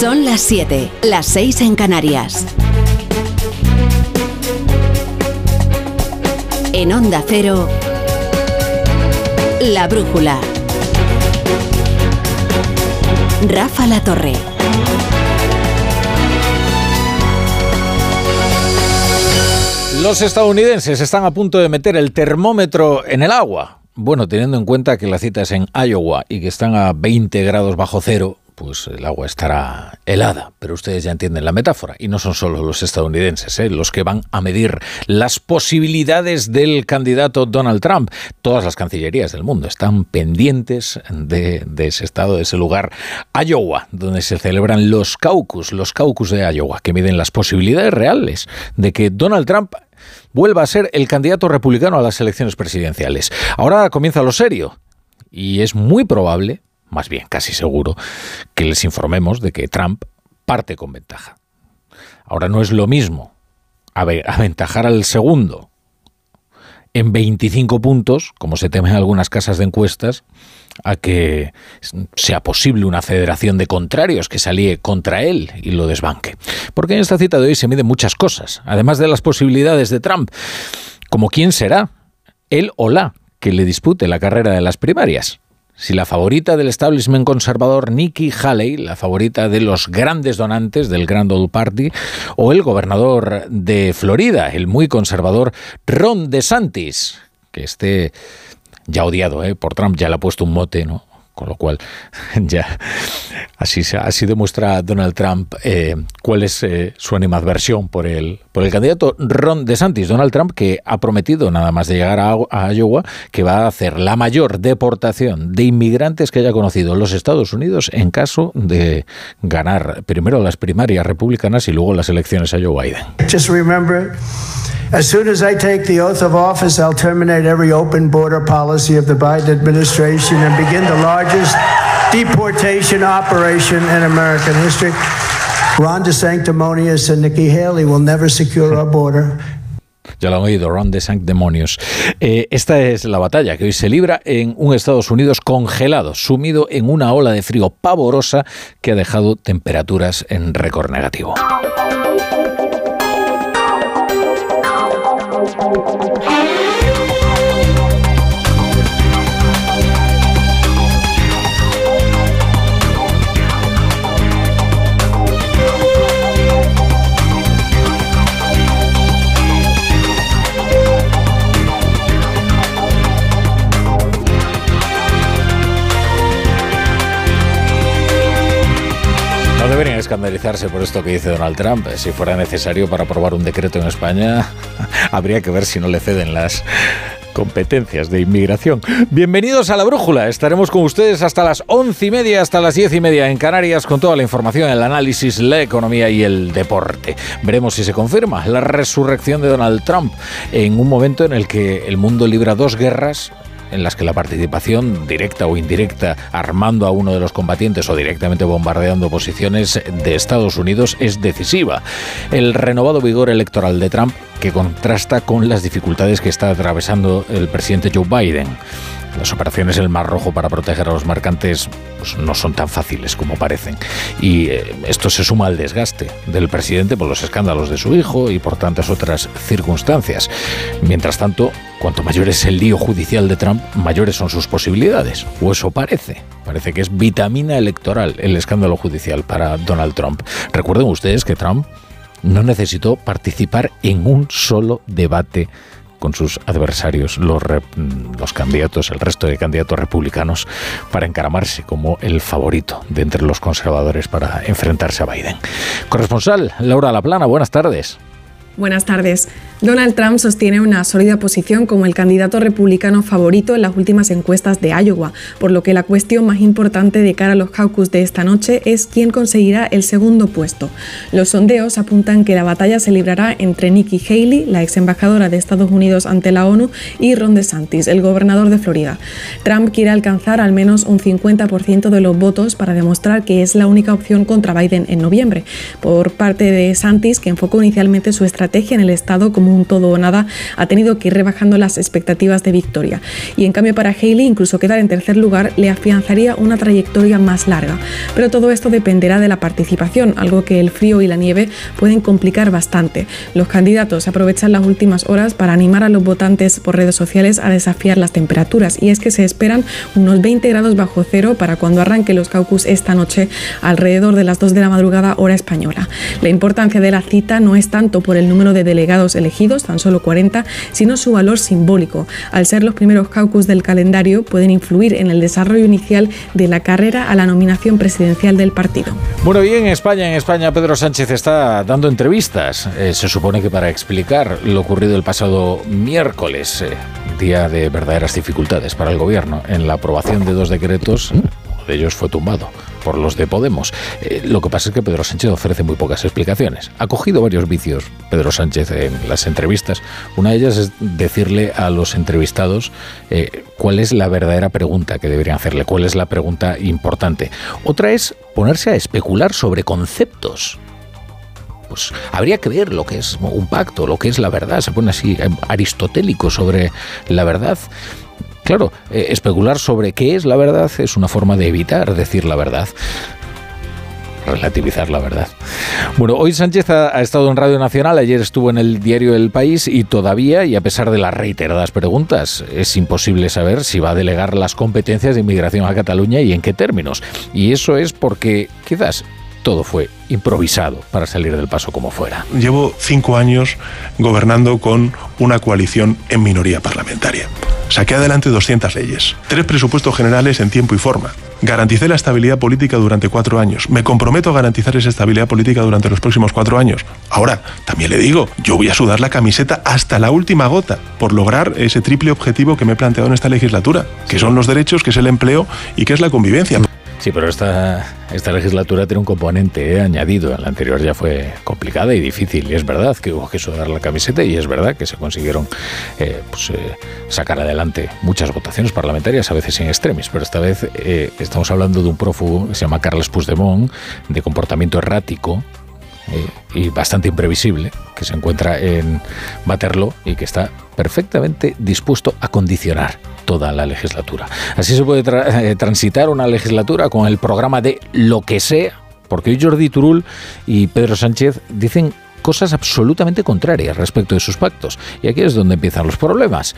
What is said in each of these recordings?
Son las 7, las 6 en Canarias. En Onda Cero, La Brújula. Rafa La Torre. Los estadounidenses están a punto de meter el termómetro en el agua. Bueno, teniendo en cuenta que la cita es en Iowa y que están a 20 grados bajo cero, pues el agua estará helada. Pero ustedes ya entienden la metáfora. Y no son solo los estadounidenses ¿eh? los que van a medir las posibilidades del candidato Donald Trump. Todas las cancillerías del mundo están pendientes de, de ese estado, de ese lugar, Iowa, donde se celebran los caucus, los caucus de Iowa, que miden las posibilidades reales de que Donald Trump vuelva a ser el candidato republicano a las elecciones presidenciales. Ahora comienza lo serio y es muy probable, más bien casi seguro, que les informemos de que Trump parte con ventaja. Ahora no es lo mismo aventajar al segundo en 25 puntos, como se teme en algunas casas de encuestas, a que sea posible una federación de contrarios que salíe contra él y lo desbanque. Porque en esta cita de hoy se miden muchas cosas, además de las posibilidades de Trump, como quién será, él o la, que le dispute la carrera de las primarias. Si la favorita del establishment conservador Nikki Haley, la favorita de los grandes donantes del Grand Old Party, o el gobernador de Florida, el muy conservador Ron DeSantis, que esté ya odiado ¿eh? por Trump, ya le ha puesto un mote, ¿no? Con lo cual, ya así, así demuestra Donald Trump eh, cuál es eh, su animadversión por el, por el candidato Ron DeSantis. Donald Trump, que ha prometido, nada más de llegar a, a Iowa, que va a hacer la mayor deportación de inmigrantes que haya conocido los Estados Unidos en caso de ganar primero las primarias republicanas y luego las elecciones a Joe Biden. Just remember, as soon as I take the oath of office, I'll terminate every open border policy of the Biden administration and begin the largest deportation operation in American history. Ron DeSanctimonious and Nikki Haley will never secure our border. Ya lo han oído, Ron de Sanctimonious. Eh, esta es la batalla que hoy se libra en un Estados Unidos congelado, sumido en una ola de frío pavorosa que ha dejado temperaturas en récord negativo. Escandalizarse por esto que dice Donald Trump. Si fuera necesario para aprobar un decreto en España, habría que ver si no le ceden las competencias de inmigración. Bienvenidos a la Brújula. Estaremos con ustedes hasta las once y media, hasta las diez y media en Canarias con toda la información, el análisis, la economía y el deporte. Veremos si se confirma la resurrección de Donald Trump en un momento en el que el mundo libra dos guerras en las que la participación directa o indirecta armando a uno de los combatientes o directamente bombardeando posiciones de Estados Unidos es decisiva. El renovado vigor electoral de Trump que contrasta con las dificultades que está atravesando el presidente Joe Biden. Las operaciones en el Mar Rojo para proteger a los mercantes pues, no son tan fáciles como parecen. Y eh, esto se suma al desgaste del presidente por los escándalos de su hijo y por tantas otras circunstancias. Mientras tanto, cuanto mayor es el lío judicial de Trump, mayores son sus posibilidades. O eso parece. Parece que es vitamina electoral el escándalo judicial para Donald Trump. Recuerden ustedes que Trump no necesitó participar en un solo debate con sus adversarios, los, candidatos, el resto de candidatos republicanos, para encaramarse como el favorito de entre los conservadores para enfrentarse a Biden. Corresponsal Laura Laplana, buenas tardes. Buenas tardes. Donald Trump sostiene una sólida posición como el candidato republicano favorito en las últimas encuestas de Iowa, por lo que la cuestión más importante de cara a los caucus de esta noche es quién conseguirá el segundo puesto. Los sondeos apuntan que la batalla se librará entre Nikki Haley, la ex embajadora de Estados Unidos ante la ONU, y Ron DeSantis, el gobernador de Florida. Trump quiere alcanzar al menos un 50% de los votos para demostrar que es la única opción contra Biden en noviembre. Por parte de DeSantis, que enfocó inicialmente su estrategia estrategia en el Estado como un todo o nada ha tenido que ir rebajando las expectativas de victoria. Y en cambio para Haley, incluso quedar en tercer lugar le afianzaría una trayectoria más larga. Pero todo esto dependerá de la participación, algo que el frío y la nieve pueden complicar bastante. Los candidatos aprovechan las últimas horas para animar a los votantes por redes sociales a desafiar las temperaturas y es que se esperan unos 20 grados bajo cero para cuando arranque los caucus esta noche alrededor de las 2 de la madrugada hora española. La importancia de la cita no es tanto por el número de delegados elegidos, tan solo 40, sino su valor simbólico. Al ser los primeros caucus del calendario, pueden influir en el desarrollo inicial de la carrera a la nominación presidencial del partido. Bueno, y en España, en España Pedro Sánchez está dando entrevistas. Eh, se supone que para explicar lo ocurrido el pasado miércoles, eh, día de verdaderas dificultades para el gobierno, en la aprobación de dos decretos, uno de ellos fue tumbado por los de Podemos. Eh, lo que pasa es que Pedro Sánchez ofrece muy pocas explicaciones. Ha cogido varios vicios Pedro Sánchez en las entrevistas. Una de ellas es decirle a los entrevistados eh, cuál es la verdadera pregunta que deberían hacerle, cuál es la pregunta importante. Otra es ponerse a especular sobre conceptos pues habría que ver lo que es un pacto, lo que es la verdad. Se pone así eh, aristotélico sobre la verdad. Claro, eh, especular sobre qué es la verdad es una forma de evitar decir la verdad relativizar la verdad. Bueno, hoy Sánchez ha, estado en Radio Nacional, ayer estuvo en el diario El País y todavía, y a pesar de las reiteradas preguntas, es imposible saber si va a delegar las competencias de inmigración a Cataluña y en qué términos. Y eso es porque quizás todo fue improvisado para salir del paso como fuera. Llevo cinco años gobernando con una coalición en minoría parlamentaria. Saqué adelante 200 leyes, tres presupuestos generales en tiempo y forma. Garanticé la estabilidad política durante cuatro años. Me comprometo a garantizar esa estabilidad política durante los próximos cuatro años. Ahora, también le digo, yo voy a sudar la camiseta hasta la última gota por lograr ese triple objetivo que me he planteado en esta legislatura, que son los derechos, que es el empleo y que es la convivencia. Sí, pero esta, esta legislatura tiene un componente eh, añadido. La anterior ya fue complicada y difícil. Y es verdad que hubo que sudar la camiseta y es verdad que se consiguieron eh, pues, eh, sacar adelante muchas votaciones parlamentarias, a veces en extremis. Pero esta vez estamos hablando de un prófugo que se llama Carles Puigdemont, de comportamiento errático, y bastante imprevisible, que se encuentra en Waterloo y que está perfectamente dispuesto a condicionar toda la legislatura. Así se puede eh, transitar una legislatura con el programa de lo que sea, porque hoy Jordi Turul y Pedro Sánchez dicen cosas absolutamente contrarias respecto de sus pactos. Y aquí es donde empiezan los problemas,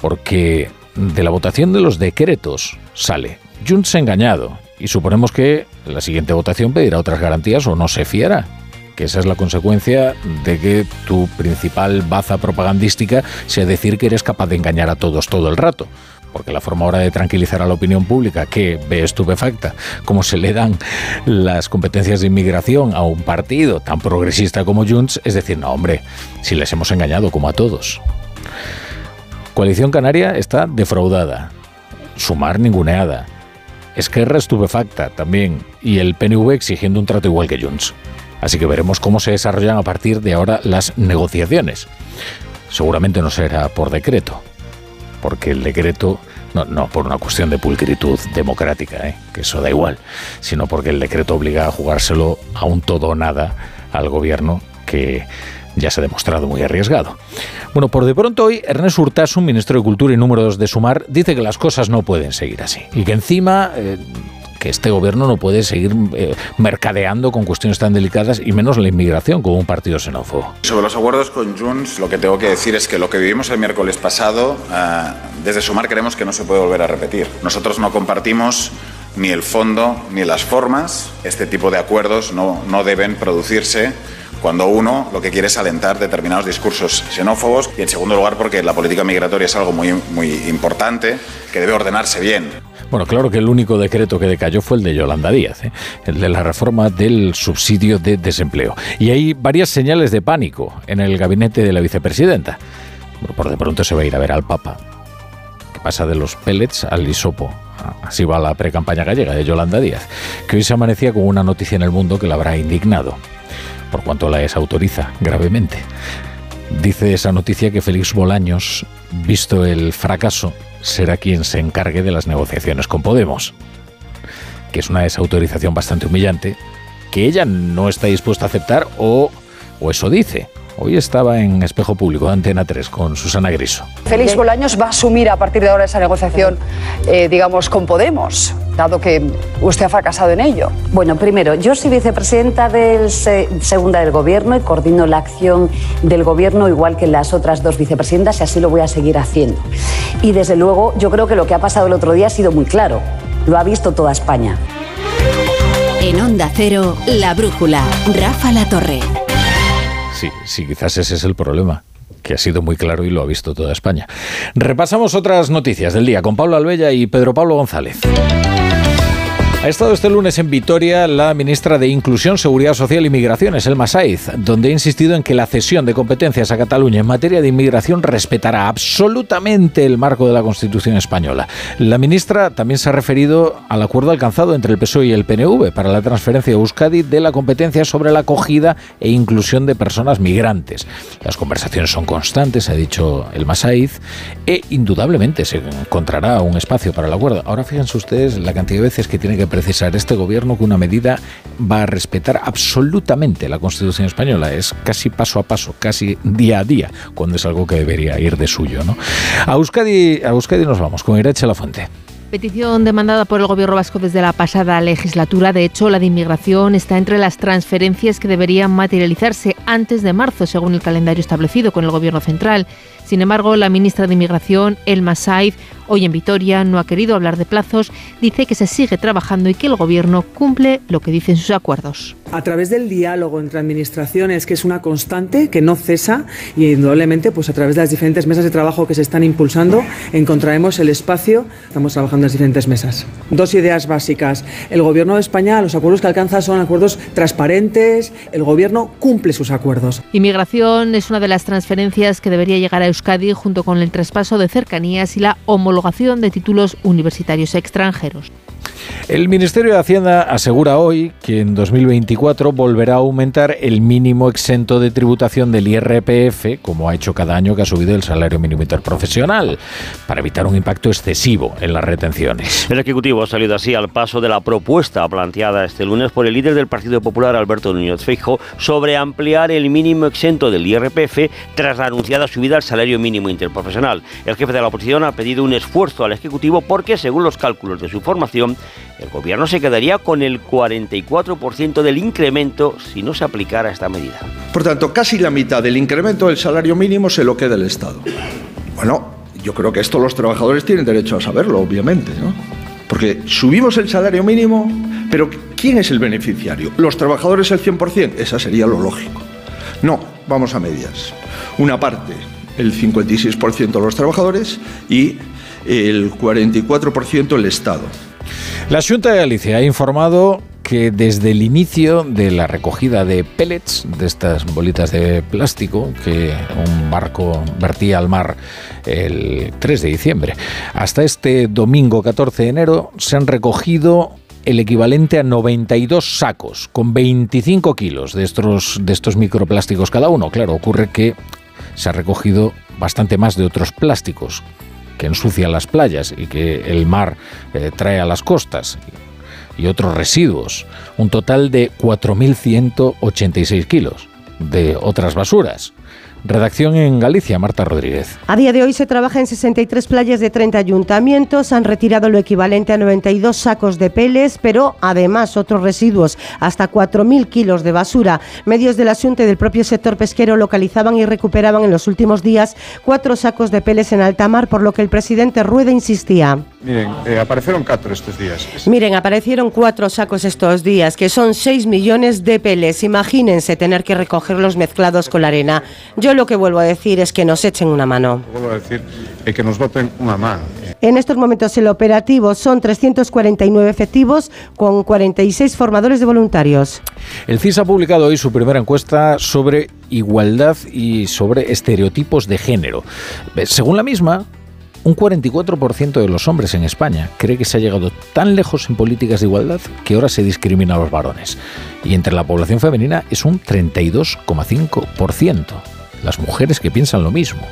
porque de la votación de los decretos sale Junts engañado y suponemos que la siguiente votación pedirá otras garantías o no se fiará que esa es la consecuencia de que tu principal baza propagandística sea decir que eres capaz de engañar a todos todo el rato. Porque la forma ahora de tranquilizar a la opinión pública, que ve estupefacta cómo se le dan las competencias de inmigración a un partido tan progresista como Junts, es decir, no, hombre, si les hemos engañado como a todos. Coalición Canaria está defraudada. Sumar ninguneada. Esquerra estupefacta también. Y el PNV exigiendo un trato igual que Junts. Así que veremos cómo se desarrollan a partir de ahora las negociaciones. Seguramente no será por decreto, porque el decreto, no, por una cuestión de pulcritud democrática, ¿eh? que eso da igual, sino porque el decreto obliga a jugárselo a un todo o nada al gobierno que ya se ha demostrado muy arriesgado. Bueno, por de pronto hoy Ernest Urtasun, ministro de Cultura y número 2 de Sumar, dice que las cosas no pueden seguir así y que encima eh, que este gobierno no puede seguir eh, mercadeando con cuestiones tan delicadas y menos la inmigración como un partido xenófobo. Sobre los acuerdos con Junts, lo que tengo que decir es que lo que vivimos el miércoles pasado, eh, desde Sumar creemos que no se puede volver a repetir. Nosotros no compartimos ni el fondo ni las formas. Este tipo de acuerdos no, no deben producirse cuando uno lo que quiere es alentar determinados discursos xenófobos y en segundo lugar porque la política migratoria es algo muy, muy importante que debe ordenarse bien. Bueno, claro que el único decreto que decayó fue el de Yolanda Díaz, ¿eh? el de la reforma del subsidio de desempleo. Y hay varias señales de pánico en el gabinete de la vicepresidenta. Por de pronto se va a ir a ver al Papa, que pasa de los pellets al hisopo. Así va la precampaña gallega de Yolanda Díaz, que hoy se amanecía con una noticia en el mundo que la habrá indignado, por cuanto la desautoriza gravemente. Dice esa noticia que Félix Bolaños, visto el fracaso será quien se encargue de las negociaciones con Podemos, que es una desautorización bastante humillante, que ella no está dispuesta a aceptar o, o eso dice, Hoy estaba en Espejo Público, Antena 3, con Susana Griso. Félix Bolaños va a asumir a partir de ahora esa negociación, eh, digamos, con Podemos, dado que usted ha fracasado en ello. Bueno, primero, yo soy vicepresidenta del segunda del Gobierno y coordino la acción del Gobierno igual que las otras dos vicepresidentas y así lo voy a seguir haciendo. Y desde luego, yo creo que lo que ha pasado el otro día ha sido muy claro. Lo ha visto toda España. En Onda Cero, La Brújula, Rafa La Torre. Sí, sí, quizás ese es el problema que ha sido muy claro y lo ha visto toda España. Repasamos otras noticias del día con Pablo Albella y Pedro Pablo González. Ha estado este lunes en Vitoria la ministra de Inclusión, Seguridad Social y Migraciones, Elma Saiz, donde ha insistido en que la cesión de competencias a Cataluña en materia de inmigración respetará absolutamente el marco de la Constitución española. La ministra también se ha referido al acuerdo alcanzado entre el PSOE y el PNV para la transferencia de Euskadi de la competencia sobre la acogida e inclusión de personas migrantes. Las conversaciones son constantes, ha dicho Elma Saiz, e indudablemente se encontrará un espacio para el acuerdo. Ahora fíjense ustedes la cantidad de veces que tiene que precisar este gobierno que una medida va a respetar absolutamente la Constitución española. Es casi paso a paso, casi día a día, cuando es algo que debería ir de suyo. ¿no? A, Euskadi, a Euskadi nos vamos con Irache La Fuente. Petición demandada por el Gobierno vasco desde la pasada legislatura. De hecho, la de inmigración está entre las transferencias que deberían materializarse antes de marzo, según el calendario establecido con el Gobierno central. Sin embargo, la ministra de Inmigración, Elma Saiz, hoy en Vitoria, no ha querido hablar de plazos, dice que se sigue trabajando y que el Gobierno cumple lo que dicen sus acuerdos. A través del diálogo entre administraciones, que es una constante, que no cesa, y indudablemente, pues a través de las diferentes mesas de trabajo que se están impulsando, encontraremos el espacio. Estamos trabajando en las diferentes mesas. Dos ideas básicas. El Gobierno de España, los acuerdos que alcanza son acuerdos transparentes, el Gobierno cumple sus acuerdos. Inmigración es una de las transferencias que debería llegar a Euskadi junto con el traspaso de cercanías y la homologación de títulos universitarios extranjeros. El Ministerio de Hacienda asegura hoy que en 2024 volverá a aumentar el mínimo exento de tributación del IRPF, como ha hecho cada año que ha subido el salario mínimo interprofesional, para evitar un impacto excesivo en las retenciones. El Ejecutivo ha salido así al paso de la propuesta planteada este lunes por el líder del Partido Popular, Alberto Núñez Feijóo, sobre ampliar el mínimo exento del IRPF tras la anunciada subida al salario mínimo interprofesional. El jefe de la oposición ha pedido un esfuerzo al Ejecutivo porque, según los cálculos de su formación, el gobierno se quedaría con el 44% del incremento si no se aplicara esta medida. Por tanto, casi la mitad del incremento del salario mínimo se lo queda el Estado. Bueno, yo creo que esto los trabajadores tienen derecho a saberlo, obviamente, ¿no? Porque subimos el salario mínimo, pero ¿quién es el beneficiario? ¿Los trabajadores el 100%? Esa sería lo lógico. No, vamos a medias. Una parte, el 56% los trabajadores y el 44% el Estado. La Junta de Galicia ha informado que desde el inicio de la recogida de pellets, de estas bolitas de plástico que un barco vertía al mar el 3 de diciembre, hasta este domingo 14 de enero se han recogido el equivalente a 92 sacos con 25 kilos de estos, de estos microplásticos cada uno. Claro, ocurre que se ha recogido bastante más de otros plásticos que ensucian las playas y que el mar eh, trae a las costas y otros residuos, un total de 4.186 kilos de otras basuras. Redacción en Galicia, Marta Rodríguez. A día de hoy se trabaja en 63 playas de 30 ayuntamientos. Han retirado lo equivalente a 92 sacos de peles, pero además otros residuos, hasta 4.000 kilos de basura. Medios del asunto del propio sector pesquero localizaban y recuperaban en los últimos días cuatro sacos de peles en alta mar, por lo que el presidente Rueda insistía. Miren, eh, aparecieron cuatro estos días. Miren, aparecieron cuatro sacos estos días, que son 6 millones de peles. Imagínense tener que recogerlos mezclados con la arena. Yo lo que vuelvo a decir es que nos echen una mano. Vuelvo a decir es que nos voten una mano. En estos momentos el operativo son 349 efectivos con 46 formadores de voluntarios. El CIS ha publicado hoy su primera encuesta sobre igualdad y sobre estereotipos de género. Según la misma, un 44% de los hombres en España cree que se ha llegado tan lejos en políticas de igualdad que ahora se discrimina a los varones. Y entre la población femenina es un 32,5%. Las mujeres que piensan lo mismo.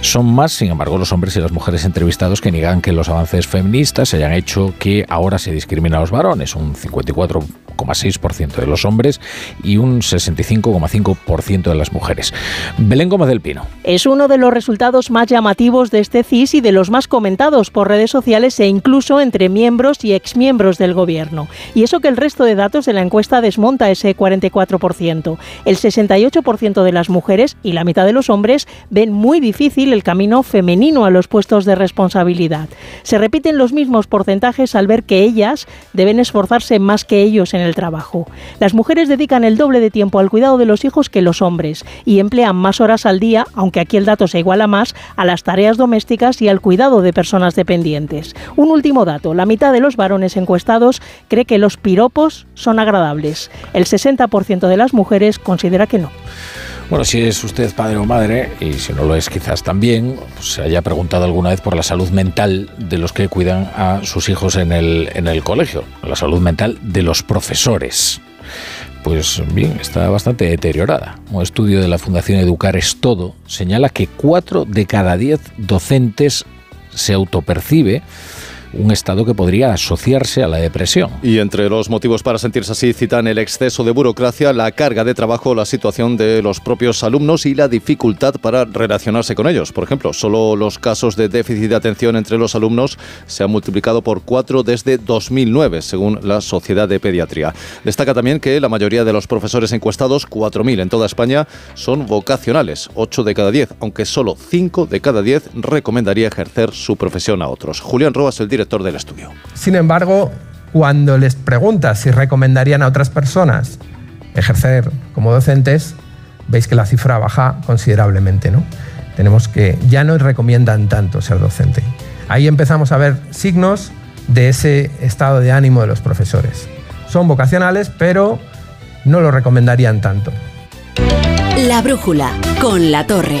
Son más, sin embargo, los hombres y las mujeres entrevistados que niegan que los avances feministas hayan hecho que ahora se discrimina a los varones, un 54,6% de los hombres y un 65,5% de las mujeres. Belén Gómez del Pino. Es uno de los resultados más llamativos de este CIS y de los más comentados por redes sociales e incluso entre miembros y exmiembros del gobierno. Y eso que el resto de datos de la encuesta desmonta ese 44%. El 68% de las mujeres y la mitad de los hombres ven muy difícil el camino femenino a los puestos de responsabilidad. Se repiten los mismos porcentajes al ver que ellas deben esforzarse más que ellos en el trabajo. Las mujeres dedican el doble de tiempo al cuidado de los hijos que los hombres y emplean más horas al día, aunque aquí el dato se iguala más, a las tareas domésticas y al cuidado de personas dependientes. Un último dato, la mitad de los varones encuestados cree que los piropos son agradables. El 60% de las mujeres considera que no. Bueno, si es usted padre o madre, y si no lo es quizás también, pues se haya preguntado alguna vez por la salud mental de los que cuidan a sus hijos en el, en el colegio, la salud mental de los profesores. Pues bien, está bastante deteriorada. Un estudio de la Fundación Educar es Todo señala que 4 de cada 10 docentes se autopercibe un estado que podría asociarse a la depresión. Y entre los motivos para sentirse así citan el exceso de burocracia, la carga de trabajo, la situación de los propios alumnos y la dificultad para relacionarse con ellos. Por ejemplo, solo los casos de déficit de atención entre los alumnos se han multiplicado por cuatro desde 2009, según la Sociedad de Pediatría. Destaca también que la mayoría de los profesores encuestados, 4.000 en toda España, son vocacionales, 8 de cada 10, aunque solo 5 de cada 10 recomendaría ejercer su profesión a otros. Julián Robas, el director del estudio. Sin embargo, cuando les preguntas si recomendarían a otras personas ejercer como docentes, veis que la cifra baja considerablemente. ¿no? Tenemos que ya no recomiendan tanto ser docente. Ahí empezamos a ver signos de ese estado de ánimo de los profesores. Son vocacionales, pero no lo recomendarían tanto. La brújula con la torre.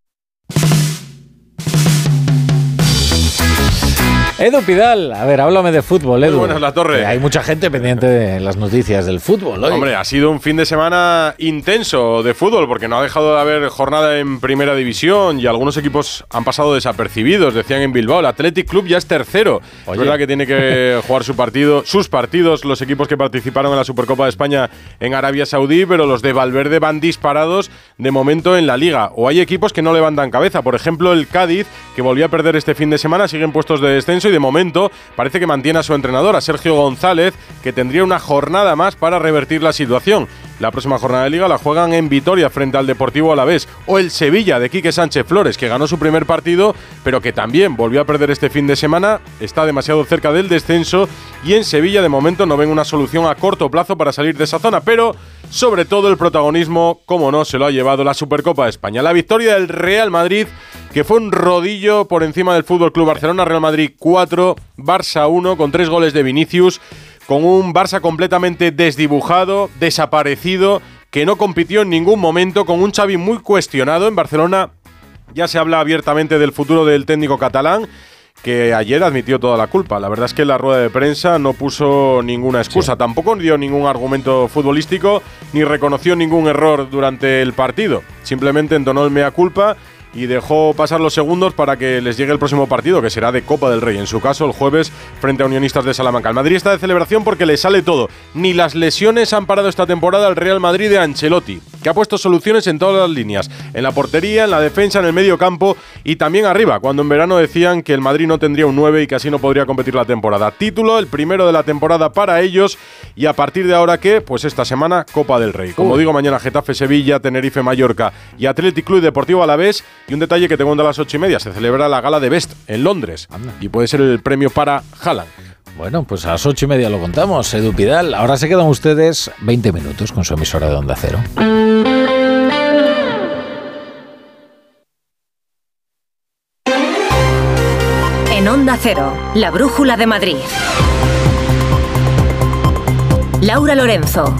Edu Pidal, a ver, háblame de fútbol, Edu. Muy buenas, La Torre. Hay mucha gente pendiente de las noticias del fútbol hoy. Hombre, ha sido un fin de semana intenso de fútbol porque no ha dejado de haber jornada en primera división y algunos equipos han pasado desapercibidos. Decían en Bilbao, el Athletic Club ya es tercero. Es verdad que tiene que jugar su partido, sus partidos, los equipos que participaron en la Supercopa de España en Arabia Saudí, pero los de Valverde van disparados de momento en la liga. O hay equipos que no levantan cabeza. Por ejemplo, el Cádiz, que volvió a perder este fin de semana, siguen puestos de descenso de momento parece que mantiene a su entrenador, a Sergio González, que tendría una jornada más para revertir la situación. La próxima jornada de liga la juegan en Vitoria frente al Deportivo Alavés o el Sevilla de Quique Sánchez Flores, que ganó su primer partido, pero que también volvió a perder este fin de semana, está demasiado cerca del descenso y en Sevilla de momento no ven una solución a corto plazo para salir de esa zona, pero sobre todo el protagonismo, como no, se lo ha llevado la Supercopa de España. La victoria del Real Madrid, que fue un rodillo por encima del Fútbol Club Barcelona, Real Madrid 4, Barça 1, con tres goles de Vinicius, con un Barça completamente desdibujado, desaparecido, que no compitió en ningún momento, con un Xavi muy cuestionado en Barcelona. Ya se habla abiertamente del futuro del técnico catalán que ayer admitió toda la culpa. La verdad es que en la rueda de prensa no puso ninguna excusa, tampoco dio ningún argumento futbolístico ni reconoció ningún error durante el partido. Simplemente entonó el mea culpa y dejó pasar los segundos para que les llegue el próximo partido, que será de Copa del Rey, en su caso el jueves frente a Unionistas de Salamanca. El Madrid está de celebración porque le sale todo. Ni las lesiones han parado esta temporada al Real Madrid de Ancelotti, que ha puesto soluciones en todas las líneas, en la portería, en la defensa, en el medio campo y también arriba, cuando en verano decían que el Madrid no tendría un 9 y que así no podría competir la temporada. Título, el primero de la temporada para ellos y a partir de ahora que, pues esta semana Copa del Rey. Como digo, mañana Getafe Sevilla, Tenerife Mallorca y Athletic Club Deportivo Alavés y un detalle que tengo a las ocho y media, se celebra la gala de Best en Londres y puede ser el premio para Haaland. Bueno, pues a las ocho y media lo contamos, Edu Pidal. Ahora se quedan ustedes 20 minutos con su emisora de Onda Cero. En Onda Cero, la brújula de Madrid. Laura Lorenzo.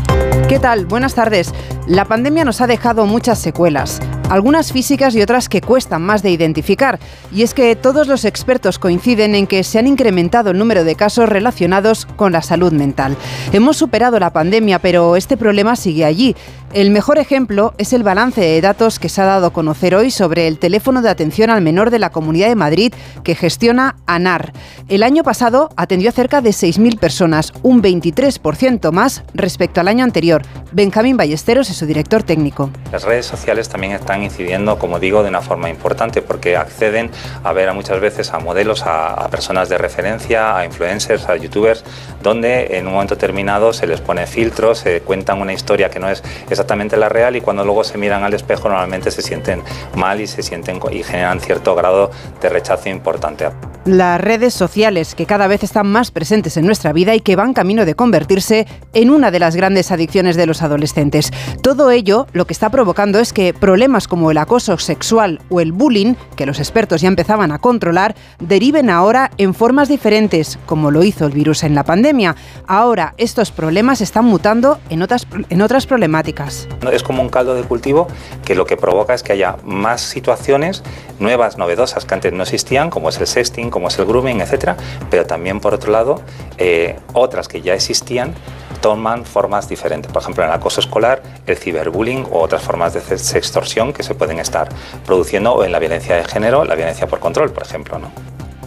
¿Qué tal? Buenas tardes. La pandemia nos ha dejado muchas secuelas, algunas físicas y otras que cuestan más de identificar. Y es que todos los expertos coinciden en que se han incrementado el número de casos relacionados con la salud mental. Hemos superado la pandemia, pero este problema sigue allí. El mejor ejemplo es el balance de datos que se ha dado a conocer hoy sobre el teléfono de atención al menor de la Comunidad de Madrid que gestiona ANAR. El año pasado atendió a cerca de 6.000 personas, un 23% más respecto al año anterior. Benjamín Ballesteros es su director técnico. Las redes sociales también están incidiendo, como digo, de una forma importante porque acceden a ver a muchas veces a modelos, a, personas de referencia, a influencers, a youtubers, donde en un momento determinado se les pone filtros, se cuentan una historia que no es exactamente la real y cuando luego se miran al espejo normalmente se sienten mal y se sienten y generan cierto grado de rechazo importante. Las redes sociales que cada vez están más presentes en nuestra vida y que van camino de convertirse en una de las grandes adicciones de los adolescentes. Todo ello lo que está provocando es que problemas como el acoso sexual o el bullying, que los expertos ya empezaban a controlar, deriven ahora en formas diferentes, como lo hizo el virus en la pandemia. Ahora estos problemas están mutando en otras, en otras problemáticas. Es como un caldo de cultivo que lo que provoca es que haya más situaciones nuevas, novedosas, que antes no existían, como es el sexting, como es el grooming, etcétera, pero también por otro lado eh, otras que ya existían toman formas diferentes. Por ejemplo, en el acoso escolar, el ciberbullying o otras formas de sextorsión que se pueden estar produciendo o en la violencia de género, la violencia por control, por ejemplo, ¿no?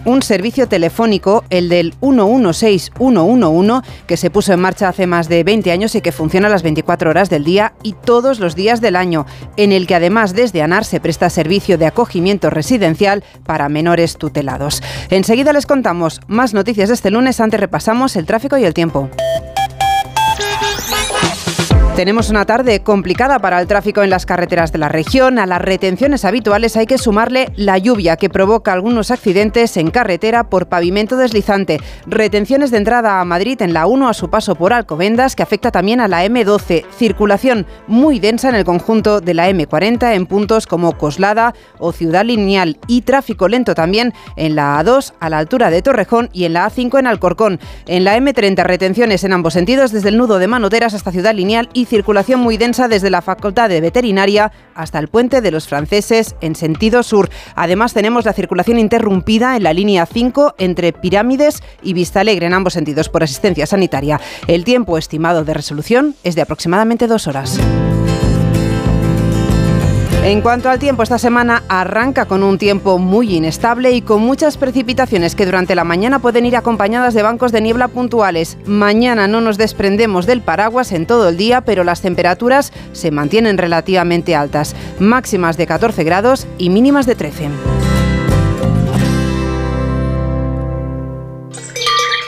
Un servicio telefónico, el del 116111, que se puso en marcha hace más de 20 años y que funciona las 24 horas del día y todos los días del año, en el que además desde ANAR se presta servicio de acogimiento residencial para menores tutelados. Enseguida les contamos más noticias de este lunes, antes repasamos el tráfico y el tiempo. Tenemos una tarde complicada para el tráfico en las carreteras de la región. A las retenciones habituales hay que sumarle la lluvia que provoca algunos accidentes en carretera por pavimento deslizante. Retenciones de entrada a Madrid en la 1 a su paso por Alcobendas que afecta también a la M12. Circulación muy densa en el conjunto de la M40 en puntos como Coslada o Ciudad Lineal y tráfico lento también en la A2 a la altura de Torrejón y en la A5 en Alcorcón. En la M30 retenciones en ambos sentidos desde el nudo de Manoteras hasta Ciudad Lineal y circulación muy densa desde la Facultad de Veterinaria hasta el puente de los franceses en sentido sur. Además tenemos la circulación interrumpida en la línea 5 entre Pirámides y Vistalegre en ambos sentidos por asistencia sanitaria. El tiempo estimado de resolución es de aproximadamente dos horas. En cuanto al tiempo, esta semana arranca con un tiempo muy inestable y con muchas precipitaciones que durante la mañana pueden ir acompañadas de bancos de niebla puntuales. Mañana no nos desprendemos del paraguas en todo el día, pero las temperaturas se mantienen relativamente altas, máximas de 14 grados y mínimas de 13.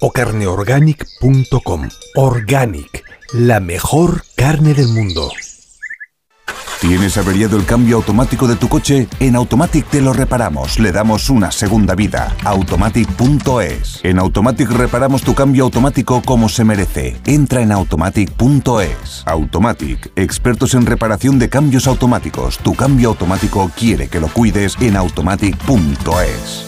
o carneorganic.com. Organic, la mejor carne del mundo. ¿Tienes averiado el cambio automático de tu coche? En Automatic te lo reparamos, le damos una segunda vida. Automatic.es. En Automatic reparamos tu cambio automático como se merece. Entra en automatic.es. Automatic, expertos en reparación de cambios automáticos. Tu cambio automático quiere que lo cuides en automatic.es.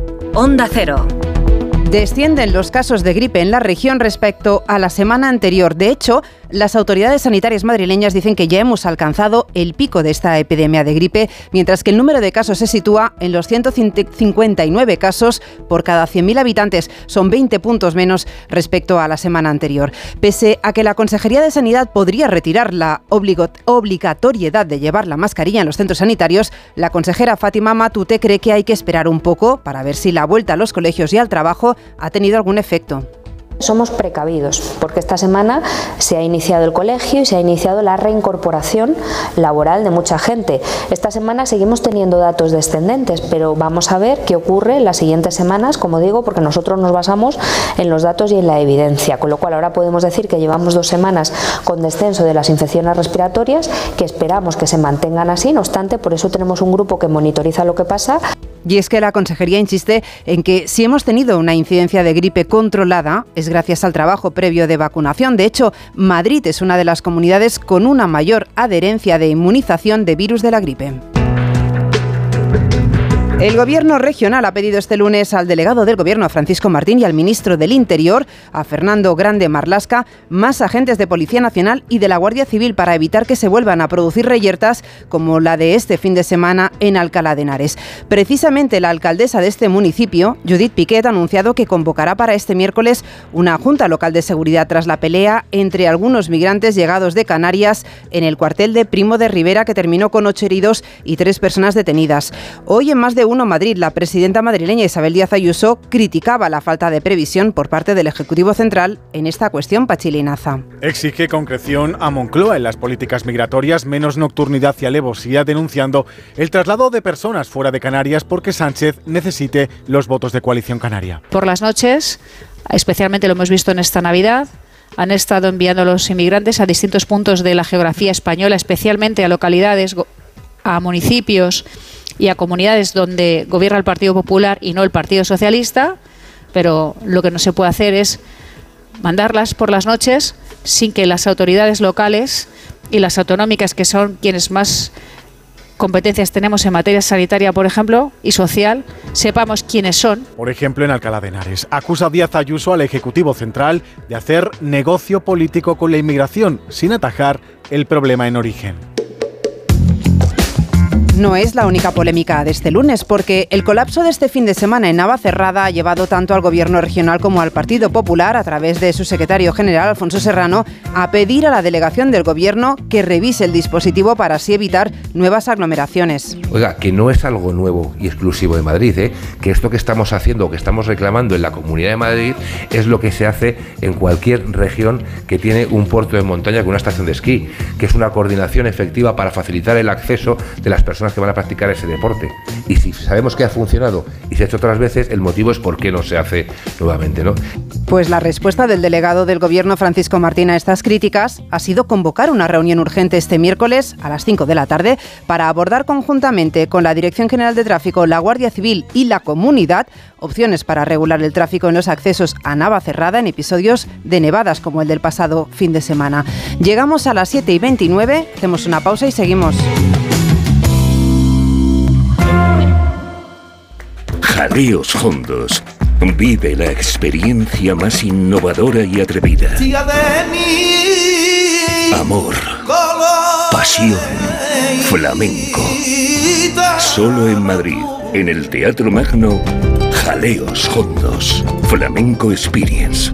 Onda Cero. Descienden los casos de gripe en la región respecto a la semana anterior. De hecho, las autoridades sanitarias madrileñas dicen que ya hemos alcanzado el pico de esta epidemia de gripe, mientras que el número de casos se sitúa en los 159 casos por cada 100.000 habitantes. Son 20 puntos menos respecto a la semana anterior. Pese a que la Consejería de Sanidad podría retirar la obligatoriedad de llevar la mascarilla en los centros sanitarios, la consejera Fátima Matute cree que hay que esperar un poco para ver si la vuelta a los colegios y al trabajo ha tenido algún efecto. Somos precavidos porque esta semana se ha iniciado el colegio y se ha iniciado la reincorporación laboral de mucha gente. Esta semana seguimos teniendo datos descendentes, pero vamos a ver qué ocurre en las siguientes semanas, como digo, porque nosotros nos basamos en los datos y en la evidencia, con lo cual ahora podemos decir que llevamos dos semanas con descenso de las infecciones respiratorias, que esperamos que se mantengan así, no obstante, por eso tenemos un grupo que monitoriza lo que pasa. Y es que la Consejería insiste en que si hemos tenido una incidencia de gripe controlada es gracias al trabajo previo de vacunación. De hecho, Madrid es una de las comunidades con una mayor adherencia de inmunización de virus de la gripe. El Gobierno regional ha pedido este lunes al delegado del Gobierno, Francisco Martín, y al ministro del Interior, a Fernando Grande Marlasca, más agentes de Policía Nacional y de la Guardia Civil para evitar que se vuelvan a producir reyertas como la de este fin de semana en Alcalá de Henares. Precisamente la alcaldesa de este municipio, Judith Piquet, ha anunciado que convocará para este miércoles una junta local de seguridad tras la pelea entre algunos migrantes llegados de Canarias en el cuartel de Primo de Rivera, que terminó con ocho heridos y tres personas detenidas. Hoy en más de uno Madrid, la presidenta madrileña Isabel Díaz Ayuso criticaba la falta de previsión por parte del Ejecutivo Central en esta cuestión pachilinaza. Exige concreción a Moncloa en las políticas migratorias, menos nocturnidad y alevosía, denunciando el traslado de personas fuera de Canarias porque Sánchez necesite los votos de coalición canaria. Por las noches, especialmente lo hemos visto en esta Navidad, han estado enviando a los inmigrantes a distintos puntos de la geografía española, especialmente a localidades, a municipios y a comunidades donde gobierna el Partido Popular y no el Partido Socialista, pero lo que no se puede hacer es mandarlas por las noches sin que las autoridades locales y las autonómicas, que son quienes más competencias tenemos en materia sanitaria, por ejemplo, y social, sepamos quiénes son. Por ejemplo, en Alcalá de Henares, acusa Díaz Ayuso al Ejecutivo Central de hacer negocio político con la inmigración sin atajar el problema en origen no es la única polémica de este lunes, porque el colapso de este fin de semana en Navacerrada ha llevado tanto al Gobierno regional como al Partido Popular, a través de su secretario general, Alfonso Serrano, a pedir a la delegación del Gobierno que revise el dispositivo para así evitar nuevas aglomeraciones. Oiga, que no es algo nuevo y exclusivo de Madrid, ¿eh? que esto que estamos haciendo, que estamos reclamando en la Comunidad de Madrid, es lo que se hace en cualquier región que tiene un puerto de montaña con una estación de esquí, que es una coordinación efectiva para facilitar el acceso de las personas que van a practicar ese deporte. Y si sabemos que ha funcionado y se ha hecho otras veces, el motivo es por qué no se hace nuevamente, ¿no? Pues la respuesta del delegado del Gobierno, Francisco Martín, a estas críticas ha sido convocar una reunión urgente este miércoles a las 5 de la tarde para abordar conjuntamente con la Dirección General de Tráfico, la Guardia Civil y la comunidad opciones para regular el tráfico en los accesos a Nava Cerrada en episodios de nevadas como el del pasado fin de semana. Llegamos a las 7 y 29, hacemos una pausa y seguimos. Jaleos Hondos. Vive la experiencia más innovadora y atrevida. Amor. Pasión. Flamenco. Solo en Madrid, en el Teatro Magno, Jaleos Hondos. Flamenco Experience.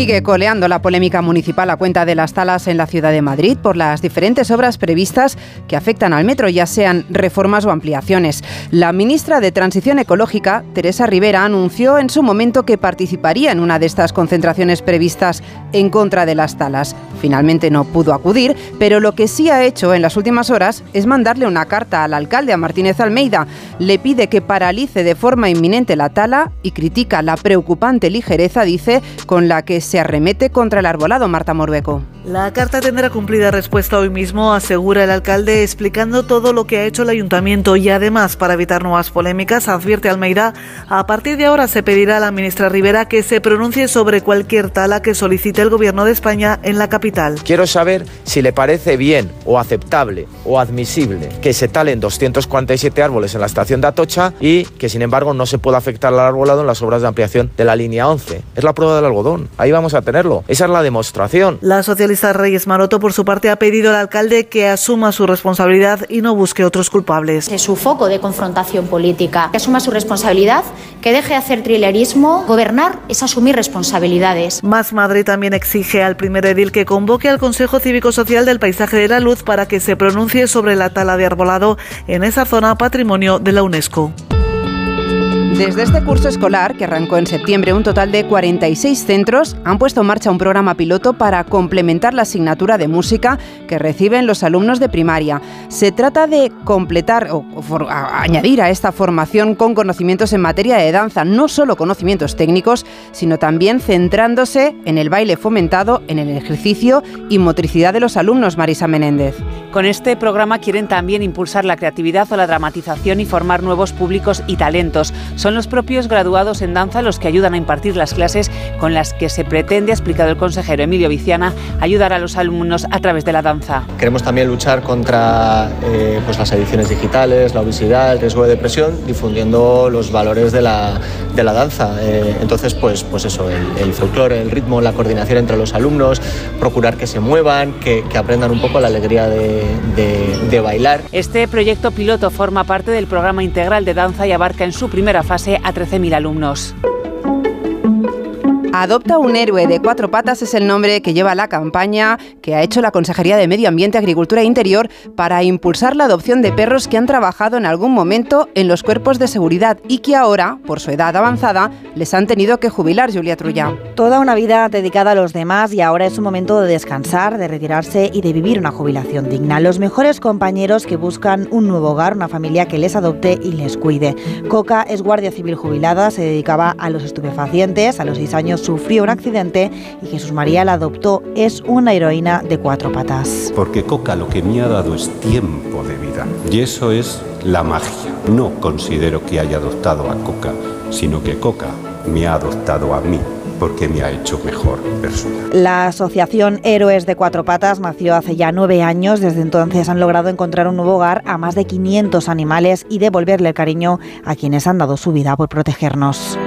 Sigue coleando la polémica municipal a cuenta de las talas en la ciudad de Madrid por las diferentes obras previstas que afectan al metro, ya sean reformas o ampliaciones. La ministra de Transición Ecológica, Teresa Rivera, anunció en su momento que participaría en una de estas concentraciones previstas en contra de las talas. Finalmente no pudo acudir, pero lo que sí ha hecho en las últimas horas es mandarle una carta al alcalde, a Martínez Almeida. Le pide que paralice de forma inminente la tala y critica la preocupante ligereza, dice, con la que se arremete contra el arbolado, Marta Morbeco. La carta tendrá cumplida respuesta hoy mismo, asegura el alcalde, explicando todo lo que ha hecho el ayuntamiento y además, para evitar nuevas polémicas, advierte Almeida, a partir de ahora se pedirá a la ministra Rivera que se pronuncie sobre cualquier tala que solicite el gobierno de España en la capital. Quiero saber si le parece bien o aceptable o admisible que se talen 247 árboles en la estación de Atocha y que sin embargo no se pueda afectar al arbolado en las obras de ampliación de la línea 11. Es la prueba del algodón. Ahí vamos a tenerlo. Esa es la demostración. La socialista Reyes Maroto, por su parte, ha pedido al alcalde que asuma su responsabilidad y no busque otros culpables. Es su foco de confrontación política. Que asuma su responsabilidad, que deje de hacer trilerismo. Gobernar es asumir responsabilidades. Más Madrid también exige al primer edil que convoque al Consejo Cívico Social del Paisaje de la Luz para que se pronuncie sobre la tala de arbolado en esa zona patrimonio de la UNESCO. Desde este curso escolar, que arrancó en septiembre, un total de 46 centros han puesto en marcha un programa piloto para complementar la asignatura de música que reciben los alumnos de primaria. Se trata de completar o, añadir a esta formación con conocimientos en materia de danza, no solo conocimientos técnicos, sino también centrándose en el baile fomentado, en el ejercicio y motricidad de los alumnos, Marisa Menéndez. Con este programa quieren también impulsar la creatividad o la dramatización y formar nuevos públicos y talentos. Son los propios graduados en danza los que ayudan a impartir las clases con las que se pretende, ha explicado el consejero Emilio Viciana, ayudar a los alumnos a través de la danza. Queremos también luchar contra eh, pues las adicciones digitales, la obesidad, el riesgo de depresión, difundiendo los valores de la, de la danza. Eh, entonces, pues, pues eso, el, folclore, el ritmo, la coordinación entre los alumnos, procurar que se muevan, que, que aprendan un poco la alegría de, de, de bailar. Este proyecto piloto forma parte del programa integral de danza y abarca en su primera fase a 13.000 alumnos. Adopta un héroe de cuatro patas es el nombre que lleva la campaña que ha hecho la Consejería de Medio Ambiente, Agricultura e Interior para impulsar la adopción de perros que han trabajado en algún momento en los cuerpos de seguridad y que ahora, por su edad avanzada, les han tenido que jubilar, Julia Trulla. Toda una vida dedicada a los demás y ahora es un momento de descansar, de retirarse y de vivir una jubilación digna. Los mejores compañeros que buscan un nuevo hogar, una familia que les adopte y les cuide. Coca es guardia civil jubilada, se dedicaba a los estupefacientes, a los seis años sufrió un accidente y Jesús María la adoptó. Es una heroína de cuatro patas. Porque Coca lo que me ha dado es tiempo de vida. Y eso es la magia. No considero que haya adoptado a Coca, sino que Coca me ha adoptado a mí porque me ha hecho mejor persona. La asociación Héroes de Cuatro Patas nació hace ya nueve años. Desde entonces han logrado encontrar un nuevo hogar a más de 500 animales y devolverle el cariño a quienes han dado su vida por protegernos.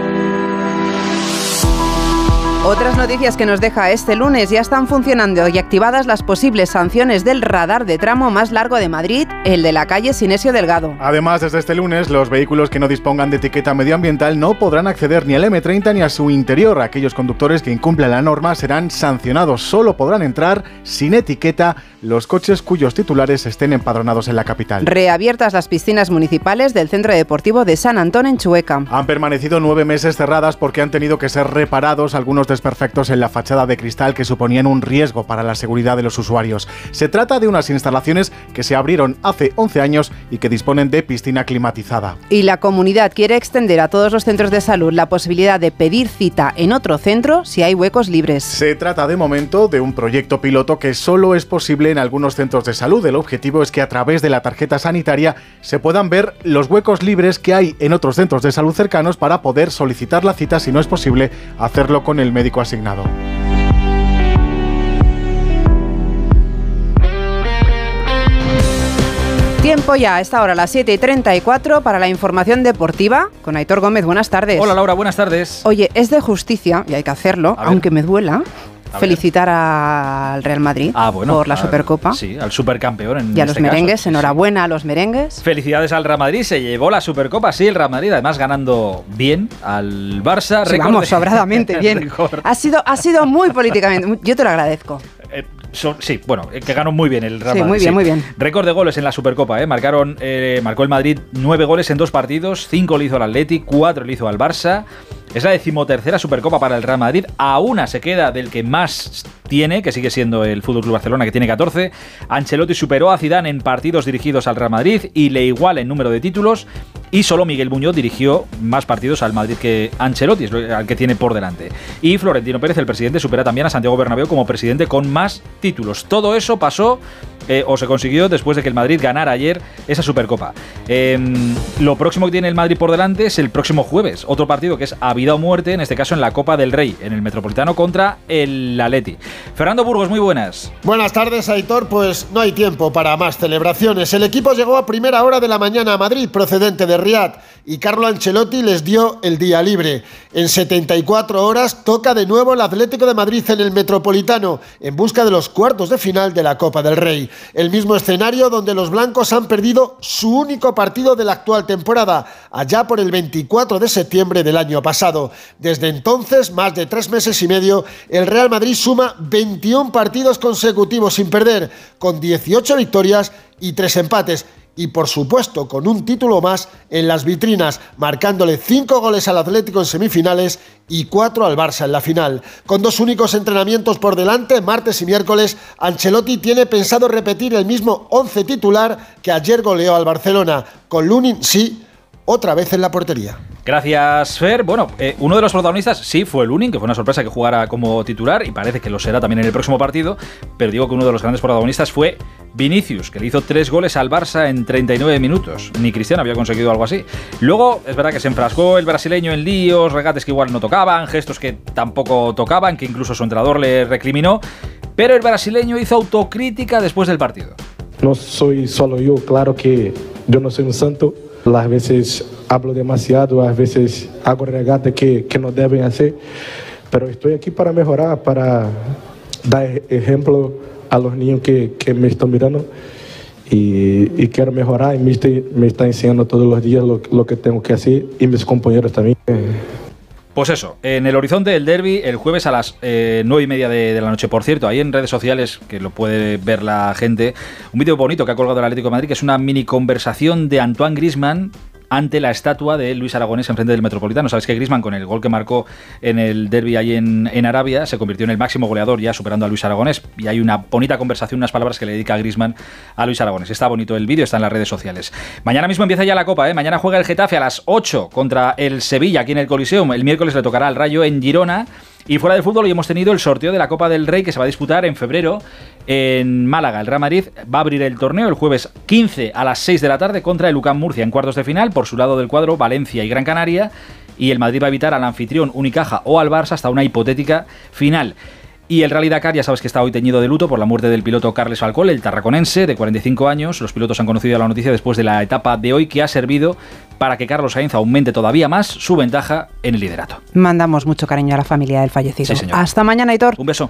Otras noticias que nos deja este lunes ya están funcionando y activadas las posibles sanciones del radar de tramo más largo de Madrid, el de la calle Sinesio Delgado. Además, desde este lunes, los vehículos que no dispongan de etiqueta medioambiental no podrán acceder ni al M30 ni a su interior. Aquellos conductores que incumplan la norma serán sancionados. Solo podrán entrar sin etiqueta los coches cuyos titulares estén empadronados en la capital. Reabiertas las piscinas municipales del Centro Deportivo de San Antón en Chueca. Han permanecido nueve meses cerradas porque han tenido que ser reparados algunos de desperfectos en la fachada de cristal que suponían un riesgo para la seguridad de los usuarios. Se trata de unas instalaciones que se abrieron hace 11 años y que disponen de piscina climatizada. Y la comunidad quiere extender a todos los centros de salud la posibilidad de pedir cita en otro centro si hay huecos libres. Se trata de momento de un proyecto piloto que solo es posible en algunos centros de salud. El objetivo es que a través de la tarjeta sanitaria se puedan ver los huecos libres que hay en otros centros de salud cercanos para poder solicitar la cita si no es posible hacerlo con el médico asignado. Tiempo ya a esta hora, las 7 y 34, para la información deportiva con Aitor Gómez. Buenas tardes. Hola Laura, buenas tardes. Oye, es de justicia, y hay que hacerlo, aunque me duela, A felicitar al Real Madrid Ah, bueno, por la al- Supercopa. Sí, al supercampeón en y a los este caso. merengues, enhorabuena a los merengues. Felicidades al Real Madrid, se llevó la Supercopa, sí, el Real Madrid, además ganando bien al Barça. Sí, vamos, sobradamente bien. Ha sido, ha sido muy políticamente. Yo te lo agradezco. Eh, son- sí, bueno, eh, que ganó muy bien el Real Sí, Madrid. muy bien, muy bien. Récord de goles en la Supercopa, ¿eh? Marcaron, eh, marcó el Madrid nueve goles en dos partidos, cinco le hizo al Atleti, cuatro le hizo al Barça. Es la decimotercera Supercopa para el Real Madrid. A una se queda del que más tiene, que sigue siendo el Fútbol Club Barcelona, que tiene 14. Ancelotti superó a Zidane en partidos dirigidos al Real Madrid y le iguala en número de títulos. Y solo Miguel Muñoz dirigió más partidos al Madrid que Ancelotti, al que tiene por delante. Y Florentino Pérez, el presidente, supera también a Santiago Bernabéu como presidente con más títulos. Todo eso pasó eh, o se consiguió después de que el Madrid ganara ayer esa Supercopa. Em, lo próximo que tiene el Madrid por delante es el próximo jueves, otro partido que es a vida muerte, en este caso en la Copa del Rey, en el Metropolitano contra el Atleti. Fernando Burgos, muy buenas. Buenas tardes, Aitor. Pues no hay tiempo para más celebraciones. El equipo llegó a primera hora de la mañana a Madrid, procedente de Riad, y Carlo Ancelotti les dio el día libre. En 74 horas toca de nuevo el Atlético de Madrid en el Metropolitano, en busca de los cuartos de final de la Copa del Rey. El mismo escenario donde los blancos han perdido su único partido de la actual temporada, allá por el 24 de septiembre del año pasado. Desde entonces, más de tres meses y medio, el Real Madrid suma 21 partidos consecutivos sin perder, con 18 victorias y 3 empates. Y por supuesto con un título más en las vitrinas, marcándole 5 goles al Atlético en semifinales y 4 al Barça en la final. Con dos únicos entrenamientos por delante, martes y miércoles, Ancelotti tiene pensado repetir el mismo 11 titular que ayer goleó al Barcelona, con Lunin sí, otra vez en la portería. Gracias, Fer. Bueno, eh, uno de los protagonistas sí fue Lunin, que fue una sorpresa que jugara como titular y parece que lo será también en el próximo partido. Pero digo que uno de los grandes protagonistas fue Vinicius, que le hizo tres goles al Barça en 39 minutos. Ni Cristiano había conseguido algo así. Luego, es verdad que se enfrascó el brasileño en líos, regates que igual no tocaban, gestos que tampoco tocaban, que incluso su entrenador le recriminó. Pero el brasileño hizo autocrítica después del partido. No soy solo yo, claro que yo no soy un santo. Las veces hablo demasiado, a veces hago regates que, que no deben hacer, pero estoy aquí para mejorar, para dar e- ejemplo a los niños que, que me están mirando y, y quiero mejorar y me está, me está enseñando todos los días lo, lo que tengo que hacer y mis compañeros también. Pues eso, en el horizonte del derby, el jueves a las eh, 9 y media de, de la noche, por cierto, ahí en redes sociales, que lo puede ver la gente, un vídeo bonito que ha colgado el Atlético de Madrid, que es una mini conversación de Antoine Grisman ante la estatua de Luis Aragonés enfrente del Metropolitano. Sabes que Grisman, con el gol que marcó en el derby ahí en, en Arabia, se convirtió en el máximo goleador ya superando a Luis Aragonés. Y hay una bonita conversación, unas palabras que le dedica Grisman a Luis Aragonés. Está bonito el vídeo, está en las redes sociales. Mañana mismo empieza ya la Copa, ¿eh? Mañana juega el Getafe a las 8 contra el Sevilla aquí en el Coliseum. El miércoles le tocará al Rayo en Girona. Y fuera del fútbol hoy hemos tenido el sorteo de la Copa del Rey que se va a disputar en febrero en Málaga. El Real Madrid va a abrir el torneo el jueves 15 a las 6 de la tarde contra el UCAM Murcia en cuartos de final. Por su lado del cuadro, Valencia y Gran Canaria. Y el Madrid va a evitar al anfitrión Unicaja o al Barça hasta una hipotética final. Y el Rally Dakar, ya sabes que está hoy teñido de luto por la muerte del piloto Carles Falcón, el tarraconense de 45 años. Los pilotos han conocido la noticia después de la etapa de hoy que ha servido para que Carlos Sainz aumente todavía más su ventaja en el liderato. Mandamos mucho cariño a la familia del fallecido. Sí, señor. Hasta mañana, Aitor. Un beso.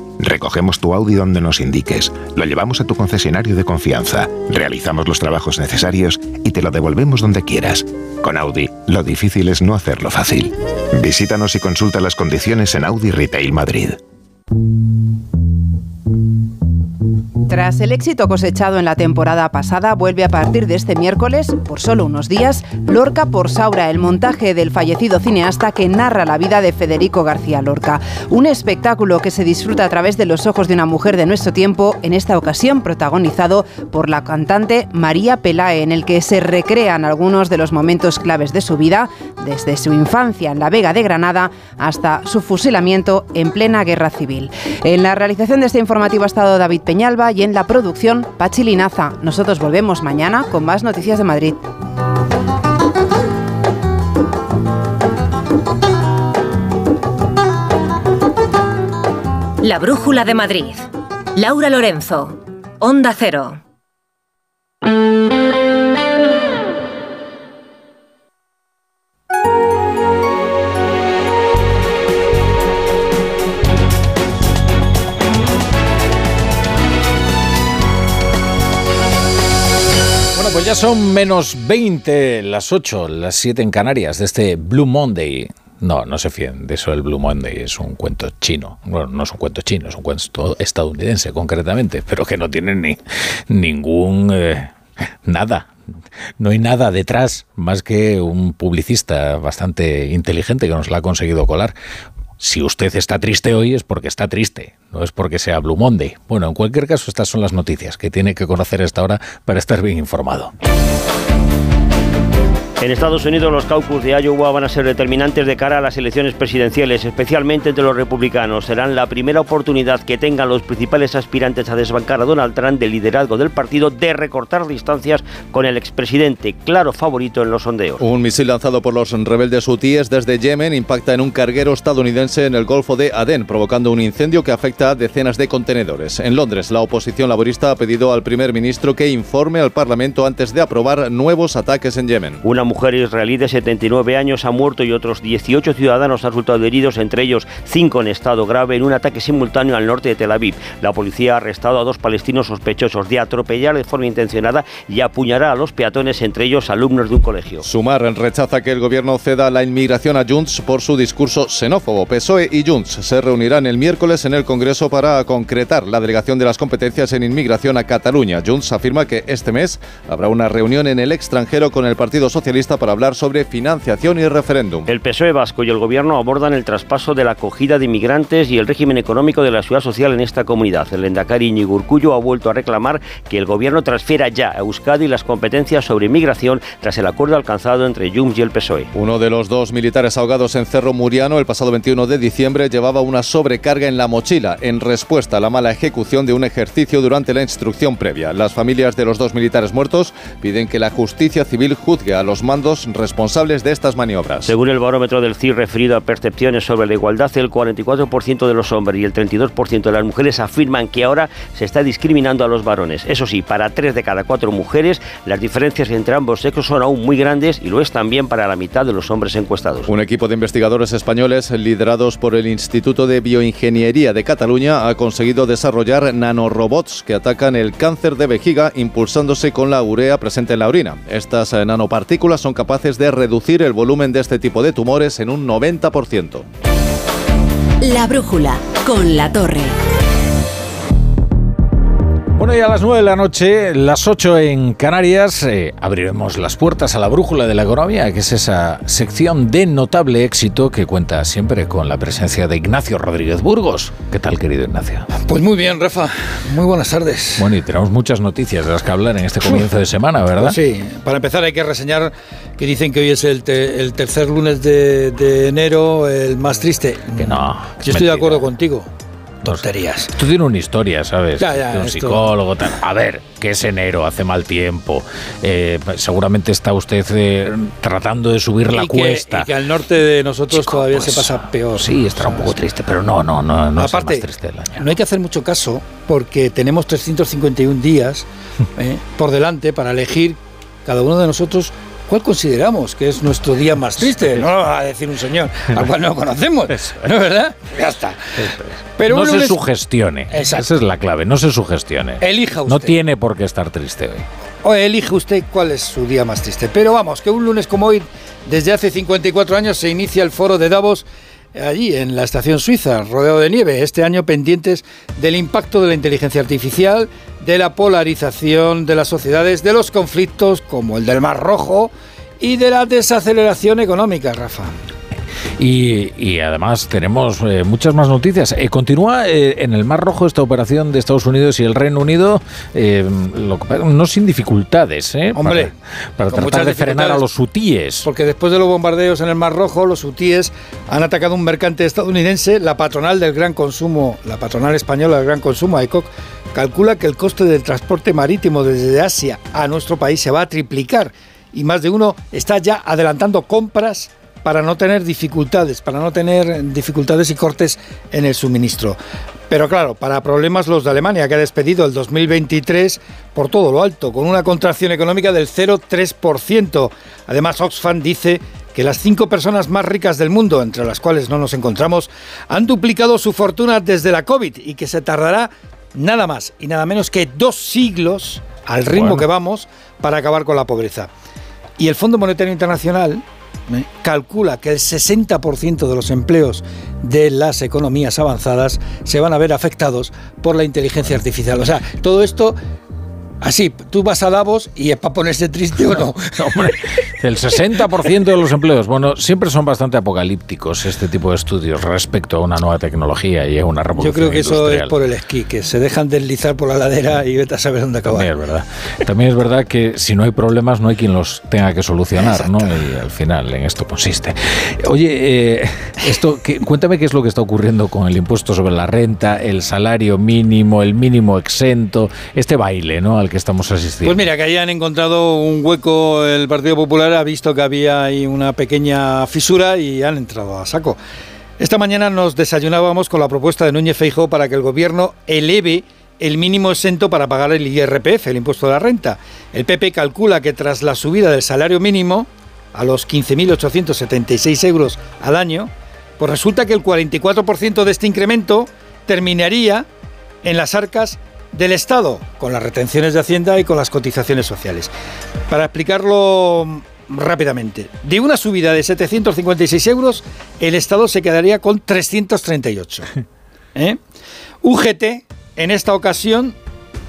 Recogemos tu Audi donde nos indiques, lo llevamos a tu concesionario de confianza, realizamos los trabajos necesarios y te lo devolvemos donde quieras. Con Audi, lo difícil es no hacerlo fácil. Visítanos y consulta las condiciones en Audi Retail Madrid. Tras el éxito cosechado en la temporada pasada, vuelve a partir de este miércoles, por solo unos días, Lorca por Saura, el montaje del fallecido cineasta que narra la vida de Federico García Lorca. Un espectáculo que se disfruta a través de los ojos de una mujer de nuestro tiempo, en esta ocasión protagonizado por la cantante María Pelae, en el que se recrean algunos de los momentos claves de su vida, desde su infancia en la Vega de Granada hasta su fusilamiento en plena guerra civil. En la realización de este informativo ha estado David Peñalba y en la producción Pachi Linaza. Nosotros volvemos mañana con más noticias de Madrid. La Brújula de Madrid. Laura Lorenzo. Onda Cero. Ya son menos 20, las 8, las 7 en Canarias, de este Blue Monday. No, no se fíen de eso el Blue Monday, es un cuento chino. Bueno, no es un cuento chino, es un cuento estadounidense concretamente, pero que no tiene ni ningún... eh, nada. No hay nada detrás más que un publicista bastante inteligente que nos la ha conseguido colar. Si usted está triste hoy es porque está triste, no es porque sea Blue Monday. Bueno, en cualquier caso, estas son las noticias que tiene que conocer a esta hora para estar bien informado. En Estados Unidos los caucus de Iowa van a ser determinantes de cara a las elecciones presidenciales, especialmente entre los republicanos. Serán la primera oportunidad que tengan los principales aspirantes a desbancar a Donald Trump del liderazgo del partido de recortar distancias con el expresidente, claro favorito en los sondeos. Un misil lanzado por los rebeldes hutíes desde Yemen impacta en un carguero estadounidense en el Golfo de Adén, provocando un incendio que afecta a decenas de contenedores. En Londres, la oposición laborista ha pedido al primer ministro que informe al Parlamento antes de aprobar nuevos ataques en Yemen. Una mujer israelí de 79 años ha muerto y otros 18 ciudadanos han resultado heridos, entre ellos 5 en estado grave, en un ataque simultáneo al norte de Tel Aviv. La policía ha arrestado a dos palestinos sospechosos de atropellar de forma intencionada y apuñalar a los peatones, entre ellos alumnos de un colegio. Sumar rechaza que el gobierno ceda la inmigración a Junts por su discurso xenófobo. PSOE y Junts se reunirán el miércoles en el Congreso para concretar la delegación de las competencias en inmigración a Cataluña. Junts afirma que este mes habrá una reunión en el extranjero con el Partido Socialista para hablar sobre financiación y referéndum. El PSOE vasco y el gobierno abordan el traspaso de la acogida de inmigrantes y el régimen económico de la ciudad social en esta comunidad. El Endacari Iñigo Urkullu ha vuelto a reclamar que el gobierno transfiera ya a Euskadi las competencias sobre inmigración tras el acuerdo alcanzado entre Junts y el PSOE. Uno de los dos militares ahogados en Cerro Muriano el pasado 21 de diciembre llevaba una sobrecarga en la mochila en respuesta a la mala ejecución de un ejercicio durante la instrucción previa. Las familias de los dos militares muertos piden que la justicia civil juzgue a los responsables de estas maniobras. Según el barómetro del CIR referido a percepciones sobre la igualdad, el 44% de los hombres y el 32% de las mujeres afirman que ahora se está discriminando a los varones. Eso sí, para 3 de cada 4 mujeres, las diferencias entre ambos sexos son aún muy grandes y lo es también para la mitad de los hombres encuestados. Un equipo de investigadores españoles liderados por el Instituto de Bioingeniería de Cataluña ha conseguido desarrollar nanorobots que atacan el cáncer de vejiga impulsándose con la urea presente en la orina. Estas eh, son capaces de reducir el volumen de este tipo de tumores en un 90%. La brújula con la torre. Bueno, y a las 9 de la noche, las 8 en Canarias, eh, abriremos las puertas a la brújula de la economía, que es esa sección de notable éxito que cuenta siempre con la presencia de Ignacio Rodríguez Burgos. ¿Qué tal, querido Ignacio? Pues muy bien, Rafa. Muy buenas tardes. Bueno, y tenemos muchas noticias de las que hablar en este comienzo de semana, ¿verdad? Pues sí, para empezar hay que reseñar que dicen que hoy es el, te- el tercer lunes de, de enero, el más triste. Que no. Yo estoy de acuerdo contigo. Tonterías. Tú tienes una historia, ¿sabes? Ya, ya, de un esto- psicólogo, tal. A ver, que es enero, hace mal tiempo. Eh, seguramente está usted eh, tratando de subir la y que, cuesta. y que al norte de nosotros todavía pues, se pasa peor. Sí, estará un poco triste, pero no, no, no, no Aparte, es el más triste del año. no hay que hacer mucho caso porque tenemos 351 días eh, por delante para elegir cada uno de nosotros cuál consideramos que es nuestro día más triste. No lo va a decir un señor al cual no conocemos. ¿No es verdad? Ya está. Pero no se lunes- sugestione. Exacto. Esa es la clave, no se sugestione. Elija No usted. tiene por qué estar triste hoy. O elige usted cuál es su día más triste. Pero vamos, que un lunes como hoy, desde hace 54 años, se inicia el foro de Davos allí en la estación suiza, rodeado de nieve. Este año pendientes del impacto de la inteligencia artificial, de la polarización de las sociedades, de los conflictos como el del Mar Rojo y de la desaceleración económica, Rafa. Y, y además tenemos eh, muchas más noticias. Eh, continúa eh, en el Mar Rojo esta operación de Estados Unidos y el Reino Unido, eh, lo no sin dificultades, ¿eh? Hombre, para, para tratar de frenar a los hutíes. Porque después de los bombardeos en el Mar Rojo, los hutíes han atacado un mercante estadounidense. La patronal del gran consumo, la patronal española del gran consumo, AECOC, calcula que el coste del transporte marítimo desde Asia a nuestro país se va a triplicar. Y más de uno está ya adelantando compras para no tener dificultades, para no tener dificultades y cortes en el suministro. Pero claro, para problemas los de Alemania, que ha despedido el 2023 por todo lo alto, con una contracción económica del 0,3%. Además, Oxfam dice que las cinco personas más ricas del mundo, entre las cuales no nos encontramos, han duplicado su fortuna desde la COVID y que se tardará nada más y nada menos que dos siglos, al ritmo Bueno. que vamos, para acabar con la pobreza. Y el Fondo Monetario Internacional. Calcula que el 60% de los empleos de las economías avanzadas se van a ver afectados por la inteligencia artificial. O sea, todo esto, así, tú vas a Davos y es para ponerse triste o no. Hombre, el 60% de los empleos, bueno, siempre son bastante apocalípticos este tipo de estudios respecto a una nueva tecnología y a una revolución Yo creo que eso es por el esquí, que se dejan deslizar por la ladera y vete a saber dónde acabar. También es verdad. También es verdad que si no hay problemas no hay quien los tenga que solucionar, ¿no? Y al final en esto consiste. Oye, eh, esto, que- cuéntame qué es lo que está ocurriendo con el impuesto sobre la renta, el salario mínimo, el mínimo exento, este baile, ¿no? Al que estamos asistiendo. Pues mira, que ahí han encontrado un hueco el Partido Popular, ha visto que había ahí una pequeña fisura y han entrado a saco. Esta mañana nos desayunábamos con la propuesta de Núñez Feijóo para que el gobierno eleve el mínimo exento para pagar el IRPF, el impuesto de la renta. El PP calcula que tras la subida del salario mínimo a los 15.876 euros al año, pues resulta que el 44% de este incremento terminaría en las arcas del Estado, con las retenciones de Hacienda y con las cotizaciones sociales. Para explicarlo rápidamente, de una subida de 756 euros, el Estado se quedaría con 338. ¿eh? UGT, en esta ocasión,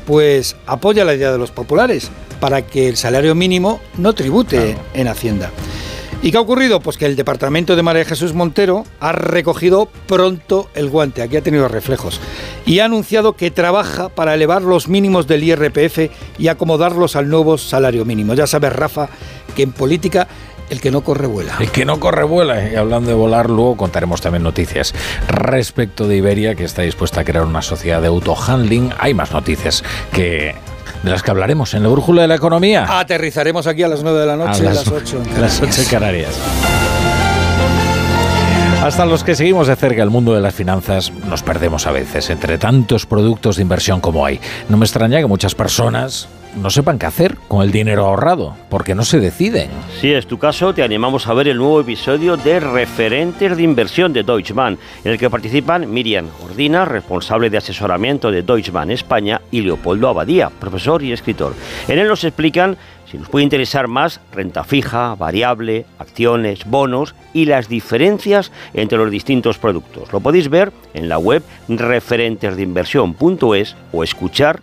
pues apoya la idea de los populares para que el salario mínimo no tribute en Hacienda. ¿Y qué ha ocurrido? Pues que el departamento de María Jesús Montero ha recogido pronto el guante, aquí ha tenido reflejos, y ha anunciado que trabaja para elevar los mínimos del IRPF y acomodarlos al nuevo salario mínimo. Ya sabes, Rafa, que en política el que no corre vuela. El que no corre vuela. Y hablando de volar, luego contaremos también noticias respecto de Iberia, que está dispuesta a crear una sociedad de autohandling. Hay más noticias que de las que hablaremos en la brújula de la economía. Aterrizaremos aquí a las 9 de la noche, a las 8 en las Canarias. 8 en Canarias. Hasta los que seguimos de cerca el mundo de las finanzas nos perdemos a veces entre tantos productos de inversión como hay. No me extraña que muchas personas no sepan qué hacer con el dinero ahorrado, porque no se deciden. Si es tu caso, te animamos a ver el nuevo episodio de Referentes de Inversión de Deutsche Bank, en el que participan Miriam Ordina, responsable de asesoramiento de Deutsche Bank España, y Leopoldo Abadía, profesor y escritor. En él nos explican si nos puede interesar más renta fija, variable, acciones, bonos y las diferencias entre los distintos productos. Lo podéis ver en la web referentesdeinversión.es o escuchar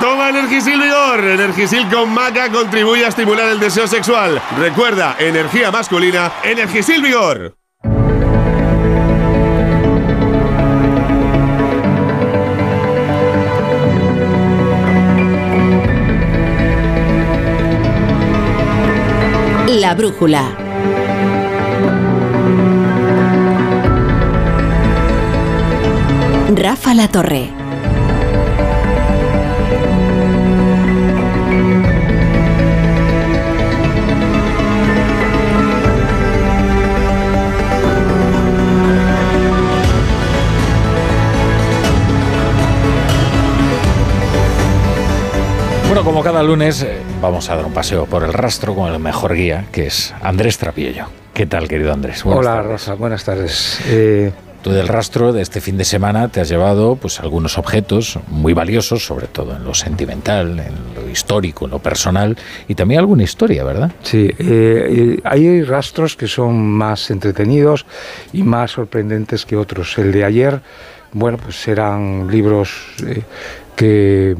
Toma Energisil Vigor. Energisil con maca contribuye a estimular el deseo sexual. Recuerda, energía masculina, Energisil Vigor. La brújula. Rafa La Torre. Como cada lunes, eh, vamos a dar un paseo por el rastro con el mejor guía, que es Andrés Trapillo. ¿Qué tal, querido Andrés? Hola, Rosa, buenas tardes. Eh, Tú del rastro de este fin de semana te has llevado pues algunos objetos muy valiosos, sobre todo en lo sentimental, en lo histórico, en lo personal y también alguna historia, ¿verdad? Sí, eh, hay rastros que son más entretenidos y más sorprendentes que otros. El de ayer, bueno, pues eran libros que,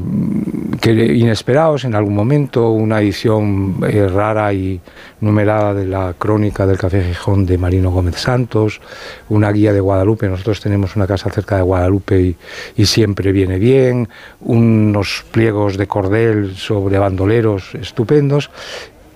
inesperados en algún momento, una edición eh, rara y numerada de la crónica del Café Gijón de Marino Gómez Santos, una guía de Guadalupe, nosotros tenemos una casa cerca de Guadalupe y, siempre viene bien, unos pliegos de cordel sobre bandoleros estupendos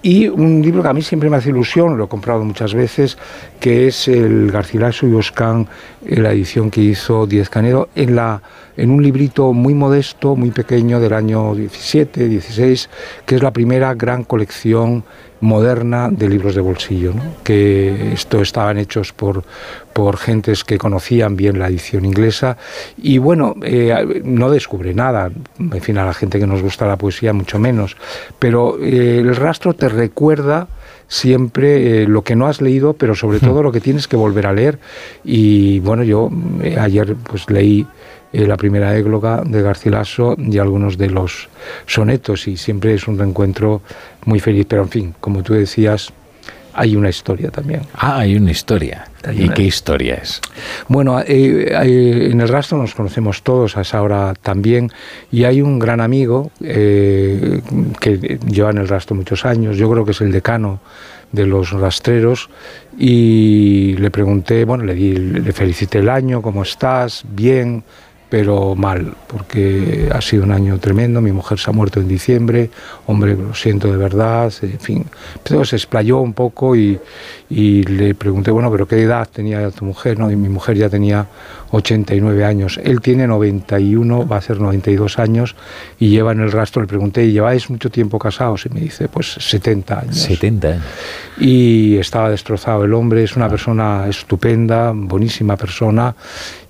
y un libro que a mí siempre me hace ilusión, lo he comprado muchas veces, que es el Garcilaso y Oscan, la edición que hizo Diez Canedo, en la en un librito muy modesto, muy pequeño del año 17, 16, que es la primera gran colección moderna de libros de bolsillo, que esto estaban hechos por, por gentes que conocían bien la edición inglesa. Y bueno, eh, no descubre nada, en fin, a la gente que nos gusta la poesía mucho menos, pero eh, el rastro te recuerda siempre eh, lo que no has leído, pero sobre todo lo que tienes que volver a leer. Y bueno, yo ayer pues leí eh, la primera égloga de Garcilaso y algunos de los sonetos y siempre es un reencuentro muy feliz. Pero en fin, como tú decías, hay una historia también. Ah, hay una historia. ¿Y qué historia es? Bueno, eh, eh, en el rastro nos conocemos todos a esa hora también y hay un gran amigo que lleva en el rastro muchos años, yo creo que es el decano de los rastreros y le pregunté, bueno, le, di, le felicité el año, ¿cómo estás? Bien, pero mal, porque ha sido un año tremendo, mi mujer se ha muerto en diciembre, hombre, lo siento de verdad, en fin. Pero se explayó un poco y, y, le pregunté, bueno, pero ¿qué edad tenía tu mujer? ¿no? Y mi mujer ya tenía 89 años, él tiene 91, va a ser 92 años y lleva en el rastro, le pregunté, ¿y lleváis mucho tiempo casados? Y me dice, pues 70 años. 70 años. Y estaba destrozado el hombre, es una persona estupenda, buenísima persona,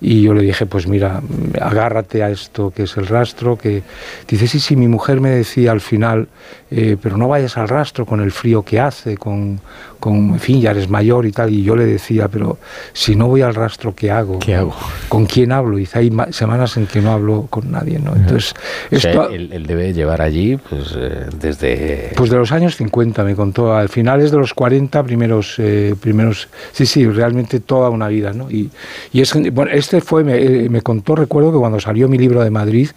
y yo le dije, pues mira, agárrate a esto que es el rastro, que dice, sí, sí, mi mujer me decía al final, eh, pero no vayas al rastro con el frío que hace, con, con, en fin, ya eres mayor y tal, y yo le decía, pero si no voy al rastro, ¿qué hago? ¿Qué hago? ¿Con quién hablo? Y hay semanas en que no hablo con nadie, ¿no? Entonces, esto, él, debe llevar allí, pues, eh, desde... Pues de los años 50, me contó, al finales de los 40, primeros, eh, primeros, sí, sí, realmente toda una vida, ¿no? Y, y es, bueno, este fue, me, me contó, recuerdo que cuando salió mi libro de Madrid,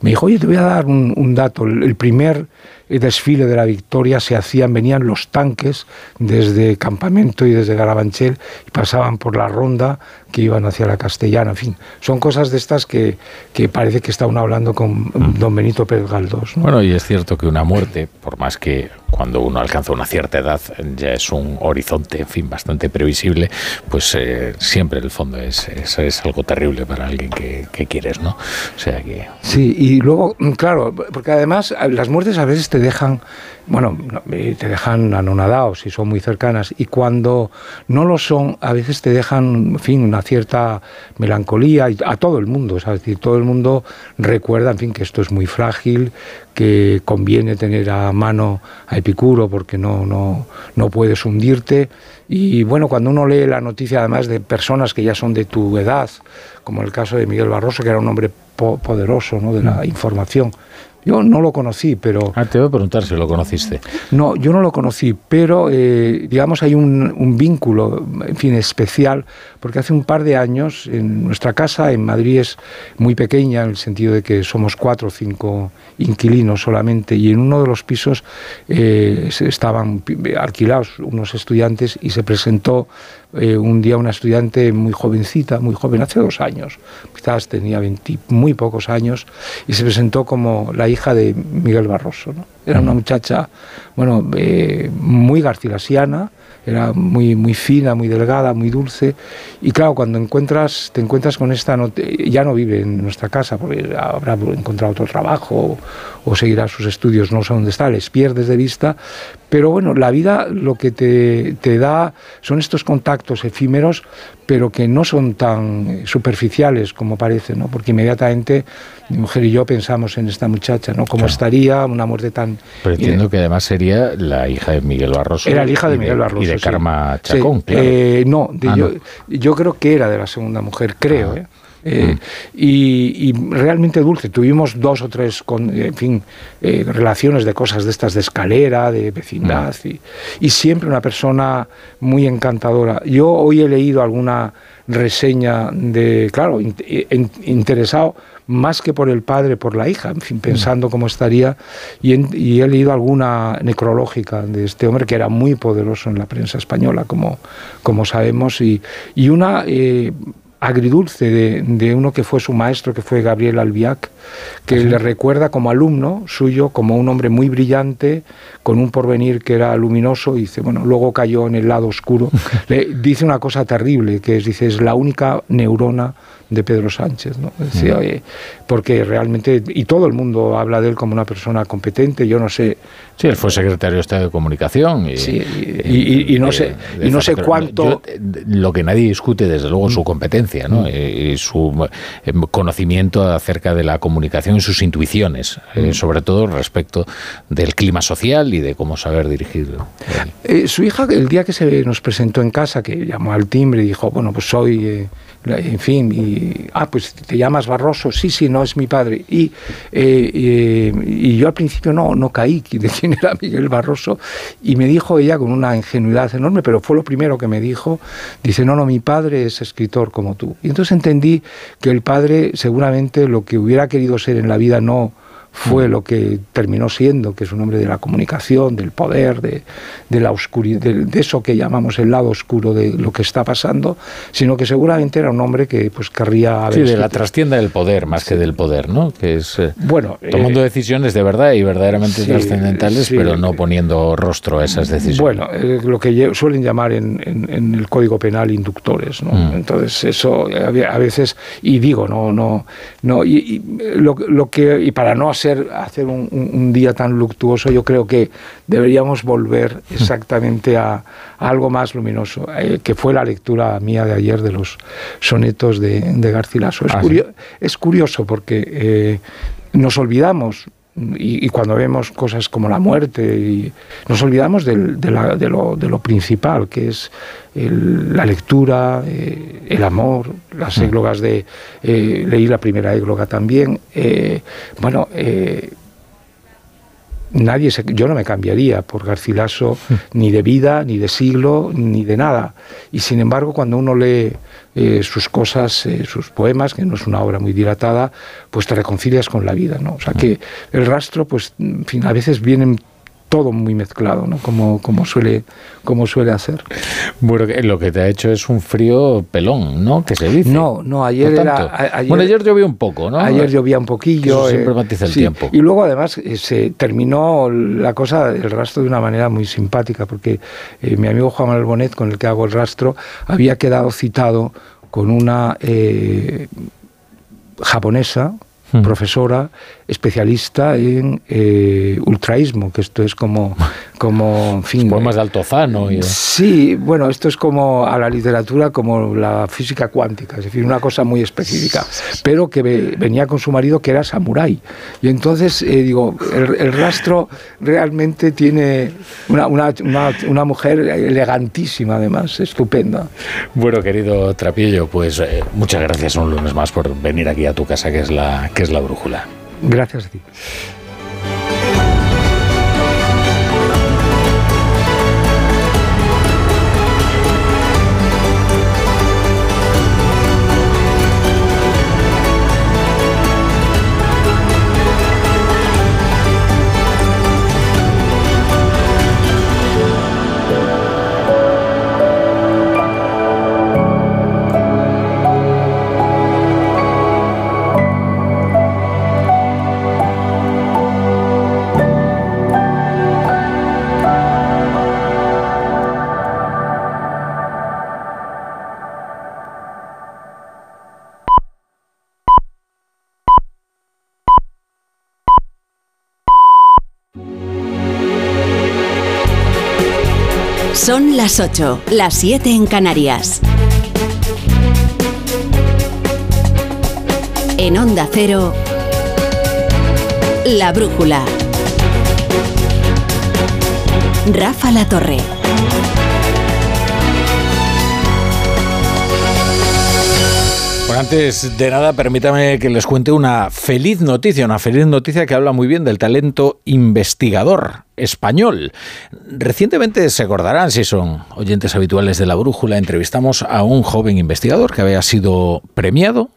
me dijo, oye, te voy a dar un, dato. El primer desfile de la victoria se hacían, venían los tanques desde Campamento y desde Garabanchel y pasaban por la ronda que iban hacia la Castellana en fin, son cosas de estas que, que parece que está uno hablando con don Benito Pérez Galdós. Bueno, y es cierto que una muerte, por más que cuando uno alcanza una cierta edad ya es un horizonte, en fin, bastante previsible, pues eh, siempre el fondo es, es, algo terrible para alguien que, que, quieres, ¿no? O sea que... Sí, y luego, claro, porque además las muertes a veces te dejan bueno, te dejan anonadados si son muy cercanas y cuando no lo son, a veces te dejan, en fin, una cierta melancolía a todo el mundo, es decir, todo el mundo recuerda, en fin, que esto es muy frágil, que conviene tener a mano a Epicuro porque no, no, no puedes hundirte y bueno, cuando uno lee la noticia además de personas que ya son de tu edad, como el caso de Miguel Barroso, que era un hombre poderoso ¿no? de la mm. información, yo no lo conocí, pero... Ah, te voy a preguntar si lo conociste. No, yo no lo conocí, pero eh, digamos hay un, un, vínculo, en fin, especial, porque hace un par de años en nuestra casa en Madrid es muy pequeña, en el sentido de que somos cuatro o cinco inquilinos solamente, y en uno de los pisos eh, estaban alquilados unos estudiantes y se presentó eh, un día una estudiante muy jovencita, muy joven, hace dos años, quizás tenía 20, muy pocos años, y se presentó como la hija de Miguel Barroso. ¿no? Era una muchacha, bueno, eh, muy garcilasiana, era muy, muy fina, muy delgada, muy dulce. Y claro, cuando encuentras, te encuentras con esta, ya no vive en nuestra casa porque habrá encontrado otro trabajo o, seguirá sus estudios, no sé dónde está, les pierdes de vista. Pero bueno, la vida lo que te, te da son estos contactos efímeros, pero que no son tan superficiales como parece, ¿no? porque inmediatamente mi mujer y yo pensamos en esta muchacha, ¿no? ¿Cómo estaría una muerte tan... Pero entiendo que además sería la hija de Miguel Barroso. Era la hija de Miguel Barroso. Y de Karma Chacón, eh, no, ah, yo, yo, creo que era de la segunda mujer, creo, ah. ¿eh? Eh, mm. y, realmente dulce. Tuvimos dos o tres, con, en fin, relaciones de cosas de estas de escalera, de vecindad, mm. y, y, siempre una persona muy encantadora. Yo hoy he leído alguna reseña de, claro, interesado más que por el padre, por la hija, en fin, pensando cómo estaría. Y, he leído alguna necrológica de este hombre que era muy poderoso en la prensa española, como, como sabemos, y, y una eh, agridulce de, de, uno que fue su maestro, que fue Gabriel Albiac, que le recuerda como alumno suyo, como un hombre muy brillante, con un porvenir que era luminoso, y dice, bueno, luego cayó en el lado oscuro. le dice una cosa terrible, que es, dice, es la única neurona de Pedro Sánchez, ¿no? Decía, porque realmente, y todo el mundo habla de él como una persona competente, yo no sé... Sí, él fue secretario de Estado de Comunicación y, sí, y, no sé, y no sé cuánto... lo que nadie discute, desde luego, su mm. Mm. Y su eh, conocimiento acerca de la comunicación y sus intuiciones, eh, mm. sobre todo respecto del clima social y de cómo saber dirigirlo. Eh, su hija, el día que se nos presentó en casa, que llamó al timbre y dijo, bueno, pues soy en fin, y, ah, pues te llamas Barroso, sí, sí, no es mi padre. Y, eh, y yo al principio no, no caí de quién era Miguel Barroso, y me dijo ella con una ingenuidad enorme, pero fue lo primero que me dijo, dice, no, no, mi padre es escritor como tú. Y entonces entendí que el padre seguramente lo que hubiera querido ser en la vida no fue lo que terminó siendo, que es un hombre de la comunicación, del poder, de, de la oscuridad, de, eso que llamamos el lado oscuro de lo que está pasando, sino que seguramente era un hombre que pues querría haber... Sí, de la trastienda del poder, más que del poder, ¿no? Que es eh, bueno, tomando eh, decisiones de verdad y verdaderamente trascendentales, pero no poniendo rostro a esas decisiones. Bueno, eh, lo que suelen llamar en, en, el Código Penal inductores, ¿no? Mm. Entonces eso a veces, y digo, no, no, no, y, lo, lo, que, y para no hacer, hacer un, día tan luctuoso, yo creo que deberíamos volver exactamente a, algo más luminoso, eh, que fue la lectura mía de ayer de los sonetos de, de Garcilaso. Es, ah, es curioso porque eh, nos olvidamos y, cuando vemos cosas como la muerte, y nos olvidamos de, lo, principal, que es la lectura, eh, el amor, las mm. églogas de... Eh, leí la primera égloga también. Eh, bueno, nadie yo no me cambiaría por Garcilaso ni de vida, ni de siglo, ni de nada. Y sin embargo, cuando uno lee eh, sus cosas, eh, sus poemas, que no es una obra muy dilatada, pues te reconcilias con la vida, ¿no? O sea que el rastro, pues, en fin, a veces vienen todo muy mezclado, ¿no? Como, como, suele, como suele hacer. Bueno, lo que te ha hecho es un frío pelón, ¿no? Que se dice. No, no, ayer era... bueno, ayer llovió un poco, ¿no? Ayer llovía un poquillo. Eso siempre matiza el tiempo. Y luego además eh, se terminó la cosa, el rastro de una manera muy simpática, porque eh, mi amigo Juan Manuel Bonet, con el que hago el rastro, había quedado citado con una eh, japonesa, hmm. profesora, especialista en eh, ultraísmo, que esto es como, como en fin... Poemas de Altozano. Y... Sí, bueno, esto es como a la literatura como la física cuántica, es decir, una cosa muy específica, pero que venía con su marido que era samurái. Y entonces, eh, digo, el, rastro realmente tiene una, una, una, mujer elegantísima, además, estupenda. Bueno, querido Trapillo, pues eh, muchas gracias un lunes más por venir aquí a tu casa, que es la, que es la brújula. Gracias a ti. Las 8, las 7 en Canarias. En Onda Cero, La Brújula. Rafa La Torre. Antes de nada, permítame que les cuente una feliz noticia, una feliz noticia que habla muy bien del talento investigador español. Recientemente se acordarán, si son oyentes habituales de la brújula, entrevistamos a un joven investigador que había sido premiado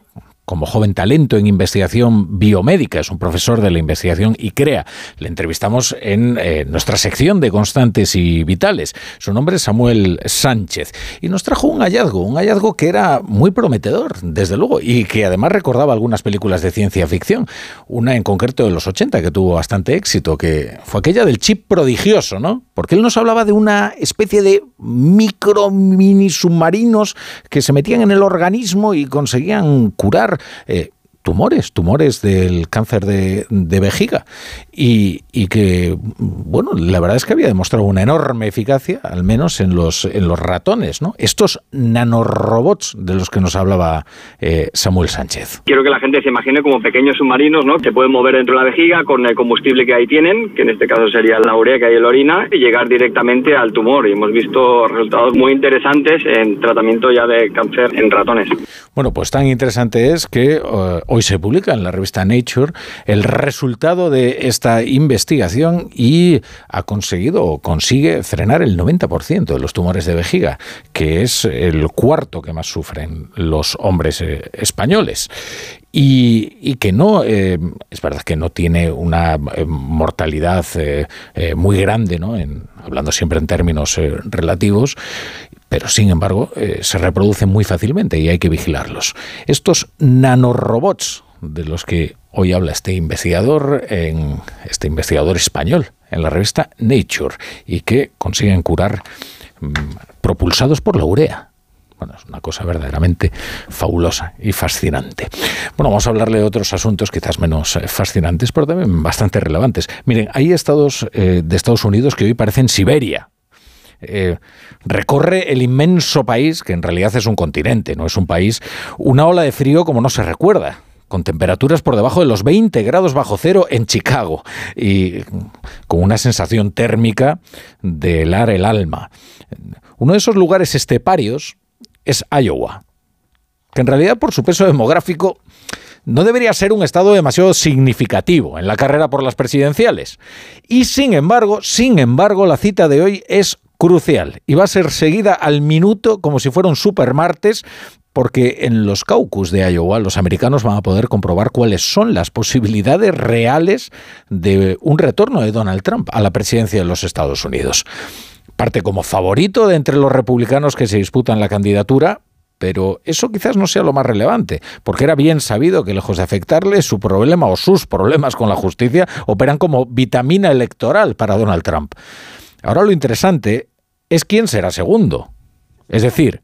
como joven talento en investigación biomédica, es un profesor de la investigación y crea. Le entrevistamos en eh, nuestra sección de constantes y vitales. Su nombre es Samuel Sánchez y nos trajo un hallazgo, un hallazgo que era muy prometedor, desde luego, y que además recordaba algunas películas de ciencia ficción. Una en concreto de los 80 que tuvo bastante éxito, que fue aquella del chip prodigioso, ¿no? Porque él nos hablaba de una especie de micro mini submarinos que se metían en el organismo y conseguían curar eh, tumores, tumores del cáncer de, vejiga. Y, que, bueno, la verdad es que había demostrado una enorme eficacia, al menos en los, en los ratones, ¿no? Estos nanorobots de los que nos hablaba eh, Samuel Sánchez. Quiero que la gente se imagine como pequeños submarinos, ¿no? Que pueden mover dentro de la vejiga con el combustible que ahí tienen, que en este caso sería la urea que hay en la orina, y llegar directamente al tumor. Y hemos visto resultados muy interesantes en tratamiento ya de cáncer en ratones. Bueno, pues tan interesante es que eh, hoy se publica en la revista Nature el resultado de esta investigación y ha conseguido o consigue frenar el 90% de los tumores de vejiga, que es el cuarto que más sufren los hombres eh, españoles. Y, que no, eh, es verdad que no tiene una eh, mortalidad muy grande, ¿no? hablando siempre en términos relativos, pero sin embargo eh, se reproducen muy fácilmente y hay que vigilarlos. Estos nanorobots de los que hoy habla este investigador, este investigador español en la revista Nature y que consiguen curar mm, propulsados por la urea. Bueno, es una cosa verdaderamente fabulosa y fascinante. Bueno, vamos a hablarle de otros asuntos quizás menos eh, fascinantes, pero también bastante relevantes. Miren, hay estados eh, de Estados Unidos que hoy parecen Siberia, eh, recorre el inmenso país, que en realidad es un continente, no es un país, una ola de frío como no se recuerda con temperaturas por debajo de los 20 grados bajo cero en Chicago y con una sensación térmica de helar el alma. Uno de esos lugares esteparios es Iowa, que en realidad por su peso demográfico no debería ser un estado demasiado significativo en la carrera por las presidenciales. Y sin embargo, sin embargo, la cita de hoy es crucial y va a ser seguida al minuto como si fuera un super martes porque en los caucus de Iowa los americanos van a poder comprobar cuáles son las posibilidades reales de un retorno de Donald Trump a la presidencia de los Estados Unidos. Parte como favorito de entre los republicanos que se disputan la candidatura, pero eso quizás no sea lo más relevante, porque era bien sabido que lejos de afectarle, su problema o sus problemas con la justicia operan como vitamina electoral para Donald Trump. Ahora lo interesante es quién será segundo. Es decir,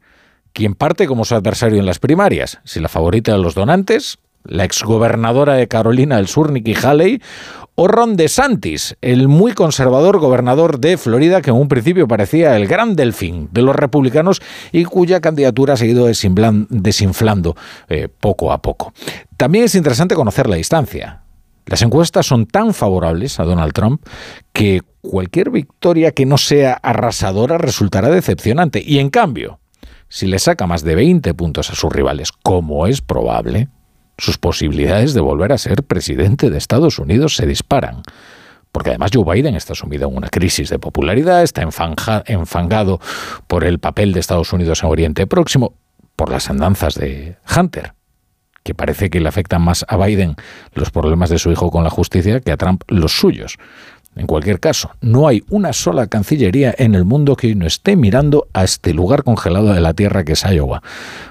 quien parte como su adversario en las primarias, si la favorita de los donantes, la exgobernadora de Carolina del Sur, Nikki Haley, o Ron DeSantis, el muy conservador gobernador de Florida que en un principio parecía el gran delfín de los republicanos y cuya candidatura ha seguido desinflando eh, poco a poco. También es interesante conocer la distancia. Las encuestas son tan favorables a Donald Trump que cualquier victoria que no sea arrasadora resultará decepcionante. Y en cambio, si le saca más de 20 puntos a sus rivales, como es probable, sus posibilidades de volver a ser presidente de Estados Unidos se disparan. Porque además Joe Biden está sumido en una crisis de popularidad, está enfangado por el papel de Estados Unidos en Oriente Próximo, por las andanzas de Hunter, que parece que le afectan más a Biden los problemas de su hijo con la justicia que a Trump los suyos. En cualquier caso, no hay una sola cancillería en el mundo que no esté mirando a este lugar congelado de la Tierra que es Iowa.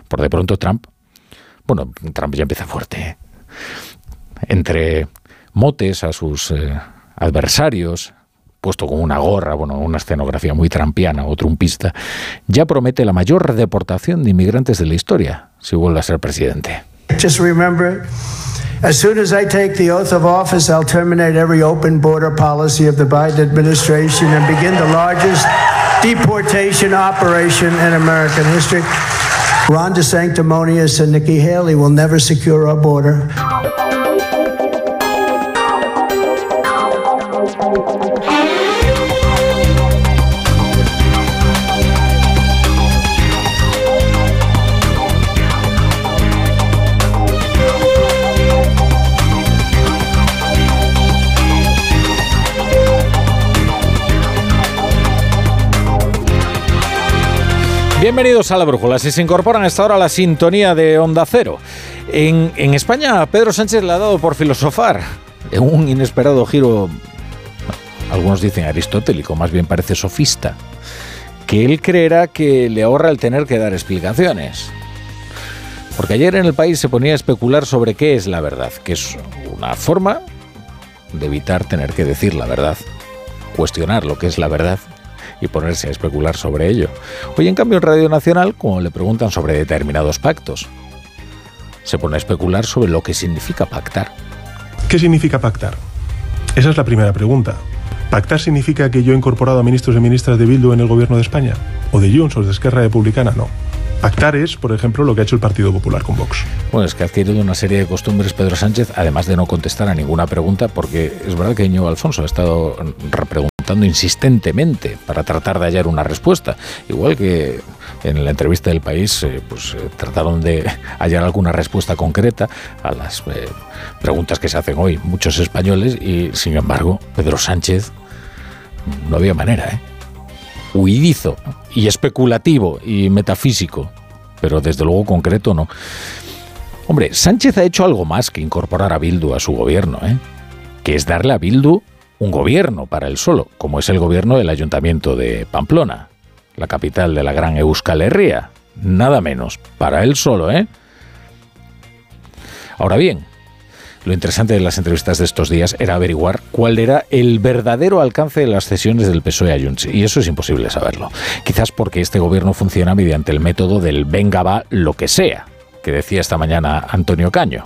Por de pronto Trump, bueno, Trump ya empieza fuerte. ¿eh? Entre motes a sus eh, adversarios, puesto con una gorra, bueno, una escenografía muy trampiana o trumpista, ya promete la mayor deportación de inmigrantes de la historia si vuelve a ser presidente. Just remember As soon as I take the oath of office, I'll terminate every open border policy of the Biden administration and begin the largest deportation operation in American history. Ron DeSanctimonious and Nikki Haley will never secure our border. Bienvenidos a la brújula. Si se incorporan a esta hora a la sintonía de Onda Cero. En, en España, Pedro Sánchez le ha dado por filosofar en un inesperado giro, algunos dicen aristotélico, más bien parece sofista, que él creerá que le ahorra el tener que dar explicaciones. Porque ayer en el país se ponía a especular sobre qué es la verdad, que es una forma de evitar tener que decir la verdad, cuestionar lo que es la verdad y ponerse a especular sobre ello. Hoy en cambio en Radio Nacional, como le preguntan sobre determinados pactos, se pone a especular sobre lo que significa pactar. ¿Qué significa pactar? Esa es la primera pregunta. ¿Pactar significa que yo he incorporado a ministros y ministras de Bildu en el gobierno de España? ¿O de Junts o de Esquerra Republicana? No. Pactar es, por ejemplo, lo que ha hecho el Partido Popular con Vox. Bueno, es que ha adquirido una serie de costumbres Pedro Sánchez, además de no contestar a ninguna pregunta, porque es verdad que Ño Alfonso ha estado repreguntando insistentemente para tratar de hallar una respuesta. Igual que en la entrevista del país, eh, pues eh, trataron de hallar alguna respuesta concreta a las eh, preguntas que se hacen hoy muchos españoles y, sin embargo, Pedro Sánchez no había manera, ¿eh? huidizo y especulativo y metafísico, pero desde luego concreto no. Hombre, Sánchez ha hecho algo más que incorporar a Bildu a su gobierno, ¿eh? que es darle a Bildu un gobierno para él solo, como es el gobierno del Ayuntamiento de Pamplona, la capital de la gran Euskal Herria. Nada menos, para él solo, ¿eh? Ahora bien, lo interesante de las entrevistas de estos días era averiguar cuál era el verdadero alcance de las cesiones del PSOE a Junts, y eso es imposible saberlo. Quizás porque este gobierno funciona mediante el método del venga va lo que sea, que decía esta mañana Antonio Caño.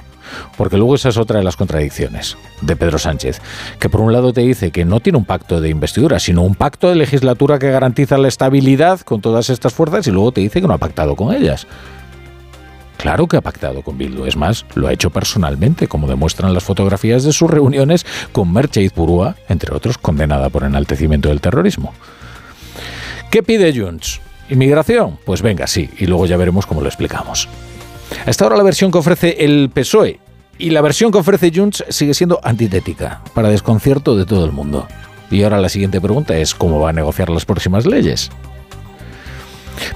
Porque luego esa es otra de las contradicciones de Pedro Sánchez, que por un lado te dice que no tiene un pacto de investidura, sino un pacto de legislatura que garantiza la estabilidad con todas estas fuerzas y luego te dice que no ha pactado con ellas. Claro que ha pactado con Bildu, es más, lo ha hecho personalmente, como demuestran las fotografías de sus reuniones con Merche Purúa, entre otros, condenada por enaltecimiento del terrorismo. ¿Qué pide Junts? ¿Inmigración? Pues venga, sí, y luego ya veremos cómo lo explicamos. Hasta ahora la versión que ofrece el PSOE y la versión que ofrece Junts sigue siendo antitética, para desconcierto de todo el mundo. Y ahora la siguiente pregunta es, ¿cómo va a negociar las próximas leyes?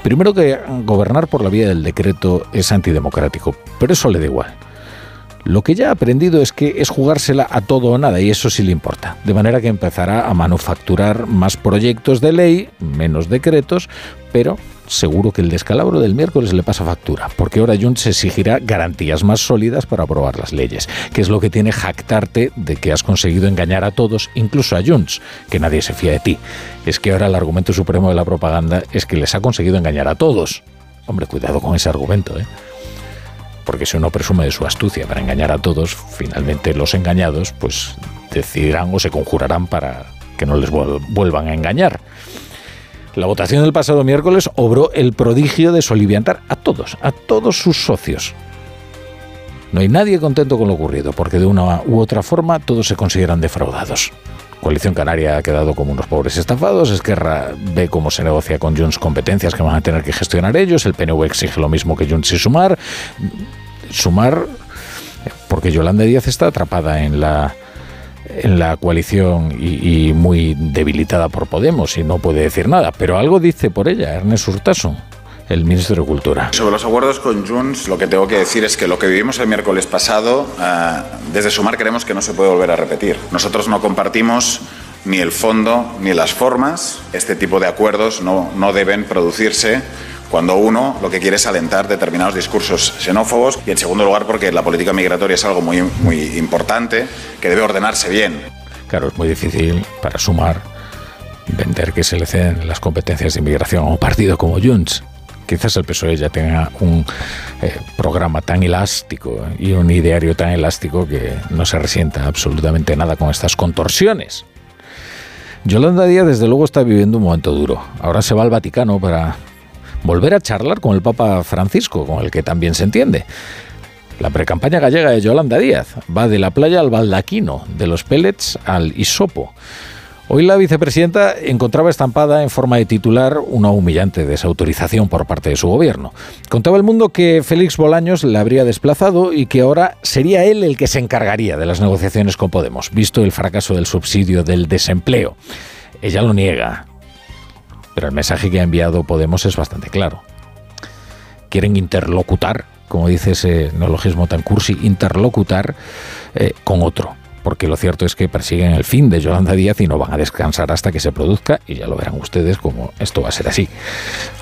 Primero que gobernar por la vía del decreto es antidemocrático, pero eso le da igual. Lo que ya ha aprendido es que es jugársela a todo o nada y eso sí le importa. De manera que empezará a manufacturar más proyectos de ley, menos decretos, pero seguro que el descalabro del miércoles le pasa factura, porque ahora Junts exigirá garantías más sólidas para aprobar las leyes, que es lo que tiene jactarte de que has conseguido engañar a todos, incluso a Junts, que nadie se fía de ti. Es que ahora el argumento supremo de la propaganda es que les ha conseguido engañar a todos. Hombre, cuidado con ese argumento, ¿eh? porque si uno presume de su astucia para engañar a todos, finalmente los engañados pues decidirán o se conjurarán para que no les vuelvan a engañar. La votación del pasado miércoles obró el prodigio de soliviantar a todos, a todos sus socios. No hay nadie contento con lo ocurrido, porque de una u otra forma todos se consideran defraudados. Coalición Canaria ha quedado como unos pobres estafados, Esquerra ve cómo se negocia con Junts competencias que van a tener que gestionar ellos, el PNV exige lo mismo que Junts y Sumar. Sumar, porque Yolanda Díaz está atrapada en la en la coalición y, muy debilitada por Podemos y no puede decir nada, pero algo dice por ella Ernest Urtasun el ministro de Cultura. Sobre los acuerdos con Junts, lo que tengo que decir es que lo que vivimos el miércoles pasado, eh, desde Sumar creemos que no se puede volver a repetir. Nosotros no compartimos ni el fondo ni las formas. Este tipo de acuerdos no, no deben producirse cuando uno lo que quiere es alentar determinados discursos xenófobos y en segundo lugar porque la política migratoria es algo muy, muy importante que debe ordenarse bien. Claro, es muy difícil para sumar vender que se le ceden las competencias de inmigración a un partido como Junts quizás el PSOE ya tenga un eh, programa tan elástico y un ideario tan elástico que no se resienta absolutamente nada con estas contorsiones. Yolanda Díaz desde luego está viviendo un momento duro. Ahora se va al Vaticano para volver a charlar con el Papa Francisco, con el que también se entiende. La precampaña gallega de Yolanda Díaz va de la playa al baldaquino, de los pellets al isopo. Hoy la vicepresidenta encontraba estampada en forma de titular una humillante desautorización por parte de su gobierno. Contaba el mundo que Félix Bolaños la habría desplazado y que ahora sería él el que se encargaría de las negociaciones con Podemos, visto el fracaso del subsidio del desempleo. Ella lo niega, pero el mensaje que ha enviado Podemos es bastante claro. Quieren interlocutar, como dice ese neologismo tan cursi, interlocutar eh, con otro porque lo cierto es que persiguen el fin de Yolanda Díaz y no van a descansar hasta que se produzca y ya lo verán ustedes como esto va a ser así.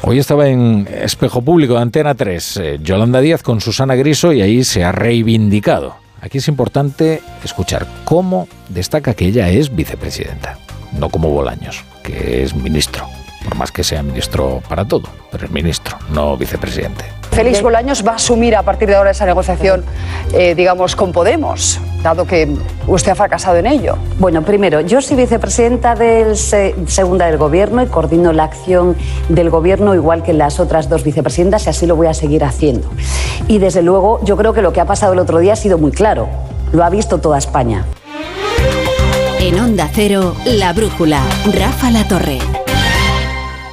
Hoy estaba en Espejo Público de Antena 3 eh, Yolanda Díaz con Susana Griso y ahí se ha reivindicado. Aquí es importante escuchar cómo destaca que ella es vicepresidenta, no como Bolaños, que es ministro por más que sea ministro para todo, pero es ministro, no vicepresidente. Félix Bolaños va a asumir a partir de ahora esa negociación, eh, digamos, con Podemos, dado que usted ha fracasado en ello. Bueno, primero, yo soy vicepresidenta del segunda del Gobierno y coordino la acción del Gobierno igual que las otras dos vicepresidentas y así lo voy a seguir haciendo. Y desde luego, yo creo que lo que ha pasado el otro día ha sido muy claro. Lo ha visto toda España. En Onda Cero, La Brújula, Rafa La Torre.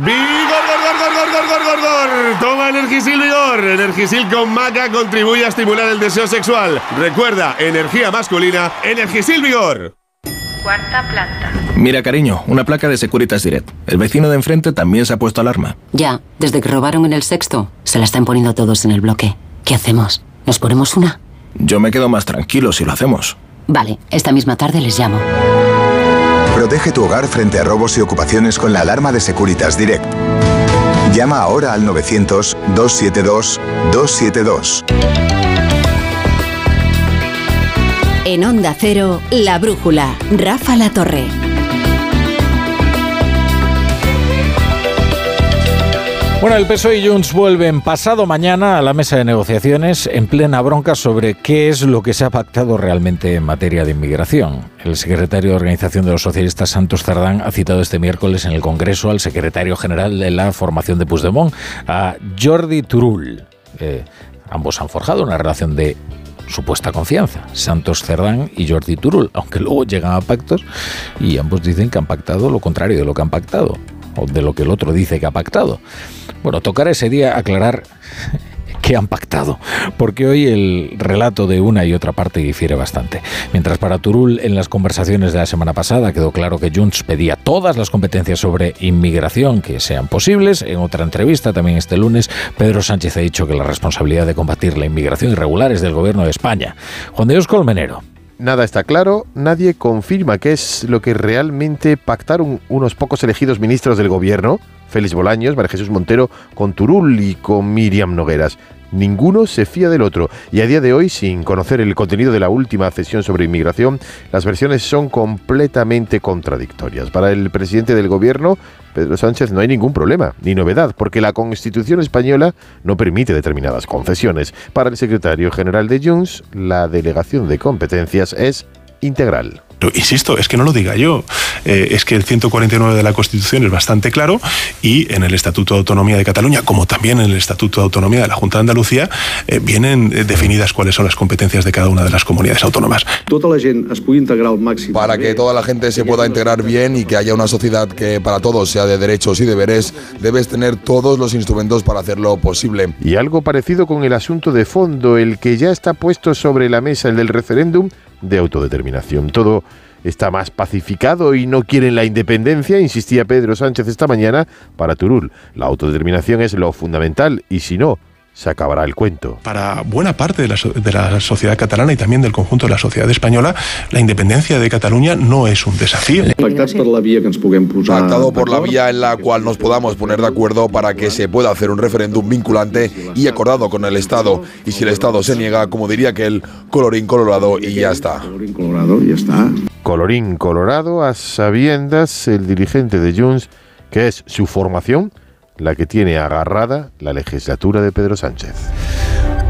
¡Vigor, gor, gor, gor, gor, gor, gor, gor! Toma Energisil Vigor. Energisil con maca contribuye a estimular el deseo sexual. Recuerda, energía masculina, Energisil Vigor. Cuarta planta. Mira, cariño, una placa de Securitas Direct. El vecino de enfrente también se ha puesto alarma. Ya, desde que robaron en el sexto, se la están poniendo todos en el bloque. ¿Qué hacemos? ¿Nos ponemos una? Yo me quedo más tranquilo si lo hacemos. Vale, esta misma tarde les llamo. Protege tu hogar frente a robos y ocupaciones con la alarma de Securitas Direct. Llama ahora al 900-272-272. En Onda Cero, La Brújula, Rafa La Torre. Bueno, el PSOE y Junts vuelven pasado mañana a la mesa de negociaciones en plena bronca sobre qué es lo que se ha pactado realmente en materia de inmigración. El secretario de Organización de los Socialistas, Santos Cerdán, ha citado este miércoles en el Congreso al secretario general de la formación de Puigdemont, a Jordi Turull. Eh, ambos han forjado una relación de supuesta confianza, Santos Cerdán y Jordi Turull, aunque luego llegan a pactos y ambos dicen que han pactado lo contrario de lo que han pactado, o de lo que el otro dice que ha pactado. Bueno, tocará ese día aclarar qué han pactado, porque hoy el relato de una y otra parte difiere bastante. Mientras para Turul en las conversaciones de la semana pasada quedó claro que Junts pedía todas las competencias sobre inmigración que sean posibles, en otra entrevista también este lunes Pedro Sánchez ha dicho que la responsabilidad de combatir la inmigración irregular es del gobierno de España. Juan de Dios Colmenero. Nada está claro, nadie confirma qué es lo que realmente pactaron unos pocos elegidos ministros del gobierno, Félix Bolaños, María Jesús Montero, con Turul y con Miriam Nogueras. Ninguno se fía del otro y a día de hoy, sin conocer el contenido de la última sesión sobre inmigración, las versiones son completamente contradictorias. Para el presidente del gobierno, Pedro Sánchez, no hay ningún problema ni novedad, porque la Constitución española no permite determinadas concesiones. Para el secretario general de Junts, la delegación de competencias es integral. Pero, insisto, es que no lo diga yo, eh, es que el 149 de la Constitución es bastante claro y en el Estatuto de Autonomía de Cataluña, como también en el Estatuto de Autonomía de la Junta de Andalucía, eh, vienen eh, definidas cuáles son las competencias de cada una de las comunidades autónomas. Para que toda la gente se pueda integrar bien y que haya una sociedad que para todos sea de derechos y deberes, debes tener todos los instrumentos para hacerlo posible. Y algo parecido con el asunto de fondo, el que ya está puesto sobre la mesa, el del referéndum de autodeterminación. Todo está más pacificado y no quieren la independencia, insistía Pedro Sánchez esta mañana para Turul. La autodeterminación es lo fundamental y si no, se acabará el cuento. Para buena parte de la, de la, sociedad catalana y también del conjunto de la sociedad española, la independencia de Cataluña no es un desafío. Pactado por la vía en la cual nos podamos poner de acuerdo para que se pueda hacer un referéndum vinculante y acordado con el Estado. Y si el Estado se niega, como diría que el colorín colorado y ya está. Colorín colorado, ya está. Colorín colorado, a sabiendas el dirigente de Junts, que es su formación la que tiene agarrada la legislatura de Pedro Sánchez.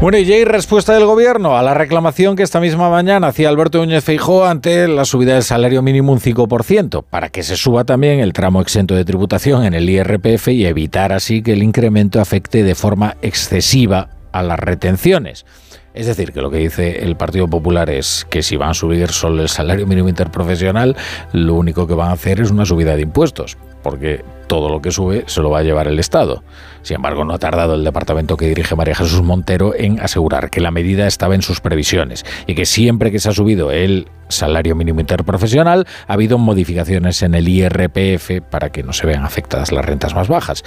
Bueno, y hay respuesta del gobierno a la reclamación que esta misma mañana hacía Alberto Núñez Feijóo ante la subida del salario mínimo un 5%, para que se suba también el tramo exento de tributación en el IRPF y evitar así que el incremento afecte de forma excesiva a las retenciones. Es decir, que lo que dice el Partido Popular es que si van a subir solo el salario mínimo interprofesional, lo único que van a hacer es una subida de impuestos, porque todo lo que sube se lo va a llevar el Estado. Sin embargo, no ha tardado el departamento que dirige María Jesús Montero en asegurar que la medida estaba en sus previsiones y que siempre que se ha subido el salario mínimo interprofesional ha habido modificaciones en el IRPF para que no se vean afectadas las rentas más bajas.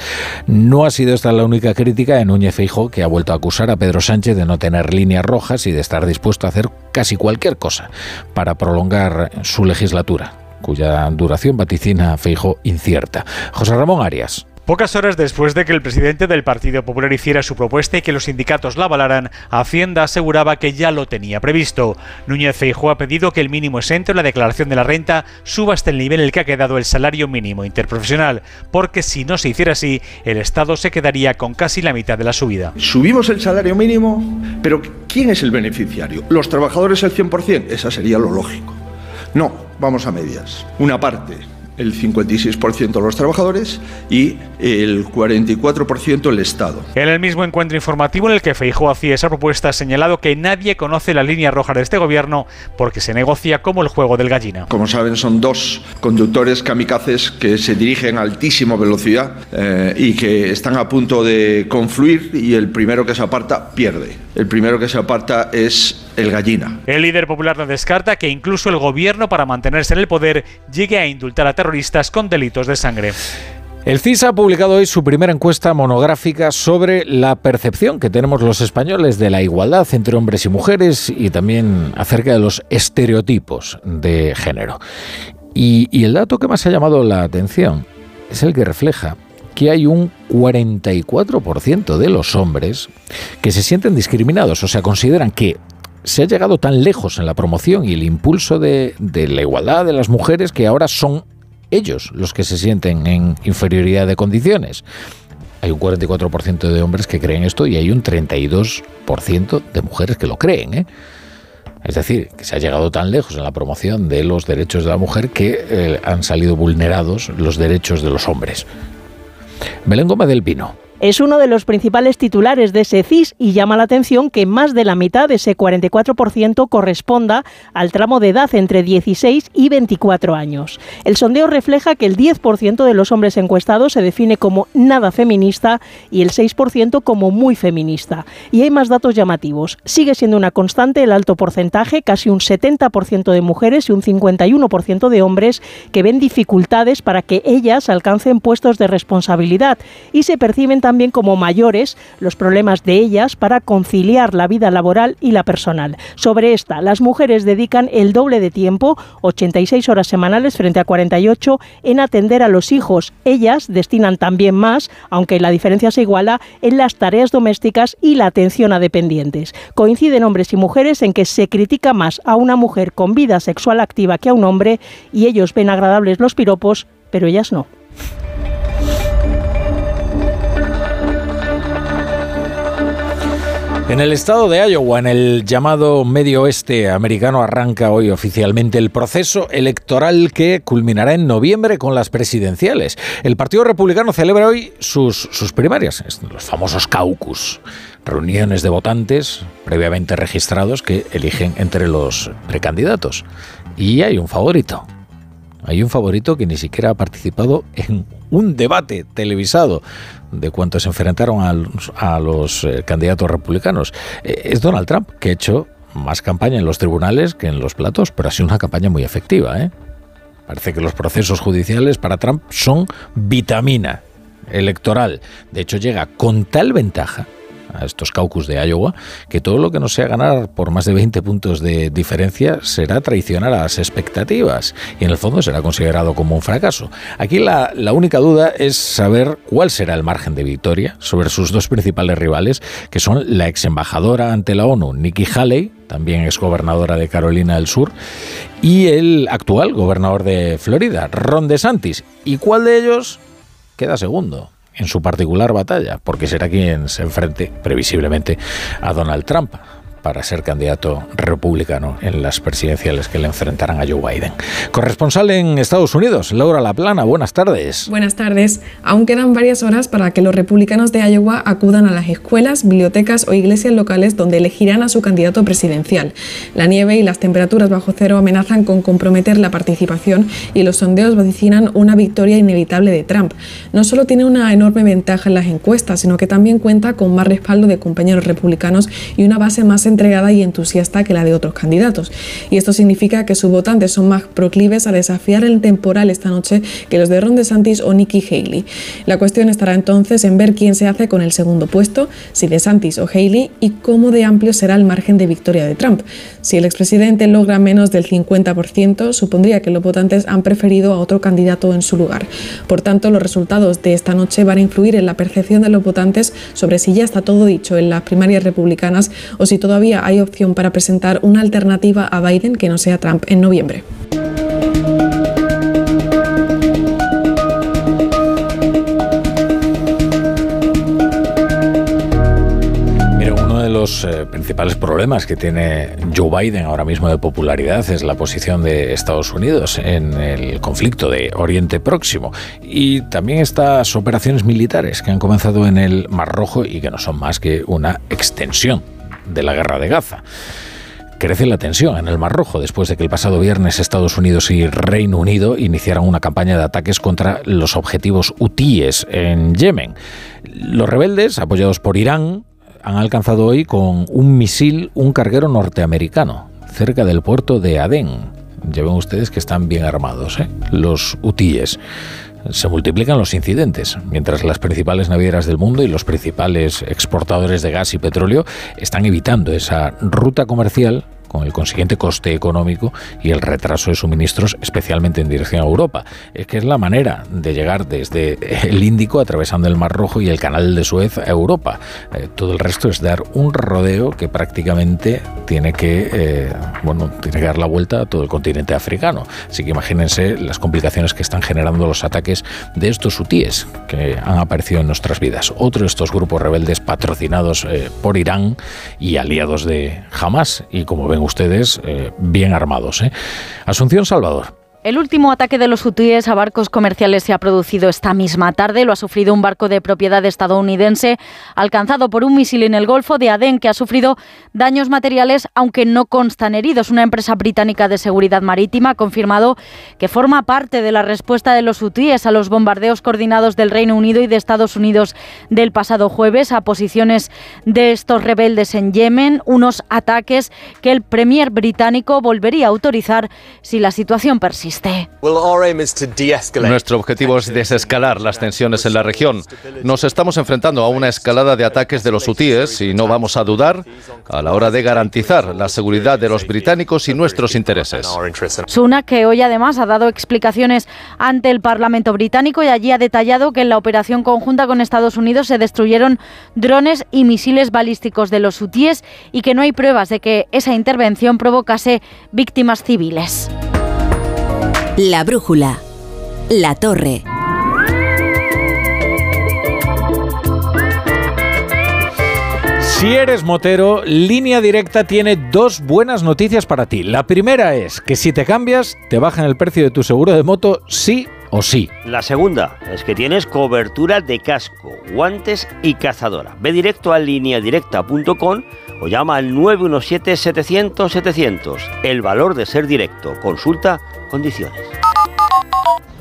No ha sido esta la única crítica de Núñez Feijóo que ha vuelto a acusar a Pedro Sánchez de no tener líneas rojas y de estar dispuesto a hacer casi cualquier cosa para prolongar su legislatura cuya duración vaticina Feijo incierta. José Ramón Arias. Pocas horas después de que el presidente del Partido Popular hiciera su propuesta y que los sindicatos la avalaran, Hacienda aseguraba que ya lo tenía previsto. Núñez Feijóo ha pedido que el mínimo exento en la declaración de la renta suba hasta el nivel en el que ha quedado el salario mínimo interprofesional, porque si no se hiciera así, el Estado se quedaría con casi la mitad de la subida. Subimos el salario mínimo, pero ¿quién es el beneficiario? ¿Los trabajadores el 100%? Esa sería lo lógico. No, vamos a medias. Una parte, el 56% los trabajadores y el 44% el Estado. En el mismo encuentro informativo en el que Feijóo hacía esa propuesta, ha señalado que nadie conoce la línea roja de este gobierno porque se negocia como el juego del gallina. Como saben, son dos conductores kamikazes que se dirigen a altísima velocidad eh, y que están a punto de confluir y el primero que se aparta pierde. El primero que se aparta es el gallina. El líder popular no descarta que incluso el gobierno, para mantenerse en el poder, llegue a indultar a terroristas con delitos de sangre. El CIS ha publicado hoy su primera encuesta monográfica sobre la percepción que tenemos los españoles de la igualdad entre hombres y mujeres y también acerca de los estereotipos de género. Y, el dato que más ha llamado la atención es el que refleja que hay un 44% de los hombres que se sienten discriminados, o sea, consideran que se ha llegado tan lejos en la promoción y el impulso de, la igualdad de las mujeres que ahora son ellos los que se sienten en inferioridad de condiciones. Hay un 44% de hombres que creen esto y hay un 32% de mujeres que lo creen. ¿eh? Es decir, que se ha llegado tan lejos en la promoción de los derechos de la mujer que eh, han salido vulnerados los derechos de los hombres. Belén Gómez del Pino es uno de los principales titulares de ese CIS y llama la atención que más de la mitad de ese 44% corresponda al tramo de edad entre 16 y 24 años. El sondeo refleja que el 10% de los hombres encuestados se define como nada feminista y el 6% como muy feminista. Y hay más datos llamativos. Sigue siendo una constante el alto porcentaje, casi un 70% de mujeres y un 51% de hombres que ven dificultades para que ellas alcancen puestos de responsabilidad y se perciben también también como mayores los problemas de ellas para conciliar la vida laboral y la personal. Sobre esta, las mujeres dedican el doble de tiempo, 86 horas semanales frente a 48, en atender a los hijos. Ellas destinan también más, aunque la diferencia se iguala, en las tareas domésticas y la atención a dependientes. Coinciden hombres y mujeres en que se critica más a una mujer con vida sexual activa que a un hombre y ellos ven agradables los piropos, pero ellas no. En el estado de Iowa, en el llamado Medio Oeste americano, arranca hoy oficialmente el proceso electoral que culminará en noviembre con las presidenciales. El Partido Republicano celebra hoy sus, sus primarias, los famosos caucus, reuniones de votantes previamente registrados que eligen entre los precandidatos. Y hay un favorito. Hay un favorito que ni siquiera ha participado en un debate televisado de cuantos se enfrentaron a los, eh, candidatos republicanos. Eh, es Donald Trump, que ha hecho más campaña en los tribunales que en los platos, pero ha sido una campaña muy efectiva. ¿eh? Parece que los procesos judiciales para Trump son vitamina electoral. De hecho, llega con tal ventaja a estos caucus de Iowa, que todo lo que no sea ganar por más de 20 puntos de diferencia será traicionar a las expectativas y en el fondo será considerado como un fracaso. Aquí la, la única duda es saber cuál será el margen de victoria sobre sus dos principales rivales, que son la ex embajadora ante la ONU, Nikki Haley, también ex gobernadora de Carolina del Sur, y el actual gobernador de Florida, Ron DeSantis. ¿Y cuál de ellos queda segundo? En su particular batalla, porque será quien se enfrente previsiblemente a Donald Trump para ser candidato republicano en las presidenciales que le enfrentarán a Joe Biden. Corresponsal en Estados Unidos, Laura Laplana, buenas tardes. Buenas tardes. Aún quedan varias horas para que los republicanos de Iowa acudan a las escuelas, bibliotecas o iglesias locales donde elegirán a su candidato presidencial. La nieve y las temperaturas bajo cero amenazan con comprometer la participación y los sondeos vaticinan una victoria inevitable de Trump. No solo tiene una enorme ventaja en las encuestas, sino que también cuenta con más respaldo de compañeros republicanos y una base más entregada y entusiasta que la de otros candidatos. Y esto significa que sus votantes son más proclives a desafiar el temporal esta noche que los de Ron DeSantis o Nikki Haley. La cuestión estará entonces en ver quién se hace con el segundo puesto, si DeSantis o Haley, y cómo de amplio será el margen de victoria de Trump. Si el expresidente logra menos del 50%, supondría que los votantes han preferido a otro candidato en su lugar. Por tanto, los resultados de esta noche van a influir en la percepción de los votantes sobre si ya está todo dicho en las primarias republicanas o si todavía hay opción para presentar una alternativa a Biden que no sea Trump en noviembre. los eh, principales problemas que tiene Joe Biden ahora mismo de popularidad es la posición de Estados Unidos en el conflicto de Oriente Próximo y también estas operaciones militares que han comenzado en el Mar Rojo y que no son más que una extensión de la guerra de Gaza. Crece la tensión en el Mar Rojo después de que el pasado viernes Estados Unidos y Reino Unido iniciaran una campaña de ataques contra los objetivos hutíes en Yemen. Los rebeldes, apoyados por Irán, han alcanzado hoy con un misil un carguero norteamericano cerca del puerto de Adén. Ya ven ustedes que están bien armados, ¿eh? los hutíes se multiplican los incidentes, mientras las principales navieras del mundo y los principales exportadores de gas y petróleo están evitando esa ruta comercial con el consiguiente coste económico y el retraso de suministros, especialmente en dirección a Europa. Es que es la manera de llegar desde el Índico, atravesando el Mar Rojo y el Canal de Suez a Europa. Eh, todo el resto es dar un rodeo que prácticamente tiene que, eh, bueno, tiene que dar la vuelta a todo el continente africano. Así que imagínense las complicaciones que están generando los ataques de estos hutíes que han aparecido en nuestras vidas. Otro de estos grupos rebeldes patrocinados eh, por Irán y aliados de Hamas. Y como ven ustedes, eh, bien armados. ¿eh? Asunción Salvador. El último ataque de los hutíes a barcos comerciales se ha producido esta misma tarde. Lo ha sufrido un barco de propiedad estadounidense alcanzado por un misil en el Golfo de Adén que ha sufrido daños materiales, aunque no constan heridos. Una empresa británica de seguridad marítima ha confirmado que forma parte de la respuesta de los hutíes a los bombardeos coordinados del Reino Unido y de Estados Unidos del pasado jueves a posiciones de estos rebeldes en Yemen. Unos ataques que el premier británico volvería a autorizar si la situación persiste. Nuestro objetivo es desescalar las tensiones en la región. Nos estamos enfrentando a una escalada de ataques de los hutíes y no vamos a dudar a la hora de garantizar la seguridad de los británicos y nuestros intereses. Sunak, que hoy además ha dado explicaciones ante el Parlamento británico y allí ha detallado que en la operación conjunta con Estados Unidos se destruyeron drones y misiles balísticos de los hutíes y que no hay pruebas de que esa intervención provocase víctimas civiles. La brújula. La torre. Si eres motero, Línea Directa tiene dos buenas noticias para ti. La primera es que si te cambias, te bajan el precio de tu seguro de moto sí o sí. La segunda es que tienes cobertura de casco, guantes y cazadora. Ve directo a lineadirecta.com o llama al 917-700-700. El valor de ser directo. Consulta condiciones.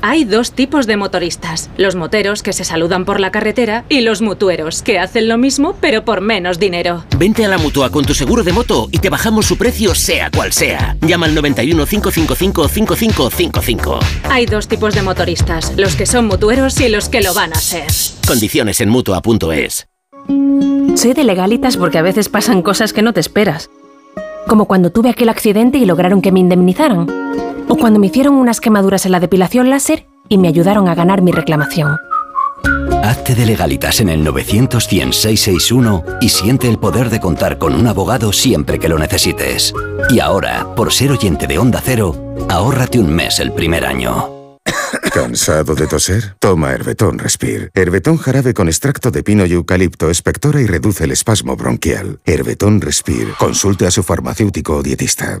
Hay dos tipos de motoristas, los moteros que se saludan por la carretera y los mutueros que hacen lo mismo pero por menos dinero. Vente a la mutua con tu seguro de moto y te bajamos su precio sea cual sea. Llama al 91 555 5555. Hay dos tipos de motoristas, los que son mutueros y los que lo van a ser. Condiciones en mutua.es. Soy de legalitas porque a veces pasan cosas que no te esperas. Como cuando tuve aquel accidente y lograron que me indemnizaran. O cuando me hicieron unas quemaduras en la depilación láser y me ayudaron a ganar mi reclamación. Hazte de legalitas en el 900 y siente el poder de contar con un abogado siempre que lo necesites. Y ahora, por ser oyente de Onda Cero, ahórrate un mes el primer año. ¿Cansado de toser? Toma Herbetón Respire. Herbetón jarabe con extracto de pino y eucalipto espectora y reduce el espasmo bronquial. Herbetón Respire. Consulte a su farmacéutico o dietista.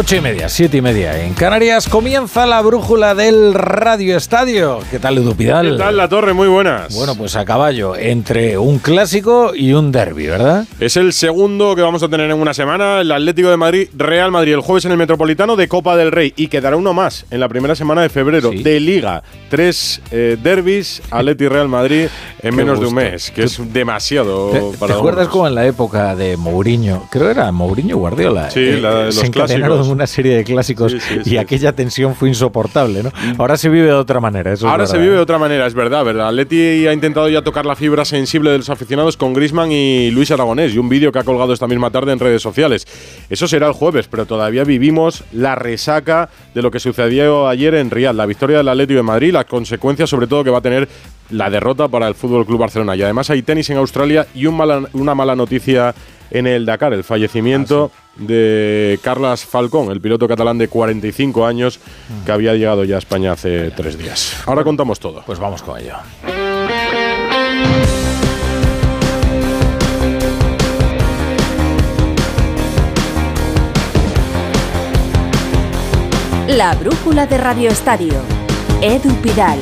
Ocho y media, siete y media. En Canarias comienza la brújula del Radio Estadio. ¿Qué tal, Edu Pidal? ¿Qué tal, La Torre? Muy buenas. Bueno, pues a caballo, entre un clásico y un derby, ¿verdad? Es el segundo que vamos a tener en una semana. El Atlético de Madrid, Real Madrid, el jueves en el Metropolitano de Copa del Rey. Y quedará uno más en la primera semana de febrero de Liga. Tres eh, derbis, Atleti y Real Madrid en menos de un mes, que es demasiado ¿Te, para ¿te acuerdas como en la época de Mourinho? Creo era Mourinho Guardiola. Sí, la de los clásicos. una serie de clásicos y aquella tensión fue insoportable, ¿no? Ahora se vive de otra manera. Eso Ahora se vive de otra manera, es verdad, ¿verdad? Leti ha intentado ya tocar la fibra sensible de los aficionados con Grisman y Luis Aragonés y un vídeo que ha colgado esta misma tarde en redes sociales. Eso será el jueves, pero todavía vivimos la resaca de lo que sucedió ayer en Riyadh, la victoria del Atlético de Madrid, las consecuencias sobre todo que va a tener la derrota para el Fútbol Club Barcelona. Y además hay tenis en Australia y una mala noticia en el Dakar, el fallecimiento ah, de Carlas Falcón, el piloto catalán de 45 años mm. que había llegado ya a España hace tres días. Ahora contamos todo. Pues vamos con ello. La brújula de Radio Estadio. Edu Pidal.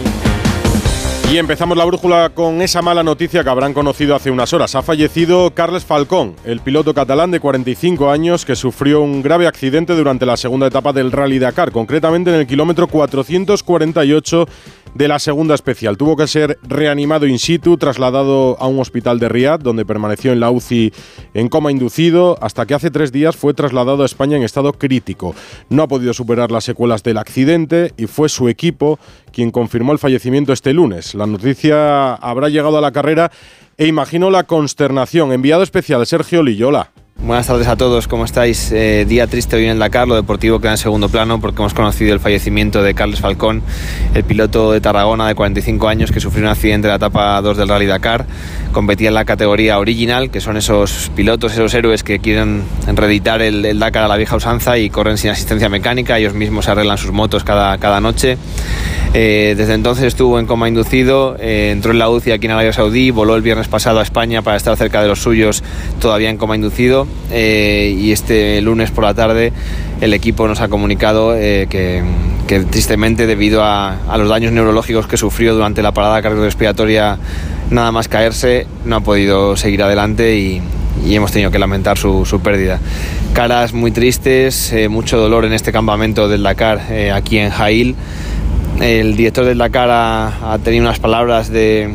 Y empezamos la brújula con esa mala noticia que habrán conocido hace unas horas. Ha fallecido Carles Falcón, el piloto catalán de 45 años que sufrió un grave accidente durante la segunda etapa del Rally Dakar, concretamente en el kilómetro 448 de la segunda especial. Tuvo que ser reanimado in situ, trasladado a un hospital de Riad, donde permaneció en la UCI en coma inducido, hasta que hace tres días fue trasladado a España en estado crítico. No ha podido superar las secuelas del accidente y fue su equipo quien confirmó el fallecimiento este lunes. La noticia habrá llegado a la carrera e imagino la consternación. Enviado especial Sergio Lillola. Buenas tardes a todos, ¿cómo estáis? Eh, día triste hoy en el Dakar, lo deportivo queda en segundo plano porque hemos conocido el fallecimiento de Carles Falcón, el piloto de Tarragona de 45 años que sufrió un accidente en la etapa 2 del Rally Dakar. Competía en la categoría original, que son esos pilotos, esos héroes que quieren reeditar el, Dakar a la vieja usanza y corren sin asistencia mecánica, ellos mismos arreglan sus motos cada, noche. Eh, desde entonces estuvo en coma inducido, eh, entró en la UCI aquí en Arabia Saudí, voló el viernes pasado a España para estar cerca de los suyos todavía en coma inducido eh, y este lunes por la tarde el equipo nos ha comunicado que, tristemente debido a, los daños neurológicos que sufrió durante la parada cardiorrespiratoria nada más caerse no ha podido seguir adelante y, hemos tenido que lamentar su, pérdida. Caras muy tristes, mucho dolor en este campamento del Dakar aquí en Jail. El director del Dakar ha, tenido unas palabras de,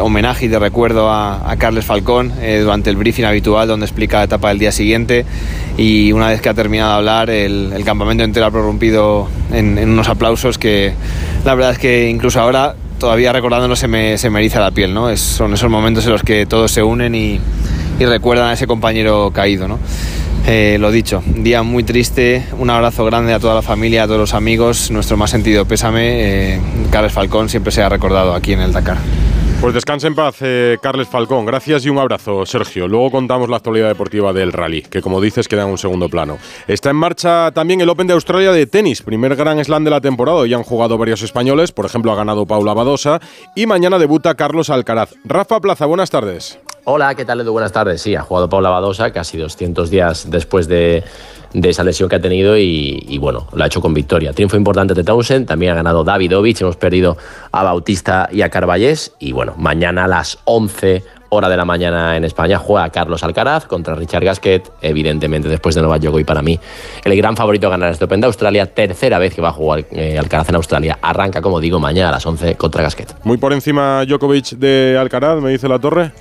homenaje y de recuerdo a, Carles Falcón eh, durante el briefing habitual donde explica la etapa del día siguiente y una vez que ha terminado de hablar el, campamento entero ha prorrumpido en, unos aplausos que la verdad es que incluso ahora todavía recordándolo se me, se me eriza la piel, ¿no? son esos momentos en los que todos se unen y, y recuerdan a ese compañero caído, ¿no? Eh, lo dicho, día muy triste, un abrazo grande a toda la familia, a todos los amigos, nuestro más sentido pésame, eh, Carles Falcón siempre se ha recordado aquí en el Dakar. Pues descanse en paz, eh, Carles Falcón. Gracias y un abrazo, Sergio. Luego contamos la actualidad deportiva del rally, que como dices queda en un segundo plano. Está en marcha también el Open de Australia de tenis, primer gran slam de la temporada. Ya han jugado varios españoles, por ejemplo ha ganado Paula Badosa y mañana debuta Carlos Alcaraz. Rafa Plaza, buenas tardes. Hola, ¿qué tal Edu? Buenas tardes. Sí, ha jugado Paula Badosa casi 200 días después de, esa lesión que ha tenido y, bueno, lo ha hecho con victoria. Triunfo importante de Townsend, también ha ganado Davidovich, hemos perdido a Bautista y a Carballés y bueno, mañana a las 11 hora de la mañana en España juega Carlos Alcaraz contra Richard Gasquet, evidentemente después de Novak Djokovic para mí el gran favorito a ganar este Open de Australia, tercera vez que va a jugar eh, Alcaraz en Australia, arranca como digo mañana a las 11 contra Gasquet. Muy por encima Djokovic de Alcaraz, me dice la torre.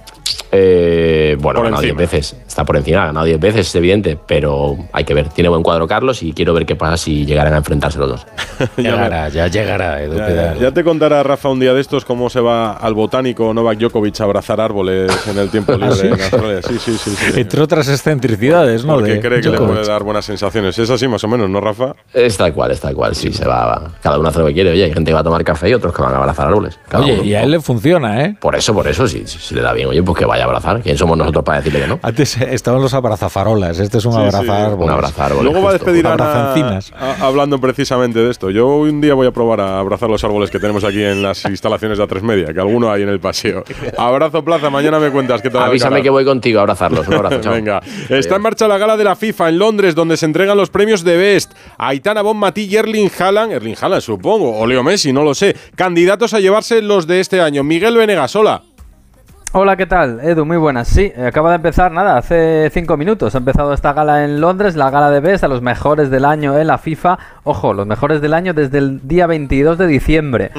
Eh, bueno, ha ganado 10 veces. Está por encima, ha ganado 10 veces, es evidente, pero hay que ver. Tiene buen cuadro Carlos y quiero ver qué pasa si llegaran a enfrentarse los dos. ya llegará, ya llegará. ya, te contará Rafa un día de estos cómo se va al botánico Novak Djokovic a abrazar árboles en el tiempo ¿Ah, libre en Australia. Sí, sí, sí, Entre otras excentricidades, ¿no? Porque cree que le puede dar buenas sensaciones. Es así más o menos, ¿no, Rafa? Es tal cual, es tal cual. Sí, se va, Cada uno hace lo que quiere. Oye, hay gente que va a tomar café y otros que van a abrazar árboles. Oye, y a él le funciona, ¿eh? Por eso, por eso, sí, si le da bien. Oye, pues que vaya abrazar. ¿Quién somos nosotros para decirle que no? Antes estaban los abrazafarolas, este es un abrazar. Un abrazar Luego va a despedir a, hablando precisamente de esto. Yo un día voy a probar a abrazar los árboles que tenemos aquí en las instalaciones de A3 Media, que alguno hay en el paseo. Abrazo Plaza, mañana me cuentas qué tal. Avísame que voy contigo a abrazarlos. Un abrazo, Venga. Está en marcha la gala de la FIFA en Londres, donde se entregan los premios de Best. Aitana Bon Matí y Erling Haaland, Erling Haaland supongo, o Leo Messi, no lo sé. Candidatos a llevarse los de este año. Miguel Venegas, hola. Hola, ¿qué tal? Edu, muy buenas. Sí, acaba de empezar, nada, hace cinco minutos. Ha empezado esta gala en Londres, la gala de Best, a los mejores del año en la FIFA. Ojo, los mejores del año desde el día 22 de diciembre.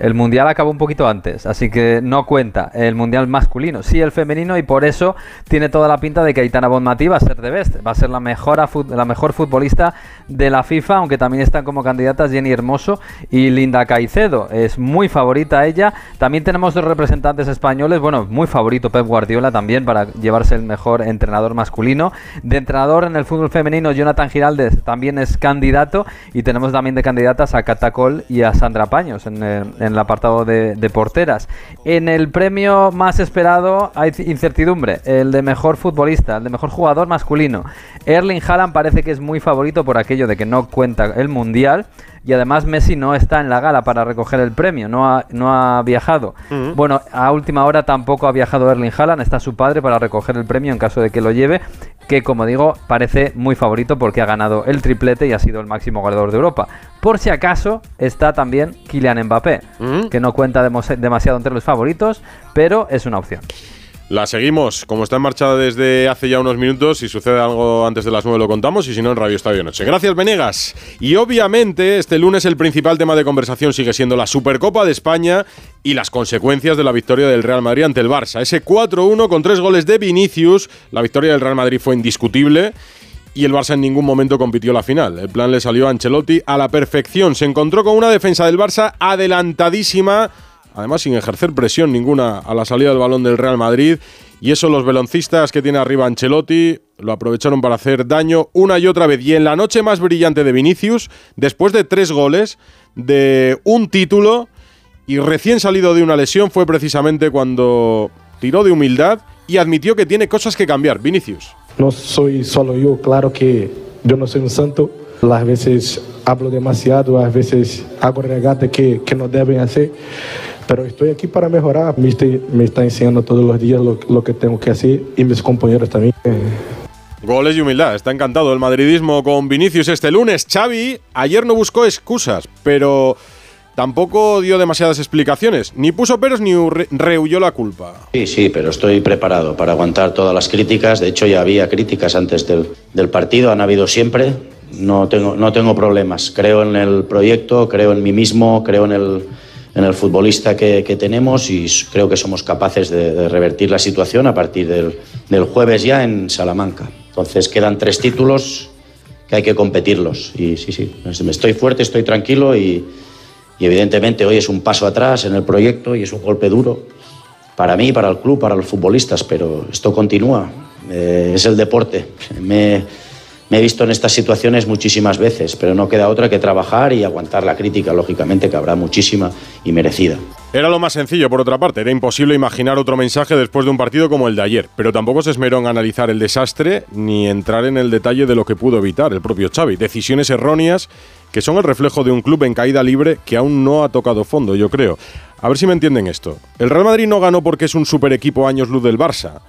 El mundial acabó un poquito antes, así que no cuenta el mundial masculino, sí el femenino, y por eso tiene toda la pinta de que Aitana Bonmatí va a ser de Best, va a ser la mejor, la mejor futbolista de la FIFA, aunque también están como candidatas Jenny Hermoso y Linda Caicedo. Es muy favorita ella. También tenemos dos representantes españoles, bueno, muy favorito Pep Guardiola también para llevarse el mejor entrenador masculino. De entrenador en el fútbol femenino, Jonathan Giraldes también es candidato y tenemos también de candidatas a Catacol y a Sandra Paños en, el apartado de, de, porteras. En el premio más esperado hay incertidumbre, el de mejor futbolista, el de mejor jugador masculino. Erling Haaland parece que es muy favorito por aquello de que no cuenta el Mundial y además Messi no está en la gala para recoger el premio, no ha, no ha viajado. Bueno, a última hora tampoco ha viajado Erling Haaland, está su padre para recoger el premio en caso de que lo lleve, que como digo parece muy favorito porque ha ganado el triplete y ha sido el máximo goleador de Europa. Por si acaso está también Kylian Mbappé, que no cuenta demasiado entre los favoritos, pero es una opción. La seguimos, como está en marcha desde hace ya unos minutos, si sucede algo antes de las 9 lo contamos y si no en Radio Estadio Noche. Gracias, Venegas. Y obviamente este lunes el principal tema de conversación sigue siendo la Supercopa de España y las consecuencias de la victoria del Real Madrid ante el Barça. Ese 4-1 con tres goles de Vinicius, la victoria del Real Madrid fue indiscutible y el Barça en ningún momento compitió la final. El plan le salió a Ancelotti a la perfección. Se encontró con una defensa del Barça adelantadísima además sin ejercer presión ninguna a la salida del balón del Real Madrid. Y eso los veloncistas que tiene arriba Ancelotti lo aprovecharon para hacer daño una y otra vez. Y en la noche más brillante de Vinicius, después de tres goles, de un título y recién salido de una lesión, fue precisamente cuando tiró de humildad y admitió que tiene cosas que cambiar. Vinicius. No soy solo yo, claro que yo no soy un santo. Las veces hablo demasiado, a veces hago regatas que, que no deben hacer pero estoy aquí para mejorar. Me, me está enseñando todos los días lo, que tengo que hacer y mis compañeros también. Goles y humildad. Está encantado el madridismo con Vinicius este lunes. Xavi ayer no buscó excusas, pero tampoco dio demasiadas explicaciones. Ni puso peros ni rehuyó la culpa. Sí, sí, pero estoy preparado para aguantar todas las críticas. De hecho, ya había críticas antes del, del partido. Han habido siempre. No tengo, no tengo problemas. Creo en el proyecto, creo en mí mismo, creo en el en el futbolista que, tenemos y creo que somos capaces de, revertir la situación a partir del, jueves ya en Salamanca. Entonces quedan tres títulos que hay que competirlos. Y sí, sí, estoy fuerte, estoy tranquilo y, evidentemente hoy es un paso atrás en el proyecto y es un golpe duro para mí, para el club, para los futbolistas, pero esto continúa. Eh, es el deporte. Me, me he visto en estas situaciones muchísimas veces, pero no queda otra que trabajar y aguantar la crítica, lógicamente, que habrá muchísima y merecida. Era lo más sencillo, por otra parte. Era imposible imaginar otro mensaje después de un partido como el de ayer. Pero tampoco se esmeró en analizar el desastre ni entrar en el detalle de lo que pudo evitar el propio Xavi. Decisiones erróneas que son el reflejo de un club en caída libre que aún no ha tocado fondo, yo creo. A ver si me entienden esto. El Real Madrid no ganó porque es un super equipo años luz del Barça.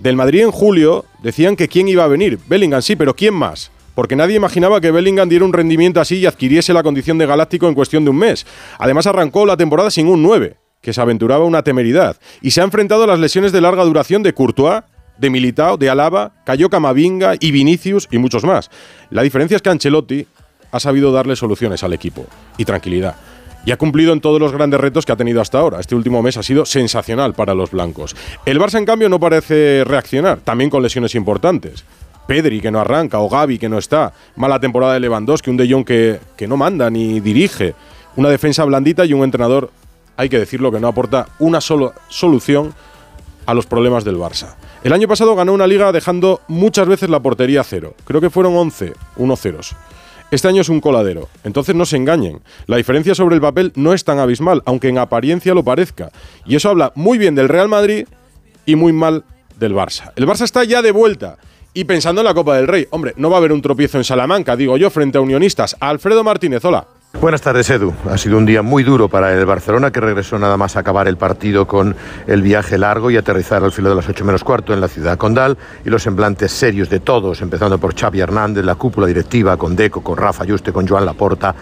Del Madrid en julio decían que quién iba a venir. Bellingham sí, pero ¿quién más? Porque nadie imaginaba que Bellingham diera un rendimiento así y adquiriese la condición de galáctico en cuestión de un mes. Además arrancó la temporada sin un 9, que se aventuraba una temeridad. Y se ha enfrentado a las lesiones de larga duración de Courtois, de Militao, de Alaba, Cayo Camavinga y Vinicius y muchos más. La diferencia es que Ancelotti ha sabido darle soluciones al equipo y tranquilidad y ha cumplido en todos los grandes retos que ha tenido hasta ahora. Este último mes ha sido sensacional para los blancos. El Barça, en cambio, no parece reaccionar, también con lesiones importantes. Pedri, que no arranca, o Gaby, que no está. Mala temporada de Lewandowski, un De Jong que, que no manda ni dirige. Una defensa blandita y un entrenador, hay que decirlo, que no aporta una sola solución a los problemas del Barça. El año pasado ganó una liga dejando muchas veces la portería cero. Creo que fueron 11 1-0. Este año es un coladero, entonces no se engañen. La diferencia sobre el papel no es tan abismal, aunque en apariencia lo parezca. Y eso habla muy bien del Real Madrid y muy mal del Barça. El Barça está ya de vuelta. Y pensando en la Copa del Rey, hombre, no va a haber un tropiezo en Salamanca, digo yo, frente a unionistas. Alfredo Martínez, hola. Buenas tardes, Edu. Ha sido un día muy duro para el Barcelona, que regresó nada más a acabar el partido con el viaje largo y aterrizar al filo de las 8 menos cuarto en la ciudad condal y los semblantes serios de todos, empezando por Xavi Hernández, la cúpula directiva, con Deco, con Rafa Yuste, con Joan Laporta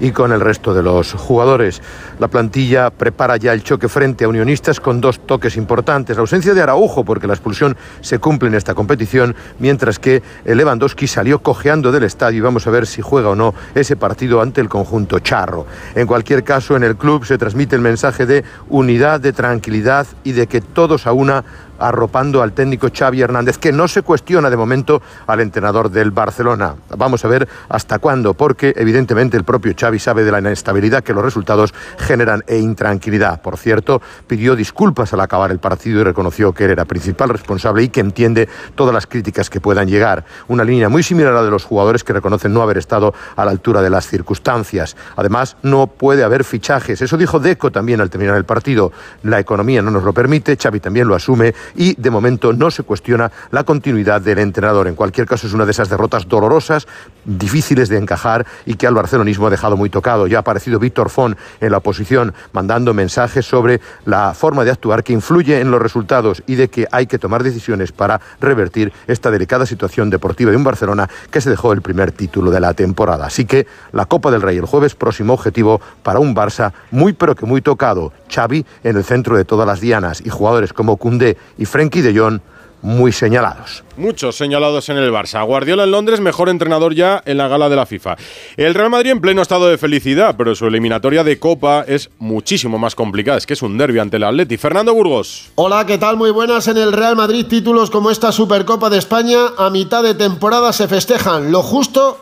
y con el resto de los jugadores. La plantilla prepara ya el choque frente a Unionistas con dos toques importantes. La ausencia de Araujo, porque la expulsión se cumple en esta competición, mientras que Lewandowski salió cojeando del estadio y vamos a ver si juega o no ese partido ante el conjunto charro. En cualquier caso, en el club se transmite el mensaje de unidad, de tranquilidad y de que todos a una arropando al técnico Xavi Hernández, que no se cuestiona de momento al entrenador del Barcelona. Vamos a ver hasta cuándo, porque evidentemente el propio Xavi sabe de la inestabilidad que los resultados generan e intranquilidad. Por cierto, pidió disculpas al acabar el partido y reconoció que él era principal responsable y que entiende todas las críticas que puedan llegar. Una línea muy similar a la de los jugadores que reconocen no haber estado a la altura de las circunstancias. Además, no puede haber fichajes. Eso dijo Deco también al terminar el partido. La economía no nos lo permite, Xavi también lo asume y de momento no se cuestiona la continuidad del entrenador. En cualquier caso, es una de esas derrotas dolorosas, difíciles de encajar y que al barcelonismo ha dejado muy tocado. Ya ha aparecido Víctor Font en la oposición mandando mensajes sobre la forma de actuar que influye en los resultados y de que hay que tomar decisiones para revertir esta delicada situación deportiva de un Barcelona que se dejó el primer título de la temporada. Así que la Copa del Rey el jueves próximo objetivo para un Barça muy pero que muy tocado. Xavi en el centro de todas las dianas y jugadores como Koundé y Frenkie de Jong muy señalados. Muchos señalados en el Barça. Guardiola en Londres, mejor entrenador ya en la gala de la FIFA. El Real Madrid en pleno estado de felicidad, pero su eliminatoria de Copa es muchísimo más complicada. Es que es un derbi ante el Atleti. Fernando Burgos. Hola, ¿qué tal? Muy buenas. En el Real Madrid, títulos como esta Supercopa de España a mitad de temporada se festejan lo justo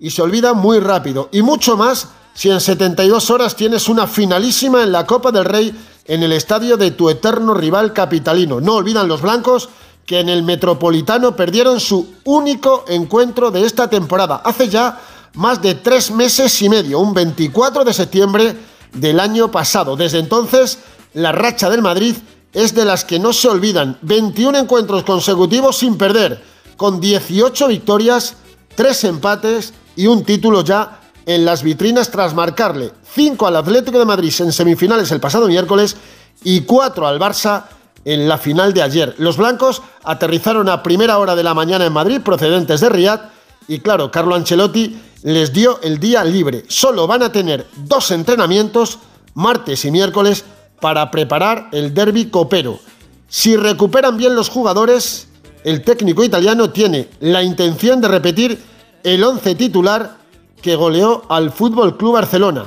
y se olvidan muy rápido. Y mucho más si en 72 horas tienes una finalísima en la Copa del Rey en el estadio de tu eterno rival capitalino. No olvidan los blancos que en el Metropolitano perdieron su único encuentro de esta temporada, hace ya más de tres meses y medio, un 24 de septiembre del año pasado. Desde entonces, la racha del Madrid es de las que no se olvidan. 21 encuentros consecutivos sin perder, con 18 victorias, 3 empates y un título ya en las vitrinas tras marcarle 5 al Atlético de Madrid en semifinales el pasado miércoles y 4 al Barça en la final de ayer. Los blancos aterrizaron a primera hora de la mañana en Madrid procedentes de Riyadh y claro, Carlo Ancelotti les dio el día libre. Solo van a tener dos entrenamientos, martes y miércoles, para preparar el derby copero. Si recuperan bien los jugadores, el técnico italiano tiene la intención de repetir el once titular que goleó al Fútbol Club Barcelona.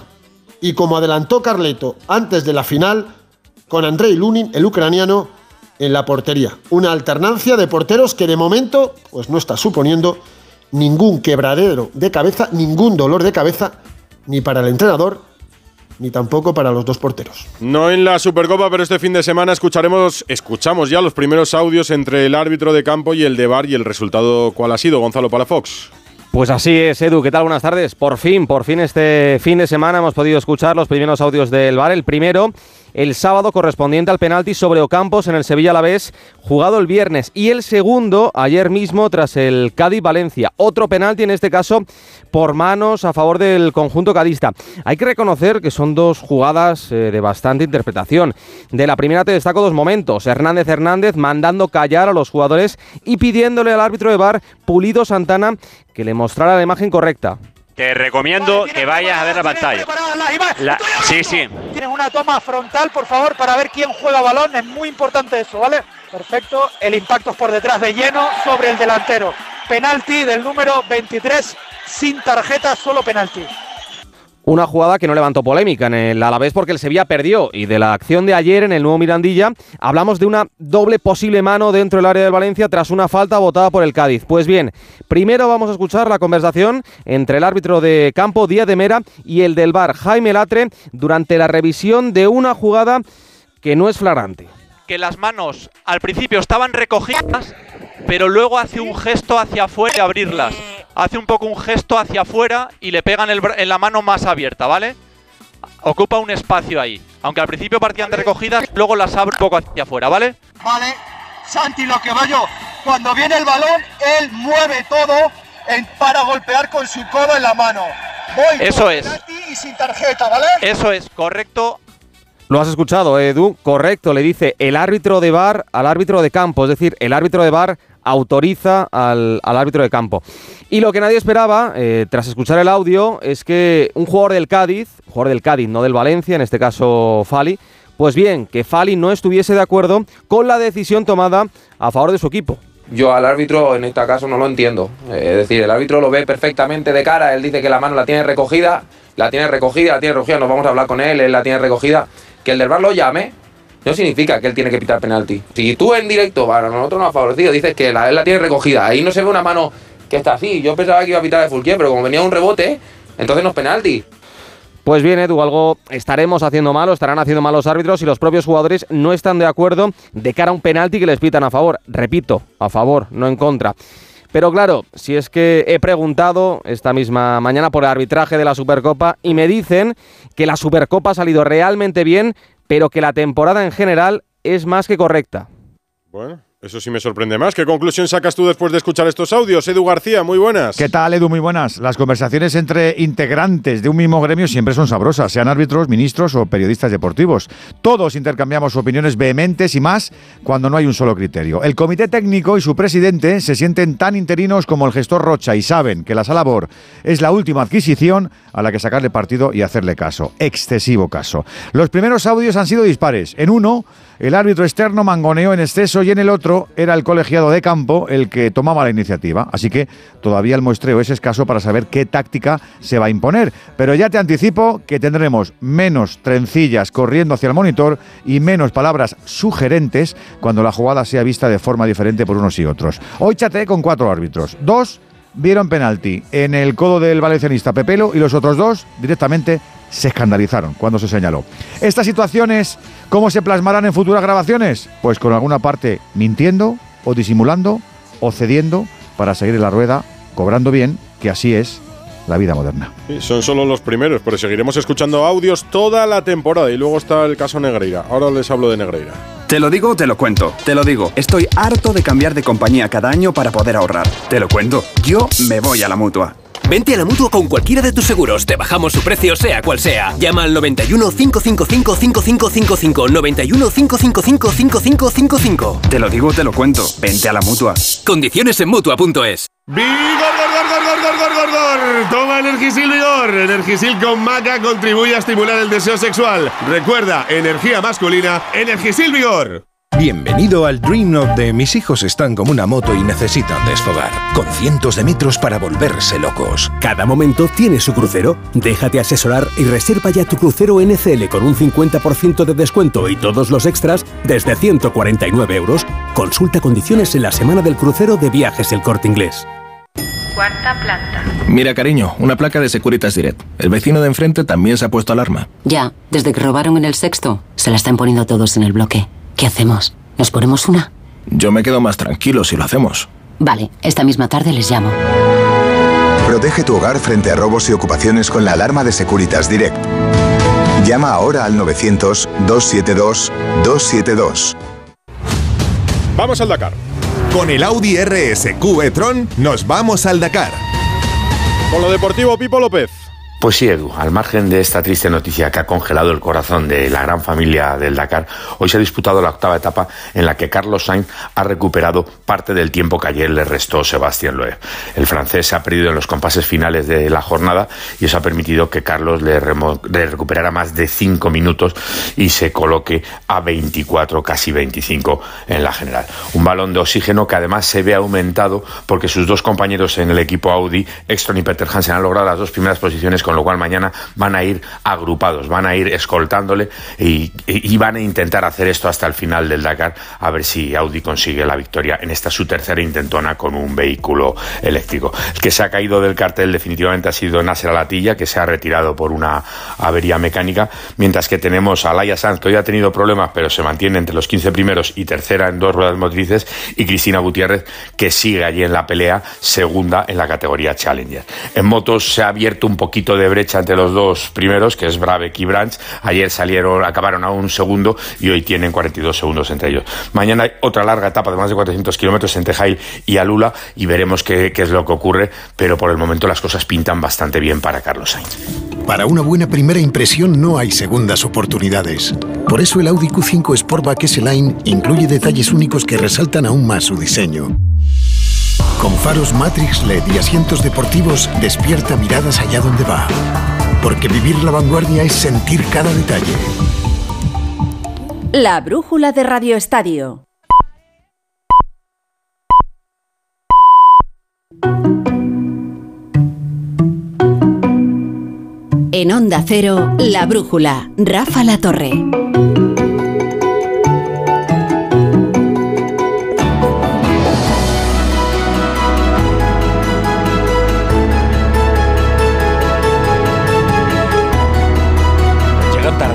Y como adelantó Carleto antes de la final, con Andrei Lunin, el ucraniano, en la portería. Una alternancia de porteros que de momento pues no está suponiendo ningún quebradero de cabeza, ningún dolor de cabeza, ni para el entrenador, ni tampoco para los dos porteros. No en la Supercopa, pero este fin de semana escucharemos, escuchamos ya los primeros audios entre el árbitro de campo y el de bar y el resultado cuál ha sido, Gonzalo Palafox. Pues así es, Edu. ¿Qué tal? Buenas tardes. Por fin, por fin este fin de semana hemos podido escuchar los primeros audios del bar. El primero el sábado correspondiente al penalti sobre Ocampos en el Sevilla Alavés, jugado el viernes. Y el segundo ayer mismo tras el Cádiz-Valencia. Otro penalti en este caso por manos a favor del conjunto cadista. Hay que reconocer que son dos jugadas eh, de bastante interpretación. De la primera te destaco dos momentos. Hernández Hernández mandando callar a los jugadores y pidiéndole al árbitro de bar, Pulido Santana, que le mostrara la imagen correcta. Te recomiendo que vayas a ver la pantalla. sí, sí. Tienes una toma frontal, por favor, para ver quién juega balón. Es muy importante eso, ¿vale? Perfecto. El impacto es por detrás de lleno sobre el delantero. Penalti del número 23, sin tarjeta, solo penalti. Una jugada que no levantó polémica en el Alavés porque el Sevilla perdió y de la acción de ayer en el nuevo Mirandilla hablamos de una doble posible mano dentro del área del Valencia tras una falta votada por el Cádiz. Pues bien, primero vamos a escuchar la conversación entre el árbitro de campo Díaz de Mera y el del bar Jaime Latre durante la revisión de una jugada que no es flagrante. Que las manos al principio estaban recogidas, pero luego hace un gesto hacia afuera y abrirlas hace un poco un gesto hacia afuera y le pegan en la mano más abierta, ¿vale? Ocupa un espacio ahí. Aunque al principio partían de recogidas, luego las abre un poco hacia afuera, ¿vale? Vale. Santi, lo que va yo. Cuando viene el balón, él mueve todo para golpear con su codo en la mano. Voy Eso es. Y sin tarjeta, ¿vale? Eso es, correcto. Lo has escuchado, Edu. Correcto, le dice el árbitro de bar al árbitro de campo, es decir, el árbitro de bar autoriza al, árbitro de campo. Y lo que nadie esperaba, eh, tras escuchar el audio, es que un jugador del Cádiz, jugador del Cádiz, no del Valencia, en este caso Fali, pues bien, que Fali no estuviese de acuerdo con la decisión tomada a favor de su equipo. Yo al árbitro en este caso no lo entiendo. Es decir, el árbitro lo ve perfectamente de cara, él dice que la mano la tiene recogida, la tiene recogida, la tiene recogida, nos vamos a hablar con él, él la tiene recogida. Que el del bar lo llame, no significa que él tiene que pitar penalti. Si tú en directo, para nosotros nos ha favorecido, dices que la, él la tiene recogida, ahí no se ve una mano que está así. Yo pensaba que iba a pitar de Fulquier, pero como venía un rebote, entonces no es penalti. Pues bien, Edu, algo estaremos haciendo mal, estarán haciendo mal los árbitros y los propios jugadores no están de acuerdo de cara a un penalti que les pitan a favor. Repito, a favor, no en contra. Pero claro, si es que he preguntado esta misma mañana por el arbitraje de la Supercopa y me dicen que la Supercopa ha salido realmente bien, pero que la temporada en general es más que correcta. Bueno. Eso sí me sorprende más. ¿Qué conclusión sacas tú después de escuchar estos audios? Edu García, muy buenas. ¿Qué tal, Edu? Muy buenas. Las conversaciones entre integrantes de un mismo gremio siempre son sabrosas, sean árbitros, ministros o periodistas deportivos. Todos intercambiamos opiniones vehementes y más cuando no hay un solo criterio. El comité técnico y su presidente se sienten tan interinos como el gestor Rocha y saben que la Salabor es la última adquisición a la que sacarle partido y hacerle caso. Excesivo caso. Los primeros audios han sido dispares. En uno, el árbitro externo mangoneó en exceso y en el otro era el colegiado de campo el que tomaba la iniciativa. Así que todavía el muestreo es escaso para saber qué táctica se va a imponer. Pero ya te anticipo que tendremos menos trencillas corriendo hacia el monitor y menos palabras sugerentes cuando la jugada sea vista de forma diferente por unos y otros. Hoy chateé con cuatro árbitros. Dos vieron penalti en el codo del valencianista Pepelo y los otros dos directamente se escandalizaron cuando se señaló. Estas situaciones, ¿cómo se plasmarán en futuras grabaciones? Pues con alguna parte mintiendo o disimulando o cediendo para seguir en la rueda, cobrando bien, que así es la vida moderna. son solo los primeros, pero seguiremos escuchando audios toda la temporada y luego está el caso Negreira. Ahora les hablo de Negreira. Te lo digo, te lo cuento. Te lo digo. Estoy harto de cambiar de compañía cada año para poder ahorrar. Te lo cuento. Yo me voy a la mutua. Vente a la mutua con cualquiera de tus seguros. Te bajamos su precio, sea cual sea. Llama al 91 555 5555. 91 555 5555. Te lo digo, te lo cuento. Vente a la mutua. Condiciones en mutua.es. ¡Vigor, gor, gor, gor, gor, gor, gor, gor! Toma Energisil Vigor. Energisil con maca contribuye a estimular el deseo sexual. Recuerda, energía masculina, Energisil Vigor. Bienvenido al Dream of de mis hijos están como una moto y necesitan desfogar, con cientos de metros para volverse locos. Cada momento tiene su crucero. Déjate asesorar y reserva ya tu crucero NCL con un 50% de descuento y todos los extras desde 149 euros. Consulta condiciones en la semana del crucero de viajes El Corte Inglés. Cuarta planta. Mira, cariño, una placa de Securitas Direct. El vecino de enfrente también se ha puesto alarma. Ya, desde que robaron en el sexto, se la están poniendo todos en el bloque. ¿Qué hacemos? ¿Nos ponemos una? Yo me quedo más tranquilo si lo hacemos. Vale, esta misma tarde les llamo. Protege tu hogar frente a robos y ocupaciones con la alarma de Securitas Direct. Llama ahora al 900-272-272. Vamos al Dakar. Con el Audi RSQ e-tron nos vamos al Dakar. Con lo deportivo, Pipo López. Pues sí, Edu, al margen de esta triste noticia que ha congelado el corazón de la gran familia del Dakar, hoy se ha disputado la octava etapa en la que Carlos Sainz ha recuperado parte del tiempo que ayer le restó Sebastián Loeb. El francés se ha perdido en los compases finales de la jornada y eso ha permitido que Carlos le, recuperara más de cinco minutos y se coloque a 24, casi 25 en la general. Un balón de oxígeno que además se ve aumentado porque sus dos compañeros en el equipo Audi, Exton y Peter Hansen, han logrado las dos primeras posiciones con con lo cual mañana van a ir agrupados, van a ir escoltándole y, van a intentar hacer esto hasta el final del Dakar, a ver si Audi consigue la victoria en esta su tercera intentona con un vehículo eléctrico. El que se ha caído del cartel definitivamente ha sido Nasser Alatilla, que se ha retirado por una avería mecánica, mientras que tenemos a Laia Sanz, que hoy ha tenido problemas, pero se mantiene entre los 15 primeros y tercera en dos ruedas motrices, y Cristina Gutiérrez, que sigue allí en la pelea, segunda en la categoría Challenger. En motos se ha abierto un poquito de de brecha entre los dos primeros, que es Brabeck y Branch. Ayer salieron, acabaron a un segundo y hoy tienen 42 segundos entre ellos. Mañana hay otra larga etapa de más de 400 kilómetros entre Jail y Alula y veremos qué, qué es lo que ocurre, pero por el momento las cosas pintan bastante bien para Carlos Sainz. Para una buena primera impresión no hay segundas oportunidades. Por eso el Audi Q5 Sportback S-Line incluye detalles únicos que resaltan aún más su diseño Con faros Matrix LED y asientos deportivos, despierta miradas allá donde va. Porque vivir la vanguardia es sentir cada detalle. La brújula de Radio Estadio. En Onda Cero, La Brújula, Rafa La Torre.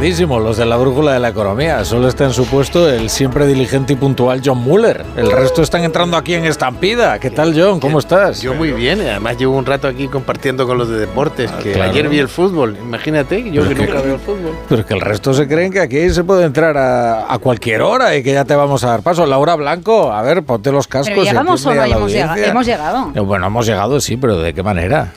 Los de la brújula de la economía. Solo está en su puesto el siempre diligente y puntual John Muller. El resto están entrando aquí en estampida. ¿Qué tal, John? ¿Cómo estás? Yo muy bien, además llevo un rato aquí compartiendo con los de deportes, que claro. ayer vi el fútbol, imagínate, yo Pero que que- nunca veo el fútbol. Pero es que el resto se creen que aquí se puede entrar a, a cualquier hora y que ya te vamos a dar paso. Laura Blanco, a ver, ponte los cascos. Pero y llegamos o no hemos llegado. Hemos llegado. Eh, Bueno, hemos llegado, sí, pero ¿de qué manera?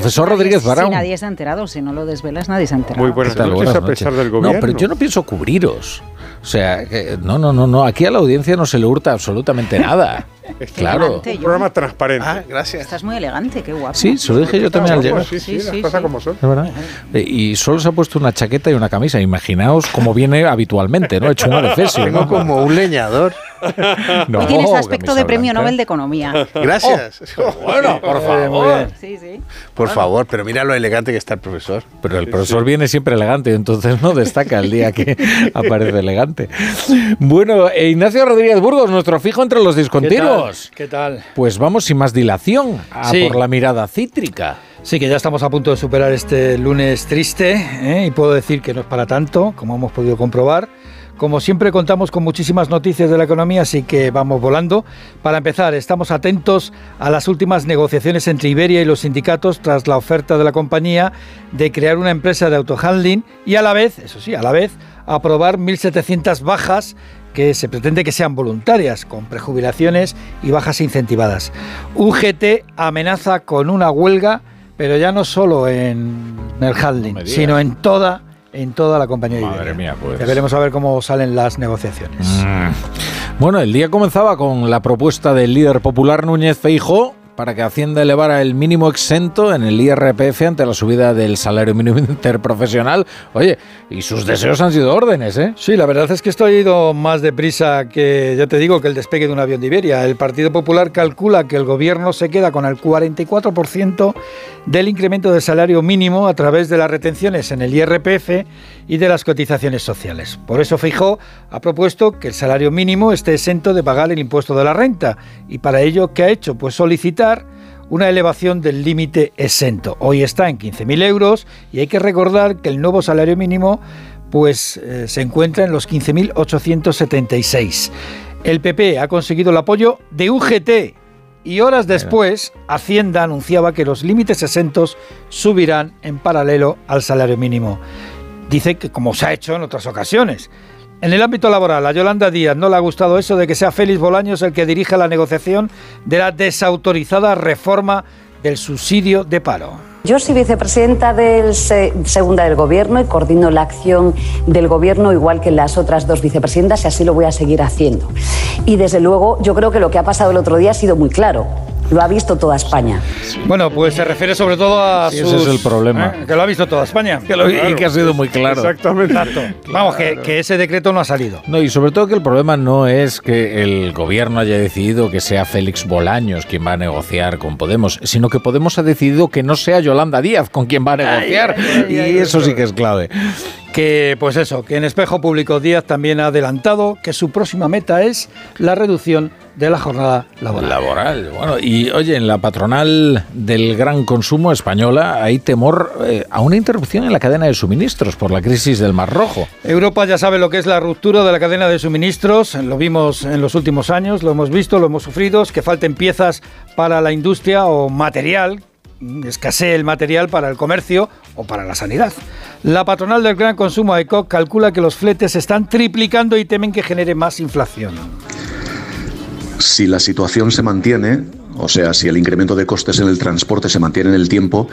Profesor Rodríguez Si Barón. nadie se ha enterado, si no lo desvelas, nadie se ha enterado. ¿Qué tal? Buenas noches. No, pero yo no pienso cubriros. O sea, que- no, no, no, no. Aquí a la audiencia no se le hurta absolutamente nada. claro. elegante, Un programa transparente. Ah, gracias. Estás muy elegante, qué guapo. Sí, se lo dije yo también al llegar. Sí, sí, las cosas como son. Es verdad. Eh, Y solo se ha puesto una chaqueta y una camisa. Imaginaos cómo viene habitualmente, ¿no? He hecho un adefesio. Tengo ¿no? como un leñador. No, Hoy tienes aspecto de premio blanca. Nobel de Economía. Gracias. bueno, por favor. Sí, sí. Por favor, pero mira lo elegante que está el profesor. Pero el profesor viene siempre elegante, entonces no destaca el día que aparece elegante. Bueno, eh, Ignacio Rodríguez Burgos, nuestro fijo entre los discontinuos. ¿Qué tal? Pues vamos sin más dilación a Sí. por la mirada cítrica. Sí, que ya estamos a punto de superar este lunes triste ¿eh? y puedo decir que no es para tanto, como hemos podido comprobar. Como siempre contamos con muchísimas noticias de la economía, así que vamos volando. Para empezar, estamos atentos a las últimas negociaciones entre Iberia y los sindicatos tras la oferta de la compañía de crear una empresa de autohandling y a la vez, eso sí, a la vez, aprobar 1.700 bajas que se pretende que sean voluntarias, con prejubilaciones y bajas incentivadas. UGT amenaza con una huelga, pero ya no solo en el handling, sino en toda, en toda la compañía Madre Iberia. mía, pues. Ya veremos a ver cómo salen las negociaciones. Mm. Bueno, el día comenzaba con la propuesta del líder popular Núñez Feijó para que Hacienda elevara el mínimo exento en el IRPF ante la subida del salario mínimo interprofesional. Oye, y sus deseos han sido órdenes, ¿eh? Sí, la verdad es que esto ha ido más deprisa que, ya te digo, que el despegue de un avión de Iberia. El Partido Popular calcula que el gobierno se queda con el 44% del incremento del salario mínimo a través de las retenciones en el IRPF y de las cotizaciones sociales. Por eso Feijó ha propuesto que el salario mínimo esté exento de pagar el impuesto de la renta. ¿Y para ello qué ha hecho? Pues solicitar una elevación del límite exento. Hoy está en 15.000 euros y hay que recordar que el nuevo salario mínimo pues eh, se encuentra en los 15.876. El PP ha conseguido el apoyo de UGT y horas después Hacienda anunciaba que los límites exentos subirán en paralelo al salario mínimo. Dice que como se ha hecho en otras ocasiones. En el ámbito laboral, a Yolanda Díaz no le ha gustado eso de que sea Félix Bolaños el que dirija la negociación de la desautorizada reforma del subsidio de paro. Yo soy vicepresidenta del se- segunda del Gobierno y coordino la acción del Gobierno igual que las otras dos vicepresidentas y así lo voy a seguir haciendo. Y desde luego yo creo que lo que ha pasado el otro día ha sido muy claro. Lo ha visto toda España. Bueno, pues se refiere sobre todo a Sí, sus- ese es el problema. ¿eh? Que lo ha visto toda España. Que lo- y que ha sido muy claro. Exactamente. Vamos, que, que ese decreto no ha salido. No, y sobre todo que el problema no es que el gobierno haya decidido que sea Félix Bolaños quien va a negociar con Podemos, sino que Podemos ha decidido que no sea Yolanda Díaz con quien va a negociar. y eso sí que es clave. Que, pues eso, que en Espejo Público Díaz también ha adelantado que su próxima meta es la reducción de la jornada laboral. Laboral, bueno, y oye, en la patronal del gran consumo española hay temor eh, a una interrupción en la cadena de suministros por la crisis del Mar Rojo. Europa ya sabe lo que es la ruptura de la cadena de suministros, lo vimos en los últimos años, lo hemos visto, lo hemos sufrido, que falten piezas para la industria o material, escasee el material para el comercio o para la sanidad. La patronal del gran consumo ECO calcula que los fletes están triplicando y temen que genere más inflación. Si la situación se mantiene, o sea, si el incremento de costes en el transporte se mantiene en el tiempo,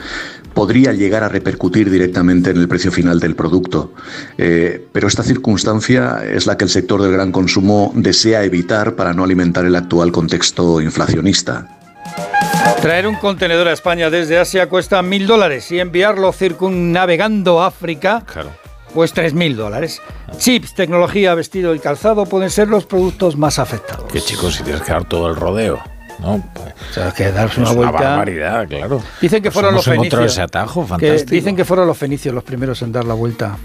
podría llegar a repercutir directamente en el precio final del producto. Eh, pero esta circunstancia es la que el sector del gran consumo desea evitar para no alimentar el actual contexto inflacionista. Traer un contenedor a España desde Asia cuesta mil dólares y enviarlo circunnavegando África, pues tres mil dólares. Chips, tecnología, vestido y calzado pueden ser los productos más afectados. Que chicos, si tienes que dar todo el rodeo. ¿no? Pues, o sea, que darse una es vuelta. barbaridad, claro. Dicen que Pues fueron los fenicios. ese atajo, que dicen que fueron los fenicios los primeros en dar la vuelta.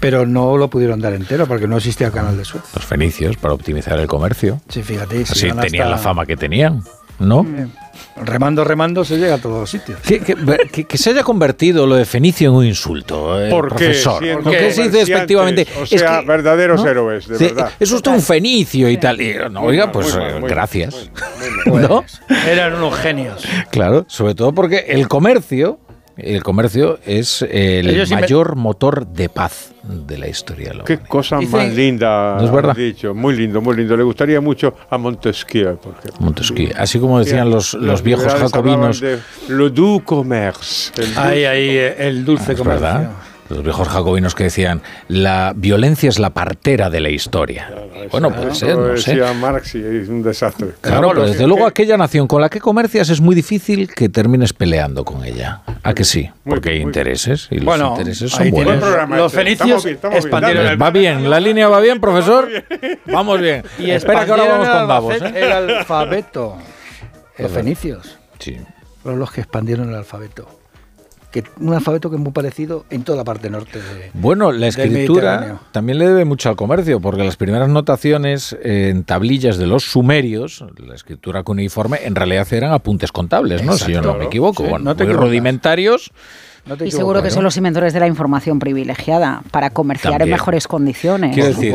Pero no lo pudieron dar entero porque no existía el canal de Suez. Los fenicios para optimizar el comercio. Sí, fíjate. Así tenían hasta- la fama que tenían, ¿no? Remando, remando se llega a todos los sitios. Que, que- que- que se haya convertido lo de fenicio en un insulto, eh, ¿Por qué? profesor. Siendo ¿Por qué se dice despectivamente? o Es sea, que- verdaderos ¿no? héroes, de Sí, verdad. Es usted un fenicio y tal. Y, no, oiga, pues muy mal, eh, muy mal, gracias. Pues, ¿No? Eran unos genios. Claro, sobre todo porque el comercio, el comercio es el Ellos mayor motor de paz de la historia. de la Qué cosa Dicen- más linda ¿No es verdad? has dicho. Muy lindo, muy lindo. Le gustaría mucho a Montesquieu, por ejemplo. Montesquieu. Así como decían los, los viejos jacobinos. de Le doux commerce. el Ahí, dulce- ahí, eh, el dulce Es comercio. verdad. Los viejos jacobinos que decían, la violencia es la partera de la historia. bueno, puede ser, no sé. decía Marx y es un desastre. Claro, pero desde luego aquella nación con la que comercias es muy difícil que termines peleando con ella. ¿A que sí? Porque hay intereses y los Bueno, intereses son buenos. Los fenicios expandieron el Va bien, la línea va bien, profesor. Vamos bien. Y Espera que ahora vamos con Davos. expandieron ¿eh? el alfabeto. Los fenicios. Sí. Fueron los que expandieron el alfabeto. Que, un alfabeto que es muy parecido en toda la parte norte de, Bueno, la escritura también le debe mucho al comercio, porque las primeras notaciones en tablillas de los sumerios, la escritura cuneiforme, en realidad eran apuntes contables, ¿no? Si yo no me equivoco. Sí, bueno, no te muy rudimentarios. No te Y seguro que son los inventores de la información privilegiada para comerciar También. en mejores condiciones. Quiero decir,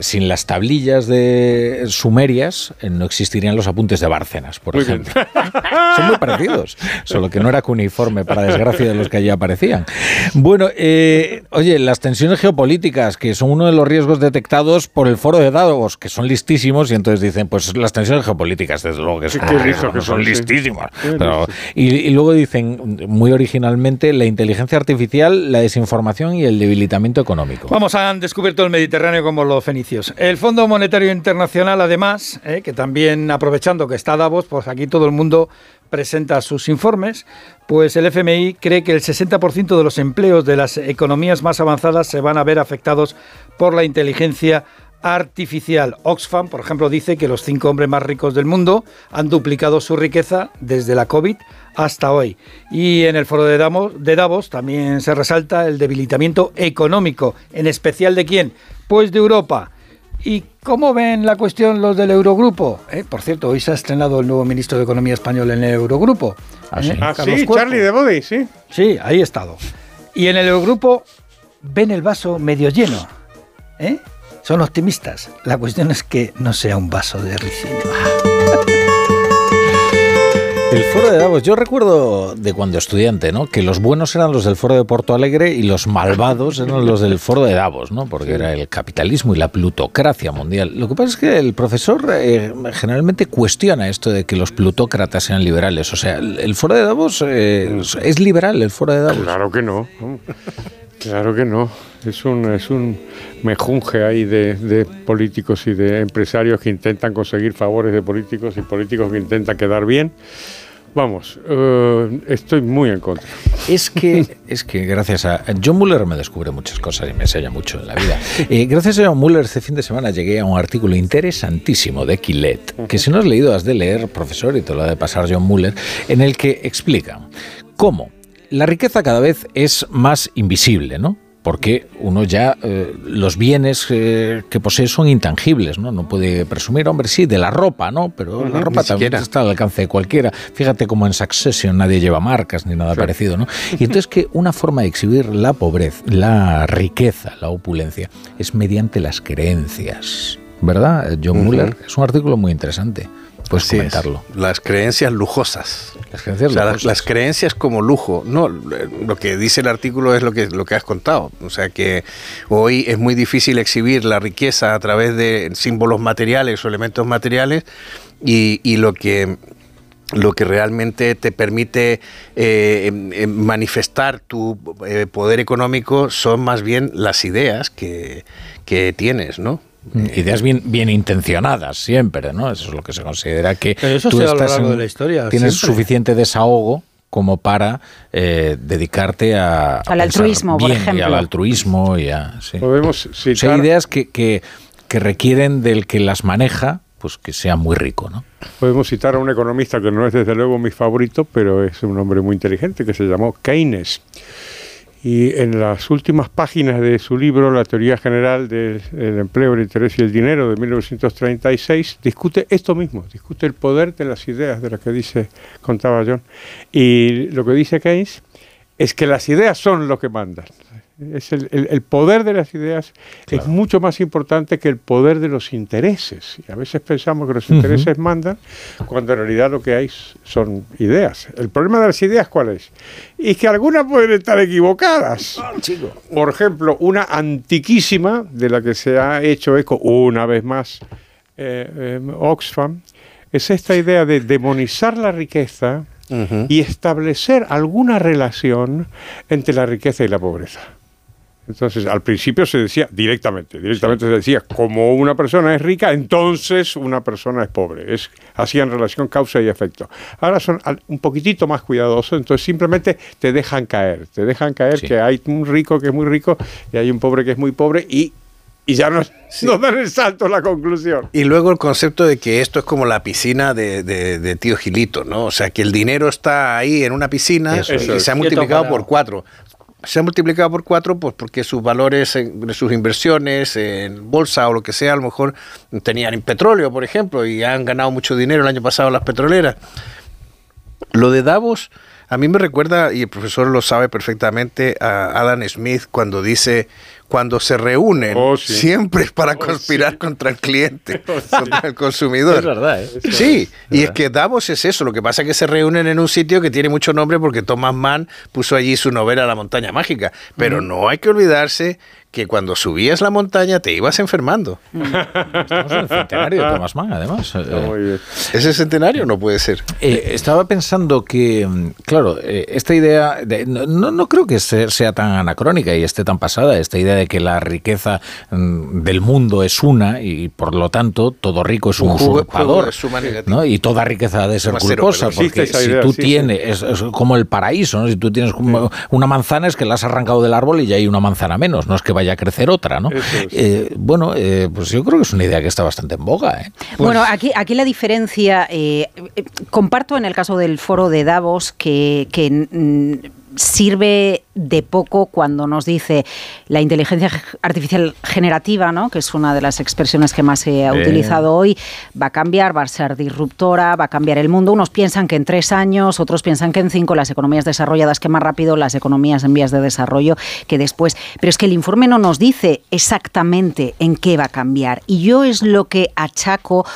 sin las tablillas de sumerias eh, no existirían los apuntes de Bárcenas, por Muy ejemplo. Son muy parecidos, solo que no era cuneiforme, para desgracia de los que allí aparecían. Bueno, eh, oye, las tensiones geopolíticas, que son uno de los riesgos detectados por el foro de Davos, que son listísimos, y entonces dicen, pues las tensiones geopolíticas, desde luego que son, listos que son sí. Pero- y, y luego dicen, muy originalmente, la inteligencia artificial, la desinformación y el debilitamiento económico. Vamos, han descubierto el Mediterráneo como los fenicios. El Fondo Monetario Internacional, además, eh, que también aprovechando que está Davos, pues aquí todo el mundo presenta sus informes, pues el FMI cree que el 60% de los empleos de las economías más avanzadas se van a ver afectados por la inteligencia artificial. Oxfam, por ejemplo, dice que los cinco hombres más ricos del mundo han duplicado su riqueza desde la COVID hasta hoy. Y en el foro de Davos, de Davos también se resalta el debilitamiento económico, en especial de quién? Pues de Europa. ¿Y cómo ven la cuestión los del Eurogrupo? Eh, por cierto, hoy se ha estrenado el nuevo ministro de Economía español en el Eurogrupo. Ah, ¿eh? sí. Ah, sí, Cuerpo. Charlie de Body, sí. Sí, ahí he estado. Y en el Eurogrupo ven el vaso medio lleno. ¿eh? Son optimistas. La cuestión es que no sea un vaso de ricino. El foro de Davos, yo recuerdo de cuando estudiante, ¿no? Que los buenos eran los del foro de Porto Alegre y los malvados eran los del foro de Davos, ¿no? Porque era el capitalismo y la plutocracia mundial. Lo que pasa es que el profesor eh, generalmente cuestiona esto de que los plutócratas sean liberales. O sea, el, el foro de Davos eh, es liberal, el foro de Davos. Claro que no. Claro que no. Es un, es un mejunje ahí de, de políticos y de empresarios que intentan conseguir favores de políticos y políticos que intentan quedar bien. Vamos, eh, estoy muy en contra. Es que, es que gracias a John Muller me descubre muchas cosas y me enseña mucho en la vida. Eh, gracias a John Muller este fin de semana llegué a un artículo interesantísimo de Quillet, que si no has leído has de leer, profesor, y te lo ha de pasar John Muller, en el que explica cómo la riqueza cada vez es más invisible, ¿no? Porque uno ya, eh, los bienes eh, que posee son intangibles, ¿no? No puede presumir, hombre, sí, de la ropa, ¿no? Pero la ropa también está al alcance de cualquiera. Fíjate como en Succession nadie lleva marcas ni nada parecido, ¿no? Y entonces que una forma de exhibir la pobreza, la riqueza, la opulencia, es mediante las creencias, ¿verdad? John Ujú. Muller es un artículo muy interesante. Puedes Así es. comentarlo. Las creencias lujosas. Las creencias O sea, las, lujosas. las creencias como lujo. No, lo que dice el artículo es lo que, lo que has contado. O sea que hoy es muy difícil exhibir la riqueza a través de símbolos materiales o elementos materiales y, y lo que lo que realmente te permite eh, em, em, manifestar tu eh, poder económico son más bien las ideas que, que tienes, ¿no? Ideas bien, bien intencionadas siempre, ¿no? Eso es lo que se considera que Pero eso tú estás en- de la historia, tienes siempre. suficiente desahogo como para eh, dedicarte a, a Al altruismo, por bien, y ejemplo. al altruismo y a sí. Podemos O sea, citar, ideas que, que, que requieren del que las maneja, pues que sea muy rico, ¿no? podemos citar a un economista que no es desde luego mi favorito, pero es un hombre muy inteligente que se llamó Keynes. Y en las últimas páginas de su libro, La teoría general del el empleo, el interés y el dinero, de 1936, discute esto mismo, discute el poder de las ideas, de las que dice, contaba John. Y lo que dice Keynes es que las ideas son lo que mandan. Es el, el- el poder de las ideas es mucho más importante que el poder de los intereses. Y a veces pensamos que los intereses mandan, cuando en realidad lo que hay son ideas. El problema de las ideas, ¿cuál es? Y que algunas pueden estar equivocadas. Por ejemplo, una antiquísima, de la que se ha hecho eco una vez más eh, eh, Oxfam, es esta idea de demonizar la riqueza y establecer alguna relación entre la riqueza y la pobreza. Entonces, al principio se decía directamente, directamente se decía, como una persona es rica, entonces una persona es pobre. Es, hacían relación causa y efecto. Ahora son al- un poquitito más cuidadosos, entonces simplemente te dejan caer, te dejan caer que hay un rico que es muy rico y hay un pobre que es muy pobre y, y ya no, no dan el salto a la conclusión. Y luego el concepto de que esto es como la piscina de, de- de tío Gilito, ¿no? O sea, que el dinero está ahí en una piscina Eso y es. se ha multiplicado por cuatro. Se ha multiplicado por cuatro pues porque sus valores, en, sus inversiones en bolsa o lo que sea, a lo mejor tenían en petróleo, por ejemplo, y han ganado mucho dinero el año pasado las petroleras. Lo de Davos a mí me recuerda, y el profesor lo sabe perfectamente, a Adam Smith cuando dice, cuando se reúnen, Oh, sí. siempre es para conspirar contra el cliente, contra el consumidor. Es verdad, ¿eh? Sí, y es que Davos es eso, lo que pasa es que se reúnen en un sitio que tiene mucho nombre porque Thomas Mann puso allí su novela La montaña mágica, pero Ujú. no hay que olvidarse que cuando subías la montaña te ibas enfermando. Estamos en el centenario de Thomas Mann, además. Eh, Ese centenario no puede ser. Eh, estaba pensando que, mm, claro, eh, esta idea, de- no, no- no creo que se- sea tan anacrónica y esté tan pasada, esta idea de que la riqueza mm, del mundo es una y por lo tanto todo rico es un, usurpador. Y toda riqueza ha de ser cero, culposa, porque si idea, tú sí, sí. tienes, es, es como el paraíso, ¿no? si tú tienes como una manzana es que la has arrancado del árbol y ya hay una manzana menos, no es que vaya a crecer otra, ¿no? Eh, bueno, eh, pues yo creo que es una idea que está bastante en boga, ¿eh? Bueno, aquí, aquí la diferencia, eh, eh, comparto en el caso del foro de Davos que, que, mm, sirve de poco cuando nos dice la inteligencia artificial generativa, ¿no? que es una de las expresiones que más se ha Eh. utilizado hoy, va a cambiar, va a ser disruptora, va a cambiar el mundo. Unos piensan que en tres años, otros piensan que en cinco, las economías desarrolladas que más rápido, las economías en vías de desarrollo que después. Pero es que el informe no nos dice exactamente en qué va a cambiar. Y yo es lo que achaco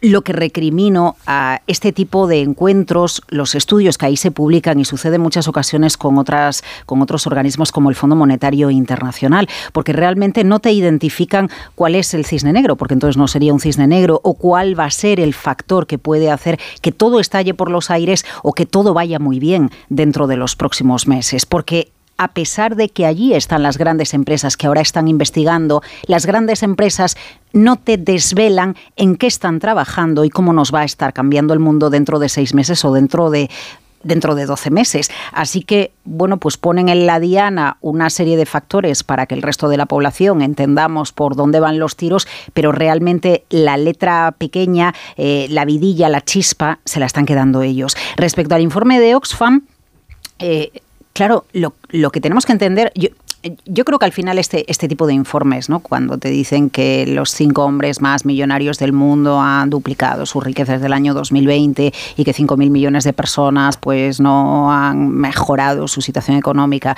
lo que recrimino a este tipo de encuentros, los estudios que ahí se publican y sucede en muchas ocasiones con otras con otros organismos como el Fondo Monetario Internacional, porque realmente no te identifican cuál es el cisne negro, porque entonces no sería un cisne negro o cuál va a ser el factor que puede hacer que todo estalle por los aires o que todo vaya muy bien dentro de los próximos meses, porque a pesar de que allí están las grandes empresas que ahora están investigando, las grandes empresas no te desvelan en qué están trabajando y cómo nos va a estar cambiando el mundo dentro de seis meses o dentro de dentro de 12 meses. Así que, bueno, pues ponen en la diana una serie de factores para que el resto de la población entendamos por dónde van los tiros, pero realmente la letra pequeña, eh, la vidilla, la chispa, se la están quedando ellos. Respecto al informe de Oxfam, eh, claro, lo, lo que tenemos que entender, yo, yo creo que al final este, este tipo de informes, ¿no? cuando te dicen que los cinco hombres más millonarios del mundo han duplicado sus riquezas desde el año 2020 y que 5.000 millones de personas pues no han mejorado su situación económica,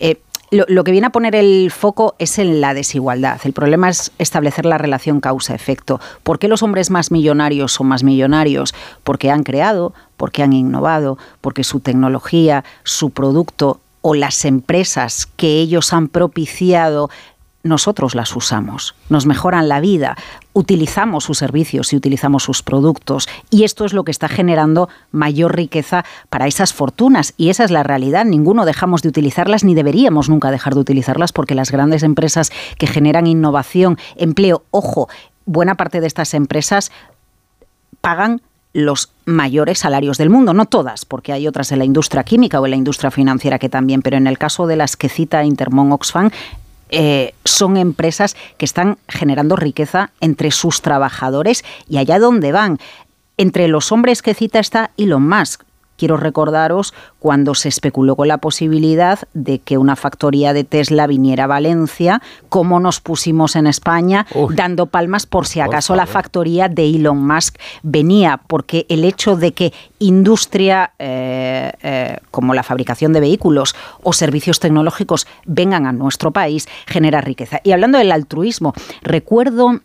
eh, lo, que viene a poner el foco es en la desigualdad. El problema es establecer la relación causa-efecto. ¿Por qué los hombres más millonarios son más millonarios? Porque han creado, porque han innovado, porque su tecnología, su producto o las empresas que ellos han propiciado nosotros las usamos, nos mejoran la vida, utilizamos sus servicios y utilizamos sus productos y esto es lo que está generando mayor riqueza para esas fortunas y esa es la realidad. Ninguno dejamos de utilizarlas ni deberíamos nunca dejar de utilizarlas porque las grandes empresas que generan innovación, empleo, ojo, buena parte de estas empresas pagan los mayores salarios del mundo, no todas, porque hay otras en la industria química o en la industria financiera que también, pero en el caso de las que cita Intermon Oxfam, eh, son empresas que están generando riqueza entre sus trabajadores y allá donde van. Entre los hombres que cita está Elon Musk, quiero recordaros cuando se especuló con la posibilidad de que una factoría de Tesla viniera a Valencia, cómo nos pusimos en España dando palmas por si acaso la factoría de Elon Musk venía, porque el hecho de que industria eh, eh, como la fabricación de vehículos o servicios tecnológicos vengan a nuestro país genera riqueza. Y hablando del altruismo, recuerdo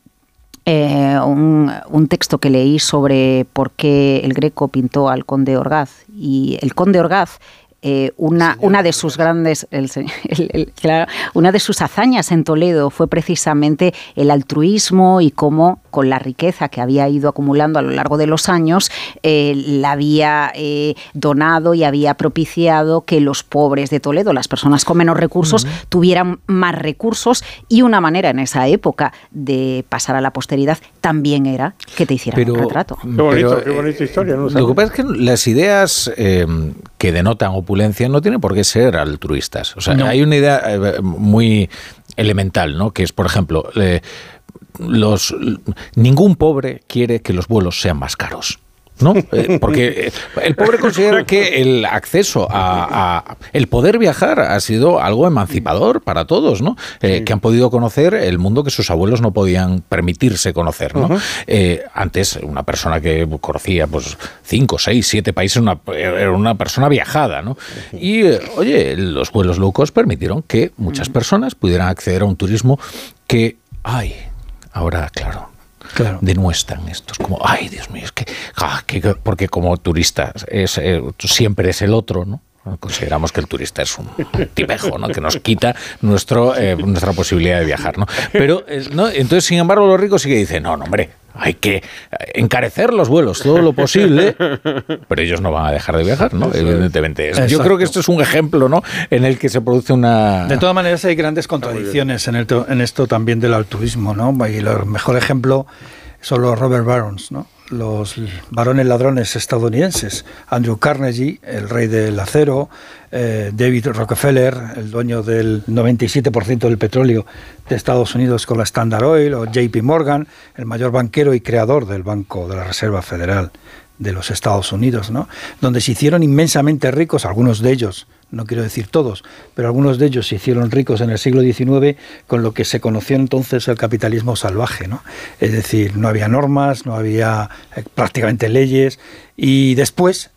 eh, un, texto que leí sobre por qué el Greco pintó al conde Orgaz. Y el conde Orgaz eh, una, una de sus grandes, una de sus hazañas en Toledo fue precisamente el altruismo y cómo con la riqueza que había ido acumulando a lo largo de los años, eh, la había eh, donado y había propiciado que los pobres de Toledo, las personas con menos recursos, tuvieran más recursos y una manera en esa época de pasar a la posteridad también era que te hicieran un retrato. Qué bonito, qué bonita historia. lo que pasa es que las ideas que denotan no tiene por qué ser altruistas. O sea, hay una idea eh, muy elemental, ¿no? Que es, por ejemplo, eh, los, ningún pobre quiere que los vuelos sean más caros. ¿no? Eh, porque eh, el pobre considera que el acceso a, el poder viajar ha sido algo emancipador para todos, ¿no? Eh, que han podido conocer el mundo que sus abuelos no podían permitirse conocer, ¿no? antes una persona que conocía pues cinco, seis, siete países era una persona viajada, ¿no? Y oye, los vuelos locos permitieron que muchas personas pudieran acceder a un turismo que, ay, ahora claro, claro. denuestran estos, como, ay, Dios mío, es que, ah, porque como turista es, eh, siempre es el otro, ¿no? Consideramos que el turista es un tipejo, ¿no? que nos quita nuestro, eh, nuestra posibilidad de viajar. ¿no? Pero, eh, ¿no? entonces, sin embargo, los ricos sí que dicen, no, no, hombre, hay que encarecer los vuelos todo lo posible, pero ellos no van a dejar de viajar, ¿no? Evidentemente. Yo creo que esto es un ejemplo, ¿no? En el que se produce una... De todas maneras, hay grandes contradicciones en, en esto también del altruismo, ¿no? Y el mejor ejemplo son los Robert Barons, ¿no? Los varones ladrones estadounidenses, Andrew Carnegie, el rey del acero, eh, David Rockefeller, el dueño del 97% del petróleo de Estados Unidos con la Standard Oil, o JP Morgan, el mayor banquero y creador del Banco de la Reserva Federal de los Estados Unidos, ¿no? donde se hicieron inmensamente ricos, algunos de ellos, no quiero decir todos, pero algunos de ellos se hicieron ricos en el siglo XIX con lo que se conoció entonces el capitalismo salvaje. ¿no? Es decir, no había normas, no había eh, prácticamente leyes y después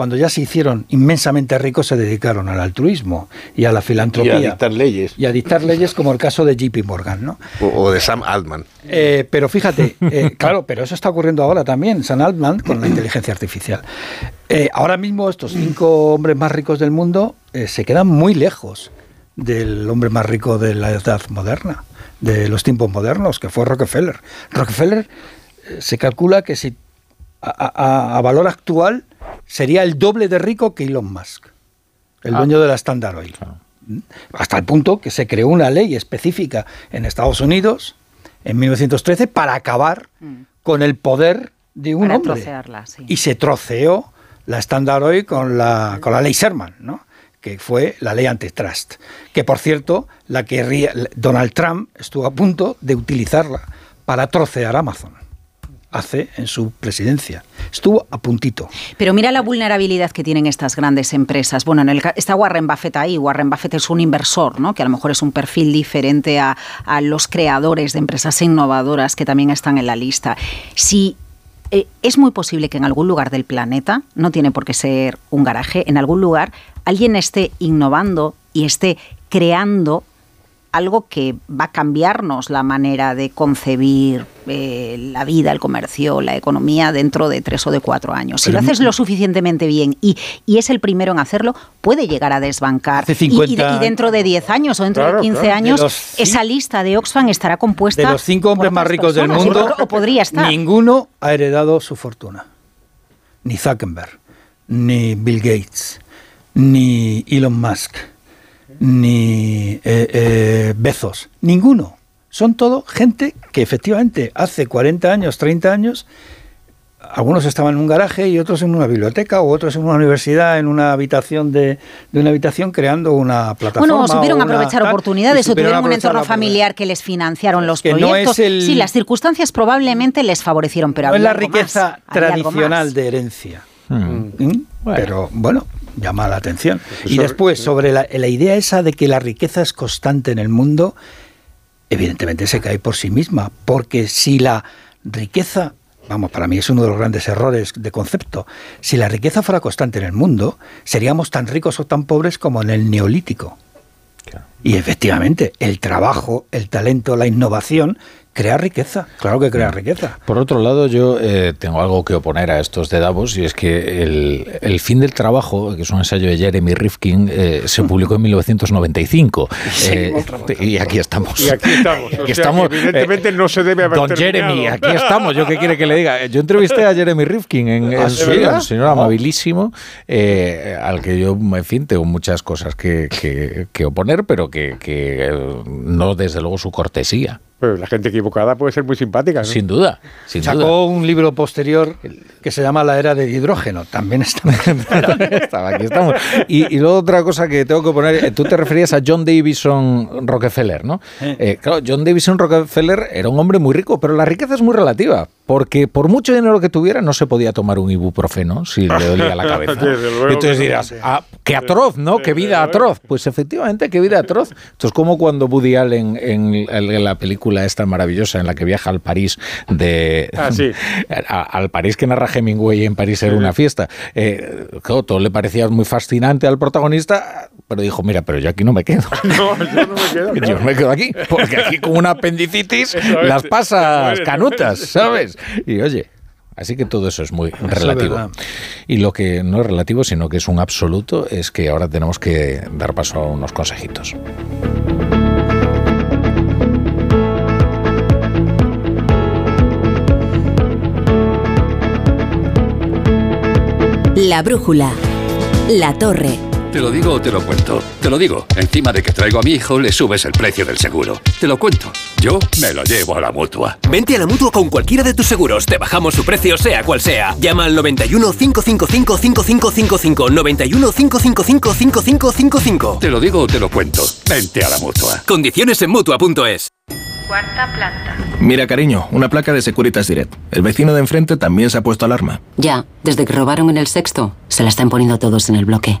cuando ya se hicieron inmensamente ricos, se dedicaron al altruismo y a la filantropía. Y a dictar leyes. Y a dictar leyes como el caso de JP Morgan, ¿no? O, de Sam Altman. Eh, pero fíjate, eh, claro, pero eso está ocurriendo ahora también, Sam Altman con la inteligencia artificial. Eh, ahora mismo estos cinco hombres más ricos del mundo se quedan muy lejos del hombre más rico de la edad moderna, de los tiempos modernos, que fue Rockefeller. Rockefeller se calcula que si a valor actual sería el doble de rico que Elon Musk, el dueño ah. de la Standard Oil. Hasta el punto que se creó una ley específica en Estados Unidos en 1913 para acabar mm. con el poder de un hombre. Y se troceó la Standard Oil con la, con la ley Sherman, ¿no? que fue la ley antitrust, que por cierto, la que Donald Trump estuvo a punto de utilizarla para trocear Amazon hace en su presidencia. Estuvo a puntito. Pero mira la vulnerabilidad que tienen estas grandes empresas. Bueno, en el, está Warren Buffett ahí. Warren Buffett es un inversor, ¿no? que a lo mejor es un perfil diferente a, los creadores de empresas innovadoras que también están en la lista. Si eh, es muy posible que en algún lugar del planeta, no tiene por qué ser un garaje, en algún lugar alguien esté innovando y esté creando algo que va a cambiarnos la manera de concebir eh, la vida, el comercio, la economía dentro de tres o de cuatro años. Si lo haces lo suficientemente bien y, y es el primero en hacerlo, puede llegar a desbancar. Hace Y- y, 50 de- y dentro de 10 años o dentro Claro, de 15 claro. años, De esa lista de Oxfam estará compuesta De los cinco hombres más ricos del mundo, o podría estar. ninguno ha heredado su fortuna. Ni Zuckerberg, ni Bill Gates, ni Elon Musk, ni eh, eh, Bezos. Ninguno. Son todo gente que efectivamente hace 40 años, 30 años, algunos estaban en un garaje y otros en una biblioteca o otros en una universidad, en una habitación de, de una habitación creando una plataforma. Bueno, supieron o una aprovechar oportunidades o tuvieron un entorno la familiar que les financiaron los que no proyectos. es el- Sí, las circunstancias probablemente les favorecieron, pero no es había la algo riqueza más, tradicional de herencia. Hmm. ¿Mm? Pero bueno, llama la atención. Y después, sobre la, la idea esa de que la riqueza es constante en el mundo, evidentemente se cae por sí misma, porque si la riqueza, vamos, para mí es uno de los grandes errores de concepto, si la riqueza fuera constante en el mundo, seríamos tan ricos o tan pobres como en el neolítico. Y efectivamente, el trabajo, el talento, la innovación crea riqueza, claro que crea riqueza. Por otro lado, yo eh, tengo algo que oponer a estos de Davos y es que el, el fin del trabajo, que es un ensayo de Jeremy Rifkin, eh, se publicó en 1995. Eh, y aquí estamos. Y aquí estamos. O Aquí sea, estamos. que evidentemente no se debe haber Don terminado. Jeremy, aquí estamos. ¿Yo qué quiere que le diga? Yo entrevisté a Jeremy Rifkin, en, ¿Ah, en- verdad? un señor amabilísimo, eh, al que yo, en fin, tengo muchas cosas que, que- que oponer, pero que, que, eh, no desde luego su cortesía. Pero la gente equivocada puede ser muy simpática, ¿no? Sin duda, sin Sacó duda. un libro posterior que se llama La Era del Hidrógeno. También está. Estaba, aquí estamos. Y, y luego otra cosa que tengo que poner, eh, tú te referías a John Davison Rockefeller, ¿no? Eh, claro, John Davison Rockefeller era un hombre muy rico, pero la riqueza es muy relativa, porque por mucho dinero que tuviera no se podía tomar un ibuprofeno si le dolía la cabeza. Entonces dirás, ah, qué atroz, ¿no? Qué vida atroz. Pues efectivamente, qué vida atroz. Esto es como cuando Woody Allen en, en la película esta maravillosa en la que viaja al París de... Ah, sí. a- al París que narra Hemingway en París era una fiesta. Eh, todo le parecía muy fascinante al protagonista, pero dijo, mira, pero yo aquí no me quedo. No, yo no me quedo. Yo me quedo aquí, porque aquí con una apendicitis las pasas canutas. ¿sabes? Y oye, así que todo eso es muy relativo. y lo que no es relativo, sino que es un absoluto, es que ahora tenemos que dar paso a unos consejitos. La brújula. La torre. Te lo digo o te lo cuento. Te lo digo. Encima de que traigo a mi hijo, le subes el precio del seguro. Te lo cuento. Yo me lo llevo a la mutua. Vente a la mutua con cualquiera de tus seguros. Te bajamos su precio, sea cual sea. Llama al 91 555 5555. 91 555 5555. Te lo digo o te lo cuento. Vente a la mutua. Condiciones en mutua.es. Cuarta planta. Mira, cariño, una placa de Securitas Direct. El vecino de enfrente también se ha puesto alarma. Ya, desde que robaron en el sexto, se la están poniendo todos en el bloque.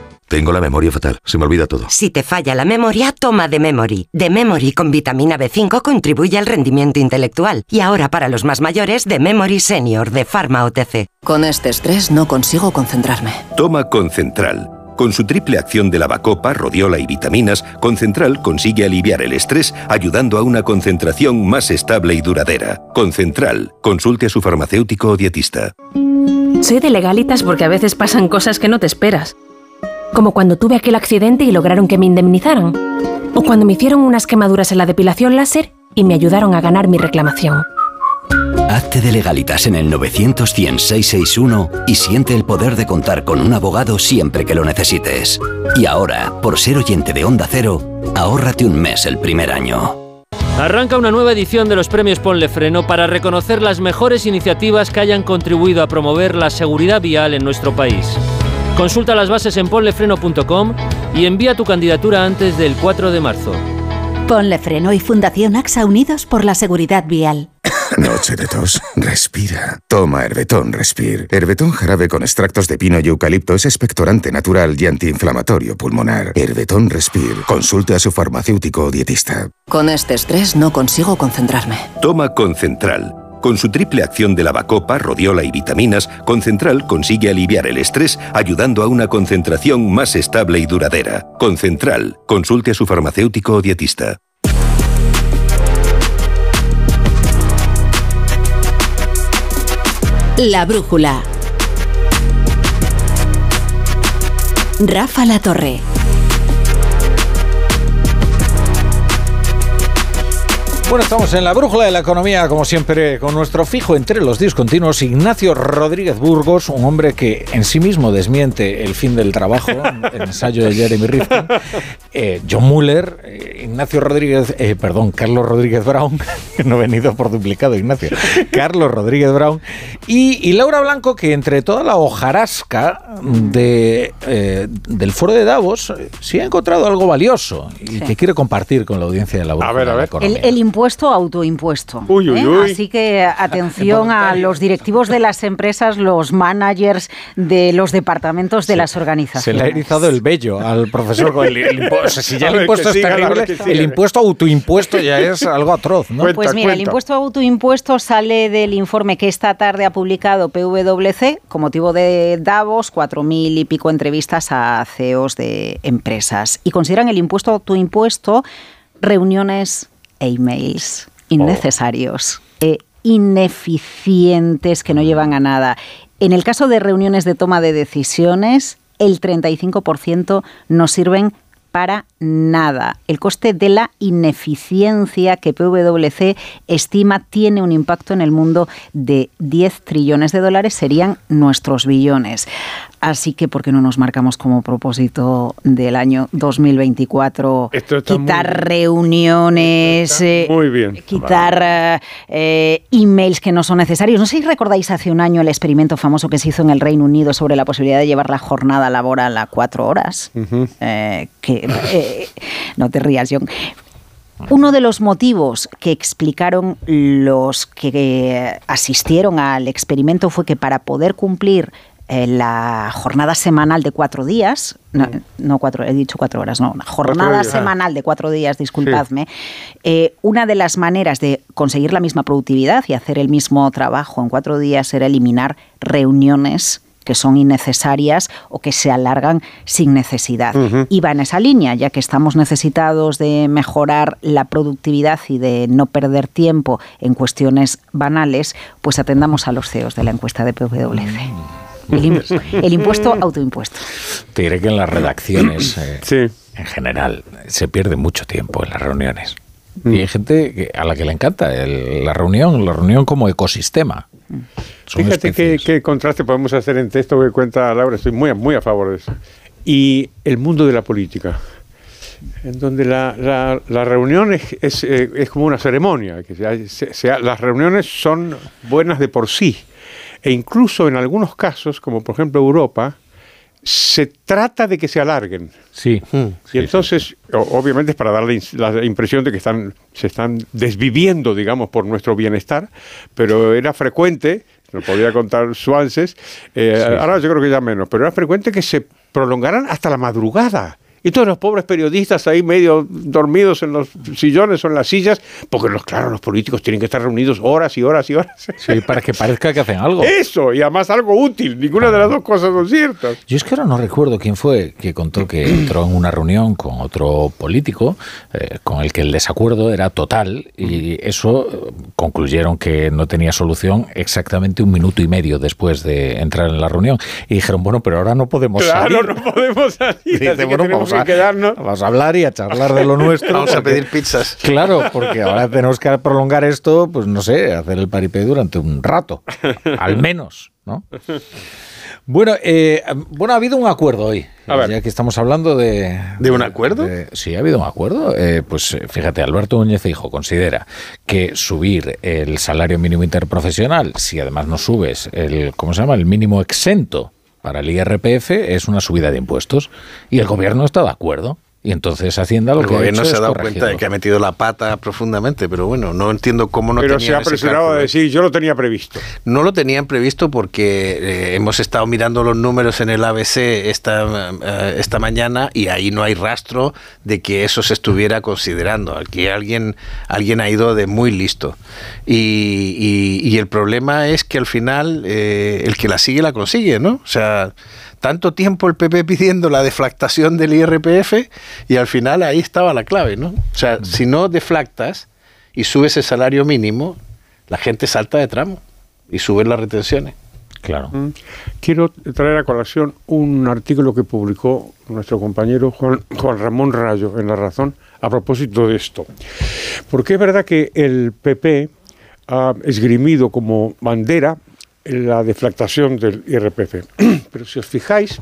Tengo la memoria fatal, se me olvida todo. Si te falla la memoria, toma de Memory. De Memory con vitamina B5 contribuye al rendimiento intelectual. Y ahora para los más mayores, de Memory Senior de Pharma OTC. Con este estrés no consigo concentrarme. Toma Concentral. Con su triple acción de lavacopa, rodiola y vitaminas, Concentral consigue aliviar el estrés ayudando a una concentración más estable y duradera. Concentral. Consulte a su farmacéutico o dietista. Soy de legalitas porque a veces pasan cosas que no te esperas. Como cuando tuve aquel accidente y lograron que me indemnizaran. O cuando me hicieron unas quemaduras en la depilación láser y me ayudaron a ganar mi reclamación. Hazte de legalitas en el 900 100 661 y siente el poder de contar con un abogado siempre que lo necesites. Y ahora, por ser oyente de Onda Cero, ahórrate un mes el primer año. Arranca una nueva edición de los premios Ponle Freno para reconocer las mejores iniciativas que hayan contribuido a promover la seguridad vial en nuestro país. Consulta las bases en ponlefreno.com y envía tu candidatura antes del 4 de marzo. Ponle Freno y Fundación AXA Unidos por la Seguridad Vial. Noche de tos. Respira. Toma Herbetón Respir. Herbetón jarabe con extractos de pino y eucalipto es expectorante natural y antiinflamatorio pulmonar. Herbetón Respir. Consulte a su farmacéutico o dietista. Con este estrés no consigo concentrarme. Toma Concentral. Con su triple acción de lavacopa, rodiola y vitaminas, Concentral consigue aliviar el estrés ayudando a una concentración más estable y duradera. Concentral. Consulte a su farmacéutico o dietista. La brújula. Rafa La Torre. Bueno, estamos en la brújula de la economía, como siempre, con nuestro fijo entre los discontinuos, Ignacio Rodríguez Burgos, un hombre que en sí mismo desmiente el fin del trabajo, el ensayo de Jeremy Rifkin, eh, John Muller, eh, Ignacio Rodríguez, eh, perdón, Carlos Rodríguez Brown, que no he venido por duplicado, Ignacio, Carlos Rodríguez Brown, y, y Laura Blanco, que entre toda la hojarasca de, eh, del foro de Davos, eh, sí ha encontrado algo valioso y Sí. que quiere compartir con la audiencia de la brújula ver, a de la ver. economía. El, el impuesto autoimpuesto. Uy, uy, ¿eh? uy. Así que atención a los directivos de las empresas, los managers de los departamentos de las organizaciones. Se le ha erizado el vello al profesor con el, el impuesto. O sea, si ya es terrible, el impuesto autoimpuesto ya es algo atroz, ¿no? Pues mira, el impuesto autoimpuesto sale del informe que esta tarde ha publicado PwC con motivo de Davos, cuatro mil y pico entrevistas a CEOs de empresas. Y consideran el impuesto autoimpuesto reuniones e emails innecesarios e ineficientes que no llevan a nada. En el caso de reuniones de toma de decisiones, el 35% no sirven para nada. El coste de la ineficiencia que PwC estima tiene un impacto en el mundo de 10 trillones de dólares, serían nuestros billones. Así que, ¿por qué no nos marcamos como propósito del año 2024 Esto está quitar muy- reuniones, eh, Muy bien. quitar eh, eh, emails que no son necesarios. No sé si recordáis hace un año el experimento famoso que se hizo en el Reino Unido sobre la posibilidad de llevar la jornada laboral a cuatro horas. Eh, que, eh, no te rías, John. Uno de los motivos que explicaron los que asistieron al experimento fue que para poder cumplir eh, la jornada semanal de cuatro días, no, no cuatro, he dicho cuatro horas, no, una jornada días, ah. semanal de cuatro días, disculpadme, eh, una de las maneras de conseguir la misma productividad y hacer el mismo trabajo en cuatro días era eliminar reuniones que son innecesarias o que se alargan sin necesidad. Ujú. Y va en esa línea, ya que estamos necesitados de mejorar la productividad y de no perder tiempo en cuestiones banales, pues atendamos a los CEOs de la encuesta de PwC. El, im- el impuesto autoimpuesto. Te diré que en las redacciones, eh, en general, se pierde mucho tiempo en las reuniones. Mm. Y hay gente que- a la que le encanta el- la reunión, la reunión como ecosistema. Son Fíjate qué, qué contraste podemos hacer entre esto que cuenta Laura, estoy muy, a- muy a favor de eso, y el mundo de la política, en donde la, la- la reunión es, es, eh, es como una ceremonia, que se- se- se- las reuniones son buenas de por sí, e incluso en algunos casos, como por ejemplo Europa, se trata de que se alarguen. Sí. Y entonces, o- obviamente es para dar la impresión de que están, se están desviviendo, digamos, por nuestro bienestar, pero era frecuente, nos podía contar Suances, eh, ahora yo creo que ya menos, pero era frecuente que se prolongaran hasta la madrugada. Y todos los pobres periodistas ahí medio dormidos en los sillones o en las sillas, porque los, claro, los políticos tienen que estar reunidos horas y horas y horas. Sí, para que parezca que hacen algo. Eso, y además algo útil. Ninguna de las dos cosas son ciertas. Yo es que ahora no recuerdo quién fue que contó que entró en una reunión con otro político eh, con el que el desacuerdo era total y eso eh, concluyeron que no tenía solución exactamente un minuto y medio después de entrar en la reunión y dijeron, bueno, pero ahora no podemos Claro, salir. no podemos salir. Dice, bueno, tenemos vamos a, que quedarnos. vamos a hablar y a charlar de lo nuestro. Vamos a pedir pizzas. Claro, porque ahora tenemos que prolongar esto, pues no sé, hacer el paripé durante un rato, al menos, ¿no? Bueno, eh, bueno, ha habido un acuerdo hoy. A ver. Ya que estamos hablando de... ¿De un acuerdo? de- sí, ha habido un acuerdo. Eh, pues eh, fíjate, Alberto Núñez Hijo considera que subir el salario mínimo interprofesional, si además no subes el, ¿cómo se llama? El mínimo exento para el IRPF, es una subida de impuestos. Y el gobierno está de acuerdo. Y entonces Hacienda lo el que gobierno ha hecho se ha dado corregirlo. cuenta de que ha metido la pata profundamente, pero bueno, no entiendo cómo no Pero se ha apresurado a decir, yo lo tenía previsto. No lo tenían previsto porque eh, hemos estado mirando los números en el ABC esta, eh, esta mañana y ahí no hay rastro de que eso se estuviera considerando. Aquí alguien, alguien ha ido de muy listo. Y, y- y el problema es que al final eh, el que la sigue la consigue, ¿no? O sea, tanto tiempo el PP pidiendo la deflactación del IRPF y al final ahí estaba la clave, ¿no? O sea, si no deflactas y subes el salario mínimo, la gente salta de tramo y suben las retenciones. Claro. Mm. Quiero traer a colación un artículo que publicó nuestro compañero Juan, Juan Ramón Rayo en La Razón a propósito de esto. Porque es verdad que el PP ha esgrimido como bandera la deflactación del IRPF. Pero si os fijáis,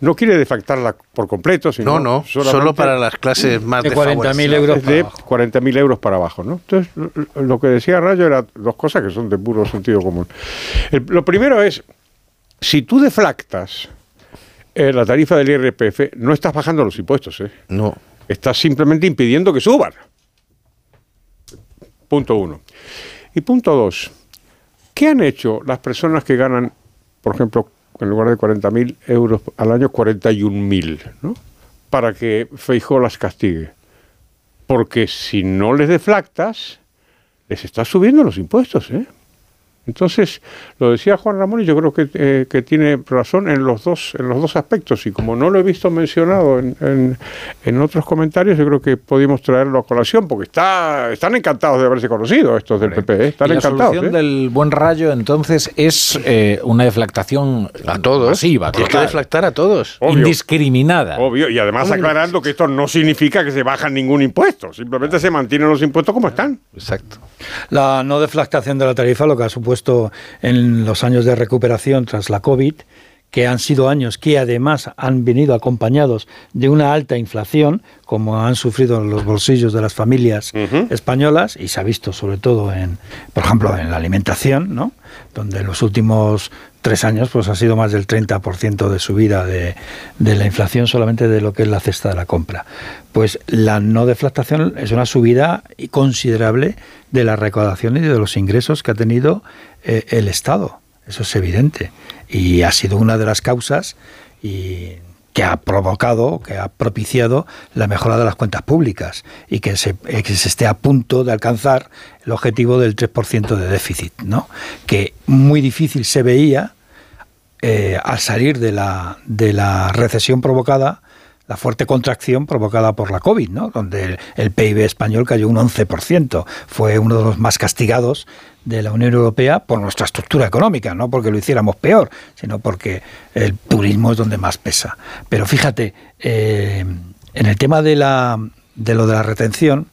no quiere deflactarla por completo, sino No, solo para las clases más de desfavorecidas. 40.000 euros de 40.000 euros para abajo, ¿no? Entonces, lo- lo que decía Rayo era dos cosas que son de puro sentido común. El- lo primero es, si tú deflactas eh, la tarifa del IRPF, no estás bajando los impuestos, ¿eh? No. Estás simplemente impidiendo que suban. Punto uno. Y punto dos, ¿qué han hecho las personas que ganan, por ejemplo, en lugar de 40.000 euros al año, 41.000, ¿no? Para que Feijóo las castigue. Porque si no les deflactas, les estás subiendo los impuestos, ¿eh? Entonces, lo decía Juan Ramón y yo creo que, eh, que tiene razón en los dos en los dos aspectos y como no lo he visto mencionado en, en- en otros comentarios, yo creo que podemos traerlo a colación porque está, están encantados de haberse conocido estos del PP, ¿eh? están Y la encantados. solución ¿eh? del buen rayo, entonces, es eh, una deflactación a todos, masiva, Tienes que deflactar a todos. indiscriminada. Obvio, y además aclarando que esto no significa que se bajan ningún impuesto, simplemente se mantienen los impuestos como están. Exacto. La no deflactación de la tarifa, lo que ha supuesto en los años de recuperación tras la COVID, que han sido años que además han venido acompañados de una alta inflación, como han sufrido los bolsillos de las familias españolas, y se ha visto sobre todo en, por ejemplo, en la alimentación, ¿no? donde en los últimos tres años pues ha sido más del 30% de subida de, de la inflación solamente de lo que es la cesta de la compra. Pues la no deflactación es una subida considerable de la recaudación y de los ingresos que ha tenido eh, el Estado. Eso es evidente. Y ha sido una de las causas y que ha provocado, que ha propiciado la mejora de las cuentas públicas y que se, eh, que se esté a punto de alcanzar el objetivo del 3% de déficit, ¿no? que muy difícil se veía eh, al salir de la, de la recesión provocada, la fuerte contracción provocada por la COVID, ¿no? donde el, PIB español cayó un 11%. Fue uno de los más castigados de la Unión Europea por nuestra estructura económica, no porque lo hiciéramos peor, sino porque el turismo es donde más pesa. Pero fíjate, eh, en el tema de, la, de lo de la retención,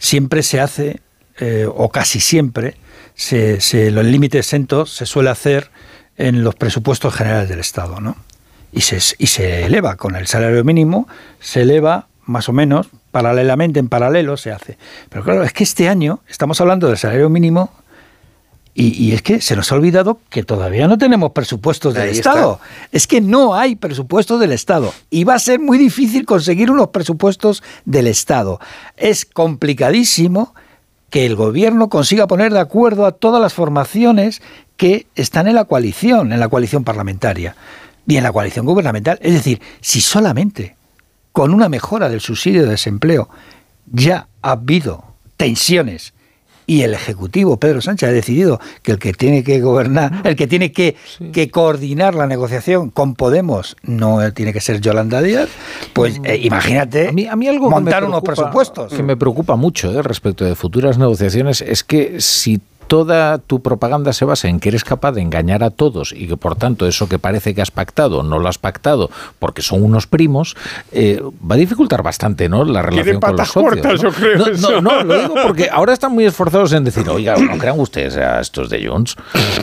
siempre se hace, eh, o casi siempre, se, se, los límites exentos se suele hacer en los presupuestos generales del Estado, ¿no? Y se, y se eleva con el salario mínimo, se eleva más o menos, paralelamente, en paralelo se hace. Pero claro, es que este año estamos hablando del salario mínimo y, y, es que se nos ha olvidado que todavía no tenemos presupuestos del Ahí Estado. está. Es que no hay presupuestos del Estado. Y va a ser muy difícil conseguir unos presupuestos del Estado. Es complicadísimo que el gobierno consiga poner de acuerdo a todas las formaciones que están en la coalición, en la coalición parlamentaria y en la coalición gubernamental. Es decir, si solamente con una mejora del subsidio de desempleo ya ha habido tensiones y el Ejecutivo, Pedro Sánchez, ha decidido que el que tiene que gobernar, el que tiene que, sí. que coordinar la negociación con Podemos no tiene que ser Yolanda Díaz, pues eh, imagínate a mí, a mí algo montar unos presupuestos. Que me preocupa mucho eh, respecto de futuras negociaciones es que si toda tu propaganda se basa en que eres capaz de engañar a todos y que por tanto eso que parece que has pactado no lo has pactado porque son unos primos, eh, va a dificultar bastante ¿no? la relación con los socios. Cortas, ¿no? yo creo No, eso. no, no, lo digo porque ahora están muy esforzados en decir, oiga, no crean ustedes a estos de Junts,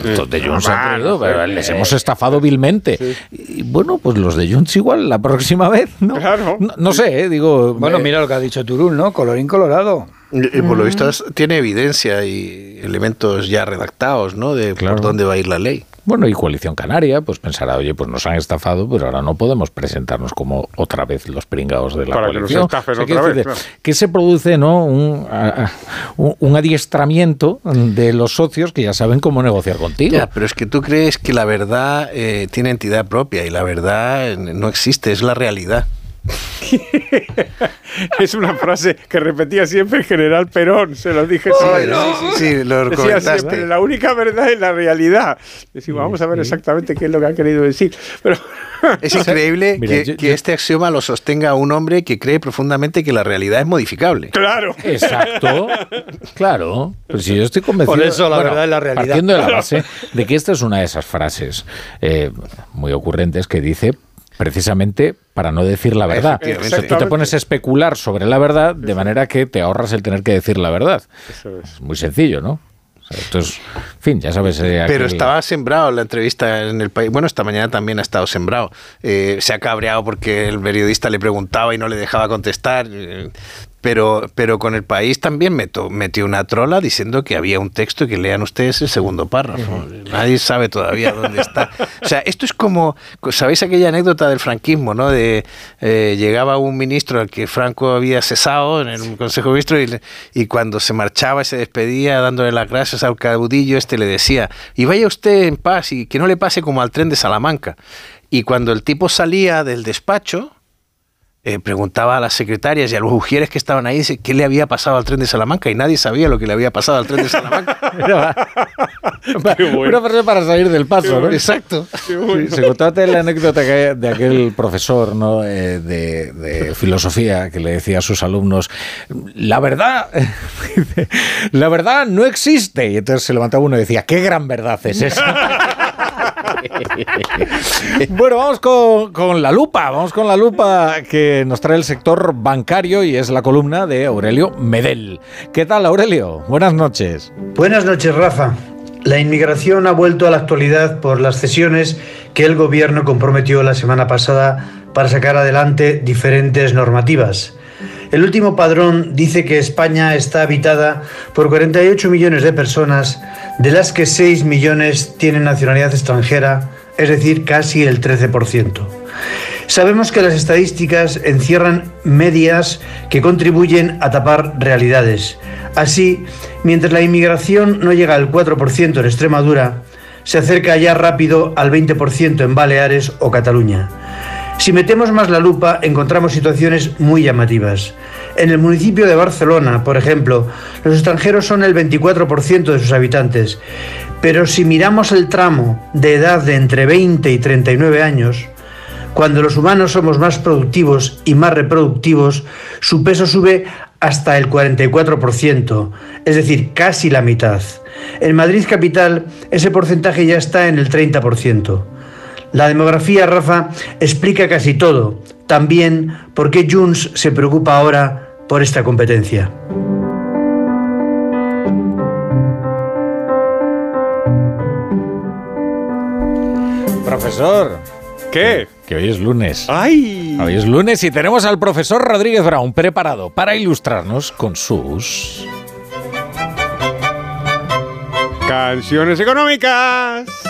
estos de Junts han creído, pero les hemos estafado vilmente. Y bueno, pues los de Junts igual la próxima vez, ¿no? Claro. No, no sé, ¿eh? digo... Bueno, eh, mira lo que ha dicho Turul, ¿no? Colorín colorado. Y, por lo visto tiene evidencia y elementos ya redactados, ¿no? De por dónde va a ir la ley. Bueno, y Coalición Canaria, pues pensará, oye, pues nos han estafado, pero ahora no podemos presentarnos como otra vez los pringados de la Para coalición. Que, nos otra vez, que se produce, ¿no? Un, un, adiestramiento de los socios que ya saben cómo negociar contigo. Ya, pero es que tú crees que la verdad eh, tiene entidad propia y la verdad eh, no existe, es la realidad. es una frase que repetía siempre el general Perón, se lo dije Sí, sí, lo Decía siempre, la única verdad es la realidad. Decimos, vamos a ver exactamente qué es lo que ha querido decir. Pero es increíble que, este axioma lo sostenga un hombre que cree profundamente que la realidad es modificable. Claro. Exacto. Claro. Pero si yo estoy convencido. Por eso la verdad es la realidad. Partiendo de la base de que esta es una de esas frases eh, muy ocurrentes que dice precisamente para no decir la verdad. tú te pones a especular sobre la verdad de manera que te ahorras el tener que decir la verdad. Eso es. Muy sencillo, ¿no? esto es, en fin, ya sabes. Eh, Pero estaba sembrado la entrevista en el país. Bueno, esta mañana también ha estado sembrado. Eh, se ha cabreado porque el periodista le preguntaba y no le dejaba contestar. Eh, pero, pero con el país también metió una trola diciendo que había un texto y que lean ustedes el segundo párrafo. Nadie sabe todavía dónde está. O sea, esto es como, ¿sabéis aquella anécdota del franquismo, no? De eh, llegaba un ministro al que Franco había cesado en el Consejo de Ministros y, y, cuando se marchaba y se despedía dándole las gracias al caudillo, este le decía, y vaya usted en paz y que no le pase como al tren de Salamanca. Y cuando el tipo salía del despacho, eh, preguntaba a las secretarias y a los ujieres que estaban ahí qué le había pasado al tren de Salamanca y nadie sabía lo que le había pasado al tren de Salamanca. Una frase para salir del paso, ¿no? Exacto. se contate la anécdota de aquel profesor ¿no? Eh, de, filosofía que le decía a sus alumnos, la verdad, la verdad no existe. Y entonces se levantaba uno y decía, qué gran verdad es esa. bueno, vamos con, la lupa, vamos con la lupa que nos trae el sector bancario y es la columna de Aurelio Medel. ¿Qué tal, Aurelio? Buenas noches. Buenas noches, Rafa. La inmigración ha vuelto a la actualidad por las cesiones que el gobierno comprometió la semana pasada para sacar adelante diferentes normativas. El último padrón dice que España está habitada por 48 millones de personas, de las que 6 millones tienen nacionalidad extranjera, es decir, casi el 13%. Sabemos que las estadísticas encierran medias que contribuyen a tapar realidades. Así, mientras la inmigración no llega al 4% en Extremadura, se acerca ya rápido al 20% en Baleares o Cataluña. Si metemos más la lupa, encontramos situaciones muy llamativas. En el municipio de Barcelona, por ejemplo, los extranjeros son el 24% de sus habitantes, pero si miramos el tramo de edad de entre 20 y 39 años, cuando los humanos somos más productivos y más reproductivos, su peso sube hasta el 44%, es decir, casi la mitad. En Madrid capital ese porcentaje ya está en el 30%. La demografía, Rafa, explica casi todo. También por qué Junts se preocupa ahora por esta competencia. Profesor. ¿Qué? Que hoy es lunes. ¡Ay! Hoy es lunes y tenemos al profesor Rodríguez Brown preparado para ilustrarnos con sus... Canciones económicas.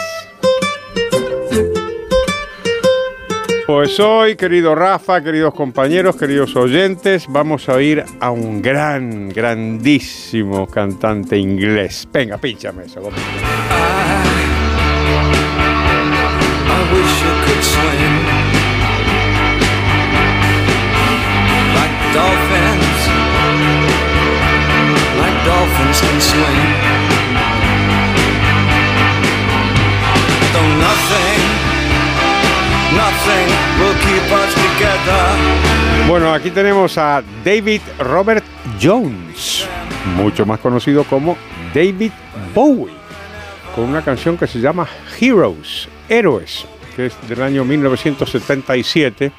Pues hoy, querido Rafa, queridos compañeros, queridos oyentes, vamos a oír a un gran, grandísimo cantante inglés. Venga, pínchame eso. dolphins can swim. Bueno, aquí tenemos a David Robert Jones, mucho más conocido como David Bowie, con una canción que se llama Heroes, Héroes, que es del año 1977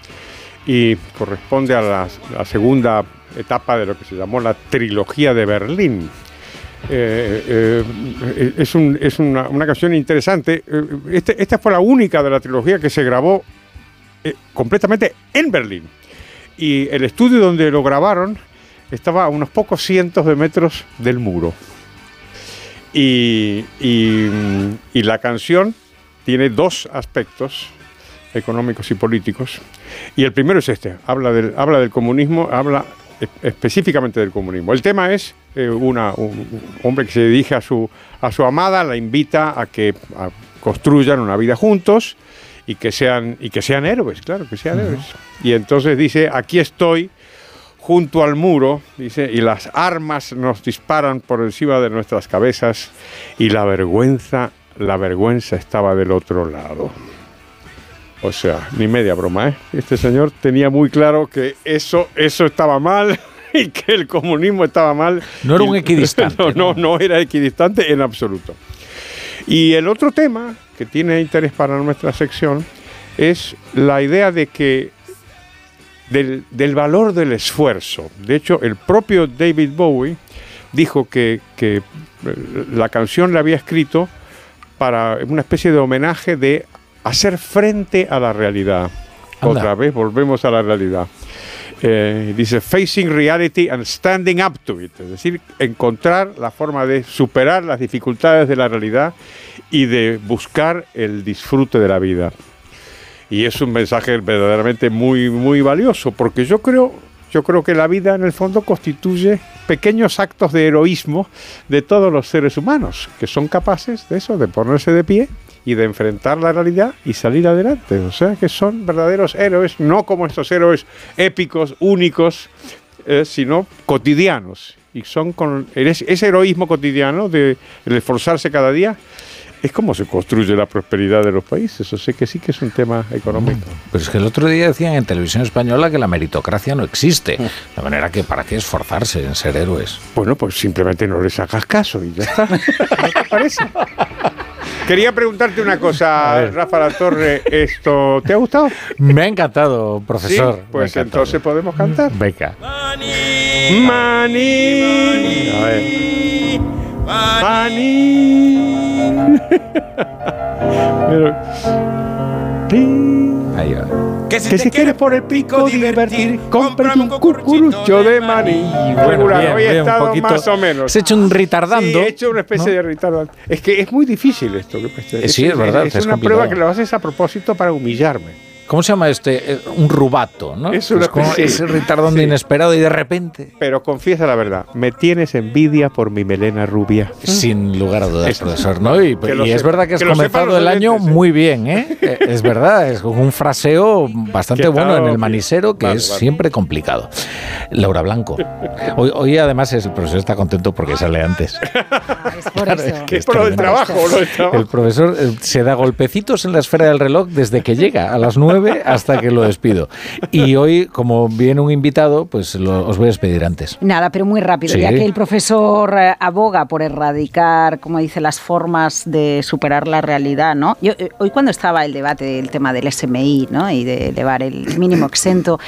y corresponde a la, segunda etapa de lo que se llamó la trilogía de Berlín. Eh, eh, es, una, canción interesante. Eh, este, esta fue la única de la trilogía que se grabó completamente en Berlín. Y el estudio donde lo grabaron estaba a unos pocos cientos de metros del muro. Y, la canción tiene dos aspectos económicos y políticos. Y el primero es este, habla del, habla del comunismo, habla específicamente del comunismo. El tema es eh, un hombre que se dirige a su, a su amada, la invita a que construyan una vida juntos y que sean, y que sean héroes, claro, que sean héroes. Y entonces dice, aquí estoy junto al muro, dice, y las armas nos disparan por encima de nuestras cabezas y la vergüenza, la vergüenza estaba del otro lado. O sea, ni media broma, ¿eh? Este señor tenía muy claro que eso, eso estaba mal y que el comunismo estaba mal. No era un equidistante. no, no, no era equidistante en absoluto. Y el otro tema que tiene interés para nuestra sección es la idea de que del, valor del esfuerzo. De hecho, el propio David Bowie dijo que, que la canción la había escrito para una especie de homenaje de hacer frente a la realidad. Otra vez volvemos a la realidad. Eh, dice facing reality and standing up to it, es decir, encontrar la forma de superar las dificultades de la realidad y de buscar el disfrute de la vida. Y es un mensaje verdaderamente muy muy valioso, porque yo creo yo creo que la vida en el fondo constituye pequeños actos de heroísmo de todos los seres humanos, que son capaces de eso, de ponerse de pie y de enfrentar la realidad y salir adelante. O sea que son verdaderos héroes, no como estos héroes épicos, únicos, eh, sino cotidianos. Y son con ese heroísmo cotidiano de el esforzarse cada día es como se construye la prosperidad de los países. O sea que sí que es un tema económico. Pero es que el otro día decían en televisión española que la meritocracia no existe. De manera que para qué esforzarse en ser héroes. Bueno, pues simplemente no les hagas caso y ya está. ¿No te parece? Quería preguntarte una cosa, Rafa La Torre. ¿Esto te ha gustado? Me ha encantado, profesor. Sí, pues entonces podemos cantar. Venga. Mani. Mani. A ver. Mani. Pero. Ahí va. Que si, te quieres por el pico divertir, cómprate un cucurucho de maní. Regular, bien, hoy he bien, un estado poquito- más o menos. Has hecho un retardando. Sí, he hecho una especie de retardando. Es que es muy difícil esto. Eh, sí, es verdad, Es, es una complicado. prueba que lo haces a propósito para humillarme. ¿Cómo se llama este? Eh, Un rubato, ¿no? Es una ese retardando sí. inesperado y de repente. Pero confiesa la verdad, me tienes envidia por mi melena rubia. Sin lugar a dudas, Eso. profesor. ¿no? Y, es verdad que has que comenzado el año ¿eh? muy bien, ¿eh? Eh, Es verdad, es un fraseo bastante bueno en el manisero, que Vale, es vale. siempre complicado. Laura Blanco. Hoy, hoy además el profesor está contento porque sale antes. Es por eso. Que es por lo del trabajo, lo del trabajo. El profesor se da golpecitos en la esfera del reloj desde que llega a las 9 hasta que lo despido. Y hoy, como viene un invitado, pues lo- os voy a despedir antes. Nada, pero muy rápido, Sí. ya que el profesor eh, aboga por erradicar, como dice, las formas de superar la realidad, ¿no? Yo, eh, hoy cuando estaba el debate del tema del SMI, ¿no? Y de elevar el mínimo exento,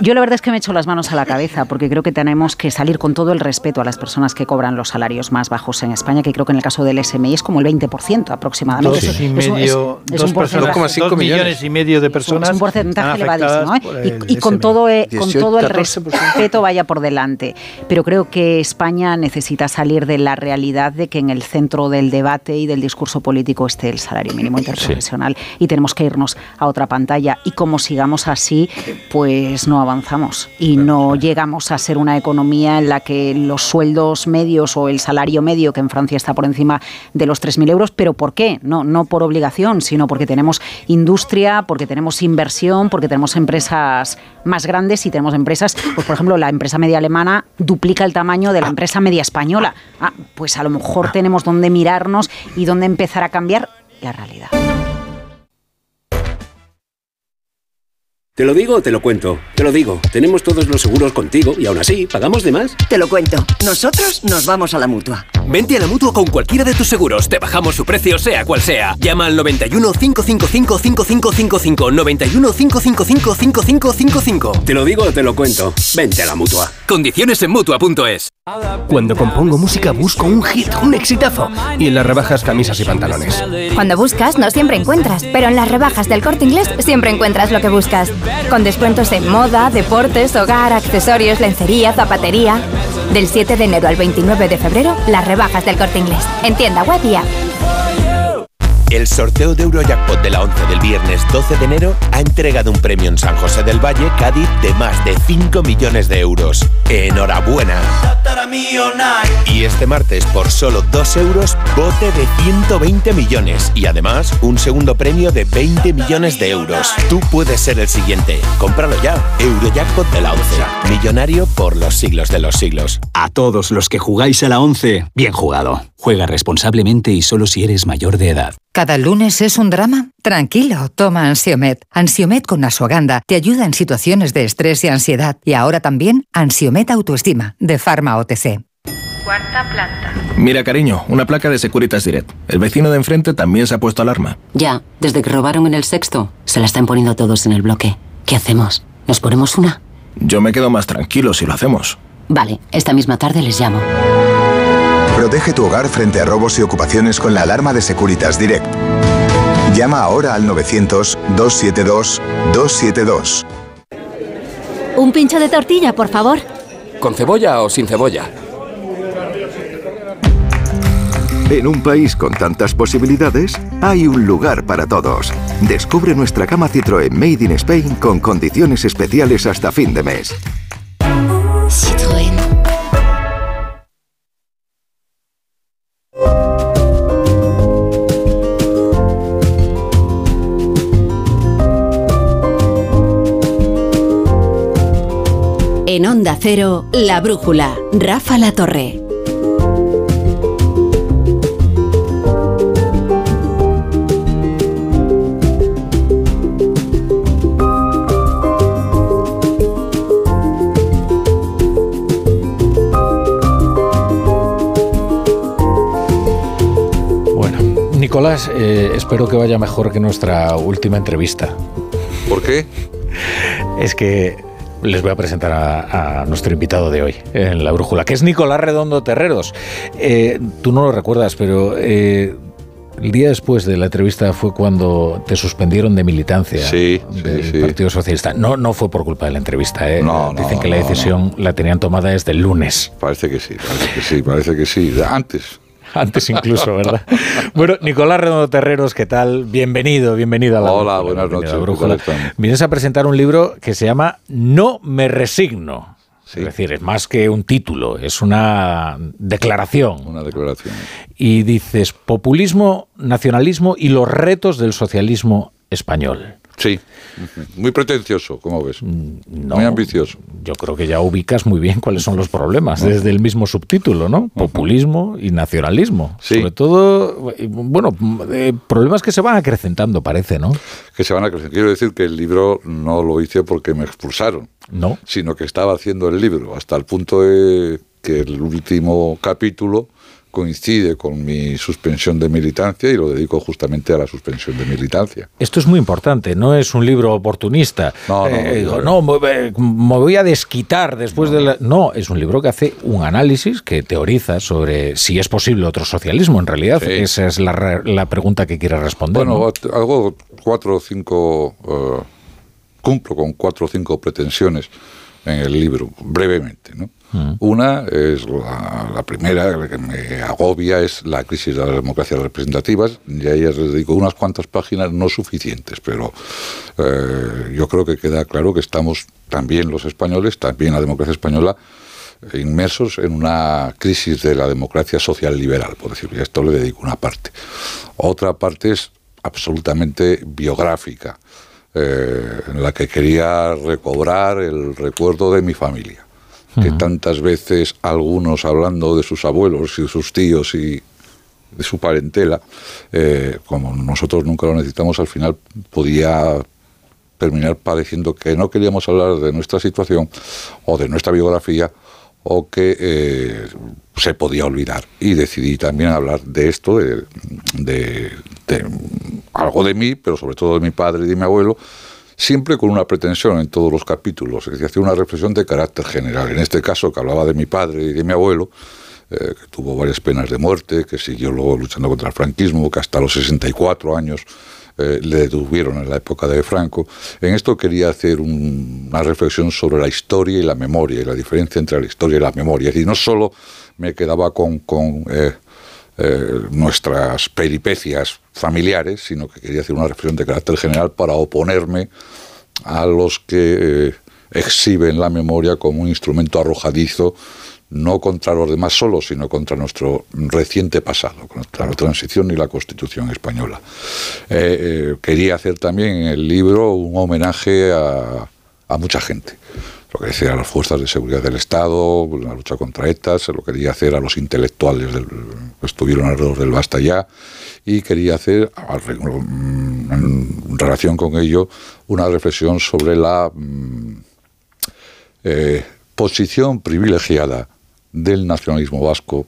yo la verdad es que me echo las manos a la cabeza porque creo que tenemos que salir con todo el respeto a las personas que cobran los salarios más bajos en España, que creo que en el caso del SMI es como el 20% aproximadamente. Dos y medio, es dos un personas, porcentaje. dos millones y medio de personas. Es un porcentaje están elevadísimo. ¿eh? Y, con, todo, eh, con 18, todo el 14%. respeto vaya por delante. Pero creo que España necesita salir de la realidad de que en el centro del debate y del discurso político esté el salario mínimo interprofesional. Y tenemos que irnos a otra pantalla. Y como sigamos así, pues no avanzamos. Y no llegamos a ser una economía en la que los sueldos medios o el salario medio, que en Francia está por encima de los 3.000 euros, pero ¿por qué? No, no por obligación, sino porque tenemos industria, porque tenemos inversión, porque tenemos empresas más grandes y tenemos empresas, pues por ejemplo, la empresa media alemana duplica el tamaño de la empresa media española. Ah, pues a lo mejor tenemos donde mirarnos y donde empezar a cambiar la realidad. ¿Te lo digo o te lo cuento? Te lo digo. Tenemos todos los seguros contigo y aún así, ¿pagamos de más? Te lo cuento. Nosotros nos vamos a la mutua. Vente a la mutua con cualquiera de tus seguros. Te bajamos su precio, sea cual sea. Llama al 91 555 5555. 91 555 5555. Te lo digo o te lo cuento. Vente a la mutua. Condiciones en mutua.es. Cuando compongo música busco un hit, un exitazo. Y en las rebajas camisas y pantalones. Cuando buscas no siempre encuentras, pero en las rebajas del corte inglés siempre encuentras lo que buscas. Con descuentos en moda, deportes, hogar, accesorios, lencería, zapatería. Del 7 de enero al 29 de febrero, las rebajas del corte inglés. En tienda web. El sorteo de Eurojackpot de la 11 del viernes 12 de enero ha entregado un premio en San José del Valle, Cádiz, de más de 5 millones de euros. ¡Enhorabuena! Y este martes, por solo 2 euros, bote de 120 millones. Y además, un segundo premio de 20 millones de euros. Tú puedes ser el siguiente. Cómpralo ya. Eurojackpot de la 11. Millonario por los siglos de los siglos. A todos los que jugáis a la 11, bien jugado. Juega responsablemente y solo si eres mayor de edad. ¿Cada lunes es un drama? Tranquilo, toma Ansiomet. Ansiomet con Asuaganda te ayuda en situaciones de estrés y ansiedad. Y ahora también Ansiomet Autoestima, de Pharma OTC. Cuarta planta. Mira, cariño, una placa de Securitas Direct. El vecino de enfrente también se ha puesto alarma. Ya, desde que robaron en el sexto, se la están poniendo todos en el bloque. ¿Qué hacemos? ¿Nos ponemos una? Yo me quedo más tranquilo si lo hacemos. Vale, esta misma tarde les llamo. Protege tu hogar frente a robos y ocupaciones con la alarma de Securitas Direct. Llama ahora al 900-272-272. Un pincho de tortilla, por favor. ¿Con cebolla o sin cebolla? En un país con tantas posibilidades, hay un lugar para todos. Descubre nuestra cama Citroën Made in Spain con condiciones especiales hasta fin de mes. Onda Cero, La Brújula, Rafa La Torre. Bueno, Nicolás, eh, espero que vaya mejor que nuestra última entrevista. ¿Por qué? Es que les voy a presentar a, a nuestro invitado de hoy en La Brújula, que es Nicolás Redondo Terreros. Eh, tú no lo recuerdas, pero eh, el día después de la entrevista fue cuando te suspendieron de militancia Sí, del sí, sí. Partido Socialista. No, no fue por culpa de la entrevista. ¿eh? No, no, Dicen que la no, decisión la tenían tomada desde el lunes. Parece que sí, parece que sí, parece que sí. Antes. Antes incluso, ¿verdad? bueno, Nicolás Redondo Terreros, ¿qué tal? Bienvenido, bienvenido a la Hola, Brújula, buenas noches. Vienes a presentar un libro que se llama No me resigno. Es decir, es más que un título, es una declaración. Una declaración. Y dices, populismo, nacionalismo y los retos del socialismo español. Sí, muy pretencioso, como ves. Mm, No, Muy ambicioso. Yo creo que ya ubicas muy bien cuáles son los problemas desde el mismo subtítulo, ¿no? Populismo y nacionalismo. Sobre todo, eh, bueno, eh, problemas que se van acrecentando, parece, ¿no? Que se van a crecer. Quiero decir que el libro no lo hice porque me expulsaron. No. Sino que estaba haciendo el libro hasta el punto de que el último capítulo coincide con mi suspensión de militancia y lo dedico justamente a la suspensión de militancia. Esto es muy importante, no es un libro oportunista. No, no, Eh, no, no, me, me voy a desquitar después de la... No, es un libro que hace un análisis, que teoriza sobre si es posible otro socialismo, en realidad. Sí. Esa es la, la pregunta que quiere responder. Bueno, ¿no? hago cuatro o cinco, eh, cumplo con cuatro o cinco pretensiones en el libro, brevemente. ¿no? Mm. Una es la, primera, que me agobia, es la crisis de las democracias representativas, y a ellas les dedico unas cuantas páginas no suficientes, pero eh, yo creo que queda claro que estamos también los españoles, también la democracia española, eh, inmersos en una crisis de la democracia social liberal, por decirlo, y a esto le dedico una parte. Otra parte es absolutamente biográfica, eh, en la que quería recobrar el recuerdo de mi familia, que tantas veces algunos hablando de sus abuelos y de sus tíos y de su parentela, eh, como nosotros nunca lo necesitamos, al final podía terminar pareciendo que no queríamos hablar de nuestra situación o de nuestra biografía o que eh, se podía olvidar. Y decidí también hablar de esto, de, de- de algo de mí, pero sobre todo de mi padre y de mi abuelo, siempre con una pretensión en todos los capítulos, es decir, hacía una reflexión de carácter general. En este caso, que hablaba de mi padre y de mi abuelo, eh, que tuvo varias penas de muerte, que siguió luego luchando contra el franquismo, que hasta los 64 años eh, le detuvieron en la época de Franco. En esto quería hacer una reflexión sobre la historia y la memoria, y la diferencia entre la historia y la memoria. Es decir, no solo me quedaba con, eh, nuestras peripecias familiares, sino que quería hacer una reflexión de carácter general para oponerme a los que exhiben la memoria como un instrumento arrojadizo no contra los demás solos, sino contra nuestro reciente pasado, contra la transición y la Constitución española. Eh, eh, quería hacer también en el libro un homenaje a, mucha gente. Lo hacer a las fuerzas de seguridad del Estado, la lucha contra ETA, se lo quería hacer a los intelectuales que estuvieron alrededor del Basta ya, y quería hacer, en relación con ello, una reflexión sobre la mm, eh, posición privilegiada del nacionalismo vasco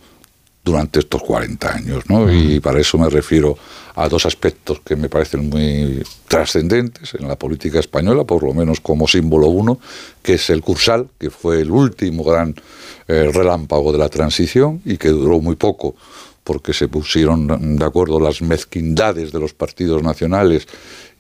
durante estos 40 años. ¿no? Y para eso me refiero a dos aspectos que me parecen muy trascendentes en la política española, por lo menos como símbolo uno, que es el Cursal, que fue el último gran eh, relámpago de la transición y que duró muy poco porque se pusieron de acuerdo las mezquindades de los partidos nacionales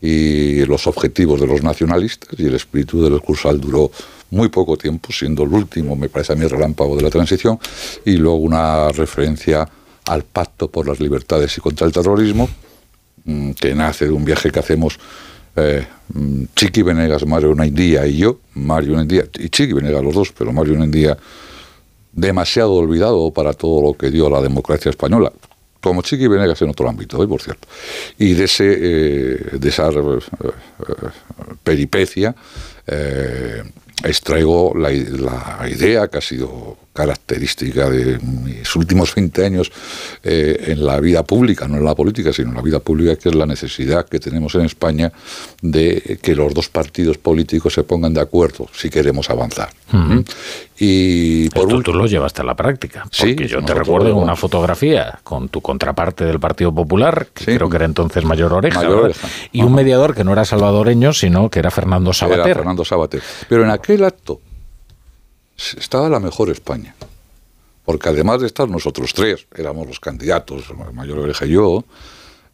y los objetivos de los nacionalistas y el espíritu del Cursal duró muy poco tiempo, siendo el último, me parece a mí, relámpago de la transición, y luego una referencia al pacto por las libertades y contra el terrorismo, que nace de un viaje que hacemos eh, mm, Chiqui Venegas, Mario Naindía y yo, Mario Naindía, y Chiqui Venegas los dos, pero Mario Naindía demasiado olvidado para todo lo que dio la democracia española, como Chiqui Venegas en otro ámbito, ¿eh? por cierto. Y de, ese, eh, de esa peripecia extraigo la, idea que ha sido característica de mis últimos 20 años eh, en la vida pública, no en la política, sino en la vida pública, que es la necesidad que tenemos en España de que los dos partidos políticos se pongan de acuerdo si queremos avanzar. ¿Mm? Y por Esto tú lo llevaste a la práctica, porque yo te recuerdo en una fotografía con tu contraparte del Partido Popular, que creo que era entonces Mayor Oreja, y un mediador que no era salvadoreño, sino que era Fernando Sabater. Era Fernando Sabater. Pero en aquel acto estaba la mejor España. Porque además de estar nosotros tres, éramos los candidatos, Mayor Oreja y yo,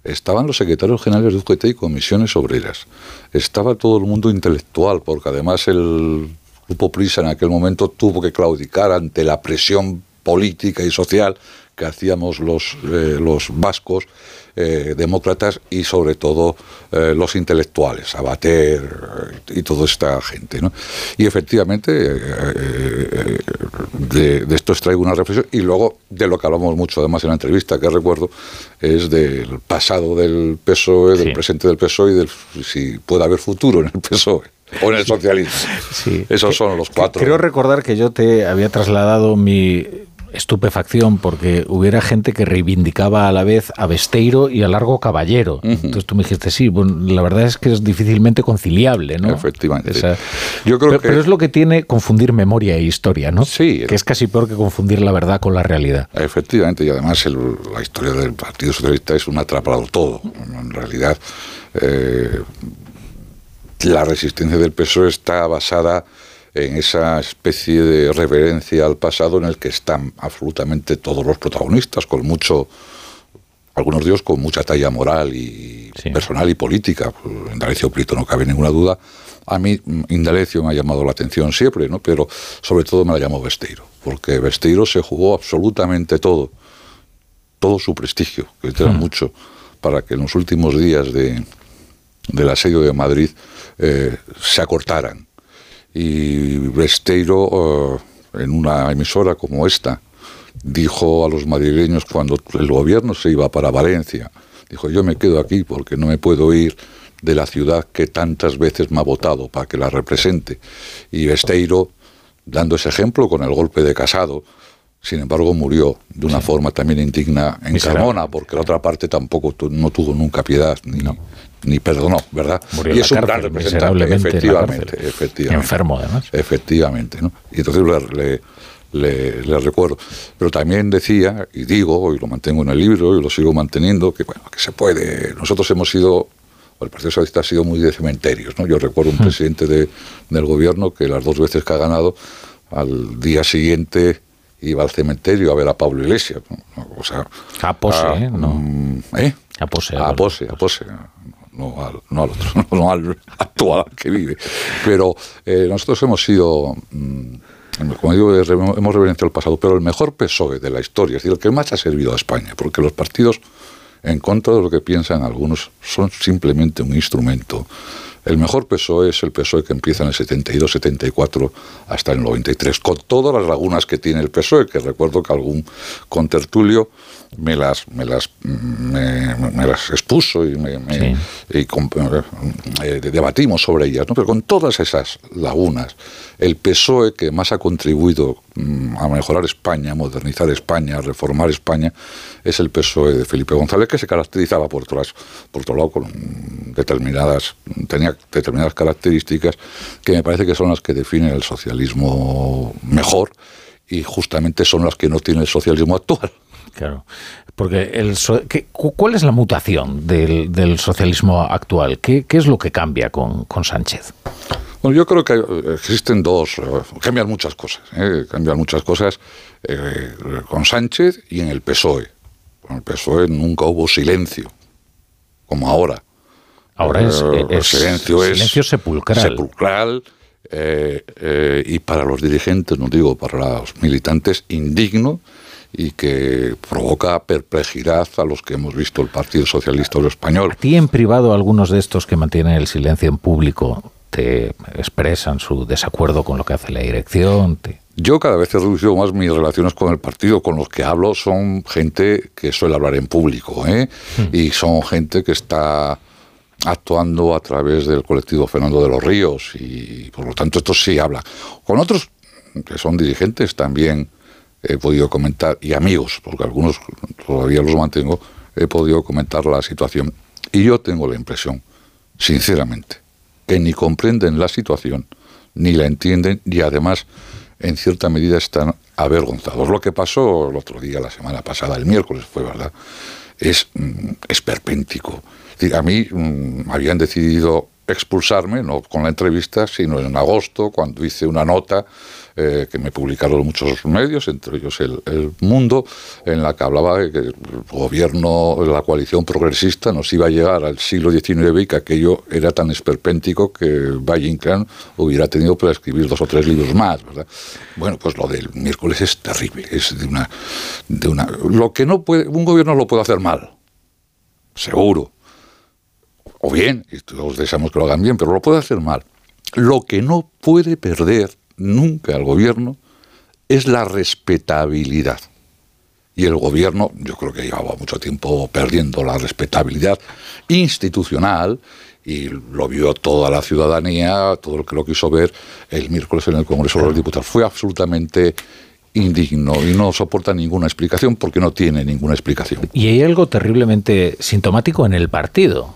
estaban los secretarios generales de UGT y comisiones obreras. Estaba todo el mundo intelectual, porque además el grupo Prisa en aquel momento tuvo que claudicar ante la presión política y social que hacíamos los, eh, los vascos eh, demócratas y sobre todo eh, los intelectuales, Abater y toda esta gente. ¿no? Y efectivamente de, esto extraigo una reflexión y luego de lo que hablamos mucho además en la entrevista que recuerdo es del pasado del PSOE, del presente del PSOE y del si puede haber futuro en el PSOE o en el socialismo. Esos son los cuatro. Quiero recordar que yo te había trasladado mi estupefacción porque hubiera gente que reivindicaba a la vez a Besteiro y a Largo Caballero. Entonces tú me dijiste, sí, bueno, la verdad es que es difícilmente conciliable, ¿no? Efectivamente. Yo creo pero, que... pero, es lo que tiene confundir memoria e historia, ¿no? Sí. Que es casi peor que confundir la verdad con la realidad. Efectivamente, y además la historia del Partido Socialista es un atrapado todo. En realidad, eh, la resistencia del PSOE está basada en esa especie de reverencia al pasado en el que están absolutamente todos los protagonistas, con mucho, algunos de ellos con mucha talla moral y personal y política. Indalecio Prieto no cabe ninguna duda. A mí mm, Indalecio me ha llamado la atención siempre, ¿no? pero sobre todo me la llamó Besteiro, porque Besteiro se jugó absolutamente todo, todo su prestigio, que era hmm. mucho, para que en los últimos días de, del asedio de Madrid eh, se acortaran y Besteiro, eh, en una emisora como esta, dijo a los madrileños cuando el gobierno se iba para Valencia, dijo, yo me quedo aquí porque no me puedo ir de la ciudad que tantas veces me ha votado para que la represente. Y Besteiro, dando ese ejemplo con el golpe de Casado, sin embargo murió de una forma también indigna en Carmona, porque la otra parte tampoco no tuvo nunca piedad, ni, no ni perdonó, ¿verdad? y es un gran representante, efectivamente, efectivamente. Enfermo, además. Efectivamente, ¿no? Y entonces le, le, le, recuerdo. Pero también decía, y digo, y lo mantengo en el libro, y lo sigo manteniendo, que bueno, que se puede. Nosotros hemos sido el Partido Socialista ha sido muy de cementerios. ¿no? Yo recuerdo un presidente de, del gobierno que las dos veces que ha ganado, al día siguiente iba al cementerio a ver a Pablo Iglesias. O sea, a Pose, a, ¿eh? No. ¿eh? A Pose. A Pose, a Pose. No al, no al otro, no al actual que vive. Pero eh, nosotros hemos sido, mm, como digo, hemos reverenciado el pasado, pero el mejor PSOE de la historia, es decir, el que más ha servido a España, porque los partidos, en contra de lo que piensan algunos, son simplemente un instrumento. El mejor PSOE es el PSOE que empieza en el 72, 74 hasta el 93, con todas las lagunas que tiene el PSOE, que recuerdo que algún contertulio me las, me las, me, me las expuso y, me, y con, eh, debatimos sobre ellas, ¿no? pero con todas esas lagunas, el PSOE que más ha contribuido a mejorar España, modernizar España, reformar España, es el PSOE de Felipe González, que se caracterizaba por, otras, por otro lado con determinadas, tenía determinadas características que me parece que son las que definen el socialismo mejor y justamente son las que no tiene el socialismo actual. Claro, porque el so ¿qué, ¿cuál es la mutación del, del socialismo actual? ¿Qué, ¿Qué, es lo que cambia con, con Sánchez? Bueno, yo creo que existen dos, cambian muchas cosas, ¿eh? cambian muchas cosas eh, con Sánchez y en el PSOE. Con el PSOE nunca hubo silencio, como ahora. Ahora es, Eh, silencio, es silencio sepulcral. sepulcral eh, eh, y para los dirigentes, no digo para los militantes, indigno y que provoca perplejidad a los que hemos visto el Partido Socialista Obrero Español. ¿A ti en privado algunos de estos que mantienen el silencio en público te expresan su desacuerdo con lo que hace la dirección? Te... Yo cada vez he reducido más mis relaciones con el partido, con los que hablo son gente que suele hablar en público, ¿eh? y son gente que está actuando a través del colectivo Fernando de los Ríos, y por lo tanto esto sí habla. Con otros que son dirigentes también he podido comentar, y amigos, porque algunos todavía los mantengo, he podido comentar la situación. Y yo tengo la impresión, sinceramente, que ni comprenden la situación, ni la entienden, y además, en cierta medida, están avergonzados. Lo que pasó el otro día, la semana pasada, el miércoles fue, ¿verdad? Es mm, esperpéntico. A mí mm, habían decidido expulsarme, no con la entrevista, sino en agosto, cuando hice una nota eh, que me publicaron muchos medios, entre ellos el, Mundo, en la que hablaba de que el gobierno, la coalición progresista nos iba a llegar al siglo XIX y que aquello era tan esperpéntico que Valle Inclán hubiera tenido para escribir dos o tres libros más. Bueno, pues lo del miércoles es terrible, es de una, de una... Lo que no puede, un gobierno lo puede hacer mal, seguro, o bien, y todos deseamos que lo hagan bien, pero lo puede hacer mal. Lo que no puede perder nunca el gobierno es la respetabilidad. Y el gobierno, yo creo que llevaba mucho tiempo perdiendo la respetabilidad institucional y lo vio toda la ciudadanía, todo el que lo quiso ver el miércoles en el Congreso de los Diputados. Fue absolutamente indigno y no soporta ninguna explicación porque no tiene ninguna explicación. Y hay algo terriblemente sintomático en el partido,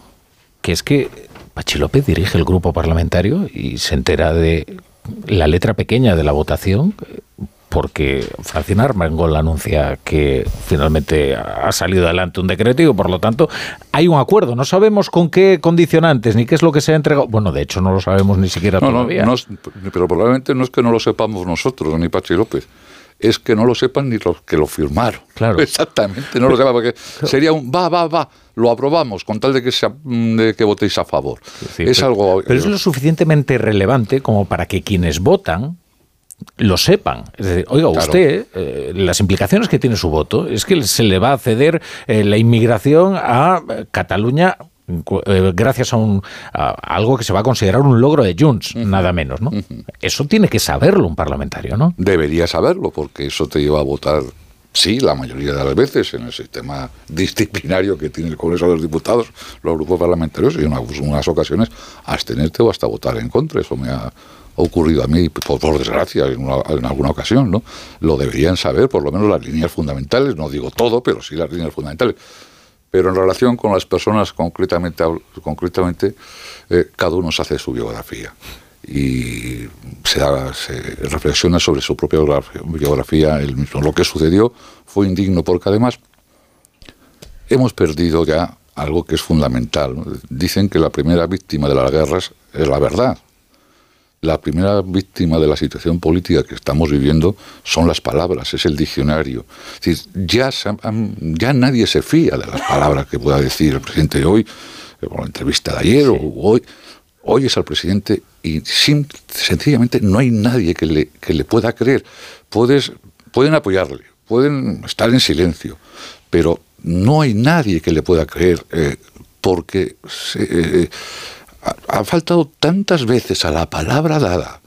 que es que Pachi López dirige el grupo parlamentario y se entera de la letra pequeña de la votación porque Francina Armengol anuncia que finalmente ha salido adelante un decreto y por lo tanto hay un acuerdo. No sabemos con qué condicionantes ni qué es lo que se ha entregado. Bueno, de hecho no lo sabemos ni siquiera no, todavía. No, no, pero probablemente no es que no lo sepamos nosotros, ni Pachi López es que no lo sepan ni los que lo firmaron. Claro. Exactamente, no lo sepan, porque sería un va, va, va, lo aprobamos con tal de que, sea, de que votéis a favor. Sí, es pero, algo. Pero es lo suficientemente relevante como para que quienes votan lo sepan. Es decir, oiga, claro. usted, eh, las implicaciones que tiene su voto es que se le va a ceder eh, la inmigración a Cataluña eh, gracias a, un, a, algo que se va a considerar un logro de Junts, uh -huh. nada menos, ¿no? Uh -huh. Eso tiene que saberlo un parlamentario, ¿no? Debería saberlo, porque eso te lleva a votar, sí, la mayoría de las veces, en el sistema disciplinario que tiene el Congreso de los Diputados, los grupos parlamentarios, y en unas, unas ocasiones abstenerte o hasta votar en contra. Eso me ha ocurrido a mí, por, por desgracia, en, una, en, alguna ocasión, ¿no? Lo deberían saber, por lo menos las líneas fundamentales, no digo todo, pero sí las líneas fundamentales pero en relación con las personas concretamente, concretamente eh, cada uno se hace su biografía y se, da, se, reflexiona sobre su propia biografía mismo. Lo que sucedió fue indigno porque además hemos perdido ya algo que es fundamental. Dicen que la primera víctima de las guerras es la verdad. La primera víctima de la situación política que estamos viviendo son las palabras, es el diccionario. Es decir, ya, ya nadie se fía de las palabras que pueda decir el presidente hoy, o la entrevista de ayer, o hoy. Hoy es al presidente y sencillamente no hay nadie que le, que le pueda creer. Puedes, pueden apoyarle, pueden estar en silencio, pero no hay nadie que le pueda creer eh, porque eh, ha, faltado tantas veces a la palabra dada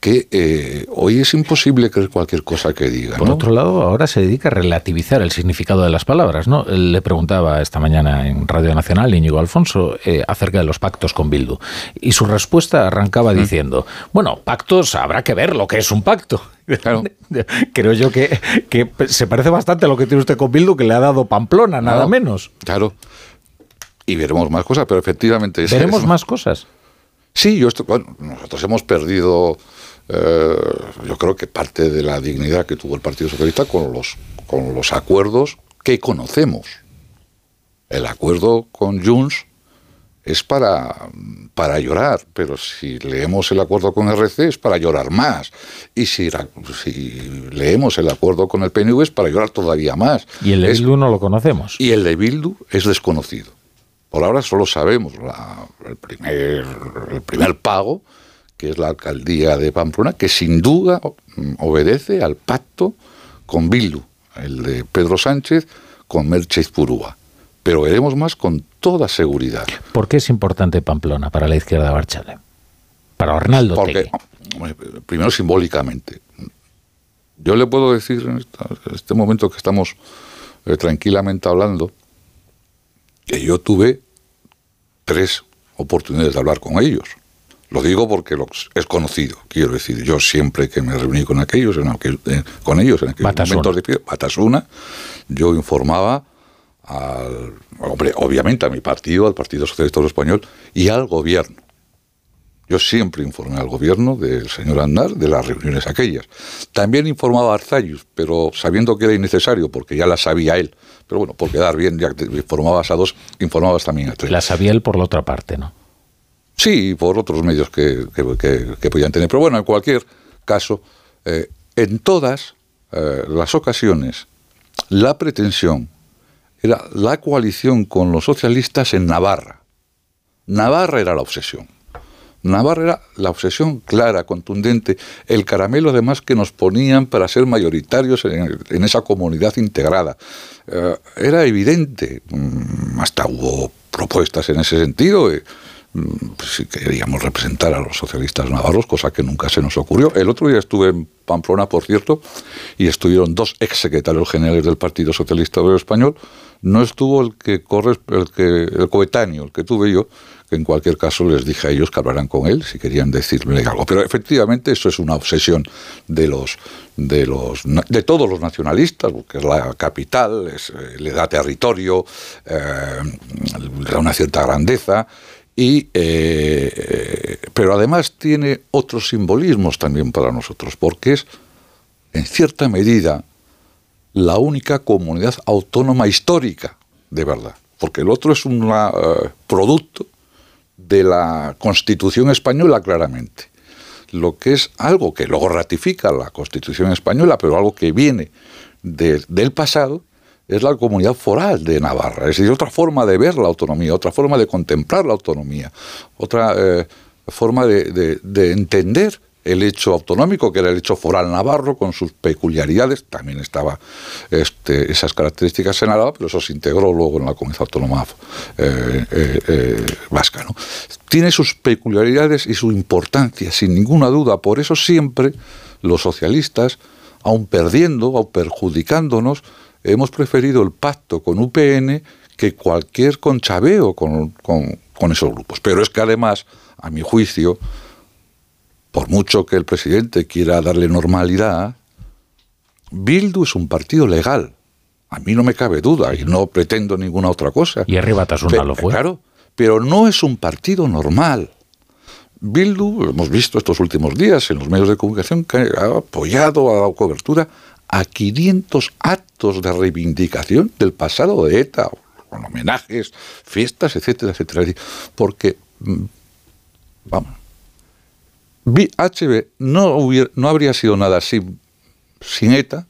que eh, hoy es imposible creer cualquier cosa que diga. Por otro lado, ahora se dedica a relativizar el significado de las palabras. ¿no? Le preguntaba esta mañana en Radio Nacional Íñigo Alfonso acerca de los pactos con Bildu. Y su respuesta arrancaba diciendo, bueno, pactos habrá que ver lo que es un pacto. Claro. Creo yo que, que, se parece bastante a lo que tiene usted con Bildu, que le ha dado Pamplona, nada menos. Claro. Y veremos más cosas, pero efectivamente... ¿Veremos más cosas? Sí, yo bueno, nosotros hemos perdido, eh, yo creo que parte de la dignidad que tuvo el Partido Socialista con los, con los acuerdos que conocemos. El acuerdo con Junts es para, para llorar, pero si leemos el acuerdo con RC es para llorar más. Y si, si leemos el acuerdo con el PNV es para llorar todavía más. Y el de Bildu no lo conocemos. Y el de Bildu es desconocido. Por ahora solo sabemos el, primer, el primer pago, que es la alcaldía de Pamplona, que sin duda obedece al pacto con Bildu, el de Pedro Sánchez con Merche Purúa pero veremos más con toda seguridad. ¿Por qué es importante Pamplona para la izquierda Barchale? Para Arnaldo Porque, primero simbólicamente. Yo le puedo decir en este momento que estamos eh, tranquilamente hablando, que yo tuve tres oportunidades de hablar con ellos. Lo digo porque es conocido, quiero decir, yo siempre que me reuní con aquellos, en eh, con ellos en aquellos momentos de Batasuna, yo informaba al, hombre, obviamente a mi partido, al Partido Socialista Español y al gobierno. Yo siempre informé al gobierno del señor Andar de las reuniones aquellas. También informaba a Arzayus, pero sabiendo que era innecesario, porque ya la sabía él. Pero bueno, por quedar bien, ya que informabas a dos, informabas también a tres. La sabía él por la otra parte, ¿no? Sí, por otros medios que, que, podían tener. Pero bueno, en cualquier caso, eh, en todas eh, las ocasiones, la pretensión era la coalición con los socialistas en Navarra. Navarra era la obsesión. Navarra era la obsesión clara, contundente, el caramelo además que nos ponían para ser mayoritarios en, esa comunidad integrada. Eh, era evidente, mm, hasta hubo propuestas en ese sentido. Si queríamos representar a los socialistas navarros, cosa que nunca se nos ocurrió. El otro día estuve en Pamplona, por cierto, y estuvieron dos exsecretarios generales del Partido Socialista Obrero Español, no estuvo el que corre, el que el coetáneo, el que tuve yo, que en cualquier caso les dije a ellos que hablaran con él si querían decirme algo. Pero efectivamente eso es una obsesión de los de los de todos los nacionalistas, porque es la capital, eh, le da territorio, eh, le da una cierta grandeza. Y, eh, pero además tiene otros simbolismos también para nosotros, porque es, en cierta medida, la única comunidad autónoma histórica, de verdad, porque el otro es un eh, producto de la Constitución española claramente. Lo que es algo que luego ratifica la Constitución española, pero algo que viene del pasado, es la comunidad foral de Navarra. Es decir, otra forma de ver la autonomía, otra forma de contemplar la autonomía, otra eh, forma de, de entender el hecho autonómico, que era el hecho foral navarro, con sus peculiaridades, también estaba este, esas características señaladas, pero eso se integró luego en la comunidad autónoma eh, eh, vasca. ¿no? Tiene sus peculiaridades y su importancia, sin ninguna duda, por eso siempre los socialistas, aun perdiendo, aun perjudicándonos, hemos preferido el pacto con UPN que cualquier conchabeo con, con esos grupos. Pero es que además, a mi juicio, por mucho que el presidente quiera darle normalidad, Bildu es un partido legal. A mí no me cabe duda y no pretendo ninguna otra cosa. Y arriba Tasuna lo fue. Claro, pero no es un partido normal. Bildu, lo hemos visto estos últimos días en los medios de comunicación, que ha apoyado, ha dado cobertura a 500 actos de reivindicación del pasado de ETA, con homenajes, fiestas, etcétera, etcétera. Porque, mm, vamos, HB no, no habría sido nada sin, sin ETA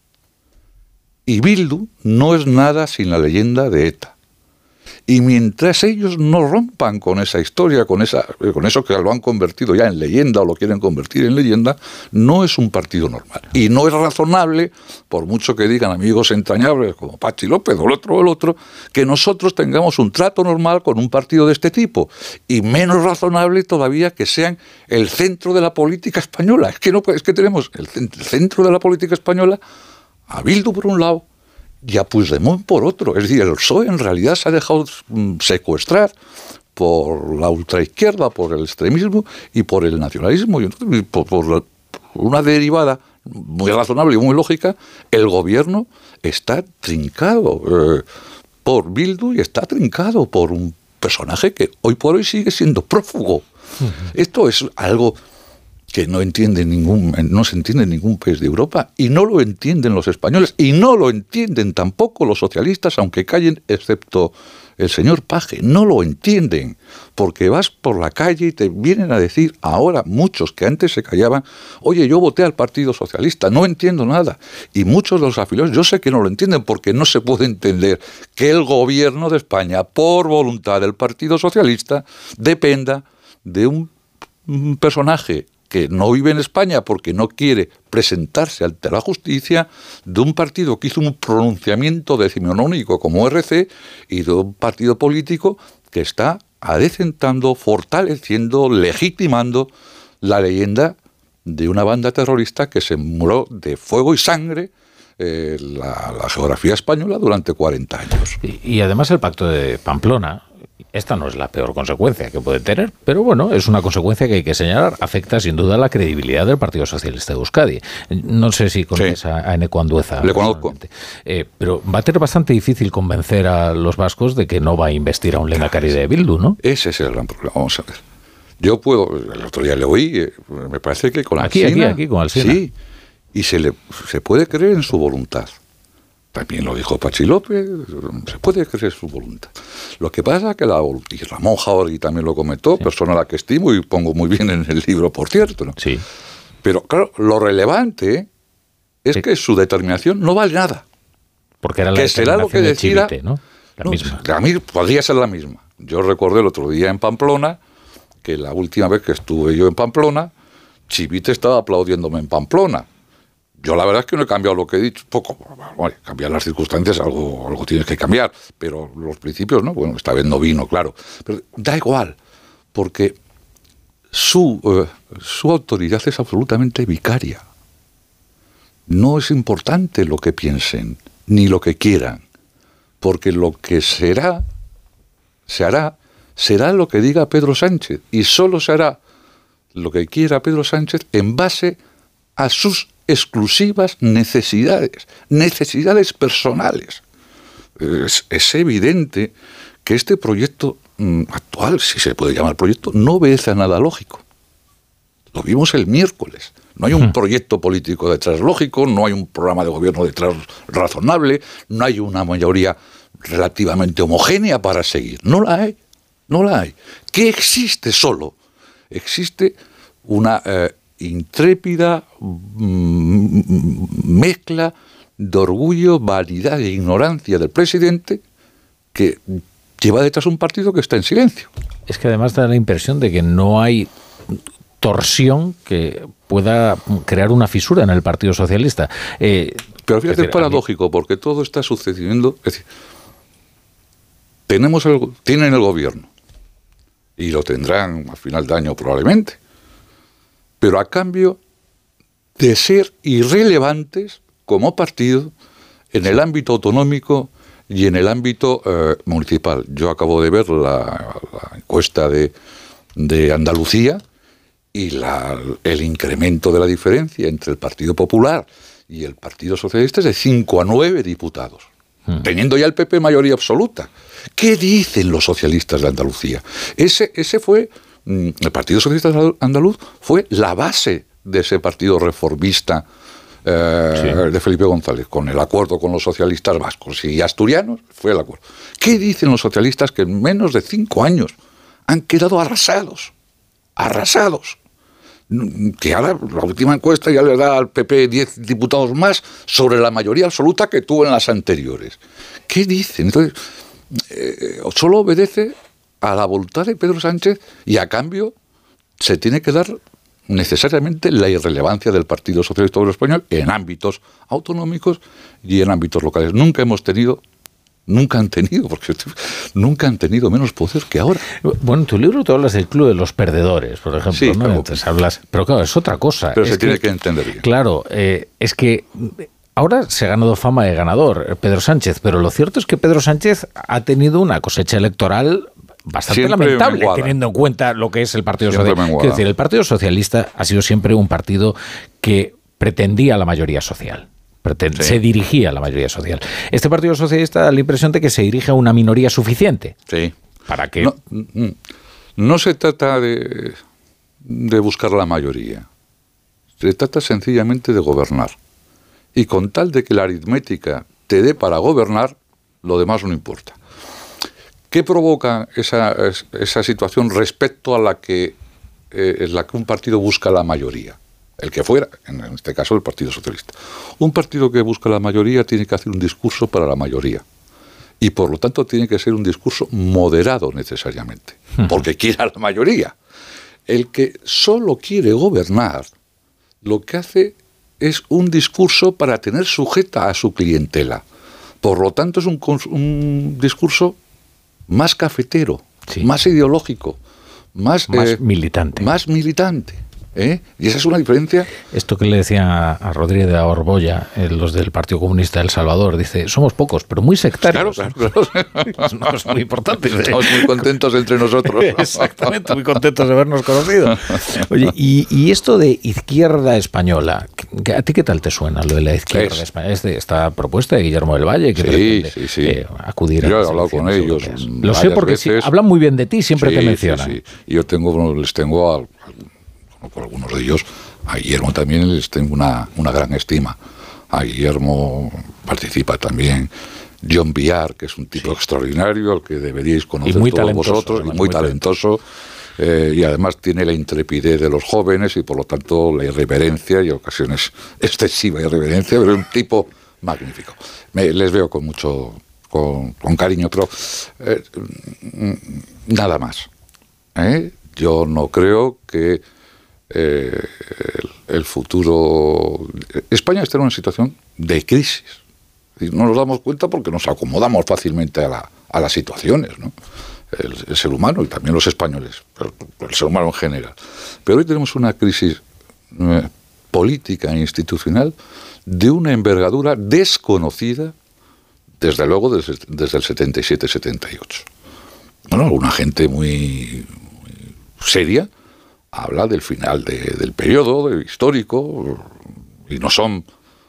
y Bildu no es nada sin la leyenda de ETA. Y mientras ellos no rompan con esa historia, con, esa, con eso que lo han convertido ya en leyenda o lo quieren convertir en leyenda, no es un partido normal. Y no es razonable, por mucho que digan amigos entrañables como Pachi López o el otro o el otro, que nosotros tengamos un trato normal con un partido de este tipo. Y menos razonable todavía que sean el centro de la política española. Es que, no, es que tenemos el centro de la política española a Bildu por un lado y a Puigdemont por otro. Es decir, el PSOE en realidad se ha dejado mm, secuestrar por la ultraizquierda, por el extremismo y por el nacionalismo. Y por, una derivada muy razonable y muy lógica, el gobierno está trincado eh, por Bildu y está trincado por un personaje que hoy por hoy sigue siendo prófugo. Esto es algo que no entiende ningún, no se entiende en ningún país de Europa y no lo entienden los españoles y no lo entienden tampoco los socialistas, aunque callen, excepto el señor Paje, no lo entienden, porque vas por la calle y te vienen a decir ahora muchos que antes se callaban, oye, yo voté al Partido Socialista, no entiendo nada. Y muchos de los afiliados, yo sé que no lo entienden porque no se puede entender que el gobierno de España, por voluntad del Partido Socialista, dependa de un personaje que no vive en España porque no quiere presentarse ante la justicia, de un partido que hizo un pronunciamiento decimonónico como RC y de un partido político que está adecentando, fortaleciendo, legitimando la leyenda de una banda terrorista que se murió de fuego y sangre eh, la, geografía española durante 40 años. y, además el pacto de Pamplona, esta no es la peor consecuencia que puede tener, pero bueno, es una consecuencia que hay que señalar. Afecta sin duda la credibilidad del Partido Socialista de Euskadi. No sé si conoces a, Eneco Andueza. Le conozco. Eh, pero va a ser bastante difícil convencer a los vascos de que no va a investir a un Lehendakari de Bildu, ¿no? Ese es el gran problema. Vamos a ver. Yo puedo, el otro día le oí, eh, me parece que con aquí, aquí, aquí, con. Sí, y se, le, se puede creer en su voluntad. También lo dijo Pachi López, se puede creer su voluntad. Lo que pasa es que la y Ramón Jaori también lo comentó, persona a la que estimo y pongo muy bien en el libro, por cierto. ¿no? Sí. Pero claro, lo relevante es que su determinación no vale nada. Porque era la que será lo que decida, ¿no? La misma. A mí podría ser la misma. Yo recuerdo el otro día en Pamplona que la última vez que estuve yo en Pamplona, Chivite estaba aplaudiéndome en Pamplona yo la verdad es que no he cambiado lo que he dicho, poco. cambiar las circunstancias, algo, algo tienes que cambiar, pero los principios, ¿no? Bueno, esta vez no vino, claro. Pero da igual, porque su, eh, su autoridad es absolutamente vicaria. No es importante lo que piensen, ni lo que quieran, porque lo que será, se hará, será lo que diga Pedro Sánchez, y solo se hará lo que quiera Pedro Sánchez en base a sus exclusivas necesidades, necesidades personales. Es, evidente que este proyecto mm, actual, si se puede llamar proyecto, no obedece a nada lógico. Lo vimos el miércoles. No hay un proyecto político detrás lógico, no hay un programa de gobierno detrás razonable, no hay una mayoría relativamente homogénea para seguir. No la hay, no la hay. ¿Qué existe solo? Existe una eh, intrépida mm, mezcla de orgullo, vanidad e ignorancia del presidente que lleva detrás un partido que está en silencio. Es que además da la impresión de que no hay torsión que pueda crear una fisura en el Partido Socialista. Eh, Pero fíjate, es paradójico, porque todo está sucediendo. Es decir, tenemos el, tienen el gobierno y lo tendrán a final de año probablemente pero a cambio de ser irrelevantes como partido en el ámbito autonómico y en el ámbito eh, municipal. Yo acabo de ver la, encuesta de, Andalucía y el incremento de la diferencia entre el Partido Popular y el Partido Socialista es de 5 a 9 diputados, hmm. teniendo ya el PP mayoría absoluta. ¿Qué dicen los socialistas de Andalucía? Ese, ese fue el Partido Socialista Andaluz fue la base de ese partido reformista eh, de Felipe González, con el acuerdo con los socialistas vascos y asturianos, fue el acuerdo. ¿Qué dicen los socialistas que en menos de cinco años han quedado arrasados? Arrasados. Que ahora la última encuesta ya le da al PP 10 diputados más sobre la mayoría absoluta que tuvo en las anteriores. ¿Qué dicen? Entonces, eh, solo obedece a la voluntad de Pedro Sánchez y a cambio se tiene que dar necesariamente la irrelevancia del Partido Socialista Obrero Español en ámbitos autonómicos y en ámbitos locales. Nunca hemos tenido nunca han tenido, porque nunca han tenido menos poder que ahora. Bueno, en tu libro tú hablas del club de los perdedores, por ejemplo. Sí, ¿no? pero, Entonces hablas, pero claro, es otra cosa. Pero Es se tiene que entender bien. Claro, eh, es que ahora se ha ganado fama de ganador eh, Pedro Sánchez, pero lo cierto es que Pedro Sánchez ha tenido una cosecha electoral bastante Siempre lamentable, teniendo en cuenta lo que es el Partido Siempre Socialista. Quiero decir, el Partido Socialista ha sido siempre un partido que pretendía la mayoría social. Sí. Se dirigía a la mayoría social. Este Partido Socialista da la impresión de que se dirige a una minoría suficiente. Sí. Para que No, mm, no se trata de, de buscar la mayoría. Se trata sencillamente de gobernar. Y con tal de que la aritmética te dé para gobernar, lo demás no importa. ¿Qué provoca esa, es- esa situación respecto a la que, eh, en la que un partido busca la mayoría? El que fuera, en este caso el Partido Socialista. Un partido que busca la mayoría tiene que hacer un discurso para la mayoría. Y por lo tanto tiene que ser un discurso moderado necesariamente, porque quiere a la mayoría. El que solo quiere gobernar, lo que hace es un discurso para tener sujeta a su clientela. Por lo tanto es un, un discurso más cafetero, más ideológico, más, Más eh, militante. Más militante. ¿Eh? Y esa es una diferencia Esto que le decía a Rodríguez de la Borbolla, eh, los del Partido Comunista de El Salvador, dice, somos pocos, pero muy sectarios. Claro, claro, Es una cosa muy importante. Estamos muy contentos entre nosotros. Exactamente, muy contentos de habernos conocido. Oye, y, y esto de izquierda española, ¿qué- ¿a ti qué tal te suena lo de la izquierda Es. española? Es de esta propuesta de Guillermo del Valle que Sí, pretende, sí, sí. eh, acudir a Yo he hablado con ellos. europeas. Lo sé porque sí, hablan muy bien de ti, siempre te mencionan. Yo tengo, les tengo, a, por algunos de ellos, a Guillermo también les tengo una, una gran estima. A Guillermo participa también. John Villar, que es un tipo extraordinario, al que deberíais conocer muy todos vosotros, y muy muy talentoso. eh, y además tiene la intrepidez de los jóvenes y por lo tanto la irreverencia y ocasiones excesiva irreverencia, pero es un tipo magnífico. Me- les veo con mucho con, con cariño, pero eh, mm, nada más. ¿eh? Yo no creo que eh, el, futuro... España está en una situación de crisis. No nos damos cuenta porque nos acomodamos fácilmente a, la- a las situaciones, ¿no? El, ser humano y también los españoles, el ser humano en general. Pero hoy tenemos una crisis eh, política e institucional de una envergadura desconocida desde luego desde, desde el 77-78. Bueno, una gente muy seria habla del final de- del periodo de- histórico y no son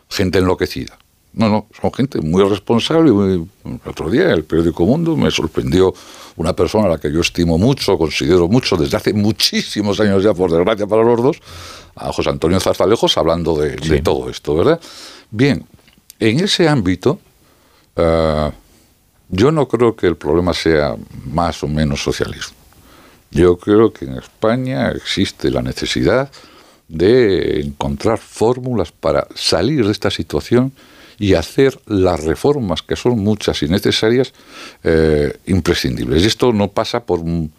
gente enloquecida. No, no, son gente muy responsable. muy- el otro día en el periódico Mundo me sorprendió una persona a la que yo estimo mucho, considero mucho, desde hace muchísimos años ya, por desgracia para los dos, a José Antonio Zarzalejos hablando de, de todo esto, ¿verdad? Bien, en ese ámbito, eh, yo no creo que el problema sea más o menos socialismo. Yo creo que en España existe la necesidad de encontrar fórmulas para salir de esta situación y hacer las reformas, que son muchas y necesarias, eh, imprescindibles. Y esto no pasa por un,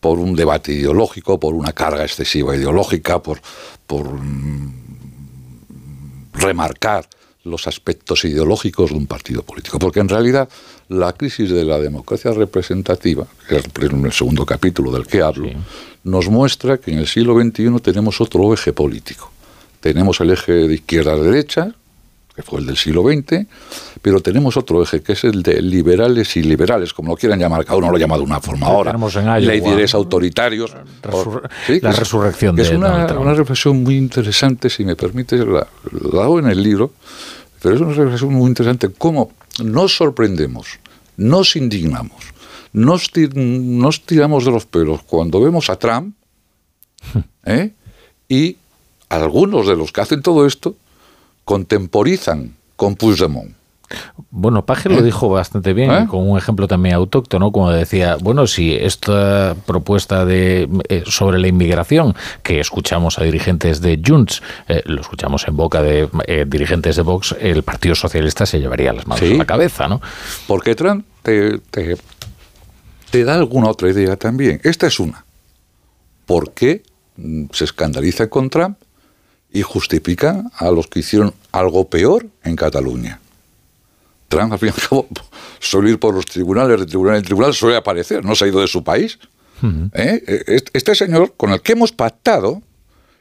por un debate ideológico, por una carga excesiva ideológica, por, por mm, remarcar los aspectos ideológicos de un partido político. Porque en realidad la crisis de la democracia representativa, que es el segundo capítulo del que hablo, nos muestra que en el siglo XXI tenemos otro eje político. Tenemos el eje de izquierda a derecha, que fue el del siglo XX, pero tenemos otro eje, que es el de liberales y liberales, como lo quieran llamar, cada uno lo llama de una forma ahora. Leyes autoritarios. Resur- Sí, que la es- resurrección que de es una, reflexión muy interesante, si me permite, la, la hago en el libro, pero es una reflexión muy interesante, cómo nos sorprendemos, nos indignamos, nos, ti- nos tiramos de los pelos cuando vemos a Trump, ¿eh? y algunos de los que hacen todo esto, contemporizan con Puigdemont. Bueno, Paje lo ¿Eh? dijo bastante bien, ¿Eh? con un ejemplo también autóctono, como decía, bueno, si esta propuesta de eh, sobre la inmigración, que escuchamos a dirigentes de Junts, eh, lo escuchamos en boca de dirigentes de Vox, el Partido Socialista se llevaría las manos Sí. a la cabeza, ¿no? Porque Trump te, te- te da alguna otra idea también. Esta es una. ¿Por qué mm, se escandaliza con Trump y justifica a los que hicieron algo peor en Cataluña? Trump, al fin y al cabo, suele ir por los tribunales, de tribunal en tribunal, suele aparecer, no se ha ido de su país. ¿Eh? Eh, Este señor con el que hemos pactado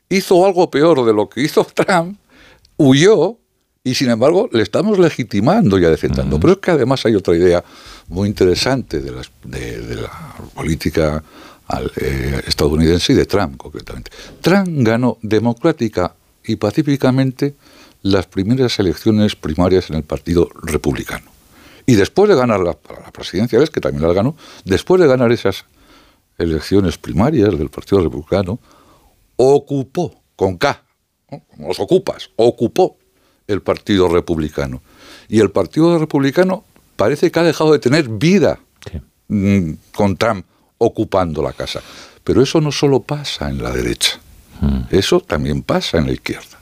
hizo algo peor de lo que hizo Trump, huyó y sin embargo le estamos legitimando y adecentando. Pero es que además hay otra idea muy interesante de, de- de la política al- eh, estadounidense y de Trump concretamente. Trump ganó democrática y pacíficamente las primeras elecciones primarias en el Partido Republicano. Y después de ganar las las presidenciales, que también las ganó, después de ganar esas elecciones primarias del Partido Republicano, ocupó, con K, ¿no? como los ocupas, ocupó el Partido Republicano. Y el Partido Republicano parece que ha dejado de tener vida mm, con Trump ocupando la casa. Pero eso no solo pasa en la derecha, eso también pasa en la izquierda.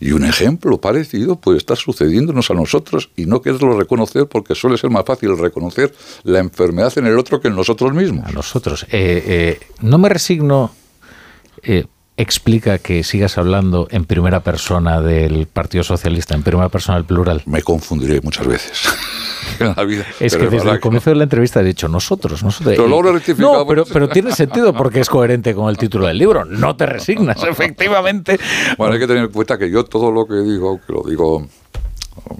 Y un ejemplo parecido puede estar sucediéndonos a nosotros y no quererlo reconocer porque suele ser más fácil reconocer la enfermedad en el otro que en nosotros mismos. A nosotros. Eh, eh, no me resigno. eh, explica que sigas hablando en primera persona del Partido Socialista, en primera persona del plural. Me confundiré muchas veces en la vida. Es que desde el comienzo de la entrevista he dicho nosotros, nosotros. Pero luego rectificado. No, pero, pero tiene sentido porque es coherente con el título del libro. No te resignas, efectivamente. Bueno, hay que tener en cuenta que yo todo lo que digo, que lo digo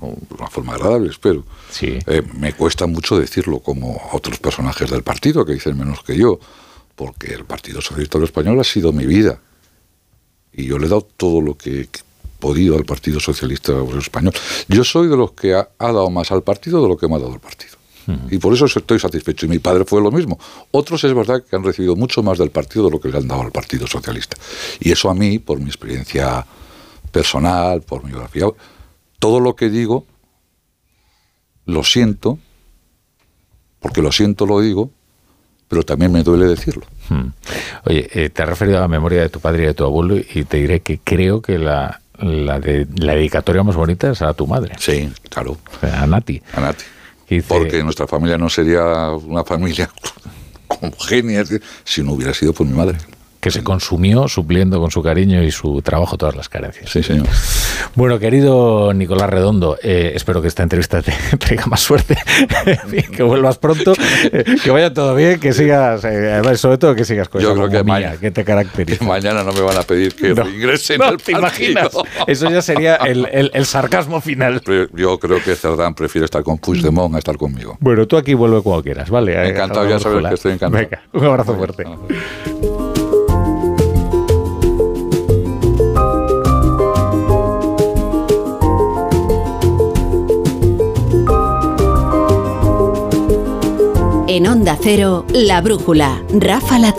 de una forma agradable, espero, eh, me cuesta mucho decirlo como otros personajes del partido que dicen menos que yo, porque el Partido Socialista Español ha sido mi vida. Y yo le he dado todo lo que he podido al Partido Socialista Obrero Español. Yo soy de los que ha, ha dado más al partido de lo que me ha dado el partido. Y por eso estoy satisfecho. Y mi padre fue lo mismo. Otros es verdad que han recibido mucho más del partido de lo que le han dado al Partido Socialista. Y eso a mí, por mi experiencia personal, por mi biografía, todo lo que digo, lo siento, porque lo siento lo digo, pero también me duele decirlo. Hmm. Oye, eh, te has referido a la memoria de tu padre y de tu abuelo y te diré que creo que la, la, de, la dedicatoria más bonita es a tu madre. Sí, claro. A Nati. A Nati. Porque nuestra familia no sería una familia homogénea si no hubiera sido por mi madre. Que se consumió supliendo con su cariño y su trabajo todas las carencias. Sí, señor. Bueno, querido Nicolás Redondo, eh, espero que esta entrevista te traiga más suerte, que vuelvas pronto, eh, que vaya todo bien, que sigas, eh, además, sobre todo que sigas con Yo esa creo que mañana- que te caracteriza. Que mañana no me van a pedir que No. ingresen No, al ¿te partido. imaginas? Eso ya sería el, el- el sarcasmo final. Yo creo que Cerdán prefiere estar con Puigdemont a estar conmigo. Bueno, tú aquí vuelve cuando quieras, ¿vale? Encantado, A la ya sabes que estoy encantado. Venga, un abrazo fuerte. En Onda Cero, La Brújula, Rafa La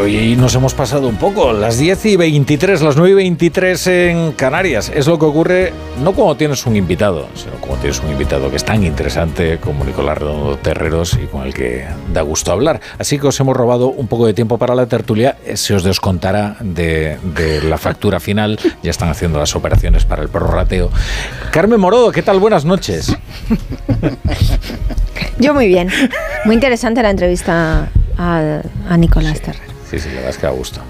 hoy nos hemos pasado un poco, las 10 y 23, las 9 y 23 en Canarias. Es lo que ocurre no cuando tienes un invitado, sino cuando tienes un invitado que es tan interesante como Nicolás Redondo Terreros y con el que da gusto hablar. Así que os hemos robado un poco de tiempo para la tertulia. Eh, Se os descontará de, de la factura final. Ya están haciendo las operaciones para el prorrateo. Carmen Morodo, ¿qué tal? Buenas noches. Yo muy bien. Muy interesante la entrevista a, a Nicolás Terrer. Sí, sí, la verdad es que a gusto.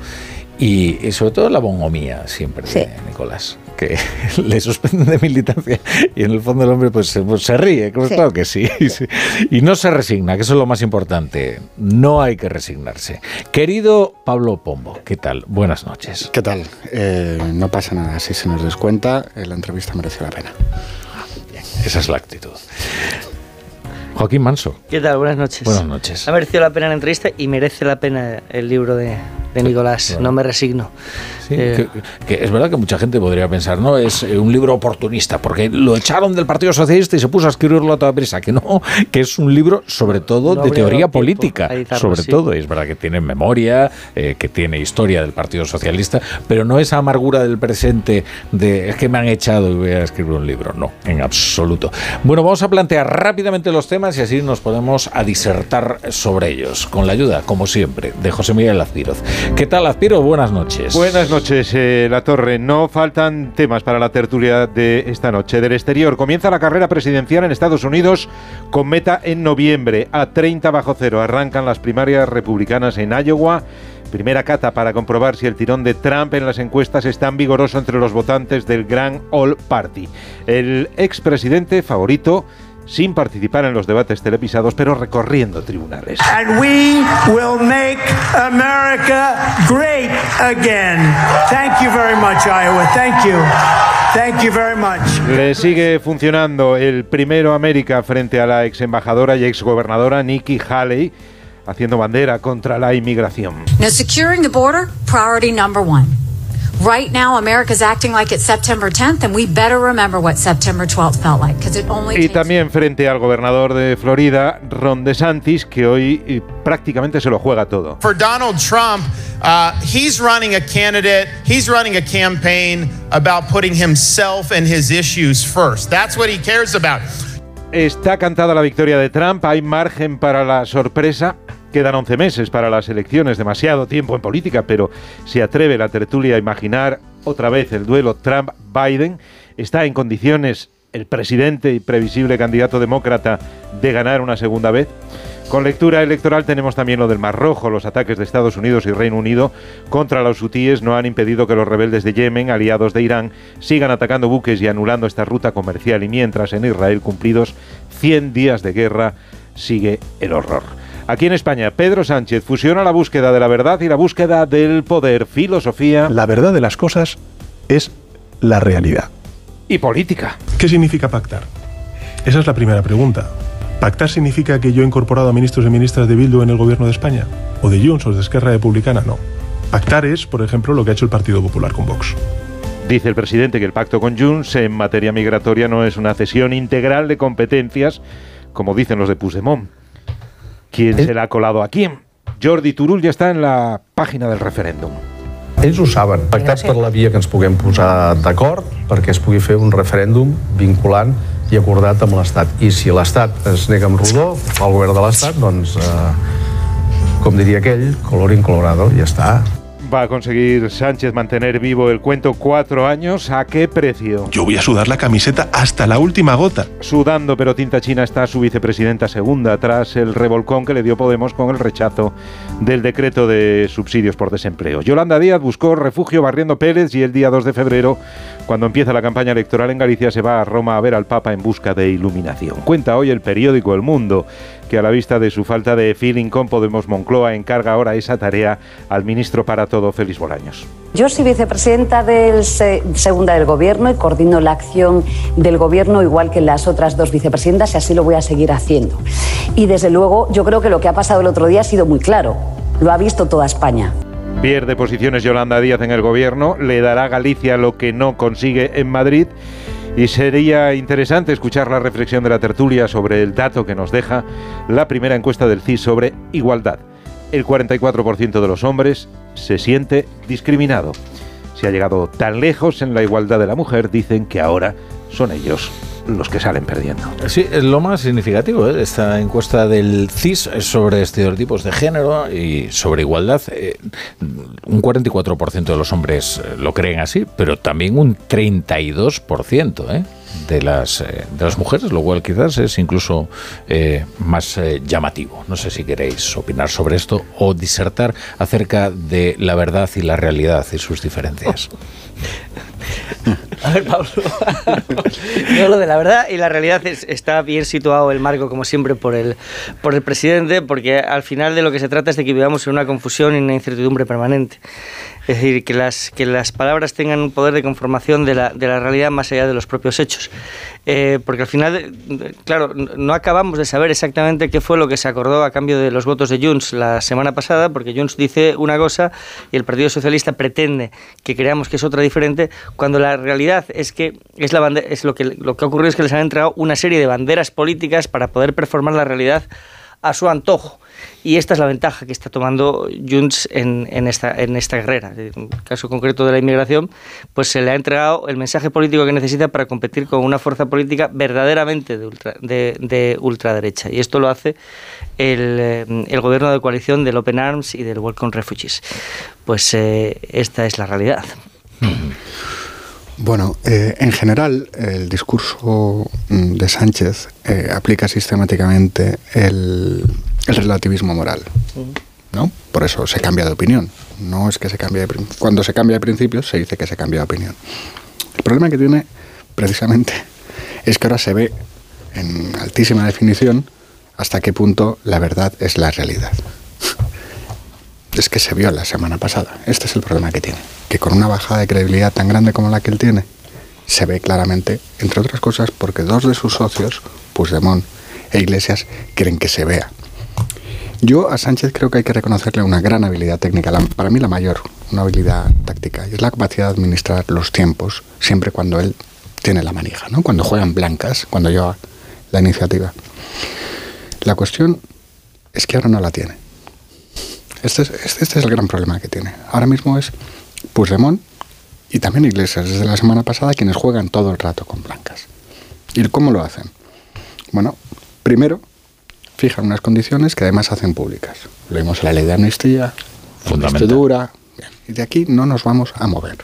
Y, y sobre todo la bongomía siempre de Nicolás, que le suspenden de militancia y en el fondo el hombre pues, se- pues, se ríe, pues, Sí. claro que sí, sí. Y no se resigna, que eso es lo más importante. No hay que resignarse. Querido Pablo Pombo, ¿qué tal? Buenas noches. ¿Qué tal? Eh, no pasa nada, si se nos descuenta, eh, la entrevista mereció la pena. Esa es la actitud. Joaquín Manso. ¿Qué tal? Buenas noches. Buenas noches. Ha merecido la pena la entrevista y merece la pena el libro de, de Nicolás. No me resigno. Sí, Eh, que, que es verdad que mucha gente podría pensar, no, es eh, un libro oportunista, porque lo echaron del Partido Socialista y se puso a escribirlo a toda prisa. Que no, que es un libro sobre todo No de teoría política, editarlo, sobre sí. todo. Y es verdad que tiene memoria, eh, que tiene historia del Partido Socialista, pero no esa amargura del presente de es que me han echado y voy a escribir un libro. No, en absoluto. Bueno, vamos a plantear rápidamente los temas y así nos podemos a disertar sobre ellos, con la ayuda, como siempre, de José Miguel Azpiroz. ¿Qué tal, Azpiroz? Buenas noches. Buenas noches, eh, La Torre. No faltan temas para la tertulia de esta noche. Del exterior, comienza la carrera presidencial en Estados Unidos con meta en noviembre. A 30 bajo cero arrancan las primarias republicanas en Iowa. Primera cata para comprobar si el tirón de Trump en las encuestas es tan vigoroso entre los votantes del Gran All Party. El expresidente favorito sin participar en los debates televisados, pero recorriendo tribunales. And we will make America great again. Thank you very much, Iowa. Thank you. Thank you very much. Le sigue funcionando el primero América frente a la ex embajadora y ex gobernadora Nikki Haley, haciendo bandera contra la inmigración. Now, securing the border, priority number one. Right now, America's acting like it's September 10th, and we better remember what September 12th felt like, because it only Y también frente al gobernador de Florida, Ron DeSantis, que hoy eh, prácticamente se lo juega todo. For Donald Trump, uh, he's running a candidate, he's running a campaign about putting himself and his issues first. That's what he cares about. Está cantada la victoria de Trump, hay margen para la sorpresa. Quedan 11 meses para las elecciones, demasiado tiempo en política, pero se atreve la tertulia a imaginar otra vez el duelo Trump-Biden. Está en condiciones el presidente y previsible candidato demócrata de ganar una segunda vez. Con lectura electoral tenemos también lo del Mar Rojo. Los ataques de Estados Unidos y Reino Unido contra los hutíes no han impedido que los rebeldes de Yemen, aliados de Irán, sigan atacando buques y anulando esta ruta comercial. Y mientras en Israel, cumplidos 100 días de guerra, sigue el horror. Aquí en España, Pedro Sánchez fusiona la búsqueda de la verdad y la búsqueda del poder, filosofía. La verdad de las cosas es la realidad. Y política. ¿Qué significa pactar? Esa es la primera pregunta. ¿Pactar significa que yo he incorporado a ministros y ministras de Bildu en el gobierno de España? ¿O de Junts o de Esquerra Republicana? No. Pactar es, por ejemplo, lo que ha hecho el Partido Popular con Vox. Dice el presidente que el pacto con Junts en materia migratoria no es una cesión integral de competencias, como dicen los de Puigdemont. ¿Quién se la ha colado a quién? Jordi Turul ya está en la página del referéndum. Ells ho saben. Pactat per la via que ens puguem posar d'acord perquè es pugui fer un referèndum vinculant i acordat amb l'Estat. I si l'Estat es nega amb rodó, el govern de l'Estat, doncs, eh, com diria aquell, colorín colorado, ja està. ¿Va a conseguir Sánchez mantener vivo el cuento cuatro años? ¿A qué precio? Yo voy a sudar la camiseta hasta la última gota. Sudando pero tinta china está su vicepresidenta segunda tras el revolcón que le dio Podemos con el rechazo del decreto de subsidios por desempleo. Yolanda Díaz buscó refugio barriendo Pérez y el día 2 de febrero, cuando empieza la campaña electoral en Galicia, se va a Roma a ver al Papa en busca de iluminación. Cuenta hoy el periódico El Mundo que a la vista de su falta de feeling con Podemos Moncloa encarga ahora esa tarea al ministro para todo, Félix Bolaños. Yo soy vicepresidenta del se- segunda del Gobierno y coordino la acción del Gobierno igual que las otras dos vicepresidentas y así lo voy a seguir haciendo. Y desde luego yo creo que lo que ha pasado el otro día ha sido muy claro. Lo ha visto toda España. Pierde posiciones Yolanda Díaz en el gobierno, le dará a Galicia lo que no consigue en Madrid y sería interesante escuchar la reflexión de la tertulia sobre el dato que nos deja la primera encuesta del CIS sobre igualdad. El 44% de los hombres se siente discriminado. Si ha llegado tan lejos en la igualdad de la mujer, dicen que ahora son ellos los que salen perdiendo. Sí, es lo más significativo ¿eh? esta encuesta del CIS sobre estereotipos de género y sobre igualdad. eh, un 44% de los hombres eh, lo creen así, pero también un 32% ¿eh? de, las, eh, de las mujeres, lo cual quizás es incluso eh, más eh, llamativo. No sé si queréis opinar sobre esto o disertar acerca de la verdad y la realidad y sus diferencias. A ver, Pablo. Yo lo de la verdad y la realidad es- está bien situado el marco, como siempre, por el, por el presidente, porque al final de lo que se trata es de que vivamos en una confusión y una incertidumbre permanente. Es decir, que las, que las palabras tengan un poder de conformación de la, de la realidad más allá de los propios hechos. Eh, porque al final, claro, no acabamos de saber exactamente qué fue lo que se acordó a cambio de los votos de Junts la semana pasada, porque Junts dice una cosa y el Partido Socialista pretende que creamos que es otra diferente, cuando la realidad es que es, la bande- es lo, que, lo que ha ocurrido es que les han entregado una serie de banderas políticas para poder performar la realidad a su antojo. Y esta es la ventaja que está tomando Junts en, en esta, en esta guerrera. En el caso concreto de la inmigración, pues se le ha entregado el mensaje político que necesita para competir con una fuerza política verdaderamente de, ultra- de, de ultraderecha. Y esto lo hace el, eh, el gobierno de coalición del Open Arms y del Welcome Refugees. Pues eh, esta es la realidad. Bueno, eh, en general el discurso mm, de Sánchez eh, aplica sistemáticamente el, el relativismo moral, ¿no? Por eso se cambia de opinión. No es que se cambie de cuando se cambia de principios se dice que se cambia de opinión. El problema que tiene precisamente es que ahora se ve en altísima definición hasta qué punto la verdad es la realidad. Es que se vio la semana pasada. Este es el problema que tiene. Que con una bajada de credibilidad tan grande como la que él tiene, se ve claramente, entre otras cosas, porque dos de sus socios, Puigdemont e Iglesias, quieren que se vea. Yo a Sánchez creo que hay que reconocerle una gran habilidad técnica, para mí la mayor, una habilidad táctica, y es la capacidad de administrar los tiempos, siempre cuando él tiene la manija, ¿no? cuando juegan blancas, cuando lleva la iniciativa. La cuestión es que ahora no la tiene. Este es, este, este es el gran problema que tiene. Ahora mismo es Puigdemont y también Iglesias, desde la semana pasada, quienes juegan todo el rato con blancas. ¿Y cómo lo hacen? Bueno, primero, fijan unas condiciones que además hacen públicas. Lo vimos en la ley de amnistía, bien, y de aquí no nos vamos a mover.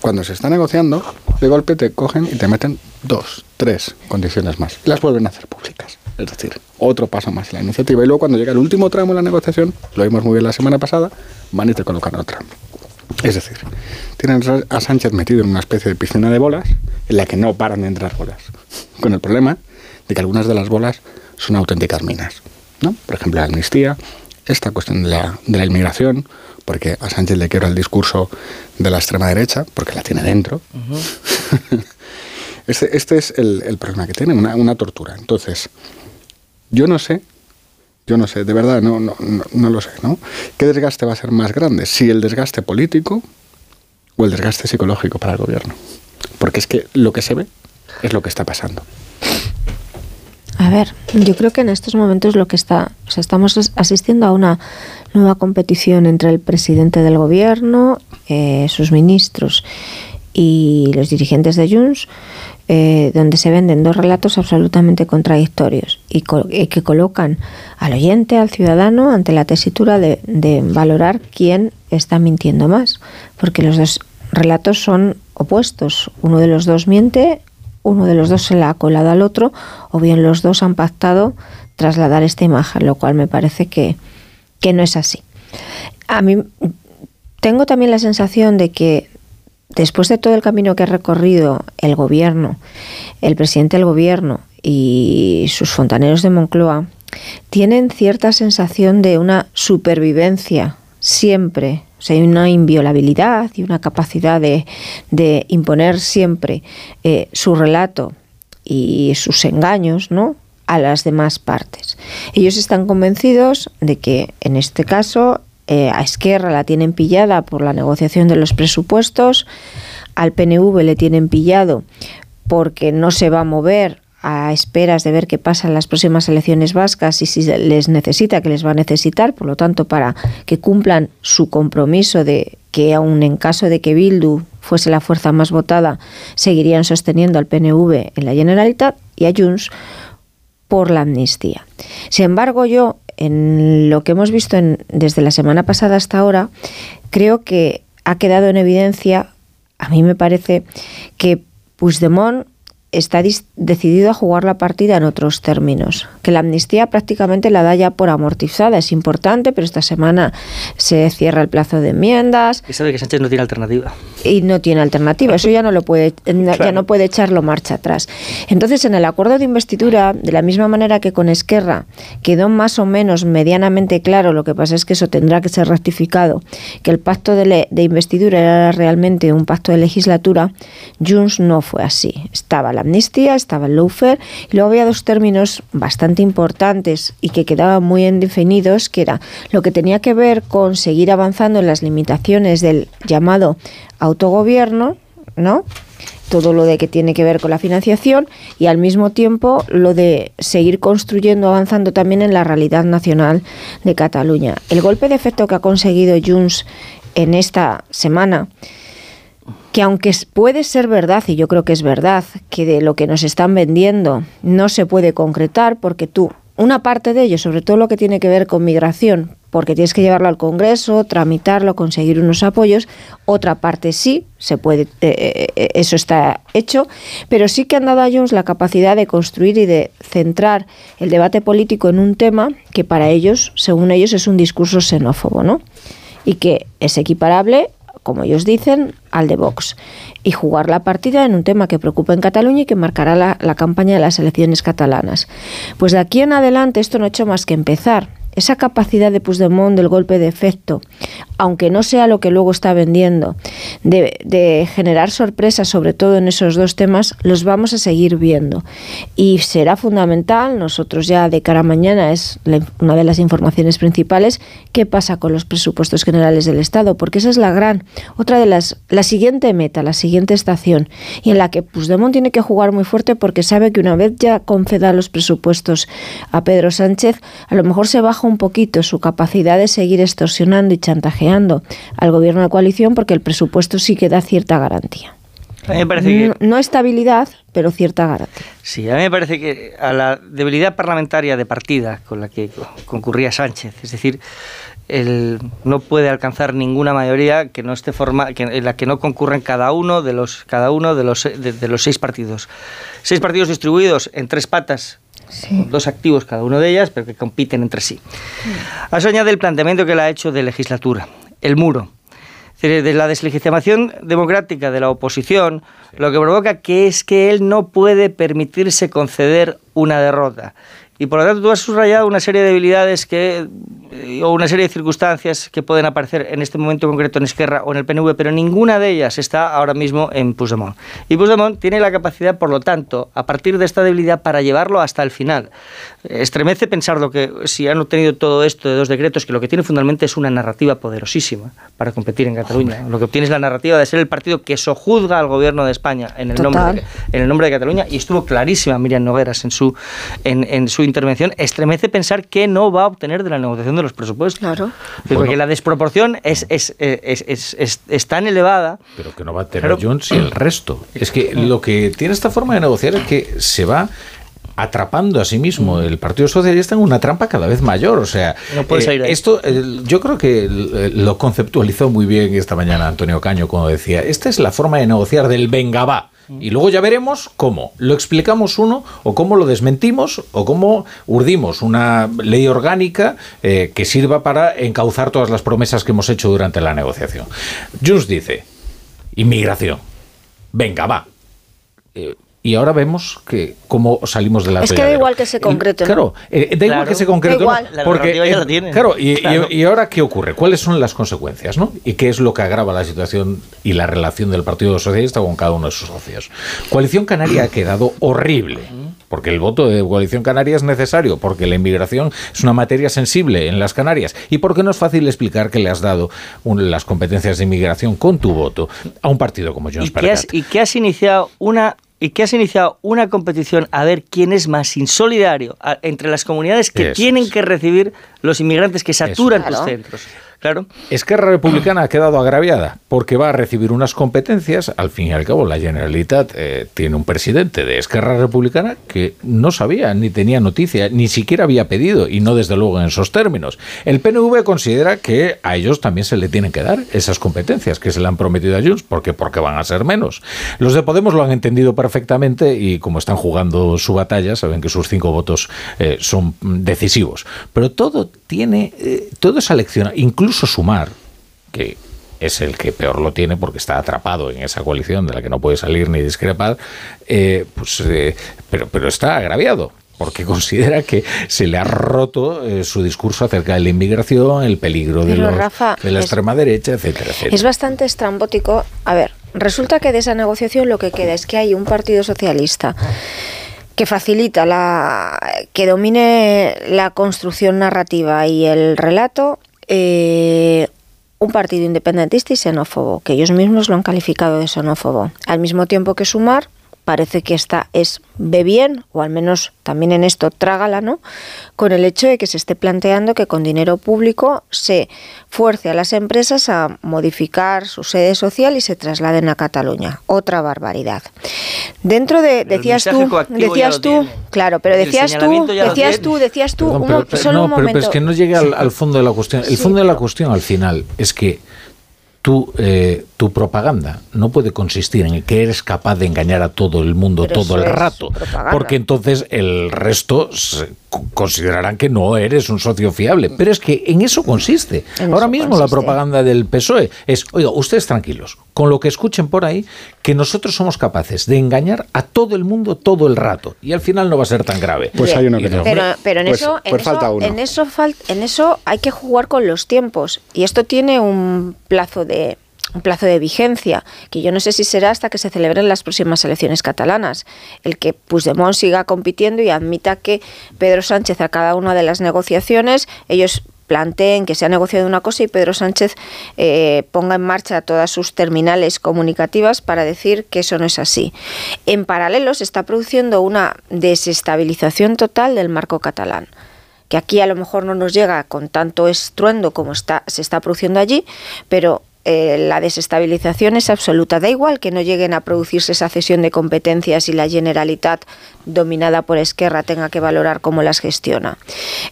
Cuando se está negociando, de golpe te cogen y te meten dos, tres condiciones más. Las vuelven a hacer públicas. Es decir, otro paso más en la iniciativa. Y luego cuando llega el último tramo de la negociación, lo vimos muy bien la semana pasada, van y te colocan otra. Es decir, tienen a Sánchez metido en una especie de piscina de bolas en la que no paran de entrar bolas. Con el problema de que algunas de las bolas son auténticas minas. ¿no? Por ejemplo, la amnistía, esta cuestión de la, de la inmigración, porque a Sánchez le quiero el discurso de la extrema derecha, porque la tiene dentro. Este, este es el, el problema que tiene, una, una tortura. Entonces, yo no sé, yo no sé, de verdad, no, no, no, lo sé, ¿no? ¿Qué desgaste va a ser más grande? ¿Si el desgaste político o el desgaste psicológico para el gobierno? Porque es que lo que se ve es lo que está pasando. A ver, yo creo que en estos momentos lo que está, o sea, estamos as- asistiendo a una nueva competición entre el presidente del gobierno, eh, sus ministros y los dirigentes de Junts, eh, donde se venden dos relatos absolutamente contradictorios y, co- y que colocan al oyente, al ciudadano, ante la tesitura de, de valorar quién está mintiendo más, porque los dos relatos son opuestos. Uno de los dos miente, uno de los dos se la ha colado al otro, o bien los dos han pactado trasladar esta imagen, lo cual me parece que, que no es así. A mí tengo también la sensación de que después de todo el camino que ha recorrido el gobierno, el presidente del gobierno y sus fontaneros de Moncloa, tienen cierta sensación de una supervivencia siempre. O sea, hay una inviolabilidad y una capacidad de, imponer siempre eh, su relato y sus engaños, ¿no? a las demás partes. Ellos están convencidos de que en este caso eh, a Esquerra la tienen pillada por la negociación de los presupuestos, al PNV le tienen pillado porque no se va a mover a esperas de ver qué pasa en las próximas elecciones vascas y si les necesita, que les va a necesitar, por lo tanto, para que cumplan su compromiso de que aun en caso de que Bildu fuese la fuerza más votada, seguirían sosteniendo al PNV en la Generalitat y a Junts por la amnistía. Sin embargo, yo, en lo que hemos visto desde la semana pasada hasta ahora, creo que ha quedado en evidencia, a mí me parece, que Puigdemont está decidido a jugar la partida en otros términos, que la amnistía prácticamente la da ya por amortizada, es importante, pero esta semana se cierra el plazo de enmiendas. Y sabe que Sánchez no tiene alternativa. Y no tiene alternativa, eso ya no lo puede, ya no puede echarlo marcha atrás. Entonces, en el acuerdo de investidura, de la misma manera que con Esquerra quedó más o menos medianamente claro, lo que pasa es que eso tendrá que ser rectificado, que el pacto de, de investidura era realmente un pacto de legislatura, Junts no fue así. Estaba la amnistía, estaba el lawfare, y luego había dos términos bastante importantes y que quedaban muy indefinidos, que era lo que tenía que ver con seguir avanzando en las limitaciones del llamado autogobierno, ¿no? todo lo de que tiene que ver con la financiación y al mismo tiempo lo de seguir construyendo, avanzando también en la realidad nacional de Cataluña. El golpe de efecto que ha conseguido Junts en esta semana que aunque puede ser verdad, y yo creo que es verdad, que de lo que nos están vendiendo no se puede concretar, porque tú, una parte de ello, sobre todo lo que tiene que ver con migración, porque tienes que llevarlo al Congreso, tramitarlo, conseguir unos apoyos, otra parte sí, se puede, eh, eh, eso está hecho, pero sí que han dado a Jones la capacidad de construir y de centrar el debate político en un tema que para ellos, según ellos, es un discurso xenófobo, ¿no? Y que es equiparable como ellos dicen, al de Vox y jugar la partida en un tema que preocupa en Cataluña y que marcará la, campaña de las elecciones catalanas. Pues de aquí en adelante esto no ha hecho más que empezar esa capacidad de Puigdemont del golpe de efecto, aunque no sea lo que luego está vendiendo, de, generar sorpresas, sobre todo en esos dos temas, los vamos a seguir viendo. Y será fundamental, nosotros ya de cara a mañana es una de las informaciones principales, qué pasa con los presupuestos generales del Estado, porque esa es la gran, otra de las, la siguiente meta, la siguiente estación, y en la que Puigdemont tiene que jugar muy fuerte porque sabe que una vez ya conceda los presupuestos a Pedro Sánchez, a lo mejor se baja un poquito su capacidad de seguir extorsionando y chantajeando al gobierno de coalición porque el presupuesto sí que da cierta garantía. A mí me parece que... no, estabilidad, pero cierta garantía. Sí, a mí me parece que a la debilidad parlamentaria de partida con la que concurría Sánchez, es decir, él no puede alcanzar ninguna mayoría que no esté forma, que, en la que no concurran cada uno de los cada uno de los de los seis partidos, seis partidos distribuidos en tres patas dos activos cada uno de ellas, pero que compiten entre sí. A eso añade el planteamiento que él ha hecho de legislatura, el muro. De la deslegitimación democrática de la oposición, lo que provoca que es que él no puede permitirse conceder una derrota. Y por lo tanto tú has subrayado una serie de debilidades que, o una serie de circunstancias que pueden aparecer en este momento concreto en Esquerra o en el PNV, pero ninguna de ellas está ahora mismo en Puigdemont. Y Puigdemont tiene la capacidad, por lo tanto, a partir de esta debilidad, para llevarlo hasta el final. Estremece pensar lo que, si han obtenido todo esto de dos decretos, que lo que tiene fundamentalmente es una narrativa poderosísima para competir en Cataluña. Lo que obtiene es la narrativa de ser el partido que sojuzga al gobierno de España en el, nombre de, en el nombre de Cataluña, y estuvo clarísima Miriam Nogueras en su, en, en su intervención, estremece pensar que no va a obtener de la negociación de los presupuestos. Claro. Porque la desproporción es, es, es, es, tan elevada. Pero que no va a tener Jones y el resto. Es que lo que tiene esta forma de negociar es que se va atrapando a sí mismo el Partido Socialista en una trampa cada vez mayor. O sea, eh, esto yo creo que lo conceptualizó muy bien esta mañana Antonio Caño cuando decía, esta es la forma de negociar del venga va. Y luego ya veremos cómo lo explicamos uno o cómo lo desmentimos o cómo urdimos una ley orgánica eh, que sirva para encauzar todas las promesas que hemos hecho durante la negociación. Junts dice, inmigración. Venga, va. Eh, y ahora vemos que cómo salimos de la Es que da igual que se concrete. Claro, eh, da igual que se concrete. Porque, ya la tiene. Claro, y, y, ahora qué ocurre? ¿Cuáles son las consecuencias? ¿no? ¿Y qué es lo que agrava la situación y la relación del Partido Socialista con cada uno de sus socios? Coalición Canaria ha quedado horrible. Porque el voto de Coalición Canaria es necesario, porque la inmigración es una materia sensible en las Canarias y porque no es fácil explicar que le has dado las competencias de inmigración con tu voto a un partido como Jones ¿Y, ¿Y que has iniciado una y que has iniciado una competición a ver quién es más insolidario entre las comunidades que tienen que recibir los inmigrantes que saturan los centros. Claro. Esquerra Republicana ha quedado agraviada porque va a recibir unas competencias. Al fin y al cabo, la Generalitat eh, tiene un presidente de Esquerra Republicana que no sabía ni tenía noticia, ni siquiera había pedido, y no desde luego en esos términos. El PNV considera que a ellos también se le tienen que dar esas competencias que se le han prometido a Junts, porque porque van a ser menos. Los de Podemos lo han entendido perfectamente y como están jugando su batalla, saben que sus cinco votos eh, son decisivos. Pero todo tiene, eh, todo esa lección, incluso Sumar, que es el que peor lo tiene porque está atrapado en esa coalición de la que no puede salir ni discrepar, eh, pues, eh, pero, pero está agraviado porque considera que se le ha roto eh, su discurso acerca de la inmigración, el peligro de, los- Rafa, de la es- extrema derecha, etcétera, etcétera. Es bastante estrambótico. A ver, resulta que de esa negociación lo que queda es que hay un partido socialista que facilita la que domine la construcción narrativa y el relato eh, un partido independentista y xenófobo que ellos mismos lo han calificado de xenófobo. Al mismo tiempo que sumar parece que esta es ve bien, o al menos también en esto trágala, ¿no? Con el hecho de que se esté planteando que con dinero público se fuerce a las empresas a modificar su sede social y se trasladen a Cataluña. Otra barbaridad. Dentro de, Pero decías tú, decías tú, tiene. claro, pero decías tú, decías tú, decías tú, Perdón, un pero- mo- pero- solo no, un pero- momento. pero es que no llegue al, al fondo de la cuestión. El Sí, fondo de la cuestión al final es que tú, eh, tu propaganda. No puede consistir en que eres capaz de engañar a todo el mundo Pero todo el rato, porque entonces el resto considerarán que no eres un socio fiable. Pero es que en eso consiste. En Ahora eso mismo la propaganda del PSOE es, oiga, ustedes tranquilos, con lo que escuchen por ahí, que nosotros somos capaces de engañar a todo el mundo todo el rato. Y al final no va a ser tan grave. Pues hay uno Y que no. Pero, pero en, Pues- eso, en, pues eso, falta uno. en, eso en eso hay que jugar con los tiempos. Y esto tiene un plazo de un plazo de vigencia, que yo no sé si será hasta que se celebren las próximas elecciones catalanas. El que Puigdemont siga compitiendo y admita que Pedro Sánchez a cada una de las negociaciones, ellos planteen que se ha negociado una cosa y Pedro Sánchez eh, ponga en marcha todas sus terminales comunicativas para decir que eso no es así. En paralelo se está produciendo una desestabilización total del marco catalán que aquí a lo mejor no nos llega con tanto estruendo como está, se está produciendo allí, pero eh, la desestabilización es absoluta. Da igual que no lleguen a producirse esa cesión de competencias y la Generalitat dominada por Esquerra tenga que valorar cómo las gestiona.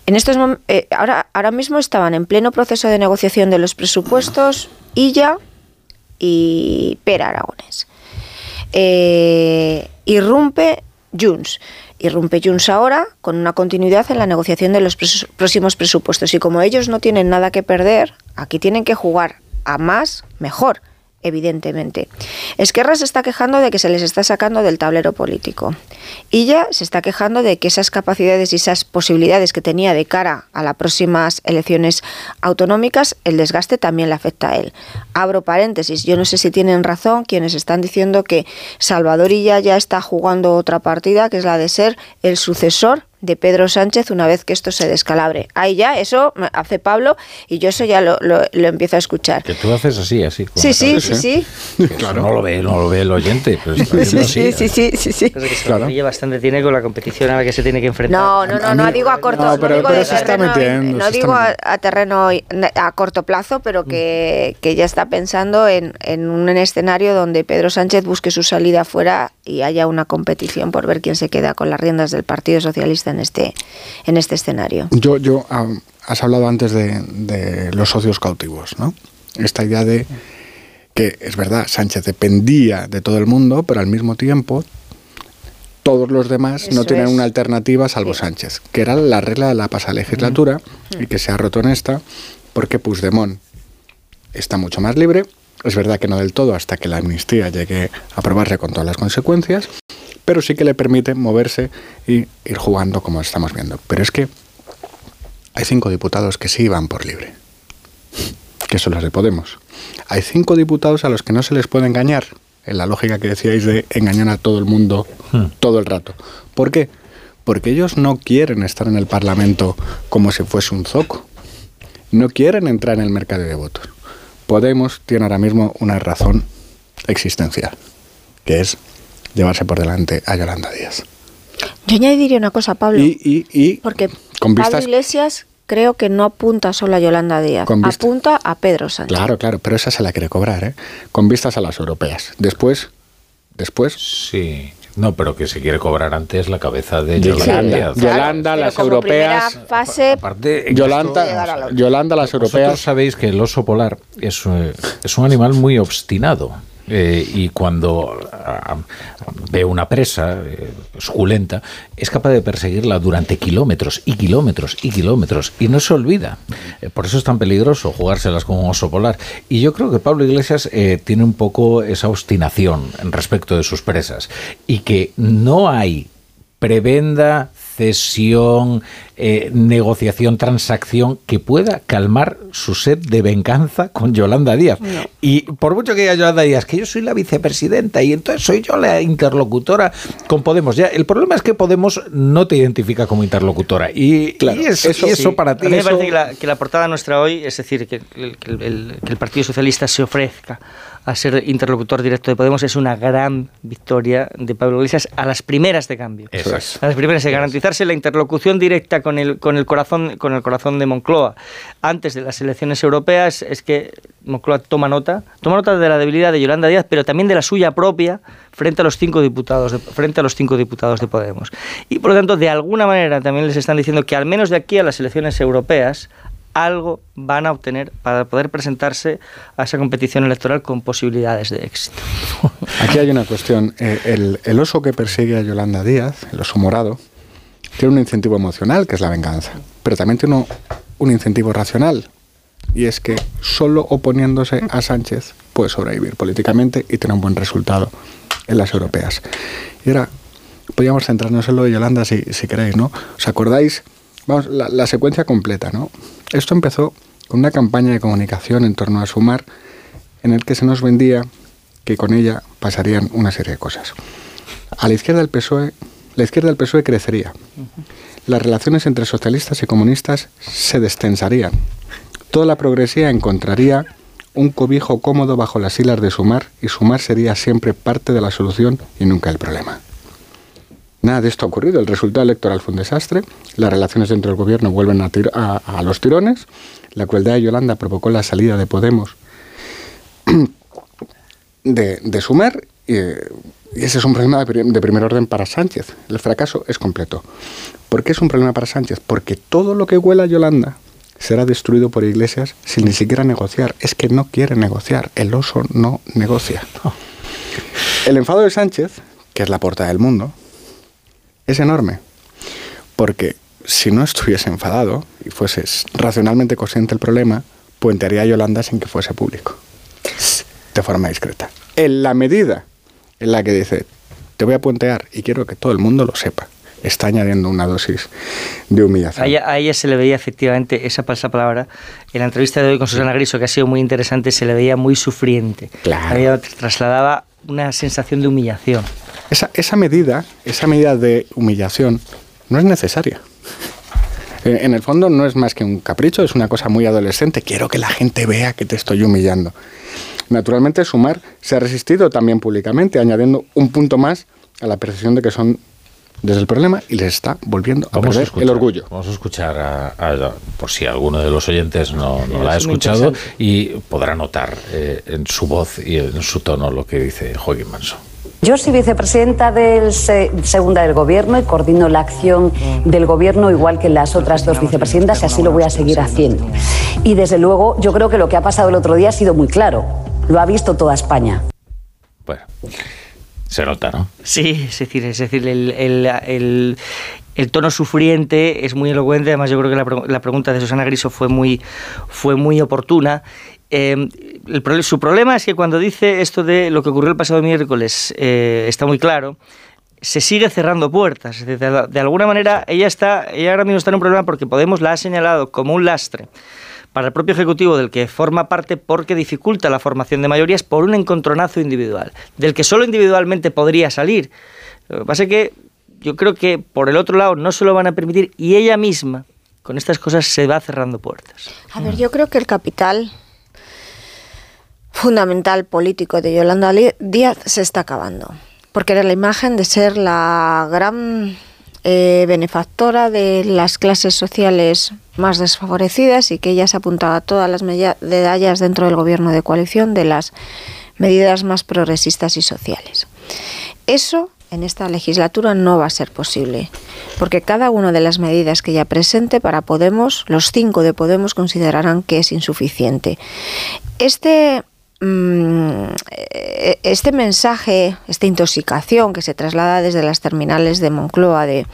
En estos eh, ahora, ahora mismo estaban en pleno proceso de negociación de los presupuestos Illa y Pera Aragones. Eh, irrumpe Junts. Irrumpe Junts ahora con una continuidad en la negociación de los próximos presupuestos. Y como ellos no tienen nada que perder, aquí tienen que jugar a más, mejor, evidentemente. Esquerra se está quejando de que se les está sacando del tablero político. Ya se está quejando de que esas capacidades y esas posibilidades que tenía de cara a las próximas elecciones autonómicas, el desgaste también le afecta a él. Abro paréntesis, yo no sé si tienen razón quienes están diciendo que Salvador Illa ya está jugando otra partida, que es la de ser el sucesor de Pedro Sánchez una vez que esto se descalabre. Ahí ya, eso me hace Pablo y yo eso ya lo, lo- lo empiezo a escuchar. Que tú haces así, así. Sí, la sí, cabeza. sí, sí. Claro. No lo ve, no lo ve el oyente. Pero está Sí, así. sí, sí, sí, sí. Salvador bastante tiene con la competición a la que se tiene que enfrentar. No, no, no, no digo a corto, No, no, pero- digo pero de se está terreno, metiendo, no se está digo a, metiendo. a terreno a corto plazo, pero que, que ya está pensando en, en un escenario donde Pedro Sánchez busque su salida fuera y haya una competición por ver quién se queda con las riendas del Partido Socialista en este en este escenario. Yo, yo ah, has hablado antes de, de los socios cautivos, ¿no? Esta idea de que es verdad, Sánchez dependía de todo el mundo, pero al mismo tiempo todos los demás no Eso tienen es. una alternativa salvo Sánchez, que era la regla de la pasada legislatura y que se ha roto en esta porque Puigdemont está mucho más libre. Es verdad que no del todo hasta que la amnistía llegue a aprobarse con todas las consecuencias, pero sí que le permite moverse y ir jugando como estamos viendo. Pero es que hay cinco diputados que sí van por libre, que son los de Podemos. Hay cinco diputados a los que no se les puede engañar, en la lógica que decíais de engañar a todo el mundo todo el rato. ¿Por qué? Porque ellos no quieren estar en el Parlamento como si fuese un zoco. No quieren entrar en el mercado de votos. Podemos tiene ahora mismo una razón existencial, que es llevarse por delante a Yolanda Díaz. Yo añadiría una cosa, Pablo. Y, y, y porque con Pablo vistas Iglesias creo que no apunta solo a Yolanda Díaz, Con vista- apunta a Pedro Sánchez. Claro, claro, pero esa se la quiere cobrar, ¿eh? Con vistas a las europeas. Después, después... Sí. No, pero que se quiere cobrar antes la cabeza de Yolanda Yolanda. Díaz. Yolanda, las como europeas... fase, Aparte, Yolanda, Yolanda, las Vosotros europeas... sabéis que el oso polar es, eh, es un animal muy obstinado. Eh, y cuando ah, ve una presa eh, suculenta, es capaz de perseguirla durante kilómetros y kilómetros y kilómetros y no se olvida. Eh, por eso es tan peligroso jugárselas con un oso polar. Y yo creo que Pablo Iglesias tiene un poco esa obstinación respecto de sus presas y que no hay prebenda, cesión, eh, negociación, transacción que pueda calmar su sed de venganza con Yolanda Díaz. Y por mucho que diga Yolanda Díaz, que yo soy la vicepresidenta y entonces soy yo la interlocutora con Podemos. Ya, el problema es que Podemos no te identifica como interlocutora. Y, y eso, y eso Sí. para ti. A mí me eso- parece que la, que la portada nuestra hoy, es decir, que, el- que el, el- que el Partido Socialista se ofrezca a ser interlocutor directo de Podemos, es una gran victoria de Pablo Iglesias a las primeras de cambio. Eso es. A las primeras de garantizarse la interlocución directa con el, con el corazón con el corazón de Moncloa antes de las elecciones europeas es que Moncloa toma nota, toma nota de la debilidad de Yolanda Díaz, pero también de la suya propia frente a los cinco diputados de, frente a los cinco diputados de Podemos. Y por lo tanto, de alguna manera también les están diciendo que al menos de aquí a las elecciones europeas algo van a obtener para poder presentarse a esa competición electoral con posibilidades de éxito. Aquí hay una cuestión. Eh, el, el oso que persigue a Yolanda Díaz, el oso morado, tiene un incentivo emocional, que es la venganza, pero también tiene uno- un incentivo racional, y es que solo oponiéndose a Sánchez puede sobrevivir políticamente y tener un buen resultado en las europeas. Y ahora, podríamos centrarnos en lo de Yolanda si, si queréis, ¿no? ¿Os acordáis? Vamos, la, la secuencia completa, ¿no? Esto empezó con una campaña de comunicación en torno a Sumar en el que se nos vendía que con ella pasarían una serie de cosas. A la izquierda del PSOE, la izquierda del PSOE crecería. Las relaciones entre socialistas y comunistas se destensarían. Toda la progresía encontraría un cobijo cómodo bajo las hilas de Sumar y Sumar sería siempre parte de la solución y nunca el problema. Nada de esto ha ocurrido. El resultado electoral fue un desastre. Las relaciones dentro del gobierno vuelven a, los tirones. La crueldad de Yolanda provocó la salida de Podemos de, de Sumar. Y, ese es un problema de, de primer orden para Sánchez. El fracaso es completo. ¿Por qué es un problema para Sánchez? Porque todo lo que huela a Yolanda será destruido por Iglesias sin ni siquiera negociar. Es que no quiere negociar. El oso no negocia. El enfado de Sánchez, que es la portada del mundo, es enorme. Porque si no estuviese enfadado y fuese racionalmente consciente del problema, puentearía a Yolanda sin que fuese público. De forma discreta. En la medida en la que dice, te voy a puentear y quiero que todo el mundo lo sepa, está añadiendo una dosis de humillación. A ella, a ella se le veía efectivamente esa falsa palabra. En la entrevista de hoy con Susana Griso, que ha sido muy interesante, se le veía muy sufriente. Claro. Ella trasladaba una sensación de humillación. Esa, esa medida, esa medida de humillación, no es necesaria. En, en el fondo no es más que un capricho, es una cosa muy adolescente. Quiero que la gente vea que te estoy humillando. Naturalmente, Sumar se ha resistido también públicamente, añadiendo un punto más a la percepción de que son desde el problema y les está volviendo a Vamos a escuchar, el orgullo. Vamos a escuchar, a, a- por si alguno de los oyentes no, no Sí, la ha escuchado, y podrá notar eh, en su voz y en su tono lo que dice Joaquín Manso. Yo soy vicepresidenta del se- segunda del gobierno y coordino la acción del gobierno igual que las otras dos vicepresidentas y así lo voy a seguir haciendo. Y desde luego yo creo que lo que ha pasado el otro día ha sido muy claro. Lo ha visto toda España. Bueno, se nota, ¿no? Sí, es decir, es decir el, el- el- el tono sufriente es muy elocuente. Además, yo creo que la, la pregunta de Susana Griso fue muy, fue muy oportuna. Prole- su problema es que cuando dice esto de lo que ocurrió el pasado miércoles, eh, está muy claro, se sigue cerrando puertas. De alguna manera, ella, está, ella ahora mismo está en un problema porque Podemos la ha señalado como un lastre para el propio Ejecutivo del que forma parte porque dificulta la formación de mayorías por un encontronazo individual, del que solo individualmente podría salir. Lo que pasa es que yo creo que por el otro lado no se lo van a permitir y ella misma con estas cosas se va cerrando puertas. A ver, yo creo que el capital fundamental político de Yolanda Díaz se está acabando. Porque era la imagen de ser la gran eh, benefactora de las clases sociales más desfavorecidas y que ella se apuntaba a todas las medallas dentro del gobierno de coalición de las medidas más progresistas y sociales. Eso en esta legislatura no va a ser posible, porque cada una de las medidas que ella presente para Podemos, los cinco de Podemos considerarán que es insuficiente. Este este mensaje, esta intoxicación que se traslada desde las terminales de Moncloa de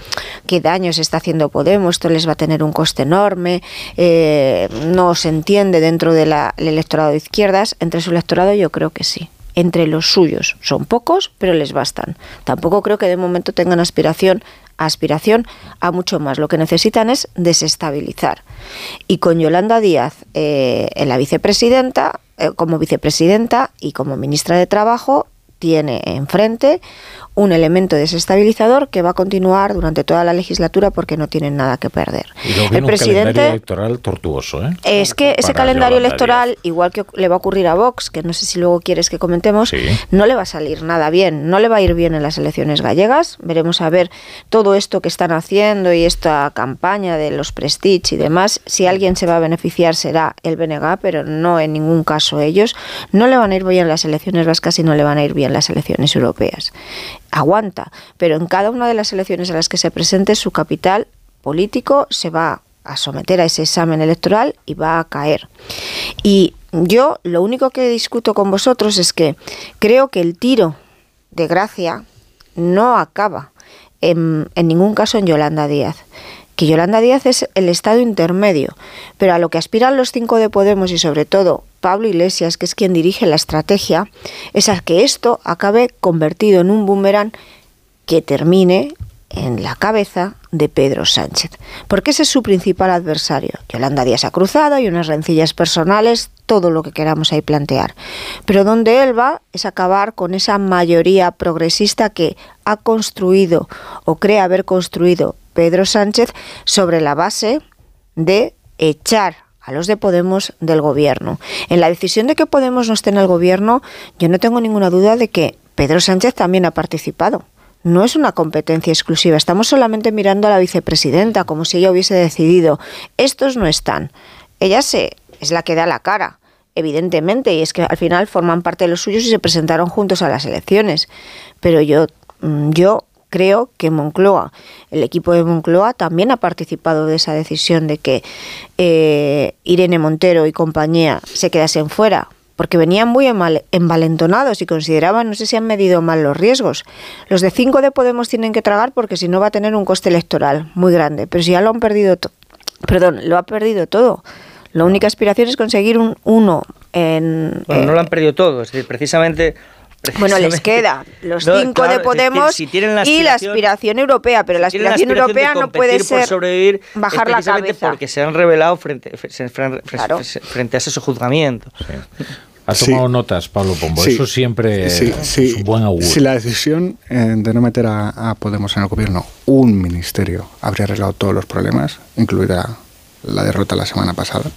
qué daño se está haciendo Podemos, esto les va a tener un coste enorme, eh, no se entiende dentro del electorado de izquierdas, entre su electorado yo creo que sí entre los suyos. Son pocos, pero les bastan. Tampoco creo que de momento tengan aspiración aspiración a mucho más. Lo que necesitan es desestabilizar. Y con Yolanda Díaz eh, en la vicepresidenta, eh, como vicepresidenta y como ministra de Trabajo, tiene enfrente un elemento desestabilizador que va a continuar durante toda la legislatura porque no tienen nada que perder. el presidente calendario electoral tortuoso, ¿eh? Es que ese calendario electoral, igual que le va a ocurrir a Vox, que no sé si luego quieres que comentemos, no le va a salir nada bien, no le va a ir bien en las elecciones gallegas. Veremos a ver todo esto que están haciendo y esta campaña de los prestige y demás. Si alguien se va a beneficiar será el BNG, pero no en ningún caso ellos. No le van a ir bien las elecciones vascas y no le van a ir bien las elecciones europeas aguanta, pero en cada una de las elecciones a las que se presente su capital político se va a someter a ese examen electoral y va a caer. Y yo lo único que discuto con vosotros es que creo que el tiro de gracia no acaba en, en ningún caso en Yolanda Díaz que Yolanda Díaz es el estado intermedio, pero a lo que aspiran los cinco de Podemos y sobre todo Pablo Iglesias, que es quien dirige la estrategia, es a que esto acabe convertido en un boomerang que termine en la cabeza de Pedro Sánchez, porque ese es su principal adversario. Yolanda Díaz ha cruzado y unas rencillas personales, todo lo que queramos ahí plantear. Pero donde él va es acabar con esa mayoría progresista que ha construido o cree haber construido Pedro Sánchez sobre la base de echar a los de Podemos del gobierno. En la decisión de que Podemos no esté en el gobierno, yo no tengo ninguna duda de que Pedro Sánchez también ha participado. No es una competencia exclusiva, estamos solamente mirando a la vicepresidenta como si ella hubiese decidido. Estos no están. Ella se, es la que da la cara, evidentemente, y es que al final forman parte de los suyos y se presentaron juntos a las elecciones. Pero yo, mm, yo creo que Moncloa, el equipo de Moncloa también ha participado de esa decisión de que eh, Irene Montero y compañía se quedasen fuera, porque venían muy envalentonados y consideraban, no sé si han medido mal los riesgos. Los de cinco de Podemos tienen que tragar porque si no va a tener un coste electoral muy grande, pero si ya lo han perdido, perdón, lo ha perdido todo. La única aspiración es conseguir un uno en... Bueno, no lo han perdido todo, es decir, precisamente bueno, les queda los cinco de Podemos y la aspiración europea, pero la aspiración, europea no puede ser sobrevivir bajar la cabeza. porque se han revelado frente, frente, a ese sojuzgamiento. Ha tomado notas, Pablo Pombo. Eso siempre es un buen augurio. Si la decisión eh, de no meter a, Podemos en el gobierno un ministerio habría arreglado todos los problemas, incluida la derrota la semana pasada.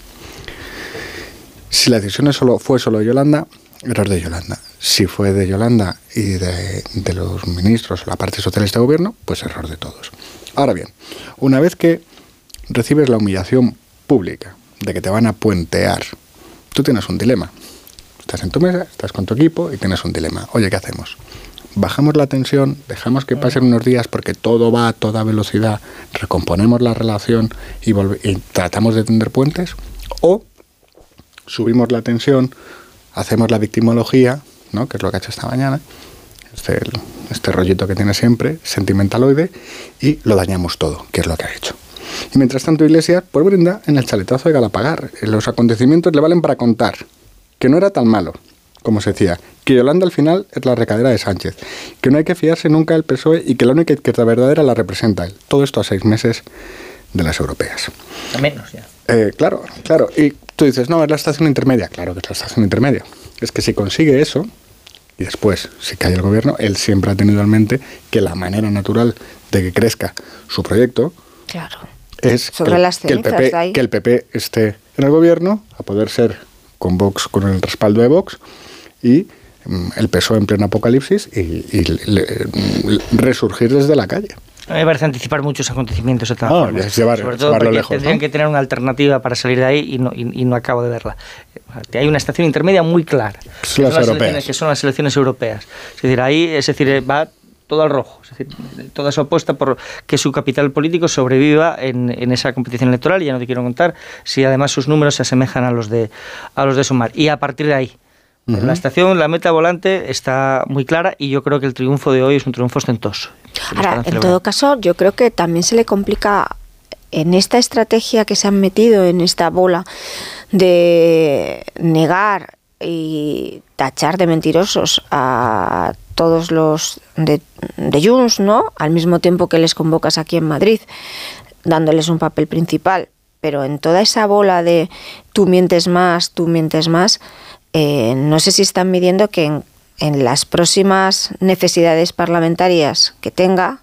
Si la decisión solo, fue solo Yolanda, error de Yolanda. Si fue de Yolanda y de, los ministros o la parte socialista de gobierno, pues error de todos. Ahora bien, una vez que recibes la humillación pública de que te van a puentear, tú tienes un dilema. Estás en tu mesa, estás con tu equipo y tienes un dilema. Oye, ¿qué hacemos? bajamos la tensión, dejamos que pasen unos días porque todo va a toda velocidad, recomponemos la relación y, y, tratamos de tender puentes, o subimos la tensión, hacemos la victimología, ¿no? que es lo que ha hecho esta mañana, este, este rollito que tiene siempre, sentimentaloide, y lo dañamos todo, que es lo que ha hecho. Y mientras tanto Iglesias, pues brinda en el chaletazo de Galapagar. Los acontecimientos le valen para contar que no era tan malo, como se decía, que Yolanda al final es la recadera de Sánchez, que no hay que fiarse nunca del PSOE y que la única izquierda verdadera la representa él. Todo esto a seis meses de las europeas. A menos ya. Eh, claro, claro. Y tú dices, no, es la estación intermedia. Claro que es la estación intermedia. Es que si consigue eso, y después si cae el gobierno, él siempre ha tenido en mente que la manera natural de que crezca su proyecto es que, el PP, que el PP esté en el gobierno, a poder ser con Vox, con el respaldo de Vox, y mm, el PSOE en pleno apocalipsis y, mm, resurgir desde la calle. Mí me parece anticipar muchos acontecimientos de todas No, formas. llevar- Sobre todo porque lejos, tendrían ¿no? que tener una alternativa para salir de ahí y no, y, y no acabo de verla. Hay una estación intermedia muy clara. que Son las europeas. elecciones- que son las elecciones europeas. Es decir, ahí es decir, va todo al rojo. Es decir, toda su apuesta por que su capital político sobreviva en, en esa competición electoral. Y ya no te quiero contar si además sus números se asemejan a los de, a los de Sumar. Y a partir de ahí, La estación, la meta volante está muy clara y yo creo que el triunfo de hoy es un triunfo ostentoso. Ahora, en todo caso, yo creo que también se le complica en esta estrategia que se han metido en esta bola de negar y tachar de mentirosos a todos los de, de Junts, ¿no? Al mismo tiempo que les convocas aquí en Madrid, dándoles un papel principal. Pero en toda esa bola de tú mientes más, tú mientes más, eh, no sé si están midiendo que en, en las próximas necesidades parlamentarias que tenga,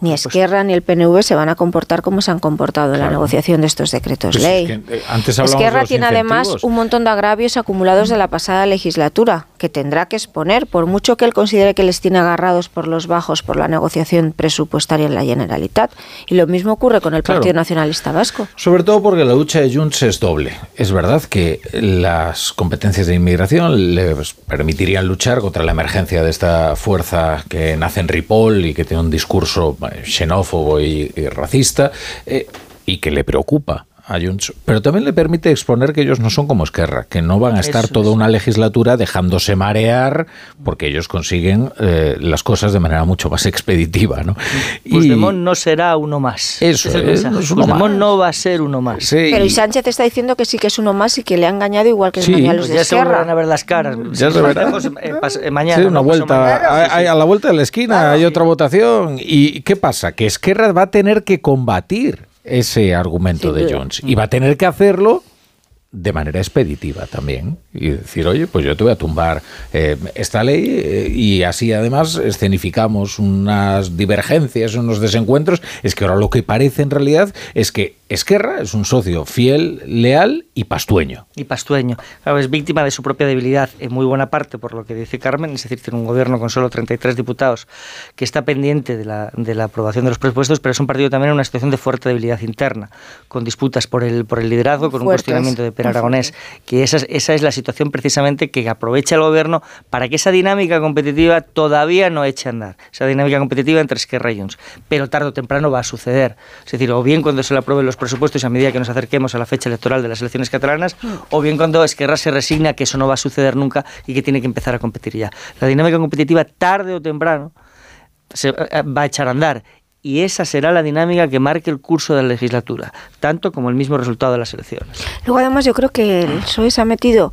ni Esquerra ni el PNV se van a comportar como se han comportado en la negociación de estos decretos Pues es ley. que, eh, antes de Esquerra tiene además un montón de agravios acumulados de la pasada legislatura que tendrá que exponer, por mucho que él considere que les tiene agarrados por los bajos por la negociación presupuestaria en la Generalitat. Y lo mismo ocurre con el Claro. Partido Nacionalista Vasco. Sobre todo porque la lucha de Junts es doble. Es verdad que las competencias de inmigración les permitirían luchar contra la emergencia de esta fuerza que nace en Ripoll y que tiene un discurso xenófobo y, y racista eh, y que le preocupa a Junts, pero también le permite exponer que ellos no son como Esquerra, que no van a estar Eso toda una legislatura dejándose marear porque ellos consiguen eh, las cosas de manera mucho más expeditiva. ¿no? Puigdemont no será uno más. Eso el es, mensaje. no es uno Puigdemont más. no va a ser uno más. Pero y Sánchez está diciendo que sí que es uno más y que le ha engañado igual que Sí. engañó a los Pues de ya se Esquerra. volverán a ver las caras. Ya se verá. pasemos, eh, eh, mañana. Sí, una mañana. vuelta. Hay a la vuelta de la esquina hay otra votación. ¿Y qué pasa? Que Esquerra va a tener que combatir ese argumento de. Jones. Y va a tener que hacerlo de manera expeditiva también y decir, oye, pues yo te voy a tumbar eh, esta ley eh, y así además escenificamos unas divergencias, unos desencuentros. Es que ahora lo que parece en realidad es que Esquerra es un socio fiel, leal y pastueño. y pastueño. Claro, es víctima de su propia debilidad en muy buena parte, por lo que dice Carmen, es decir, tiene un gobierno con solo 33 diputados que está pendiente de la, de la aprobación de los presupuestos, pero es un partido también en una situación de fuerte debilidad interna, con disputas por el, por el liderazgo, con un Fuertes. cuestionamiento de Per Aragonés, que esa, es- esa es la situación precisamente que aprovecha el gobierno para que esa dinámica competitiva todavía no eche a andar, esa dinámica competitiva entre Esquerra y Junts, pero tarde o temprano va a suceder, es decir, o bien cuando se le aprueben los presupuestos y a medida que nos acerquemos a la fecha electoral de las elecciones catalanas, o bien cuando Esquerra se resigna que eso no va a suceder nunca y que tiene que empezar a competir ya. La dinámica competitiva tarde o temprano se eh, va a echar a andar y esa será la dinámica que marque el curso de la legislatura, tanto como el mismo resultado de las elecciones. Luego además yo creo que el PSOE se ha metido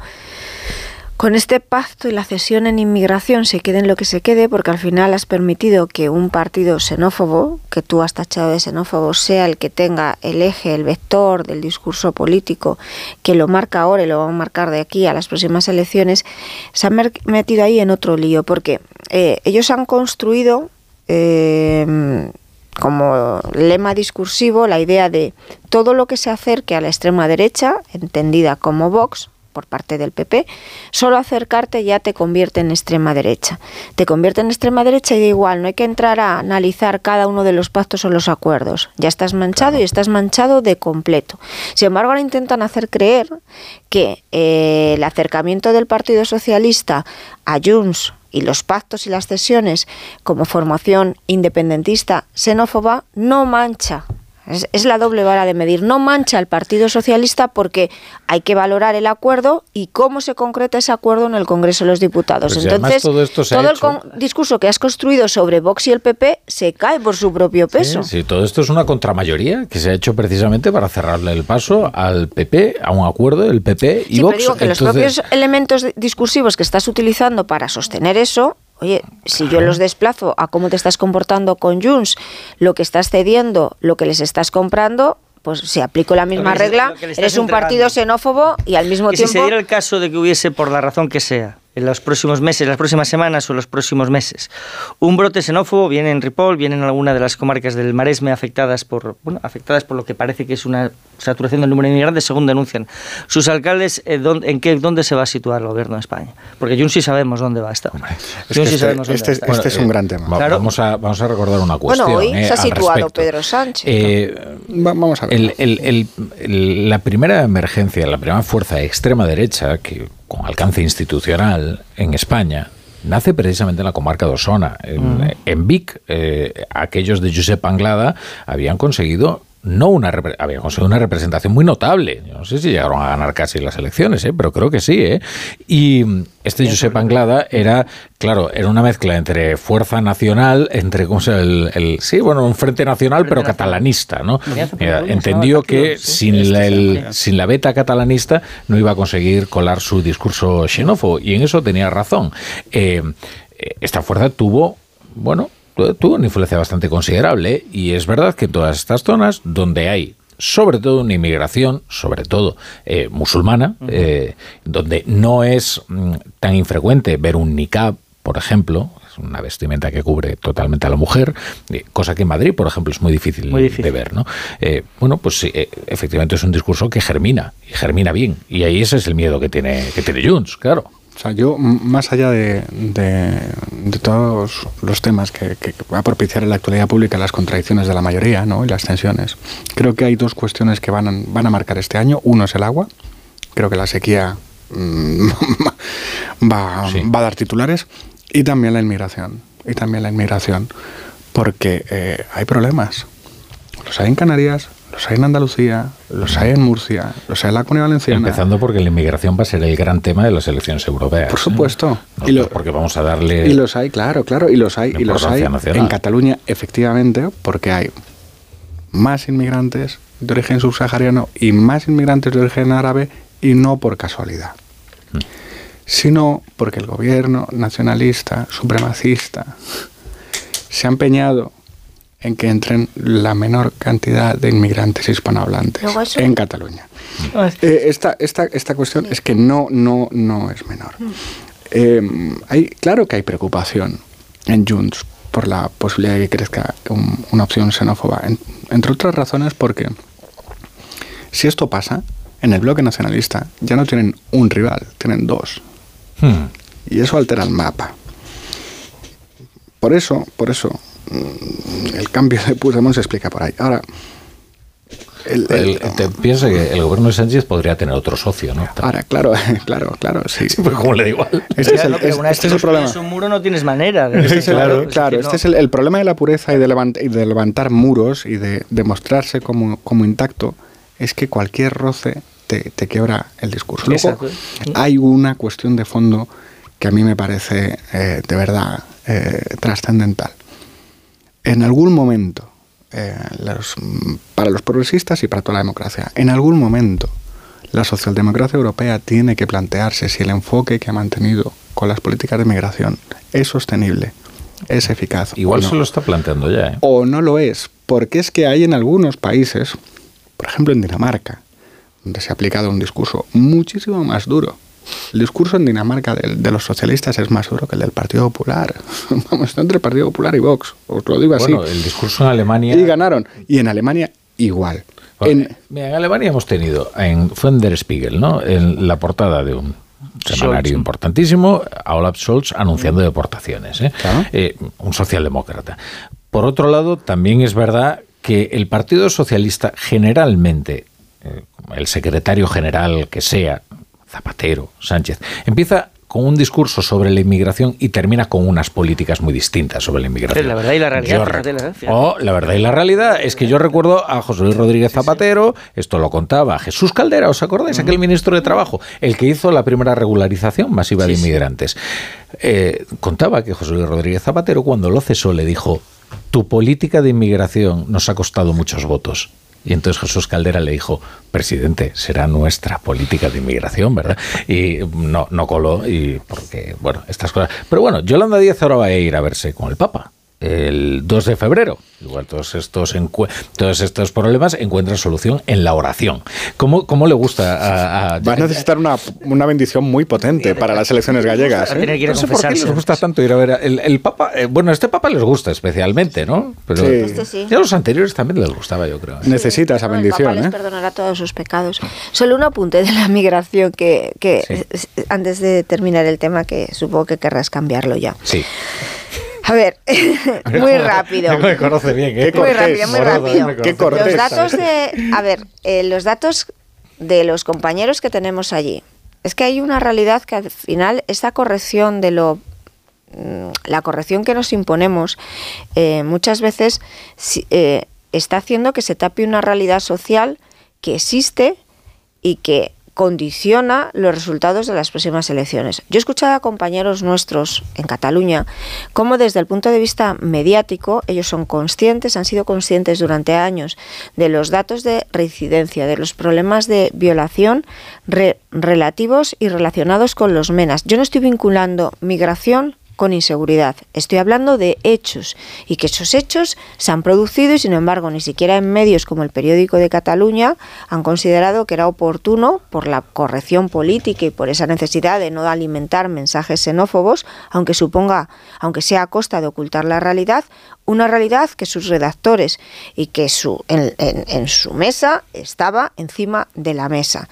con este pacto y la cesión en inmigración se quede en lo que se quede porque al final has permitido que un partido xenófobo, que tú has tachado de xenófobo, sea el que tenga el eje, el vector del discurso político que lo marca ahora y lo va a marcar de aquí a las próximas elecciones, se han metido ahí en otro lío porque eh, ellos han construido... eh, como lema discursivo la idea de todo lo que se acerque a la extrema derecha, entendida como Vox, por parte del PP, solo acercarte ya te convierte en extrema derecha. Te convierte en extrema derecha y da igual, no hay que entrar a analizar cada uno de los pactos o los acuerdos. Ya estás manchado y estás manchado de completo. Sin embargo, ahora intentan hacer creer que eh, el acercamiento del Partido Socialista a Junts y los pactos y las cesiones como formación independentista xenófoba no mancha. Es, es la doble vara de medir. No mancha al Partido Socialista porque hay que valorar el acuerdo y cómo se concreta ese acuerdo en el Congreso de los Diputados. Pues Entonces, todo esto se ha el hecho- discurso que has construido sobre Vox y el PP se cae por su propio peso. Sí, todo esto es una contramayoría que se ha hecho precisamente para cerrarle el paso al PP, a un acuerdo del PP y Sí, Vox. pero digo que los propios elementos di- discursivos que estás utilizando para sostener eso, oye, si yo los desplazo a cómo te estás comportando con Junts, lo que estás cediendo, lo que les estás comprando, pues si aplico la misma regla, eres un entregando. partido xenófobo y al mismo Y si se tiempo... diera el caso de que hubiese, por la razón que sea, en los próximos meses, las próximas semanas o los próximos meses. Un brote xenófobo viene en Ripoll, viene en alguna de las comarcas del Maresme afectadas por, bueno, afectadas por lo que parece que es una saturación del número de inmigrantes, según denuncian sus alcaldes, eh, ¿dónde, en qué, dónde se va a situar el gobierno de España. Porque Junts sí sabemos dónde va a estar. Es este, este, este es un gran tema. Va- Vamos, a, vamos a recordar una cuestión. Bueno, hoy eh, se ha situado. Pedro Sánchez. Eh, vamos a ver. el- el- el- el- la primera emergencia, la primera fuerza de extrema derecha que con alcance institucional en España nace precisamente en la comarca de Osona. En, Mm. en Vic, eh, aquellos de Josep Anglada habían conseguido no una habían conseguido una representación muy notable. Yo no sé si llegaron a ganar casi las elecciones, ¿eh? pero creo que sí. ¿eh? Y este Josep Anglada era, claro, era una mezcla entre fuerza nacional, entre ¿cómo se el, el- sí, bueno, un frente nacional, pero catalanista, ¿no? Entendió que sin Este la, el sin la beta catalanista no iba a conseguir colar su discurso xenófobo y en eso tenía razón. Eh, esta fuerza tuvo, bueno, tuvo una influencia bastante considerable y es verdad que en todas estas zonas donde hay sobre todo una inmigración, sobre todo eh, musulmana, eh, donde no es mm, tan infrecuente ver un niqab, por ejemplo, es una vestimenta que cubre totalmente a la mujer, eh, cosa que en Madrid, por ejemplo, es muy difícil, Muy difícil. de ver, ¿no? Eh, bueno, pues sí, efectivamente es un discurso que germina, y germina bien, y ahí ese es el miedo que tiene, que tiene Junts, claro. O sea, yo, más allá de, de- de todos los temas que, que va a propiciar en la actualidad pública las contradicciones de la mayoría ¿no? y las tensiones, creo que hay dos cuestiones que van a, van a marcar este año. Uno es el agua. Creo que la sequía mm, va, va a dar titulares. Y también la inmigración. Y también la inmigración. Porque eh, hay problemas. Los hay en Canarias, los hay en Andalucía, los hay en Murcia, los hay en la Comunidad Valenciana. Empezando porque la inmigración va a ser el gran tema de las elecciones europeas. Por supuesto. Y porque vamos a darle... Y los hay, claro, claro, y los hay, y los hay nacional. en Cataluña, efectivamente, porque hay más inmigrantes de origen subsahariano y más inmigrantes de origen árabe, y no por casualidad, Mm. sino porque el gobierno nacionalista, supremacista, se ha empeñado en que entren la menor cantidad de inmigrantes hispanohablantes eso- en Cataluña. Eh, esta, esta, esta cuestión es que no, no, no es menor. Eh, hay, claro que hay preocupación en Junts por la posibilidad de que crezca un- una opción xenófoba, en- entre otras razones porque si esto pasa, en el bloque nacionalista ya no tienen un rival, tienen dos. Hmm. Y eso altera el mapa. Por eso, por eso, mm, el cambio de Puigdemont se explica por ahí. Ahora, el- el- El- te piensa que el gobierno de Sánchez podría tener otro socio, ¿no? ahora, claro, claro, claro, sí. pues como le da igual. Este es el, es- este que es el problema. un muro no tienes manera. de- Este claro, pues claro, este no. es el, el problema de la pureza y de, levant- y de levantar muros y de, de mostrarse como, como intacto es que cualquier roce te, te quiebra el discurso. Luego, Exacto. hay una cuestión de fondo que a mí me parece eh, de verdad eh, trascendental. En algún momento, eh, los- para los progresistas y para toda la democracia, en algún momento la socialdemocracia europea tiene que plantearse si el enfoque que ha mantenido con las políticas de migración es sostenible, es eficaz. Igual no. se lo está planteando ya, ¿eh? O no lo es, porque es que hay en algunos países, por ejemplo en Dinamarca, donde se ha aplicado un discurso muchísimo más duro. El discurso en Dinamarca del- de, los socialistas es más duro que el del Partido Popular. Vamos, está entre el Partido Popular y Vox, os lo digo así. Bueno, el discurso en Alemania... Y ganaron. Y en Alemania igual. Bueno, mira, en Alemania hemos tenido en fue en Der Spiegel, ¿no? En la portada de un semanario Scholz. importantísimo, a Olaf Scholz anunciando deportaciones, ¿eh? Eh, un socialdemócrata. Por otro lado, también es verdad que el Partido Socialista generalmente, eh, el secretario general que sea, Zapatero, Sánchez, empieza con un discurso sobre la inmigración y termina con unas políticas muy distintas sobre la inmigración. La verdad y la realidad, la-. Oh, la verdad y la realidad es que yo recuerdo a José Luis Rodríguez Zapatero, esto lo contaba Jesús Caldera, ¿os acordáis? Aquel ministro de Trabajo, el que hizo la primera regularización masiva de inmigrantes. Eh, contaba que José Luis Rodríguez Zapatero, cuando lo cesó, le dijo: Tu política de inmigración nos ha costado muchos votos. Y entonces Jesús Caldera le dijo, presidente, será nuestra política de inmigración, ¿verdad? Y no, no coló, y porque, bueno, estas cosas. Pero bueno, Yolanda Díaz ahora va a ir a verse con el Papa. El 2 de febrero. Igual todos estos, todos estos problemas encuentran solución en la oración. ¿Cómo, cómo le gusta a, Va a necesitar una, una, bendición muy potente para las elecciones gallegas. ¿eh? No sé por qué les gusta tanto ir a ver el, el Papa. Eh, bueno, este Papa les gusta especialmente, ¿no? Pero sí. Este sí. ya los anteriores también les gustaba, yo creo. Necesita esa bendición. El Papa ¿eh? les perdonará todos sus pecados. Solo un apunte de la migración que, que sí. antes de terminar el tema, que supongo que querrás cambiarlo ya. Sí. A ver, muy rápido. Me conoce bien, ¿eh? Muy rápido, muy rápido. Qué los datos de, a ver, eh, los datos de los compañeros que tenemos allí. Es que hay una realidad que al final esta corrección de lo la corrección que nos imponemos eh, muchas veces eh, está haciendo que se tape una realidad social que existe y que condiciona los resultados de las próximas elecciones. Yo he escuchado a compañeros nuestros en Cataluña cómo desde el punto de vista mediático ellos son conscientes, han sido conscientes durante años de los datos de reincidencia, de los problemas de violación re relativos y relacionados con los menas. Yo no estoy vinculando migración con inseguridad. Estoy hablando de hechos y que esos hechos se han producido y sin embargo ni siquiera en medios como el periódico de Cataluña han considerado que era oportuno por la corrección política y por esa necesidad de no alimentar mensajes xenófobos, aunque suponga, aunque sea a costa de ocultar la realidad, una realidad que sus redactores y que su, en, su mesa estaba encima de la mesa.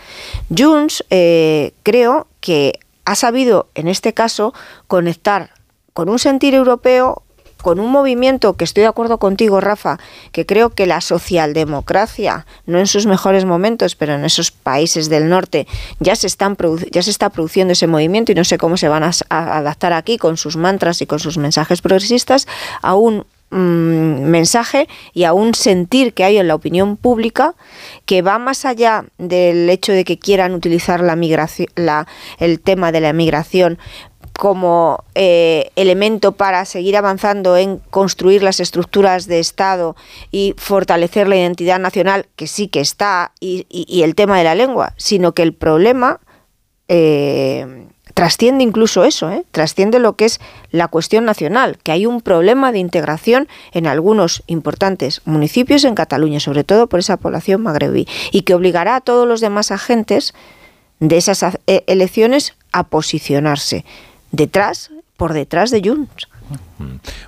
Junts eh, creo que ha sabido, en este caso, conectar con un sentir europeo, con un movimiento que estoy de acuerdo contigo, Rafa, que creo que la socialdemocracia, no en sus mejores momentos, pero en esos países del norte, ya se, están ya se está produciendo ese movimiento y no sé cómo se van a, adaptar aquí con sus mantras y con sus mensajes progresistas a un mensaje y a un sentir que hay en la opinión pública que va más allá del hecho de que quieran utilizar la migración, el tema de la migración como eh, elemento para seguir avanzando en construir las estructuras de Estado y fortalecer la identidad nacional, que sí que está, y, y, y el tema de la lengua, sino que el problema eh, trasciende incluso eso, ¿eh? trasciende lo que es la cuestión nacional, que hay un problema de integración en algunos importantes municipios en Cataluña, sobre todo por esa población magrebí, y que obligará a todos los demás agentes de esas elecciones a posicionarse detrás, por detrás de Junts.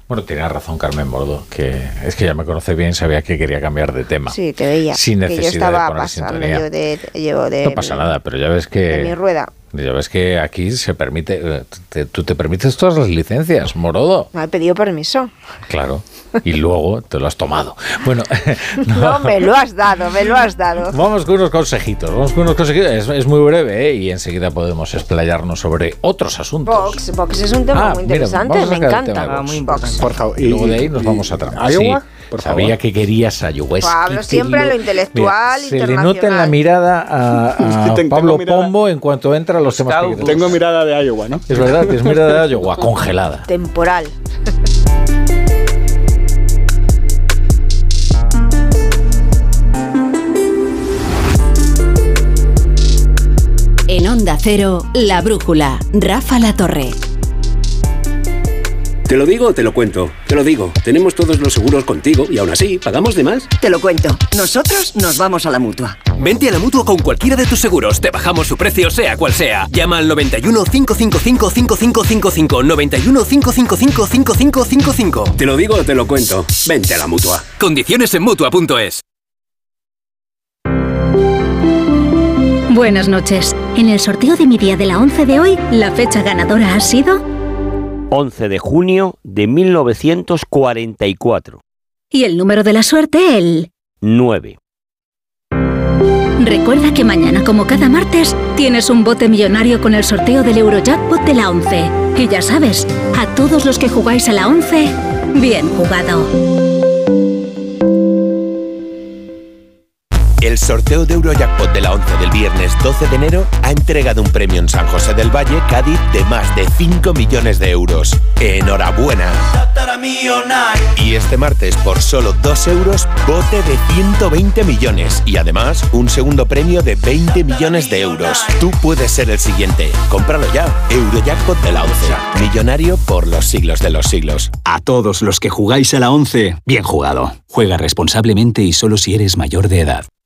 Bueno, tiene razón Carmen Bordo, que es que ya me conoce bien, sabía que quería cambiar de tema. Sí, te veía. Sin necesidad que yo estaba de poner pasando sintonía. yo de, yo de no pasa nada, pero ya ves que... de mi rueda. Ya ves que aquí se permite... eh, te- tú te permites todas las licencias, Morodo. No he pedido permiso. Claro. Y luego te lo has tomado. Bueno, No, me lo has dado, me lo has dado. Vamos con unos consejitos. Vamos con unos consejitos. Es, es muy breve ¿eh? y enseguida podemos explayarnos sobre otros asuntos. Vox, Vox es un tema Ah, muy interesante, me encanta. tema de Vox. Vox. Por favor. Y luego de ahí nos vamos a. ¿Iowa? Sí, Por sabía favor. que querías. Es Pablo, siempre lo intelectual, Mira, Se le nota en la mirada a, a tengo Pablo mirada. Pombo en cuanto entra a los temas. Tengo mirada de Iowa, ¿no? Es verdad, tienes mirada de Iowa congelada. Temporal. En Onda Cero, La Brújula, Rafa La Torre. Te lo digo o te lo cuento. Te lo digo. Tenemos todos los seguros contigo y aún así, ¿pagamos de más? Te lo cuento. Nosotros nos vamos a la mutua. Vente a la mutua con cualquiera de tus seguros. Te bajamos su precio, sea cual sea. Llama al 91 555 5555. 91 555 5555. Te lo digo o te lo cuento. Vente a la mutua. Condiciones en mutua.es. Buenas noches. En el sorteo de mi día de la 11 de hoy, la fecha ganadora ha sido 11 de junio de 1944. y el número de la suerte el 9. Recuerda que mañana, como cada martes, tienes un bote millonario con el sorteo del Eurojackpot de la 11. Y ya sabes, a todos los que jugáis a la 11, bien jugado. El sorteo de Eurojackpot de la 11 del viernes 12 de enero ha entregado un premio en San José del Valle, Cádiz, de más de 5 millones de euros. ¡Enhorabuena! Y este martes, por solo 2 euros, bote de 120 millones. Y además, un segundo premio de 20 millones de euros. Tú puedes ser el siguiente. Cómpralo ya. Eurojackpot de la 11. Millonario por los siglos de los siglos. A todos los que jugáis a la 11, bien jugado. Juega responsablemente y solo si eres mayor de edad.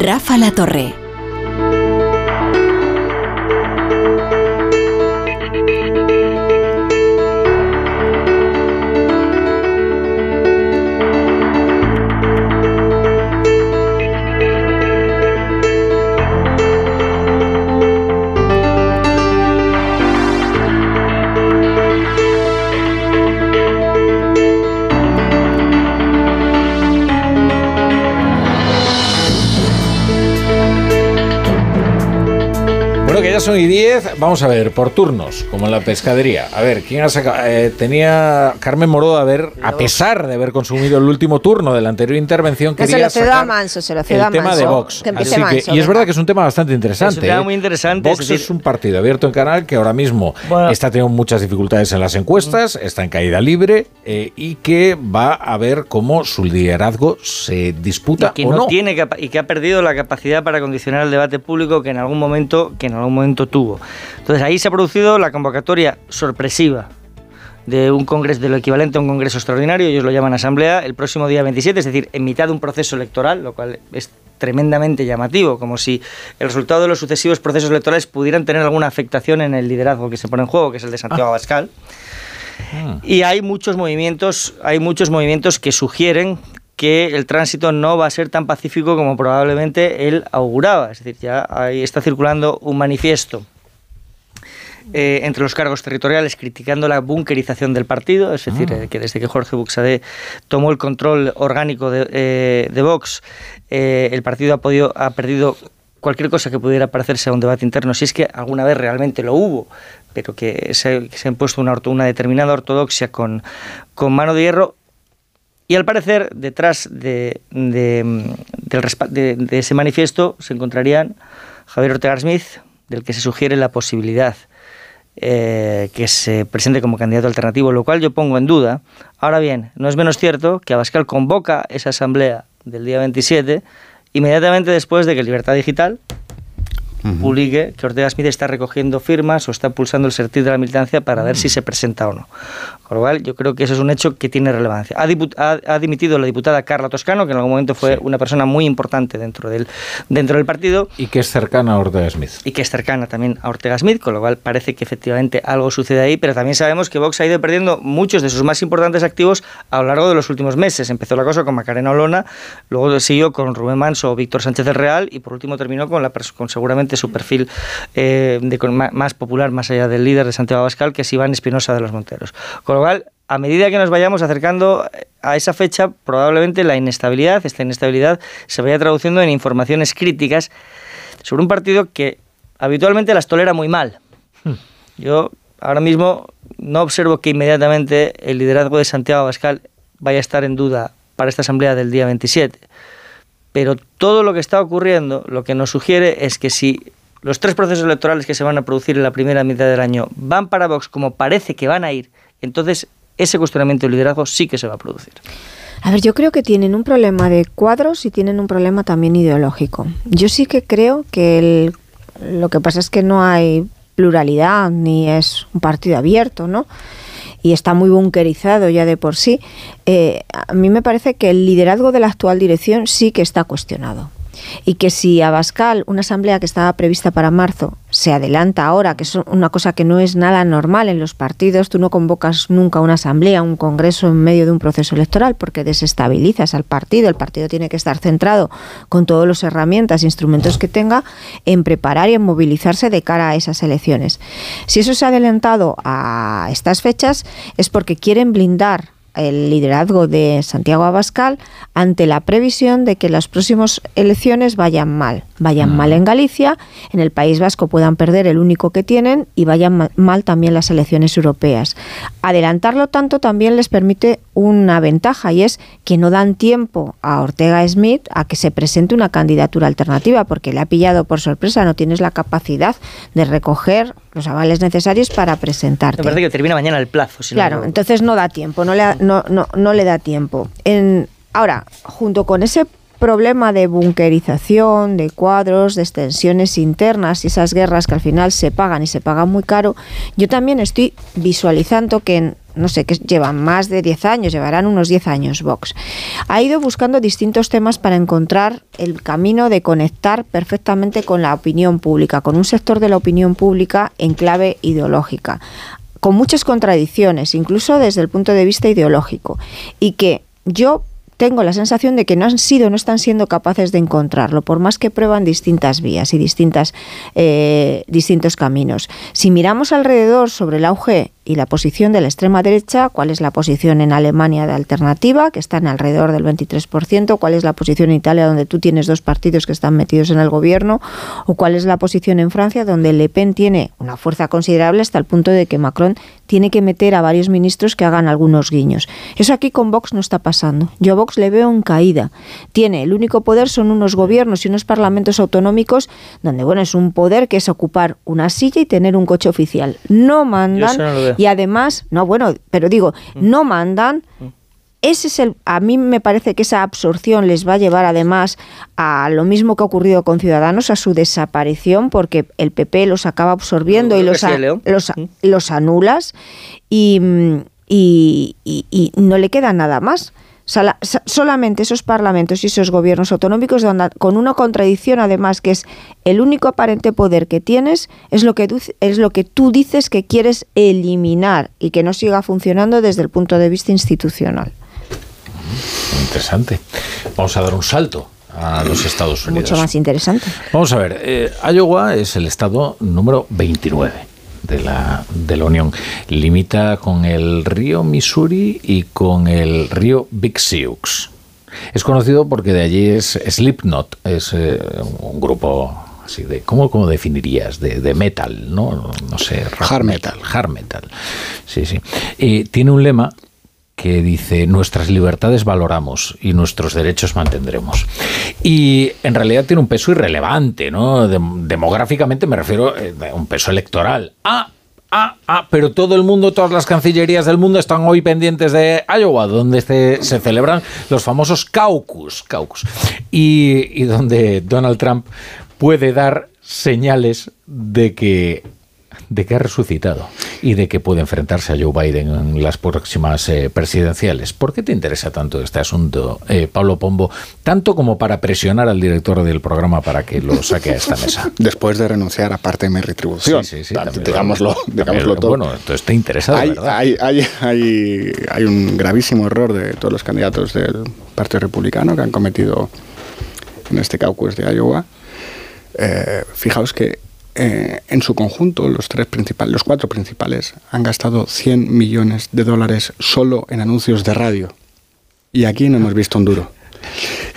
Rafa La Torre. Bueno, que ya son y 10, vamos a ver, por turnos, como en la pescadería. A ver, ¿quién ha sacado? Eh, tenía Carmen Morodo, a ver, a pesar de haber consumido el último turno de la anterior intervención, Que se quería lo cedo a sacar Manso, se lo el tema Manso. de Vox. Que Así que- Manso, y es verdad que es un tema bastante interesante. Es un tema ¿eh? muy interesante, Vox es es, decir- un partido abierto en canal que ahora mismo Bueno. está teniendo muchas dificultades en las encuestas, está en caída libre eh, y que va a ver cómo su liderazgo se disputa que o no, no. tiene y que ha perdido la capacidad para condicionar el debate público que en algún momento que en algún momento tuvo. Entonces ahí se ha producido la convocatoria sorpresiva de un congreso de lo equivalente a un congreso extraordinario, ellos lo llaman asamblea, el próximo día 27, es decir, en mitad de un proceso electoral, lo cual es tremendamente llamativo, como si el resultado de los sucesivos procesos electorales pudieran tener alguna afectación en el liderazgo que se pone en juego, que es el de Santiago Abascal. Y hay muchos movimientos, hay muchos movimientos que sugieren que el tránsito no va a ser tan pacífico como probablemente él auguraba. Es decir, ya ahí está circulando un manifiesto eh, entre los cargos territoriales criticando la bunkerización del partido, es decir, eh, que desde que Jorge Buxadé tomó el control orgánico de, eh, de Vox, el partido ha, podido, ha perdido cualquier cosa que pudiera parecerse a un debate interno, si es que alguna vez realmente lo hubo, pero que se, que se ha impuesto una, orto- una determinada ortodoxia con, con mano de hierro. Y al parecer, detrás de, de, del respa- de- de ese manifiesto se encontrarían Javier Ortega Smith, del que se sugiere la posibilidad eh, que se presente como candidato alternativo, lo cual yo pongo en duda. Ahora bien, no es menos cierto que Abascal convoca esa asamblea del día 27 inmediatamente después de que Libertad Digital publique que Ortega Smith está recogiendo firmas o está pulsando el sentir de la militancia para ver si se presenta o no. Con lo cual, yo creo que eso es un hecho que tiene relevancia. Ha, dipu- ha- ha dimitido la diputada Carla Toscano, que en algún momento fue una persona muy importante dentro del, dentro del partido Y que es cercana a Ortega Smith. y que es cercana también a Ortega Smith, con lo cual parece que efectivamente algo sucede ahí, pero también sabemos que Vox ha ido perdiendo muchos de sus más importantes activos a lo largo de los últimos meses. Empezó la cosa con Macarena Olona, luego siguió con Rubén Manso o Víctor Sánchez del Real y por último terminó con, la, con seguramente su perfil eh, de, con más popular, más allá del líder de Santiago Abascal, que es Iván Espinosa de los Monteros. Con lo cual, a medida que nos vayamos acercando a esa fecha, probablemente la inestabilidad, esta inestabilidad, se vaya traduciendo en informaciones críticas sobre un partido que habitualmente las tolera muy mal. Yo ahora mismo no observo que inmediatamente el liderazgo de Santiago Abascal vaya a estar en duda para esta asamblea del día 27. Pero todo lo que está ocurriendo lo que nos sugiere es que si los tres procesos electorales que se van a producir en la primera mitad del año van para Vox como parece que van a ir, entonces ese cuestionamiento del liderazgo sí que se va a producir. A ver, yo creo que tienen un problema de cuadros y tienen un problema también ideológico. Yo sí que creo que el- lo que pasa es que no hay pluralidad ni es un partido abierto, ¿no? Y está muy bunkerizado ya de por sí. Eh, a mí me parece que el liderazgo de la actual dirección sí que está cuestionado. Y que si Abascal, una asamblea que estaba prevista para marzo, se adelanta ahora, que es una cosa que no es nada normal en los partidos, tú no convocas nunca una asamblea, un congreso en medio de un proceso electoral porque desestabilizas al partido, el partido tiene que estar centrado con todas las herramientas, instrumentos que tenga en preparar y en movilizarse de cara a esas elecciones. Si eso se ha adelantado a estas fechas es porque quieren blindar el liderazgo de Santiago Abascal ante la previsión de que las próximas elecciones vayan mal. Vayan mal en Galicia, en el País Vasco puedan perder el único que tienen y vayan mal también las elecciones europeas. Adelantarlo tanto también les permite una ventaja y es que no dan tiempo a Ortega Smith a que se presente una candidatura alternativa porque le ha pillado por sorpresa, no tienes la capacidad de recoger los avales necesarios para presentarte. Me parece que termina mañana el plazo. claro, entonces no da tiempo, no le, no, no, no le da tiempo. En, ahora, junto con ese problema de bunkerización, de cuadros, de extensiones internas y esas guerras que al final se pagan y se pagan muy caro, yo también estoy visualizando que no sé, que llevan más de 10 años, llevarán unos 10 años Vox, ha ido buscando distintos temas para encontrar el camino de conectar perfectamente con la opinión pública, con un sector de la opinión pública en clave ideológica, con muchas contradicciones, incluso desde el punto de vista ideológico, y que yo tengo la sensación de que no han sido, no están siendo capaces de encontrarlo, por más que prueban distintas vías y distintas, eh, distintos caminos. Si miramos alrededor sobre el auge y la posición de la extrema derecha, cuál es la posición en Alemania de alternativa, que están alrededor del 23%, cuál es la posición en Italia, donde tú tienes dos partidos que están metidos en el gobierno, o cuál es la posición en Francia, donde Le Pen tiene una fuerza considerable hasta el punto de que Macron tiene que meter a varios ministros que hagan algunos guiños. Eso aquí con Vox no está pasando. Yo a Vox le veo en caída. Tiene el único poder son unos gobiernos y unos parlamentos autonómicos donde bueno, es un poder que es ocupar una silla y tener un coche oficial. No mandan y además, no bueno, pero digo, mm. no mandan mm. ese es el a mí me parece que esa absorción les va a llevar además a lo mismo que ha ocurrido con Ciudadanos a su desaparición porque el PP los acaba absorbiendo y los, los, mm. los anulas y, y, y, no le queda nada más solamente esos parlamentos y esos gobiernos autonómicos donde, con una contradicción además que es el único aparente poder que tienes es lo que tú, es lo que tú dices que quieres eliminar y que no siga funcionando desde el punto de vista institucional. Interesante. Vamos a dar un salto a los Estados Unidos. Mucho más interesante. Vamos a ver, eh, Iowa es el estado número 29 de la, de la Unión. Limita con el río Missouri y con el río Big Sioux. Es conocido porque de allí es Slipknot, es eh, un grupo así de ¿cómo, cómo definirías? De, de, metal, ¿no? No sé, hard metal. Hard metal. Sí, sí. Y tiene un lema que dice nuestras libertades valoramos y nuestros derechos mantendremos. Y en realidad tiene un peso irrelevante, ¿no? demográficamente me refiero a eh, un peso electoral. Ah, ah, ah, pero todo el mundo, todas las cancillerías del mundo están hoy pendientes de Iowa, donde se, celebran los famosos caucus, caucus y, y donde Donald Trump puede dar señales de que de que ha resucitado y de que puede enfrentarse a Joe Biden en las próximas eh, presidenciales. ¿Por qué te interesa tanto este asunto, eh, Pablo Pombo, tanto como para presionar al director del programa para que lo saque a esta mesa? Después de renunciar a parte de mi retribución. Sí, sí, sí. digámoslo, todo. Bueno, entonces te interesa, hay, ¿verdad? Hay, hay, hay, hay un gravísimo error de todos los candidatos del Partido Republicano que han cometido en este caucus de Iowa. Eh, fijaos que eh, en su conjunto, los, tres principales, los cuatro principales han gastado 100 millones de dólares solo en anuncios de radio. Y aquí no hemos visto un duro.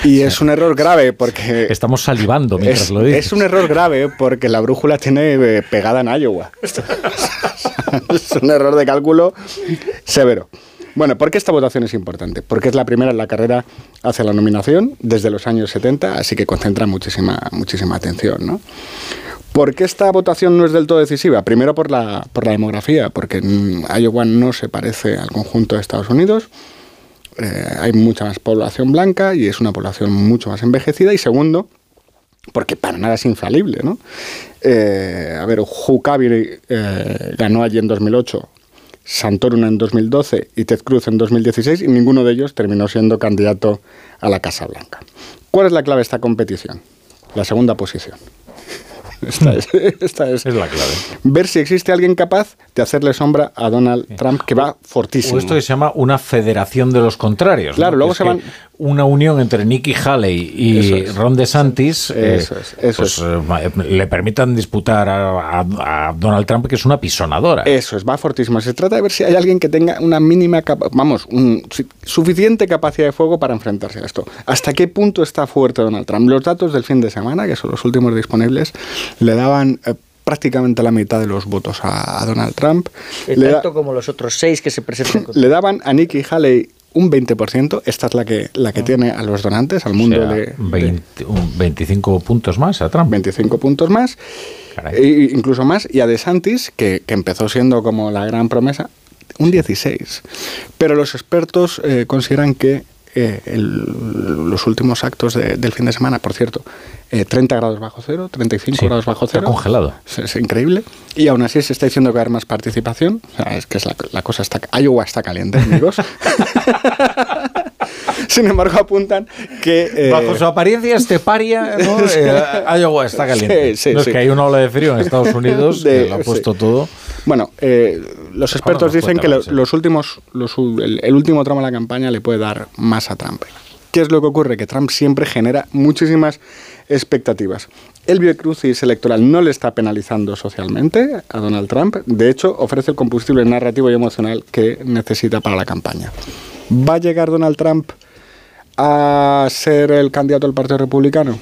Y es un error grave porque... Estamos salivando mientras lo dices. Es un error grave porque la brújula tiene eh, pegada en Iowa. es un error de cálculo severo. Bueno, ¿por qué esta votación es importante? Porque es la primera en la carrera hacia la nominación desde los años 70, así que concentra muchísima, muchísima atención, ¿no? ¿Por qué esta votación no es del todo decisiva? Primero por la, por la demografía, porque Iowa no se parece al conjunto de Estados Unidos. Eh, hay mucha más población blanca y es una población mucho más envejecida. Y segundo, porque para nada es infalible. ¿no? Eh, a ver, Huckabee eh, ganó allí en 2008, Santorum en 2012 y Ted Cruz en 2016 y ninguno de ellos terminó siendo candidato a la Casa Blanca. ¿Cuál es la clave de esta competición? La segunda posición. Esta es, esta es, la clave. Ver si existe alguien capaz de hacerle sombra a Donald Trump, que va fortísimo. O esto que se llama una federación de los contrarios. Claro, ¿no? luego se es van- Una unión entre Nikki Haley y es. Ron DeSantis eh, Eso es, eso pues, eh, le permitan disputar a, a- a Donald Trump, que es una pisonadora. Eso es, va fortísimo. Se trata de ver si hay alguien que tenga una mínima, vamos, un- suficiente capacidad de fuego para enfrentarse a esto. ¿Hasta qué punto está fuerte Donald Trump? Los datos del fin de semana, que son los últimos disponibles, le daban eh, prácticamente la mitad de los votos a, a Donald Trump. Eh, Le, da- como los otros seis que se presentan. le daban a Nikki Haley un 20%. Esta es la que, la que tiene a los donantes, al mundo O sea, de, 20 un 25 puntos más a Trump. 25 puntos más, e incluso más, y a DeSantis, que, que empezó siendo como la gran promesa, un 16. Pero los expertos eh, consideran que eh, el- los últimos actos de- del fin de semana, por cierto, eh, 30 grados bajo cero, 35 Sí, grados bajo está cero. congelado. Es, es increíble. Y aún así se está diciendo que va a haber más participación. O sea, es que es la, la cosa está... Iowa está caliente, amigos. Sin embargo, apuntan que... eh, Bajo su apariencia esteparia, ¿no? Eh, Iowa está caliente. Sí, sí, no es sí. que hay una ola de frío en Estados Unidos De- que lo ha puesto sí. todo. Bueno, eh, los expertos dicen que los últimos, los el, el último tramo de la campaña le puede dar más a Trump. ¿Qué es lo que ocurre? Que Trump siempre genera muchísimas expectativas. El biocrucis electoral no le está penalizando socialmente a Donald Trump. De hecho, ofrece el combustible narrativo y emocional que necesita para la campaña. ¿Va a llegar Donald Trump a ser el candidato del Partido Republicano?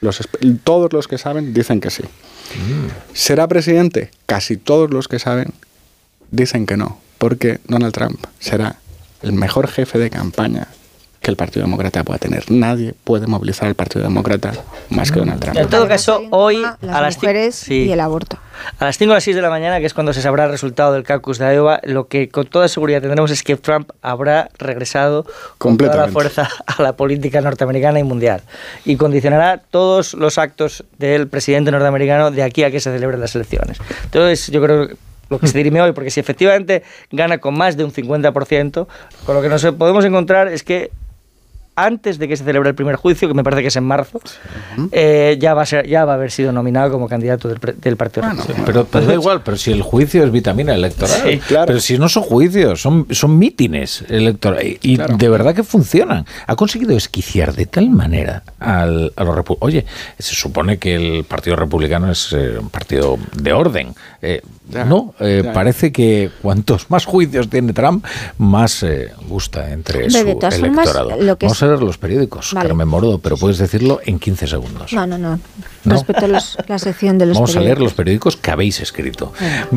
Los todos los que saben dicen que sí. ¿Será presidente? Casi todos los que saben dicen que no, porque Donald Trump será el mejor jefe de campaña que el Partido Demócrata pueda tener. Nadie puede movilizar al Partido Demócrata más que Donald Trump. En todo caso, hoy Las a las, mujeres sí. y el aborto. a las 5 o las 6 de la mañana, que es cuando se sabrá el resultado del caucus de Iowa, lo que con toda seguridad tendremos es que Trump habrá regresado con toda la fuerza a la política norteamericana y mundial y condicionará todos los actos del presidente norteamericano de aquí a que se celebren las elecciones. Entonces, yo creo que lo que se dirime hoy, porque si efectivamente gana con más de un 50%, con lo que nos podemos encontrar es que antes de que se celebre el primer juicio, que me parece que es en marzo, eh, ya, va a ser, ya va a haber sido nominado como candidato del, pre- del Partido Republicano. Pero te da igual, pero si el juicio es vitamina electoral. Sí, claro. Pero si no son juicios, son, son mítines electorales. Y Claro. de verdad que funcionan. Ha conseguido esquiciar de tal manera al, a los repu- Oye, se supone que el Partido Republicano es eh, un partido de orden. Eh, Ya, no, eh, ya. parece que cuantos más juicios tiene Trump, más eh, gusta entre Hombre, su de todas formas, electorado. lo que Vamos a leer los periódicos, Vale. Carmen Morodo, pero puedes decirlo en 15 segundos. No, no, no. ¿No? Respeto los- la sección de los Vamos a leer los periódicos que habéis escrito.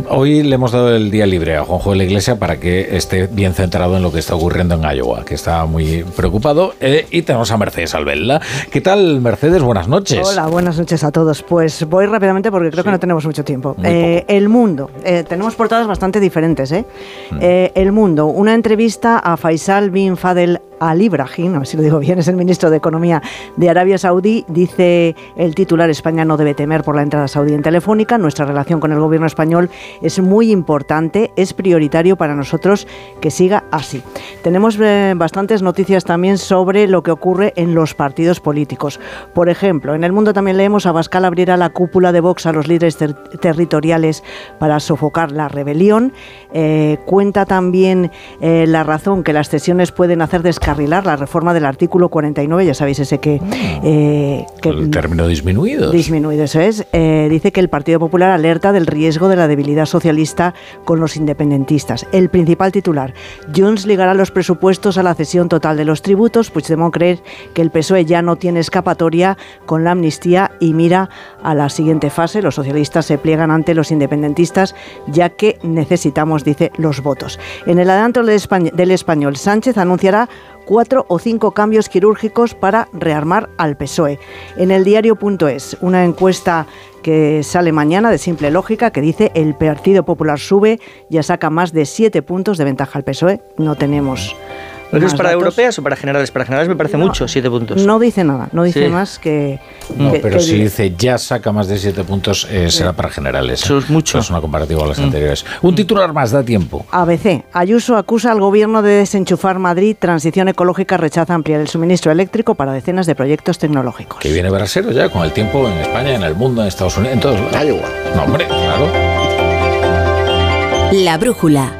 Hoy le hemos dado el día libre a Juanjo de la Iglesia para que esté bien centrado en lo que está ocurriendo en Iowa, que está muy preocupado. Eh, y tenemos a Mercedes Albella. ¿Qué tal, Mercedes? Buenas noches. Hola, buenas noches a todos. Pues voy rápidamente porque creo que no tenemos mucho tiempo. Eh, el Mundo. Eh, tenemos portadas bastante diferentes. ¿eh? Mm. Eh, el Mundo. Una entrevista a Faisal bin Fadel Al Ibrahim, a ver si lo digo bien, es el ministro de Economía de Arabia Saudí. Dice el titular: España no debe temer por la entrada saudí en Telefónica. Nuestra relación con el gobierno español es muy importante, es prioritario para nosotros que siga así. Tenemos eh, bastantes noticias también sobre lo que ocurre en los partidos políticos. Por ejemplo, en el mundo también leemos a Bascal abrirá la cúpula de Vox a los líderes ter- territoriales para sofocar la rebelión. Eh, cuenta también eh, la razón que las cesiones pueden hacer descarrilar la reforma del artículo 49, ya sabéis ese que... eh, que el término disminuido. Disminuido, eso es. Eh, dice que el Partido Popular alerta del riesgo de la debilidad socialista con los independentistas. El principal titular, Junts ligará los presupuestos a la cesión total de los tributos. Puigdemont cree que el PSOE ya no tiene escapatoria con la amnistía y mira a la siguiente fase. Los socialistas se pliegan ante los independentistas ya que necesitamos, dice, los votos. En el adelanto del español, Sánchez anunciará cuatro o cinco cambios quirúrgicos para rearmar al PSOE. En el diario.es, una encuesta que sale mañana de simple lógica que dice el Partido Popular sube, ya saca más de siete puntos de ventaja al PSOE. No tenemos ¿No más es para datos. europeas o para generales? Para generales me parece mucho, siete puntos. No dice nada, no dice Sí. más que... No, que- pero que si di- dice ya saca más de 7 puntos, eh, será para generales. Eso es mucho. Es una comparativa a las Mm. anteriores. Un titular más, da tiempo. ABC. Ayuso acusa al gobierno de desenchufar Madrid. Transición ecológica rechaza ampliar el suministro eléctrico para decenas de proyectos tecnológicos. Que viene Brasero ya con el tiempo en España, en el mundo, en Estados Unidos, en todos lados. No, hombre, claro. La brújula.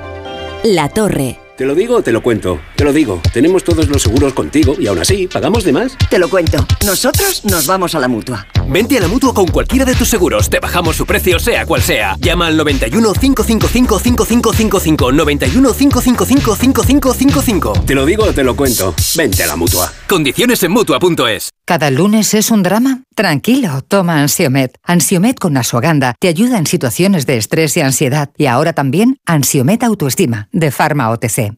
La torre. Te lo digo o te lo cuento. Te lo digo. Tenemos todos los seguros contigo y aún así, ¿pagamos de más? Te lo cuento. Nosotros nos vamos a la mutua. Vente a la mutua con cualquiera de tus seguros. Te bajamos su precio, sea cual sea. Llama al 91 555 5555. 91 555 5555. Te lo digo o te lo cuento. Vente a la mutua. Condiciones en mutua.es. ¿Cada lunes es un drama? Tranquilo, toma Ansiomet. Ansiomet con Asuaganda te ayuda en situaciones de estrés y ansiedad. Y ahora también Ansiomet Autoestima, de Pharma OTC.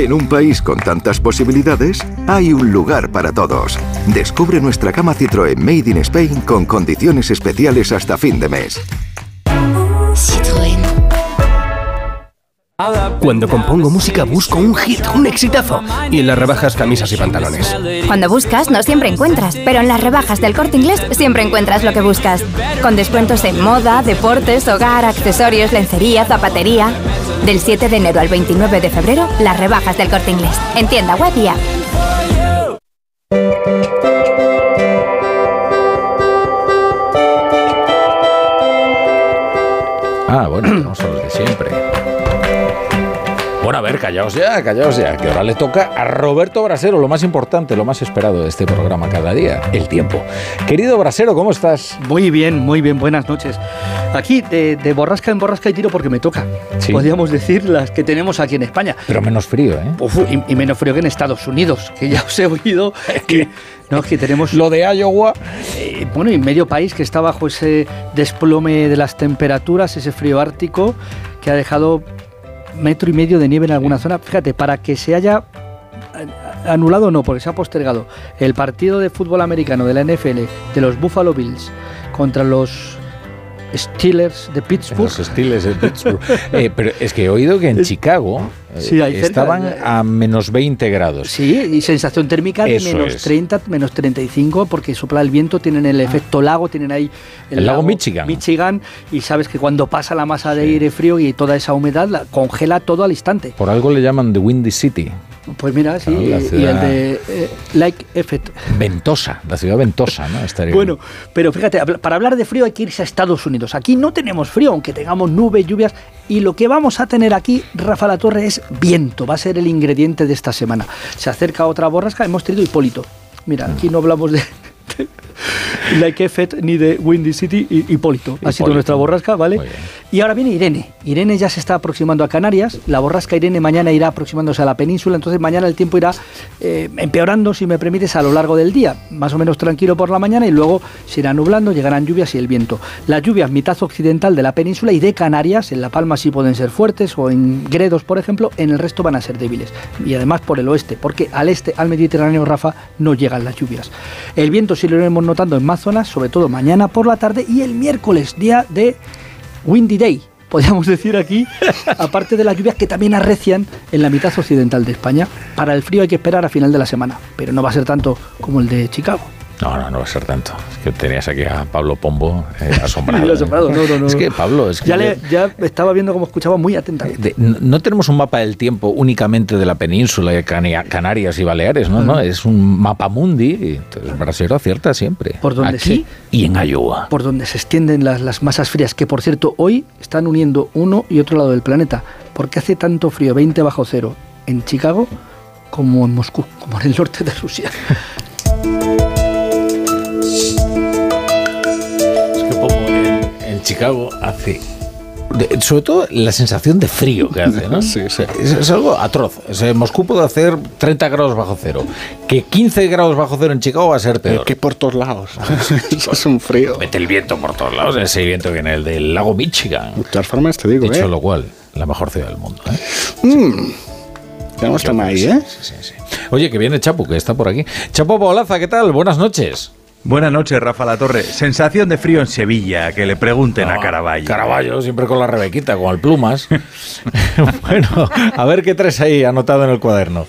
En un país con tantas posibilidades, hay un lugar para todos. Descubre nuestra cama Citroën Made in Spain con condiciones especiales hasta fin de mes. Cuando compongo música busco un hit, un exitazo. Y en las rebajas camisas y pantalones. Cuando buscas, no siempre encuentras, pero en las rebajas del corte inglés siempre encuentras lo que buscas. Con descuentos en moda, deportes, hogar, accesorios, lencería, zapatería. Del 7 de enero al 29 de febrero, las rebajas del corte inglés. En tienda web y app. Ah, bueno, a los de siempre. Bueno, a ver, callaos ya, callaos ya, que ahora le toca a Roberto Brasero, lo más importante, lo más esperado de este programa cada día, el tiempo. Querido Brasero, ¿cómo estás? Muy bien, muy bien, buenas noches. Aquí de, de borrasca en borrasca y tiro porque me toca. Podríamos decir las que tenemos aquí en España. Pero menos frío, ¿eh? Uf, y, y menos frío que en Estados Unidos, que ya os he oído que, no, que tenemos... Lo de Iowa. Eh, bueno, y medio país que está bajo ese desplome de las temperaturas, ese frío ártico que ha dejado metro y medio de nieve en alguna zona. Fíjate, para que se haya anulado no, porque se ha postergado el partido de fútbol americano de la NFL de los Buffalo Bills contra los Steelers de Pittsburgh. Los Steelers de Pittsburgh. Eh, pero es que he oído que en Chicago eh, cerca. estaban a menos 20 grados. Sí, y sensación térmica de Eso menos es. 30, menos 35, porque sopla el viento, tienen el efecto lago, tienen ahí El lago Michigan. Michigan, y sabes que cuando pasa la masa de aire frío y toda esa humedad, la congela todo al instante. Por algo le llaman The Windy City. Pues mira, sí, Claro, y el de eh, Like Effect. Ventosa, la ciudad ventosa, ¿no? Estaría Bueno, pero fíjate, para hablar de frío hay que irse a Estados Unidos. Aquí no tenemos frío, aunque tengamos nubes, lluvias. Y lo que vamos a tener aquí, Rafa La Torre, es viento. Va a ser el ingrediente de esta semana. Se acerca otra borrasca, hemos tenido Hipólito. Mira, aquí no hablamos de, de Like Effect ni de Windy City, y Hipólito. Ha sido nuestra borrasca, ¿vale? Y ahora viene Irene. Irene ya se está aproximando a Canarias. La borrasca Irene mañana irá aproximándose a la península. Entonces mañana el tiempo irá eh, empeorando, si me permites, a lo largo del día. Más o menos tranquilo por la mañana y luego se irá nublando, llegarán lluvias y el viento. Las lluvias mitad occidental de la península y de Canarias, en La Palma sí pueden ser fuertes o en Gredos, por ejemplo, en el resto van a ser débiles. Y además por el oeste, porque al este, al Mediterráneo, Rafa, no llegan las lluvias. El viento sí lo iremos notando en más zonas, sobre todo mañana por la tarde y el miércoles, día de Windy Day, podríamos decir aquí, aparte de las lluvias que también arrecian en la mitad occidental de España. Para el frío hay que esperar a final de la semana, pero no va a ser tanto como el de Chicago. No, no, no va a ser tanto. Es que tenías aquí a Pablo Pombo eh, asombrado. Lo asombrado, no, no, no. Es que, Pablo, es que Ya, le- ya estaba viendo cómo escuchaba muy atentamente. de- no tenemos un mapa del tiempo únicamente de la península de Canarias y Baleares, ¿no? No es un mapa mundi. Entonces, Brasil acierta siempre. Por donde aquí y en Iowa. Por donde se extienden las, las masas frías, que por cierto hoy están uniendo uno y otro lado del planeta. porque hace tanto frío, 20 bajo cero, en Chicago como en Moscú, como en el norte de Rusia? en, Chicago hace sobre todo la sensación de frío que hace, ¿no? Sí, sí. Es, es algo atroz. O sea, Moscú puede hacer 30 grados bajo cero. Que 15 grados bajo cero en Chicago va a ser peor. Que por todos lados. Eso es un frío. Mete el viento por todos lados. Ese viento viene el del lago Michigan. De todas formas, te digo, Dicho ¿eh? lo cual, la mejor ciudad del mundo. ¿eh? Mm. Tenemos tema ahí, ¿eh? Oye, que viene Chapu, que está por aquí. Chapu Paolaza, ¿qué tal? Buenas noches. Buenas noches, Rafa La Torre. Sensación de frío en Sevilla, que le pregunten a Caraballo. Caraballo, siempre con la Rebequita, con el plumas. bueno, a ver qué traes ahí anotado en el cuaderno.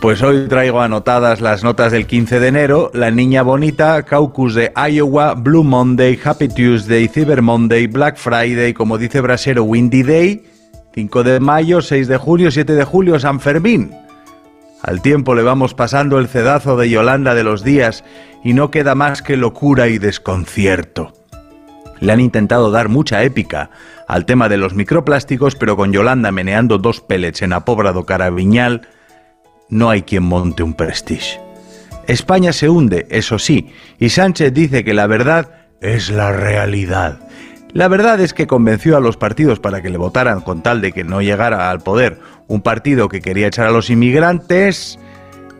Pues hoy traigo anotadas las notas del 15 de enero, La Niña Bonita, Caucus de Iowa, Blue Monday, Happy Tuesday, Cyber Monday, Black Friday, como dice Brasero, Windy Day, 5 de mayo, 6 de junio, 7 de julio, San Fermín. Al tiempo le vamos pasando el cedazo de Yolanda de los días y no queda más que locura y desconcierto. Le han intentado dar mucha épica al tema de los microplásticos, pero con Yolanda meneando dos pellets en Apóbrado Caraviñal, no hay quien monte un prestige. España se hunde, eso sí, y Sánchez dice que la verdad es la realidad. La verdad es que convenció a los partidos para que le votaran con tal de que no llegara al poder un partido que quería echar a los inmigrantes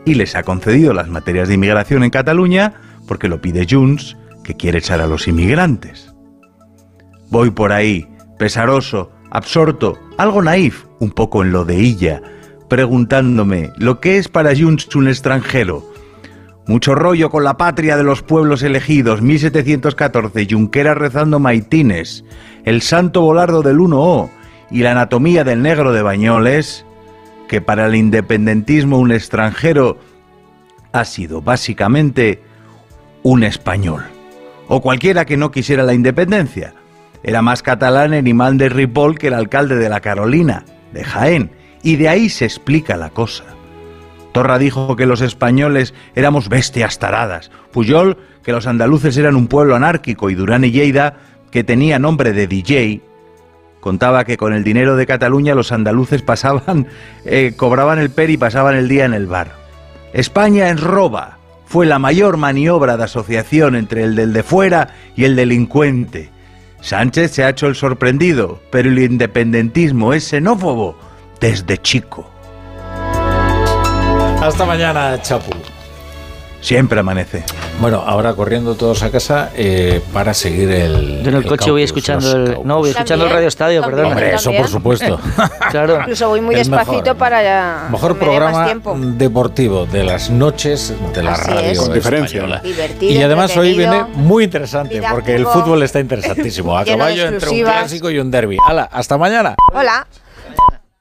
y les ha concedido las materias de inmigración en Cataluña porque lo pide Junts, que quiere echar a los inmigrantes. Voy por ahí, pesaroso, absorto, algo naif, un poco en lo de ella, preguntándome lo que es para Junts un extranjero. Mucho rollo con la patria de los pueblos elegidos, 1714, Junquera rezando maitines, el santo volardo del 1O y la anatomía del negro de Bañoles, que para el independentismo un extranjero ha sido básicamente un español, o cualquiera que no quisiera la independencia. Era más catalán el imán de Ripoll que el alcalde de la Carolina, de Jaén, y de ahí se explica la cosa. Torra dijo que los españoles éramos bestias taradas, Puyol que los andaluces eran un pueblo anárquico y Durán y Lleida que tenía nombre de DJ. Contaba que con el dinero de Cataluña los andaluces pasaban, eh, cobraban el per y pasaban el día en el bar. España en roba fue la mayor maniobra de asociación entre el del de fuera y el delincuente. Sánchez se ha hecho el sorprendido, pero el independentismo es xenófobo desde chico. Hasta mañana, Chapu. Siempre amanece. Bueno, ahora corriendo todos a casa eh, para seguir el. Yo en el, coche voy escuchando el, no, voy escuchando el Radio Estadio, también, perdón. Hombre, eso por supuesto. claro. Incluso voy muy El mejor. despacito para ya Mejor me programa deportivo de las noches de la Así radio es. Con diferencia. Divertido, Y además hoy viene muy interesante porque el fútbol está interesantísimo. A caballo entre un clásico y un derby. Hala, hasta mañana. Hola.